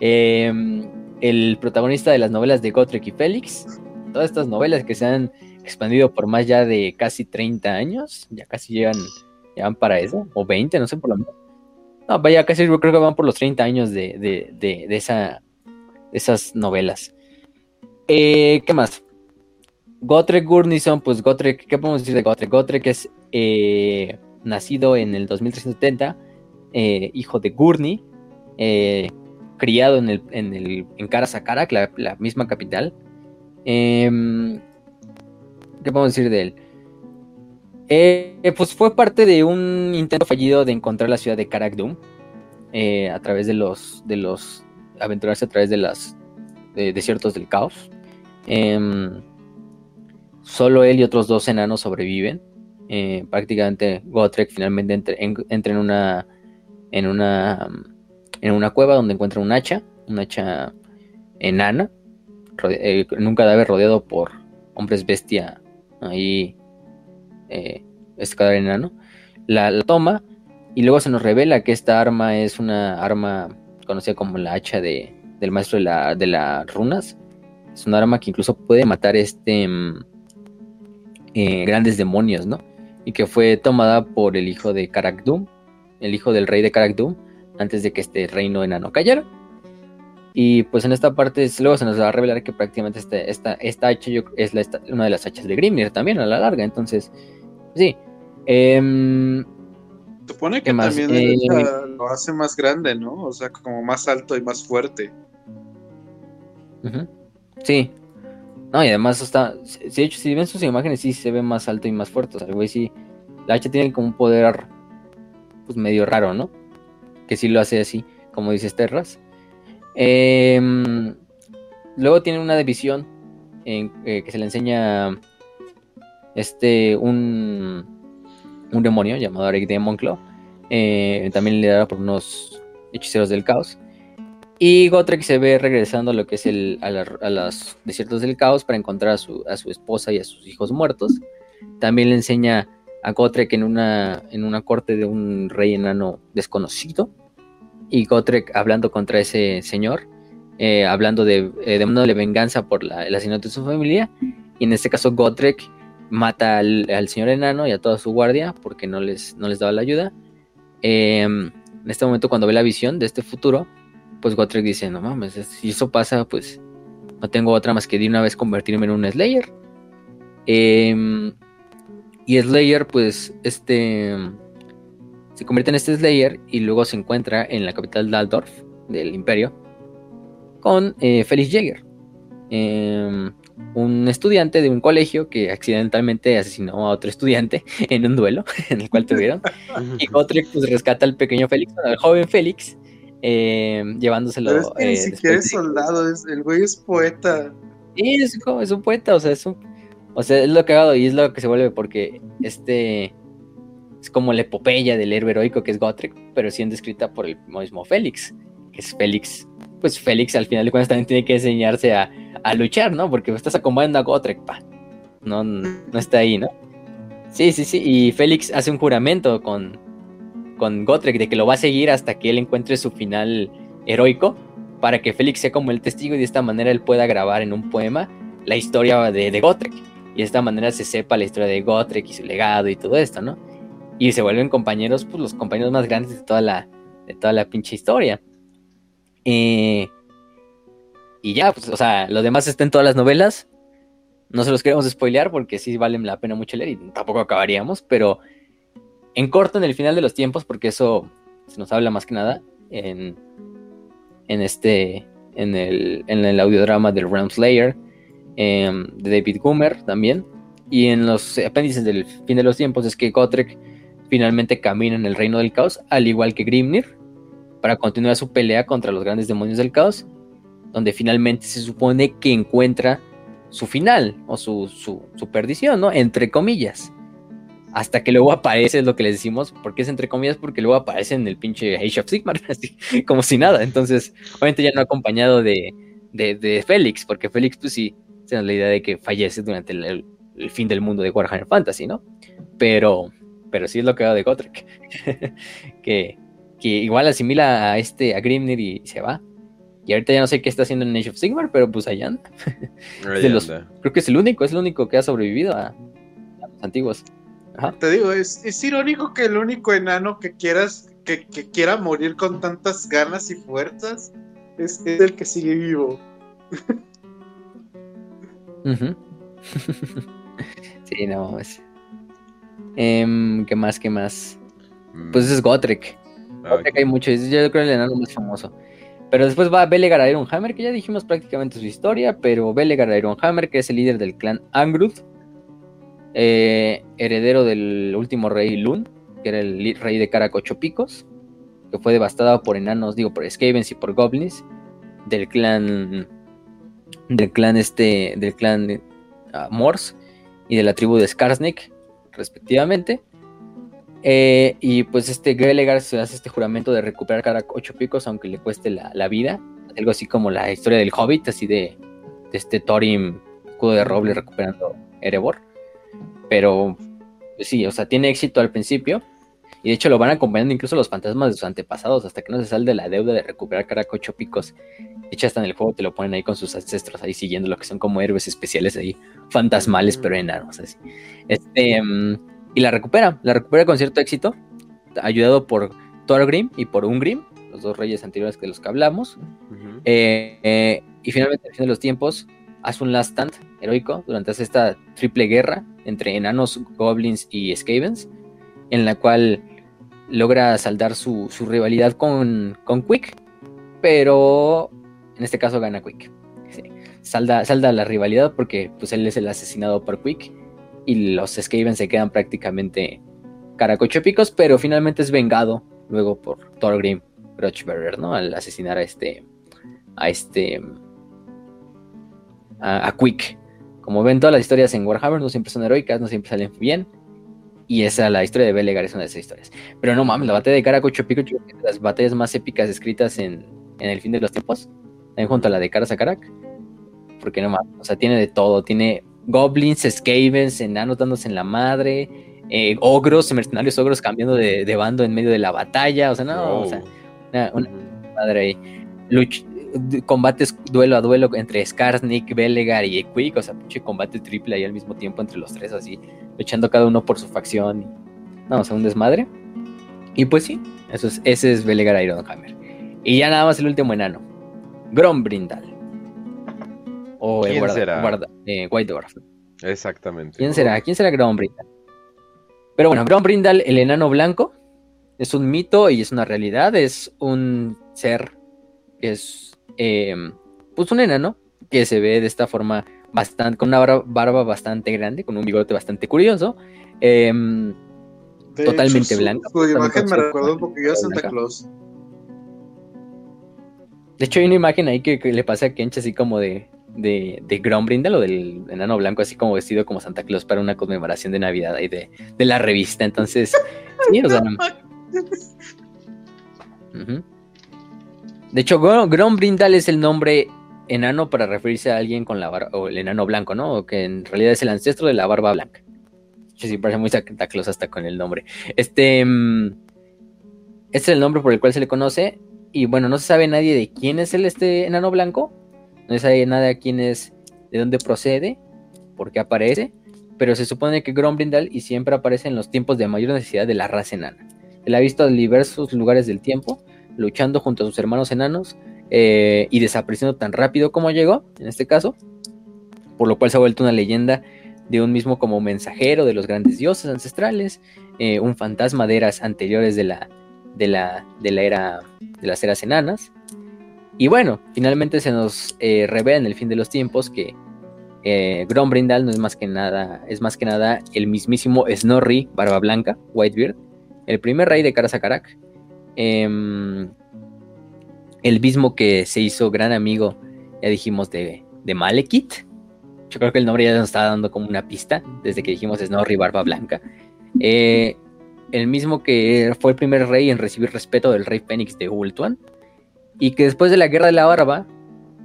Em, el protagonista de las novelas de Gotrek y Félix. Todas estas novelas que se han expandido por más ya de casi 30 años, ya casi llegan, llegan para eso, o 20, no sé por lo menos. No, vaya, casi yo creo que van por los 30 años de, esa, esas novelas. Eh, ¿Qué más? Gotrek Gurnison, pues Gotrek, ¿qué podemos decir de Gotrek? Gotrek es eh, nacido en el 2370, eh, hijo de Gurney, criado en, el, en, el, en Karasakarak, la, la misma capital. Em, ¿Qué podemos decir de él? Eh, pues fue parte de un intento fallido de encontrar la ciudad de Karak eh, a través de los, de los, aventurarse a través de los desiertos del caos. Em, solo él y otros dos enanos sobreviven. Eh, prácticamente Gotrek finalmente entra en, una, en una, en una cueva donde encuentra un hacha, un hacha enana, en un cadáver rodeado por hombres bestia ahí eh, este cadáver enano, la, toma y luego se nos revela que esta arma es una arma conocida como la hacha de, del maestro de, la, de las runas. Es un arma que incluso puede matar este mm, eh, grandes demonios, ¿no? Y que fue tomada por el hijo de Karakdum, el hijo del rey de Karakdum, antes de que este reino enano cayera. Y pues en esta parte luego se nos va a revelar que prácticamente esta, esta hacha es una de las hachas de Grimnir también a la larga. Entonces, Sí. Em, Supone que también eh, lo hace más grande, ¿no? O sea, como más alto y más fuerte. Sí. No, y además está. Si, hecho, si ven sus imágenes, sí se ve más alto y más fuerte. O sea, el güey sí. La hacha tiene como un poder. Pues medio raro, ¿no? Que sí lo hace así, como dices Terras. Em, luego tiene una división en, eh, que se le enseña. Este. Un un demonio llamado Eric Demon Claw, eh, también liderado por unos hechiceros del caos. Y Gotrek se ve regresando a lo que es el, a, los desiertos del caos para encontrar a su, a su, esposa y a sus hijos muertos. También le enseña a Gotrek en una, en una corte de un rey enano desconocido. Y Gotrek hablando contra ese señor, eh, hablando de, eh, venganza por la, el asesinato de su familia. Y en este caso Gotrek mata al, señor enano y a toda su guardia porque no les, no les daba la ayuda. Em, en este momento, cuando ve la visión de este futuro, pues Gotrek dice: No mames, si eso pasa, pues no tengo otra más que de una vez convertirme en un Slayer. Em, y Slayer, pues, este se convierte en este Slayer y luego se encuentra en la capital de Aldorf del Imperio con eh, Felix Jaeger. Eh, un estudiante de un colegio que accidentalmente asesinó a otro estudiante en un duelo en el cual tuvieron. y Gotrek pues rescata al pequeño Félix, al joven Félix, eh, llevándoselo. Pero es que ni eh, siquiera es soldado, el güey es poeta. Sí, es, es, un poeta, o sea, es un, o sea, es lo que hago y es lo que se vuelve porque este es como la epopeya del héroe heroico que es Gotrek, pero siendo escrita por el mismo Félix, que es Félix, pues Félix al final de cuentas también tiene que enseñarse a a luchar, ¿no? Porque estás acompañando a Gotrek, pa. No, no está ahí, ¿no? Sí, sí, sí. Y Félix hace un juramento con, con Gotrek de que lo va a seguir hasta que él encuentre su final heroico, para que Félix sea como el testigo y de esta manera él pueda grabar en un poema la historia de, de Gotrek. Y de esta manera se sepa la historia de Gotrek y su legado y todo esto, ¿no? Y se vuelven compañeros, pues los compañeros más grandes de toda la, de toda la pinche historia. Eh, y ya, pues, o sea, lo demás está en todas las novelas. No se los queremos spoilear porque sí vale la pena mucho leer y tampoco acabaríamos, pero en corto, en el final de los tiempos, porque eso se nos habla más que nada en, en este, en el, en el audiodrama del Realm Slayer, em, de David Gummer también, y en los apéndices del fin de los tiempos es que Gotrek finalmente camina en el reino del caos, al igual que Grimnir, para continuar su pelea contra los grandes demonios del caos donde finalmente se supone que encuentra su final o su, su, perdición, ¿no? Entre comillas. Hasta que luego aparece, es lo que les decimos, porque es entre comillas, porque luego aparece en el pinche Age of Sigmar, así como si nada. Entonces, obviamente ya no acompañado de, de, Félix, porque Félix, pues sí, se la idea de que fallece durante el, fin del mundo de Warhammer Fantasy, ¿no? Pero, pero sí es lo que da de Gotrek, que, que igual asimila a este, a Grimnir y se va. Y ahorita ya no sé qué está haciendo en Age of Sigmar, pero pues allá anda. creo que es el único, es el único que ha sobrevivido a, los antiguos. Te digo, es, irónico que el único enano que quieras, que, quiera morir con tantas ganas y fuerzas, es, el que sigue vivo. sí, no, es. Em, ¿Qué más? ¿Qué más? Pues es Gotrek. Ah, Gotrek hay mucho, yo creo el enano más famoso. Pero después va Belegar Ironhammer, que ya dijimos prácticamente su historia, pero Belegar Ironhammer, que es el líder del clan Angruth, eh, heredero del último rey Lun, que era el rey de Karak Ocho Picos, que fue devastado por enanos, digo, por Skavens y por Goblins, del clan, del clan este, del clan uh, Morse y de la tribu de Skarsnik, respectivamente. Eh, y pues este Grelegar se hace este juramento de recuperar cada ocho picos, aunque le cueste la, vida. Algo así como la historia del Hobbit, así de, este Thorin, escudo de roble recuperando Erebor. Pero pues sí, o sea, tiene éxito al principio. Y de hecho lo van acompañando incluso los fantasmas de sus antepasados hasta que no se sale de la deuda de recuperar cada ocho picos. De hecho, hasta en el juego te lo ponen ahí con sus ancestros, ahí siguiendo lo que son como héroes especiales ahí, fantasmales, pero enanos, así. Este. Mm, y la recupera, la recupera con cierto éxito, ayudado por Thorgrim y por Ungrim, los dos reyes anteriores de los que hablamos. Eh, eh, y finalmente, al fin de los tiempos, hace un last stand heroico durante esta triple guerra entre enanos, goblins y skavens, en la cual logra saldar su, su rivalidad con, con Quick, pero en este caso gana Quick. Sí. Salda, salda la rivalidad porque pues él es el asesinado por Quick y los Skaven se quedan prácticamente caracochopicos, pero finalmente es vengado luego por Thorgrim Grochbearer, ¿no? Al asesinar a este a este a, a, Quick. Como ven todas las historias en Warhammer no siempre son heroicas, no siempre salen bien. Y esa la historia de Belegar es una de esas historias. Pero no mames, la batalla de Caracochopico es una de las batallas más épicas escritas en, en el fin de los tiempos. También junto a la de Karasakarak. Porque no mames, o sea, tiene de todo. Tiene goblins, skavens, enanos dándose en la madre, eh, ogros, mercenarios ogros cambiando de, de, bando en medio de la batalla. O sea, no, oh. o sea, una, una madre ahí. Luch combates duelo a duelo entre Skarsnik, Belegar y Quick, o sea, pinche combate triple ahí al mismo tiempo entre los tres, así, luchando cada uno por su facción. No, o sea, un desmadre. Y pues sí, eso es, ese es Belegar Ironhammer. Y ya nada más el último enano, Grombrindal. O ¿Quién el guarda, será? guarda- eh, White Dwarf. Exactamente. ¿Quién será? ¿Quién será Grombrindal? Pero bueno, Grombrindal, el enano blanco, es un mito y es una realidad. Es un ser que es eh, pues un enano que se ve de esta forma bastante, con una barba, bastante grande, con un bigote bastante curioso. eh, De Totalmente blanca, Su imagen me recordó un poquillo a Santa blanca. Claus. de hecho, hay una imagen ahí que, que le pasa a Kench así como de, de, de Grombrindal o del enano blanco, así como vestido como Santa Claus para una conmemoración de Navidad ahí de, de la revista. Entonces, sí, o sea, Ujú. De hecho, Gro- Grombrindal es el nombre enano para referirse a alguien con la barba, o el enano blanco, ¿no? O que en realidad es el ancestro de la barba blanca. Sí, sí, parece muy Santa Claus hasta con el nombre. Este, mm, este es el nombre por el cual se le conoce. Y bueno, no se sabe nadie de quién es el este enano blanco. No se sabe nada quién es, de dónde procede, por qué aparece. Pero se supone que Grombrindal y siempre aparece en los tiempos de mayor necesidad de la raza enana. La ha visto en diversos lugares del tiempo, luchando junto a sus hermanos enanos eh, y desapareciendo tan rápido como llegó, en este caso, por lo cual se ha vuelto una leyenda de un mismo como mensajero de los grandes dioses ancestrales, eh, un fantasma de eras anteriores de la, de la, de la era de las eras enanas. Y bueno, finalmente se nos eh, revela en el fin de los tiempos que eh, no es más que nada, es más que nada el mismísimo Snorri Barba Blanca, Whitebeard, el primer rey de Karasakarak, em, el mismo que se hizo gran amigo, ya dijimos, de, de Malekith. Yo creo que el nombre ya nos estaba dando como una pista desde que dijimos Snorri Barba Blanca. Eh, el mismo que fue el primer rey en recibir respeto del rey Fénix de Ultuan. Y que después de la guerra de la barba,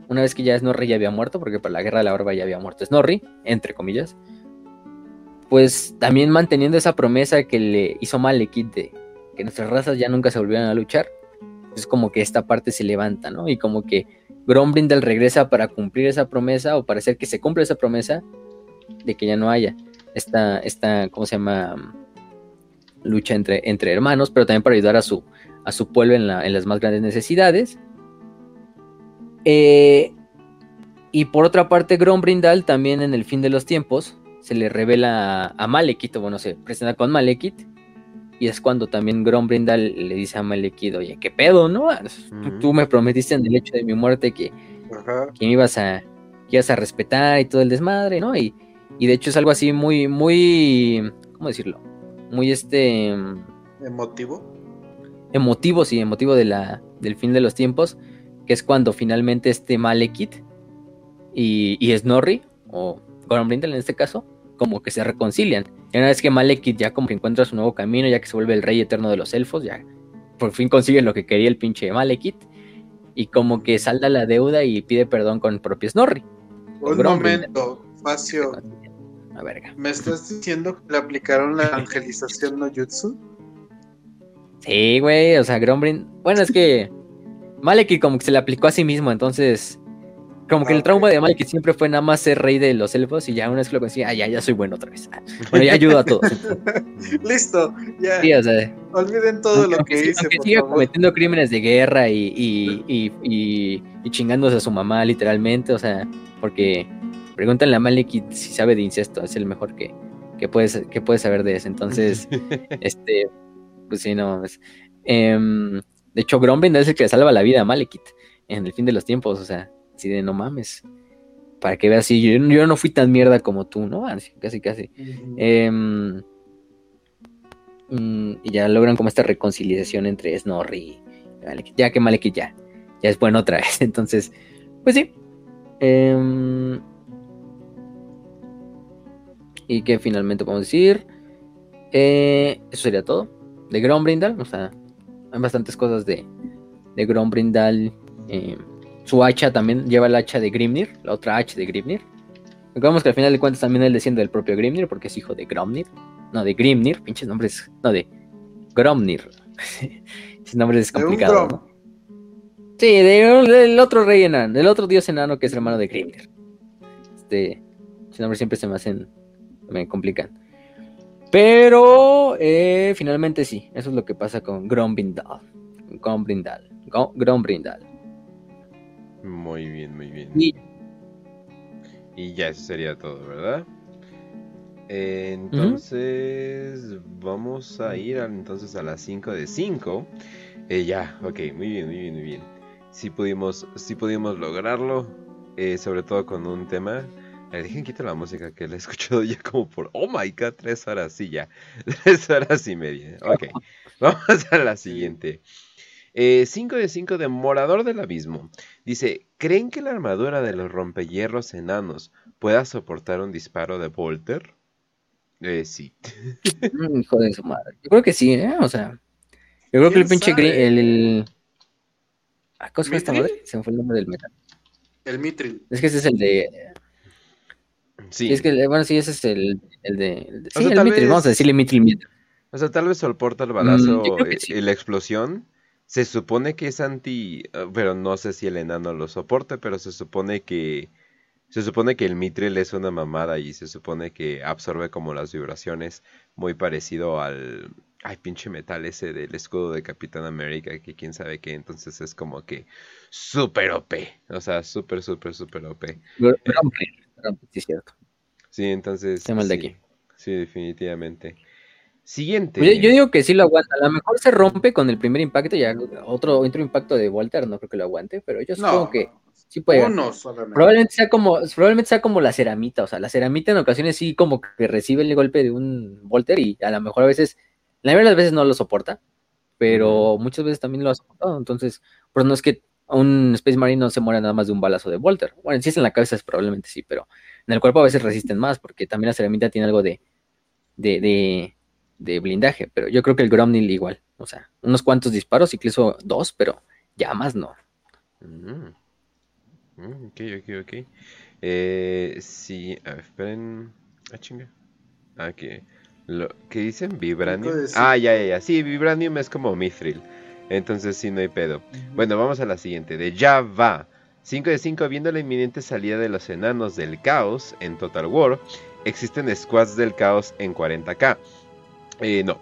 una vez que ya Snorri ya había muerto, porque para la guerra de la barba ya había muerto Snorri, entre comillas, pues también manteniendo esa promesa que le hizo Malekith de que nuestras razas ya nunca se volvieran a luchar, es como que esta parte se levanta, ¿no? Y como que Grombrindal regresa para cumplir esa promesa o para hacer que se cumpla esa promesa de que ya no haya esta, esta ¿cómo se llama? Lucha entre, entre hermanos, pero también para ayudar a su, a su pueblo en, la- en las más grandes necesidades. Eh, y por otra parte, Grombrindal también en el fin de los tiempos se le revela a, Malekith, o bueno, se presenta con Malekith. Y es cuando también Grombrindal le dice a Malekith, oye, ¿qué pedo, no? Tú, me prometiste en el hecho de mi muerte que, que me ibas a, que ibas a respetar y todo el desmadre, ¿no? Y, y de hecho es algo así muy, muy, ¿cómo decirlo? Muy este Emotivo. Emotivo, sí, emotivo de la, del fin de los tiempos, que es cuando finalmente este Malekith y, y Snorri, o Grombrindal en este caso, como que se reconcilian. Y una vez que Malekith ya como que encuentra su nuevo camino, ya que se vuelve el rey eterno de los elfos, ya por fin consigue lo que quería el pinche Malekith, y como que salda la deuda y pide perdón con el propio Snorri. Un momento, Facio. A verga. ¿Me estás diciendo que le aplicaron la angelización no jutsu? Sí, güey, o sea, Grombrind. Bueno, es que Malekith como que se le aplicó a sí mismo, entonces. Como que el trauma de Malekith siempre fue nada más ser rey de los elfos y ya una vez que lo conseguí, ah, ya, ya soy bueno otra vez. Bueno, ya ayudo a todos. Listo, ya. Sí, o sea, Olviden todo lo que hice, aunque por siga favor. cometiendo crímenes de guerra y, y, y, y- y chingándose a su mamá, literalmente, o sea, porque pregúntale a Malekith si sabe de incesto, es el mejor que, que, puedes, que puede saber de eso. Entonces, este, Pues sí, no mames. Em, de hecho, Grombrindal es el que le salva la vida a Malekith en el fin de los tiempos, o sea, así de no mames. Para que veas, si yo, no fui tan mierda como tú, ¿no? casi, casi. Em, mm, y ya logran como esta reconciliación entre Snorri y Malekith. Ya que Malekith ya, ya es bueno otra vez. Entonces, pues sí. Em, y que finalmente podemos decir. Eh, eso sería todo. De Grombrindal. O sea, hay bastantes cosas de, de Grombrindal. Eh, su hacha también lleva el hacha de Grimnir. La otra hacha de Grimnir. Recordemos que al final de cuentas también él desciende del propio Grimnir. Porque es hijo de Gromnir. No, de Grimnir. Pinches nombres. No, de Gromnir. Ese nombre es complicado. ¿no? Sí, del otro rey enano. Del otro dios enano que es hermano de Grimnir. Este. Ese nombre siempre se me hacen me complican. Pero eh, finalmente sí, eso es lo que pasa con Grombrindal. Grombrindal. Grombrindal. Muy bien, muy bien. Y, ya eso sería todo, ¿verdad? entonces, vamos a ir entonces a las 5 de 5. Eh, ya, ok, muy bien, muy bien, muy bien. Si pudimos, si pudimos lograrlo, eh, sobre todo con un tema eh, dejen quito la música que la he escuchado ya como por, oh my god, tres horas, sí, ya. Tres horas y media. Ok, vamos a la siguiente. 5 eh, de 5 de Morador del Abismo. Dice, ¿creen que la armadura de los rompehierros enanos pueda soportar un disparo de Volter? Eh, sí. Mm, hijo de su madre. Yo creo que sí, ¿eh? O sea, yo creo que el pinche el, el... Ah, ¿Cómo se esta madre? Se me fue el nombre del metal. El Mitril. Es que ese es el de Sí. es que, bueno, sí, ese es el, el de. sí, el Mithril, vamos a decirle Mithril O sea, tal vez soporta el balazo mm, y la explosión. Se supone que es anti. Ah, pero no sé si el enano lo soporte, pero se supone que. Se supone que el Mithril es una mamada y se supone que absorbe como las vibraciones muy parecido al. Ay, pinche metal ese del escudo de Capitán América, que quién sabe qué. Entonces es como que. Super OP. O sea, súper, súper, súper OP. sí, cierto. Sí, entonces. Se mal de aquí. Sí, definitivamente. Siguiente. Yo, digo que sí lo aguanta. A lo mejor se rompe con el primer impacto, ya otro, otro impacto de Walter, no creo que lo aguante, pero yo supongo que sí puede. probablemente sea como, probablemente sea como la ceramita, o sea, la ceramita en ocasiones sí como que recibe el golpe de un Walter y a lo mejor a veces, la mayoría de las veces no lo soporta, pero muchas veces también lo ha soportado. Entonces, pues no es que un Space Marine no se muera nada más de un balazo de Walter. Bueno, si es en la cabeza, es probablemente sí, pero en el cuerpo a veces resisten más, porque también la ceramita tiene algo de, de, de, blindaje, pero yo creo que el Gromnil igual, o sea, unos cuantos disparos, incluso dos, pero ya más no. Mm. Mm, ok, ok, ok. Eh, sí, esperen. Ah, chinga. Ah, ¿qué dicen? Vibranium. Ah, ya, ya, ya. Sí, Vibranium es como Mithril. Entonces sí, no hay pedo. Bueno, vamos a la siguiente. De Java. 5 de 5, viendo la inminente salida de los enanos del caos en Total War, existen squads del caos en 40k. Eh, no,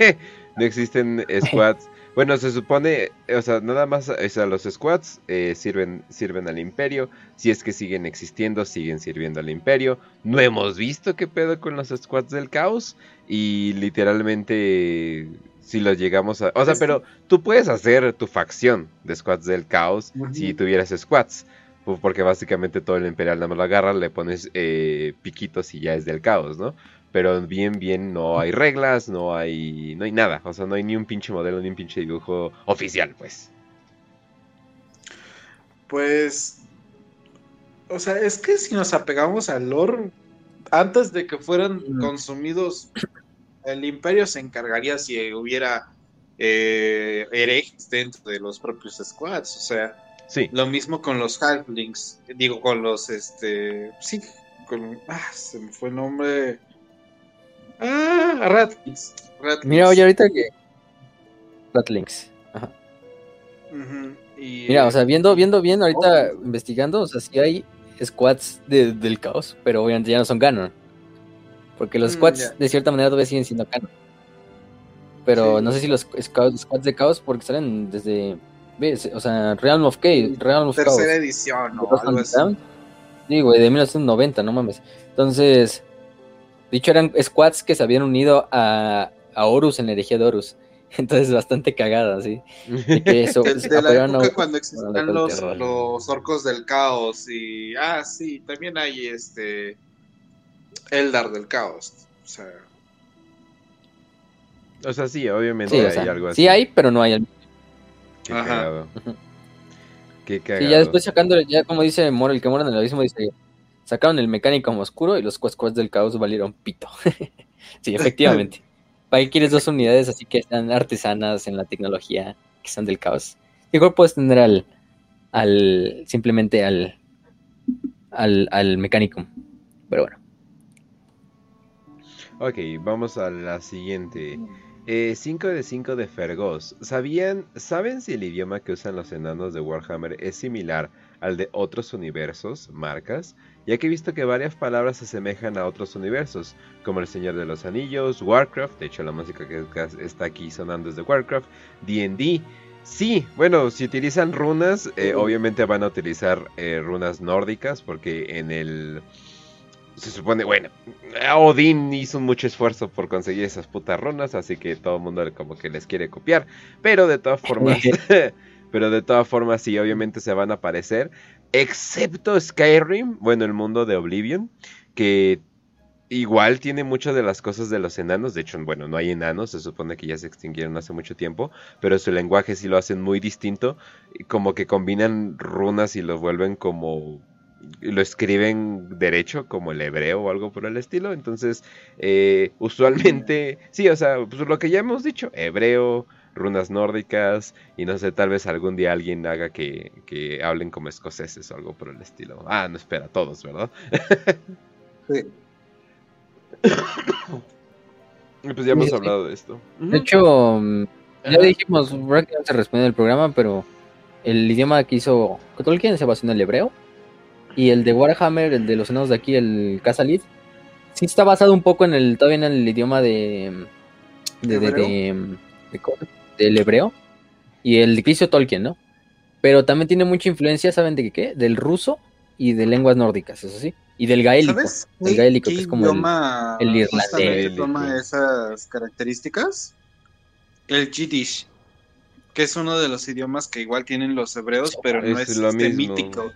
no existen squads. Bueno, se supone, o sea, nada más, o sea, los squads eh, sirven, sirven al imperio. Si es que siguen existiendo, siguen sirviendo al imperio. No hemos visto qué pedo con los squads del caos. Y literalmente si los llegamos a... O sea, pero tú puedes hacer tu facción de squads del caos si tuvieras squads. Porque básicamente todo el imperial nada más lo agarra, le pones eh, piquitos y ya es del caos, ¿no? Pero bien, bien, no hay reglas, no hay, no hay nada. O sea, no hay ni un pinche modelo, ni un pinche dibujo oficial, pues. Pues... O sea, es que si nos apegamos al lore, antes de que fueran consumidos el imperio se encargaría si hubiera eh, herejes dentro de los propios squads, o sea, sí. lo mismo con los halflings, digo con los, este, sí, con, ah, se me fue el nombre, ah, ratlings, Mira, oye, ahorita que ratlings, ajá. Mira, o sea, viendo, viendo bien ahorita oh. investigando, o sea, sí hay squads del caos, pero obviamente ya no son Ganon. Porque los mm, squads, de cierta manera, todavía siguen siendo canon. Pero no sé si los squads de Chaos, porque salen desde. O sea, Realm of Chaos. Realm of Tercera edición, ¿no? Sí, güey, de 1990, no mames. Entonces, dicho, eran squads que se habían unido a, a Horus en la herejía de Horus. Entonces bastante cagada, sí. De, que eso, de, la época cuando existían los, los, orcos del caos y... Ah, sí, también hay este... Eldar del caos. O sea... O sea, sí, obviamente hay algo así. Sí hay, pero no hay Qué cagado. Qué cagado. Y ya después sacando, ya como dice Moro, el que mora en el abismo, dice... Sacaron el mecánico oscuro y los cuescues del caos valieron pito. sí, efectivamente. Ahí quieres dos unidades así que están artesanas en la tecnología, que son del caos. Igual puedes tener al, al simplemente al, al, al mecánico. Pero bueno. Ok, vamos a la siguiente. 5 eh, de 5 de Fergos. ¿Sabían, ¿Saben si el idioma que usan los enanos de Warhammer es similar al de otros universos, marcas? ya que he visto que varias palabras se asemejan a otros universos, como El Señor de los Anillos, Warcraft, de hecho la música que está aquí sonando es de Warcraft, D&D. Sí, bueno, si utilizan runas, eh, obviamente van a utilizar eh, runas nórdicas, porque en el... Se supone, bueno, Odín hizo mucho esfuerzo por conseguir esas putas runas, así que todo el mundo como que les quiere copiar, pero de todas formas... pero de todas formas sí, obviamente se van a aparecer. Excepto Skyrim, bueno, el mundo de Oblivion, que igual tiene muchas de las cosas de los enanos. De hecho, bueno, no hay enanos, se supone que ya se extinguieron hace mucho tiempo, pero su lenguaje sí lo hacen muy distinto, como que combinan runas y lo vuelven como lo escriben derecho como el hebreo o algo por el estilo. Entonces, eh, usualmente, sí, o sea, pues lo que ya hemos dicho, hebreo, runas nórdicas y no sé, tal vez algún día alguien haga que, que hablen como escoceses o algo por el estilo. Ah, no espera, todos, ¿verdad? sí. pues ya hemos hablado de esto. De hecho, mm, ya dijimos, no se responde el programa, pero el idioma que hizo Tolkien se basó en el hebreo. Y el de Warhammer, el de los enanos de aquí, el Casalid, sí está basado un poco en el, todavía en el idioma de, de, de, de, del hebreo y el de Tolkien, ¿no? Pero también tiene mucha influencia, ¿saben de qué? Del ruso y de lenguas nórdicas, eso sí. Y del gaélico. ¿Sabes el gaélico, que es como el, el irlandés. toma esas características? El Yiddish, que es uno de los idiomas que igual tienen los hebreos, pero no es, este mítico,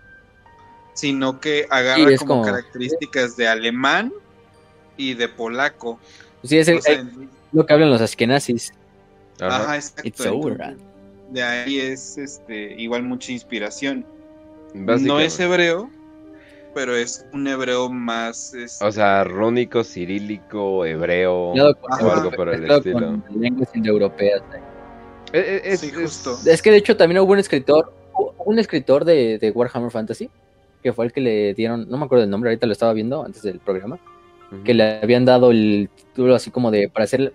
sino que agarra como, características de alemán y de polaco. Sí, es lo que hablan los askenazis. Ajá, exacto. De ahí es este igual mucha inspiración. No es hebreo, pero es un hebreo más. Este... O sea, rúnico, cirílico, hebreo, o algo por el estilo. Lenguas indoeuropeas. Eh, eh, es, justo. Es que de hecho también hubo un escritor, un escritor de, de, Warhammer Fantasy, que fue el que le dieron, no me acuerdo del nombre, ahorita lo estaba viendo antes del programa, que le habían dado el título así como de para hacer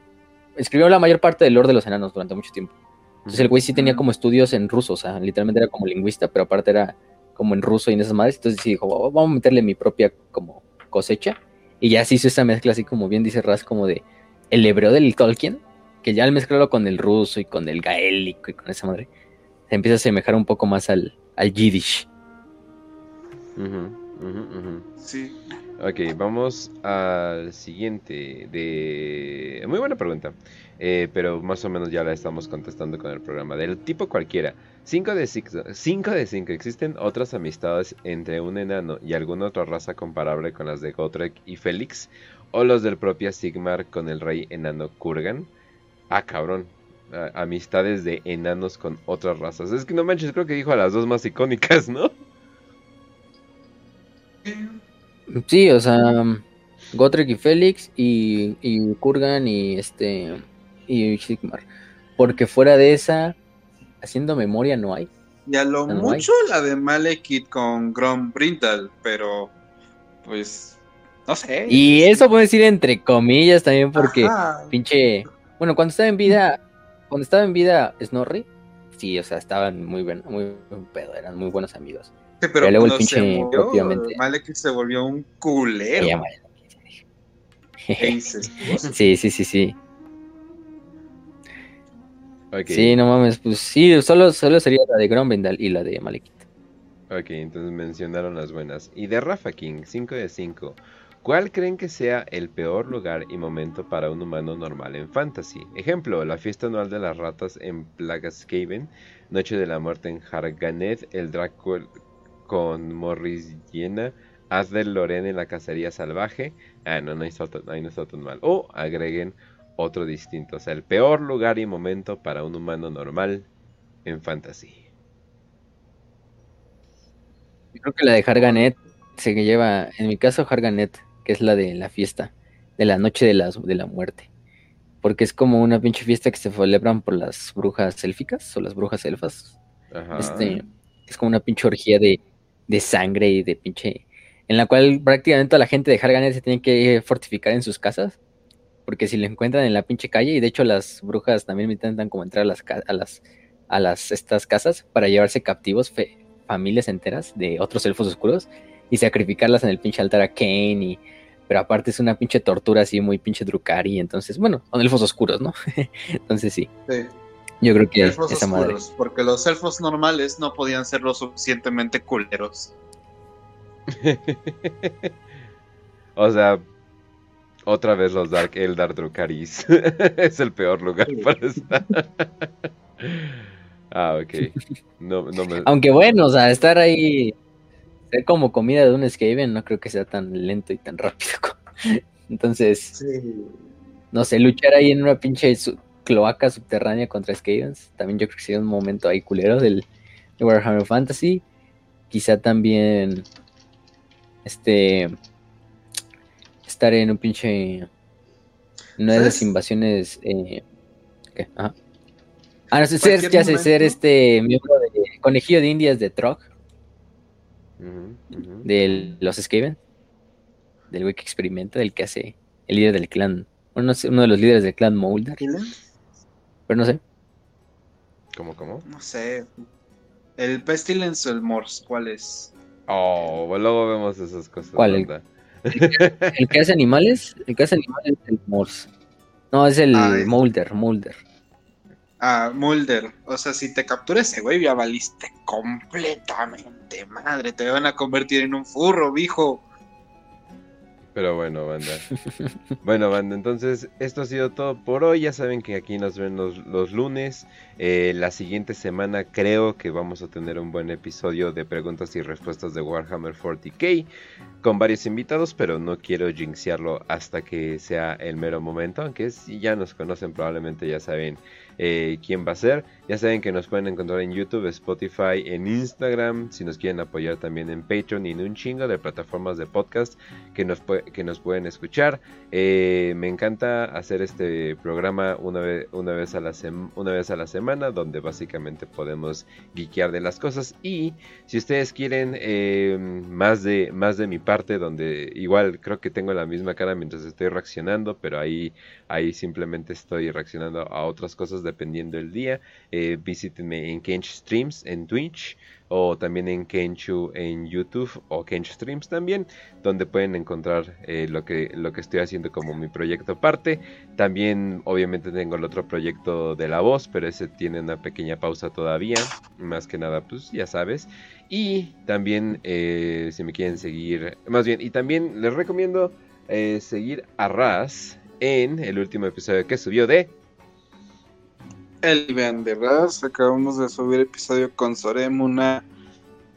escribió la mayor parte del lore de los enanos durante mucho tiempo. Entonces el güey sí tenía como estudios en ruso, o sea, literalmente era como lingüista, pero aparte era como en ruso y en esas madres. Entonces sí dijo, vamos a meterle mi propia como cosecha. Y ya se hizo esa mezcla así como bien dice Raz, como de el hebreo del Tolkien, que ya al mezclarlo con el ruso y con el gaélico y con esa madre, se empieza a asemejar un poco más al, al yiddish. Sí. Ok, vamos al siguiente. De... Muy buena pregunta, eh, pero más o menos ya la estamos contestando con el programa. Del tipo cualquiera. 5 de 5. de 5. ¿Existen otras amistades entre un enano y alguna otra raza comparable con las de Gotrek y Félix? ¿O los del propio Sigmar con el rey enano Kurgan? Ah, cabrón. amistades de enanos con otras razas. Es que no manches, creo que dijo a las dos más icónicas, ¿no? Sí, o sea, Gotrek y Félix y, y Kurgan y este y Sigmar. Porque fuera de esa, haciendo memoria no hay. Y a lo mucho la de Malekith con Grom Brindal, pero pues no sé. Y eso puedo decir entre comillas también porque pinche, bueno, cuando estaba en vida, cuando estaba en vida Snorri, sí, o sea, estaban muy bien, muy pedo, eran muy buenos amigos pero, luego el pinche se murió, Malekith se volvió un culero. sí, sí, sí, sí. Sí, no mames, pues sí, solo, solo sería la de Grombendal y la de Malekith. Ok, entonces mencionaron las buenas. Y de Rafa King, 5 de 5. ¿Cuál creen que sea el peor lugar y momento para un humano normal en Fantasy? Ejemplo, la fiesta anual de las ratas en Plagascaven, Noche de la Muerte en Harganet, el Draco con Morris Llena, Azler Loren en la cacería salvaje. Ah, no, no está, ahí no está tan mal. O agreguen otro distinto. O sea, el peor lugar y momento para un humano normal en Fantasy. Yo creo que la de Harganet se lleva, en mi caso, Harganet que es la de la fiesta, de la noche de la, de la muerte. Porque es como una pinche fiesta que se celebran por las brujas élficas o las brujas elfas. Este, es como una pinche orgía de, de, sangre y de pinche. En la cual prácticamente la gente de Harganet se tiene que fortificar en sus casas. Porque si lo encuentran en la pinche calle, y de hecho las brujas también intentan como entrar a las, a las, a las estas casas para llevarse captivos familias enteras de otros elfos oscuros y sacrificarlas en el pinche altar a Kane y pero aparte es una pinche tortura así muy pinche Drukari, entonces, bueno, son elfos oscuros, ¿no? entonces sí. sí. Yo creo que elfos esa madre. Porque los elfos normales no podían ser lo suficientemente culeros. o sea, otra vez los Dark Eldar Drukaris. es el peor lugar para estar. ah, ok. No, no me... Aunque bueno, o sea, estar ahí como comida de un Skaven no creo que sea tan lento y tan rápido. Entonces, no sé, luchar ahí en una pinche cloaca subterránea contra Skavens, también yo creo que sería un momento ahí culero del Warhammer Fantasy. Quizá también este estar en un pinche una de esas invasiones eh, ¿qué? Ah, no sé, ser, ya sé, ser este miembro de conejillo de indias de Trog. De los Skaven, del güey que experimenta, del que hace el líder del clan, uno, uno de los líderes del clan Molder. Pero no sé. ¿Cómo, cómo? No sé. El Pestilence o el Morse, ¿cuál es? Oh, pues luego vemos esas cosas. ¿Cuál? El, el, que hace animales, el que hace animales es el Morse. No, es el ah, Molder, Molder a Mulder. O sea, si te captura ese güey, ya valiste completamente. Madre, te van a convertir en un furro, viejo. Pero bueno, banda. bueno, banda, entonces esto ha sido todo por hoy. Ya saben que aquí nos ven los, lunes. Eh, la siguiente semana creo que vamos a tener un buen episodio de preguntas y respuestas de Warhammer 40k con varios invitados, pero no quiero jinxearlo hasta que sea el mero momento. Aunque si ya nos conocen, probablemente ya saben eh, quién va a ser. Ya saben que nos pueden encontrar en YouTube, Spotify, en Instagram, si nos quieren apoyar también en Patreon y en un chingo de plataformas de podcast que nos, que nos pueden escuchar. Eh, me encanta hacer este programa una vez, una, vez a la una vez a la semana, donde básicamente podemos guiquear de las cosas. Y si ustedes quieren eh, más, de, más de mi parte, donde igual creo que tengo la misma cara mientras estoy reaccionando, pero ahí, ahí simplemente estoy reaccionando a otras cosas dependiendo del día. Eh, visítenme en Kench Streams en Twitch o también en Kenchu en YouTube o Kench Streams también, donde pueden encontrar eh, lo, que, lo que estoy haciendo como mi proyecto aparte. También obviamente tengo el otro proyecto de la voz, pero ese tiene una pequeña pausa todavía, más que nada pues ya sabes. Y también eh, si me quieren seguir, más bien, y también les recomiendo eh, seguir a Raz en el último episodio que subió de el Iván de Raz. Acabamos de subir episodio con Sorem, una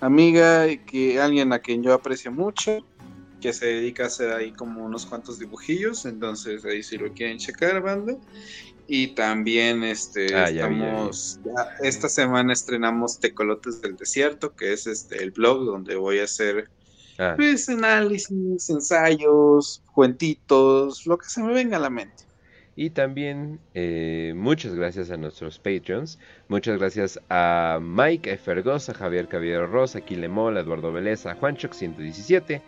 amiga y que alguien a quien yo aprecio mucho, que se dedica a hacer ahí como unos cuantos dibujillos, entonces ahí si lo quieren checar, banda. Y también este ah, estamos esta semana estrenamos Tecolotes del Desierto, que es este el blog donde voy a hacer ah. pues, análisis, ensayos, cuentitos, lo que se me venga a la mente. Y también eh, muchas gracias a nuestros Patreons. Muchas gracias a Mike Fergosa, a Javier Caballero Rosa, Quilemol, Eduardo Vélez, a Juanchoc 117,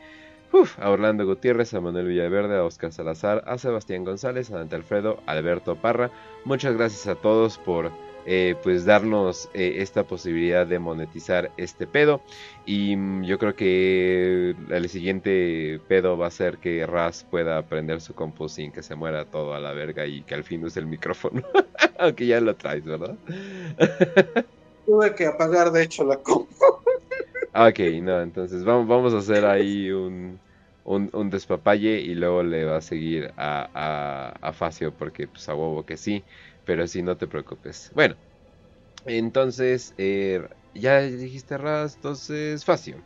a Orlando Gutiérrez, a Manuel Villaverde, a Oscar Salazar, a Sebastián González, a Dante Alfredo, a Alberto Parra. Muchas gracias a todos por eh, pues darnos eh, esta posibilidad de monetizar este pedo. Y mm, yo creo que el siguiente pedo va a ser que Raz pueda aprender su compu sin que se muera todo a la verga y que al fin use el micrófono. Aunque ya lo traes, ¿verdad? Tuve que apagar de hecho la compu. ok, no, entonces vamos, vamos a hacer ahí un un, despapalle y luego le va a seguir a, a, Facio porque pues a huevo que sí, pero sí, no te preocupes. Bueno, entonces, eh, ya dijiste Raz, entonces Facio.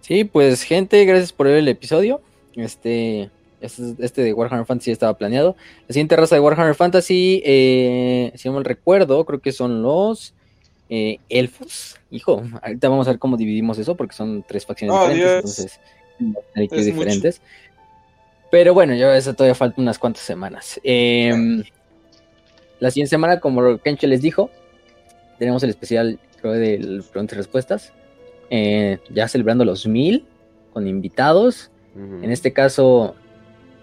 Sí, pues gente, gracias por ver el episodio. Este, este, este, de Warhammer Fantasy estaba planeado. La siguiente raza de Warhammer Fantasy, eh, si no mal recuerdo, creo que son los eh, elfos. Hijo, ahorita vamos a ver cómo dividimos eso, porque son tres facciones oh, diferentes, entonces diferentes. Pero bueno, yo eso todavía falta unas cuantas semanas. Em, la siguiente semana, como Kenche les dijo, tenemos el especial, creo, de preguntas y respuestas. Eh, ya celebrando los mil con invitados. En este caso,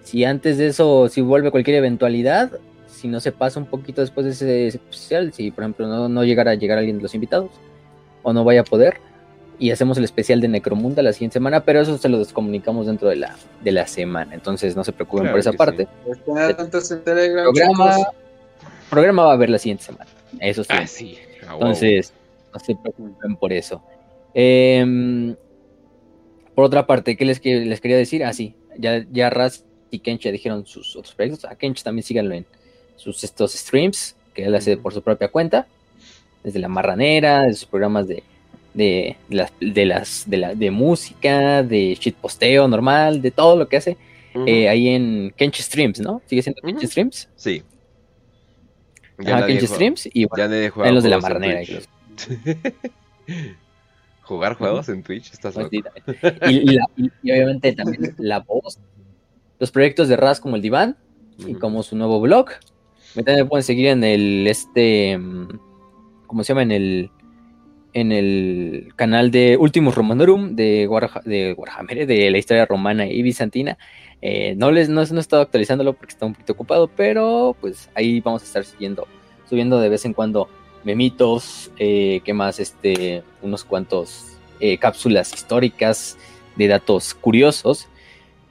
si antes de eso, si vuelve cualquier eventualidad, si no se pasa un poquito después de ese especial, si por ejemplo no, no llegara a llegar alguien de los invitados o no vaya a poder, y hacemos el especial de Necromunda la siguiente semana, pero eso se lo descomunicamos dentro de la, de la semana, entonces no se preocupen por esa parte. programa, programa va a haber la siguiente semana, eso sí. Ah, entonces, no se preocupen por eso. Em, por otra parte, ¿qué les, les quería decir? Ah, sí, ya, ya Raz y Kench ya dijeron sus otros proyectos. A Kench también síganlo en sus estos streams que él hace por su propia cuenta, desde la marranera, de sus programas de, de, las, de, las, de, la, de música, de shitposteo normal, de todo lo que hace. Eh, ahí en Kench Streams, ¿no? ¿Sigue siendo Kench Streams? Sí. Ya Kench Streams y en los de la marranera. Jugar juegos en Twitch, estás loco. Y, obviamente también la voz, los proyectos de Raz como el Diván y como su nuevo blog. También me pueden seguir en el este mm, ¿cómo se llama? En el en el canal de Ultimus Romanorum de, de Warhammer, de la historia romana y bizantina. Eh, no les no, he estado actualizándolo porque está un poquito ocupado, pero pues ahí vamos a estar siguiendo, subiendo de vez en cuando memitos, eh, ¿qué más? Este, unos cuantos eh, cápsulas históricas de datos curiosos.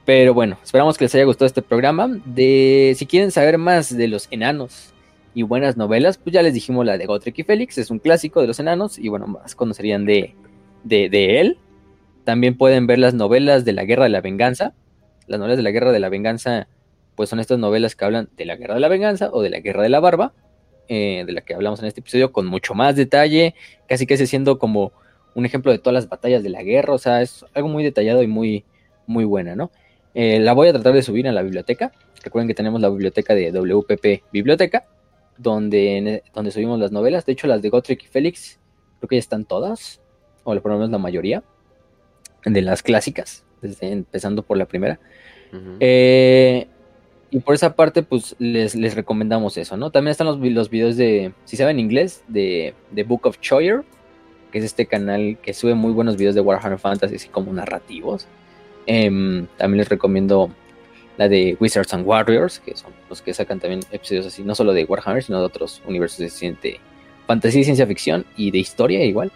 Pero bueno, esperamos que les haya gustado este programa. De, si quieren saber más de los enanos y buenas novelas, pues ya les dijimos la de Gotrek y Félix, es un clásico de los enanos y bueno, más conocerían de, de, él. También pueden ver las novelas de la Guerra de la Venganza. Las novelas de la Guerra de la Venganza, pues son estas novelas que hablan de la Guerra de la Venganza o de la Guerra de la Barba eh, de la que hablamos en este episodio, con mucho más detalle, casi que siendo como un ejemplo de todas las batallas de la guerra, o sea, es algo muy detallado y muy, muy buena, ¿no? Eh, la voy a tratar de subir a la biblioteca. Recuerden que tenemos la biblioteca de WPP Biblioteca, donde, donde subimos las novelas. De hecho, las de Gotrek y Félix, creo que ya están todas, o por lo menos la mayoría, de las clásicas, desde, empezando por la primera. eh, y por esa parte, pues les, les recomendamos eso, ¿no? También están los, los videos de, si saben inglés, de, de Book of Choyer, que es este canal que sube muy buenos videos de Warhammer Fantasy, así como narrativos. Em, también les recomiendo la de Wizards and Warriors, que son los que sacan también episodios así, no solo de Warhammer, sino de otros universos de, fantasía y ciencia ficción y de historia igual.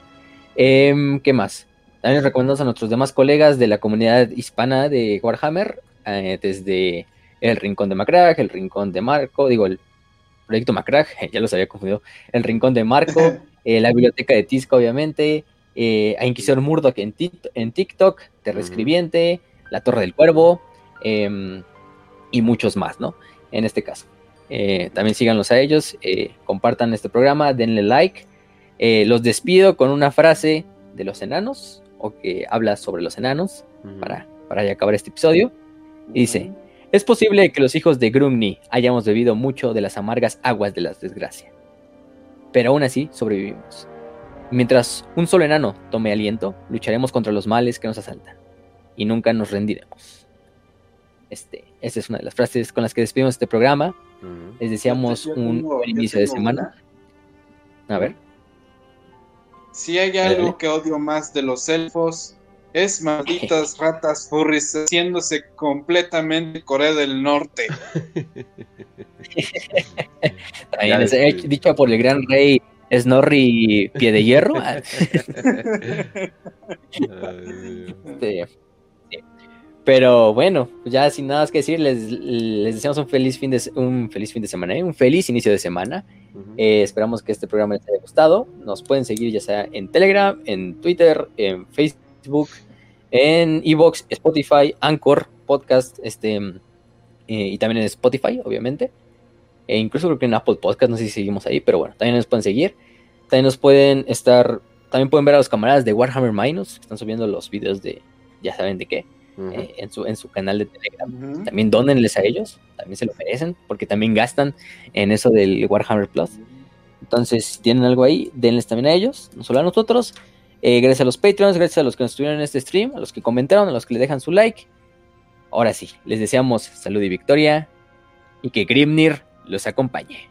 Em, ¿Qué más? También recomendamos a nuestros demás colegas de la comunidad hispana de Warhammer, eh, desde el Rincón de Macrag, el Rincón de Marco, digo, el proyecto Macrag, ya los había confundido, el Rincón de Marco, eh, la biblioteca de Tisca, obviamente, eh, a Inquisidor Murdoch en, en TikTok, Terra Escribiente, La Torre del Cuervo, em, y muchos más, ¿no? En este caso. Eh, también síganlos a ellos, compartan este programa, denle like. los despido con una frase de los enanos, o que habla sobre los enanos, para, para ya acabar este episodio. Y dice, es posible que los hijos de Grumni hayamos bebido mucho de las amargas aguas de la desgracia, pero aún así sobrevivimos. Mientras un solo enano tome aliento, lucharemos contra los males que nos asaltan y nunca nos rendiremos. Este, esta es una de las frases con las que despedimos este programa. Les deseamos un buen inicio de semana. A ver. Si hay algo que odio más de los elfos, es malditas ratas furries haciéndose completamente Corea del Norte. dicho por el gran rey Snorri Pie de Hierro. Pero bueno, ya sin nada más que decir, les, deseamos un feliz fin de un feliz fin de semana, ¿eh? un feliz inicio de semana. Eh, esperamos que este programa les haya gustado. Nos pueden seguir ya sea en Telegram, en Twitter, en Facebook en Evox, Spotify, Anchor, Podcast, este, eh, y también en Spotify, obviamente. E incluso creo que en Apple Podcast, no sé si seguimos ahí, pero bueno, también nos pueden seguir. También nos pueden estar, también pueden ver a los camaradas de Warhammer Minus, que están subiendo los videos de, ya saben de qué, eh, en, su, en su canal de Telegram. También donenles a ellos, también se lo merecen, porque también gastan en eso del Warhammer Plus. Entonces, si tienen algo ahí, denles también a ellos, no solo a nosotros. Eh, gracias a los Patreons, gracias a los que nos estuvieron en este stream, a los que comentaron, a los que le dejan su like. Ahora sí, les deseamos salud y victoria y que Grimnir los acompañe.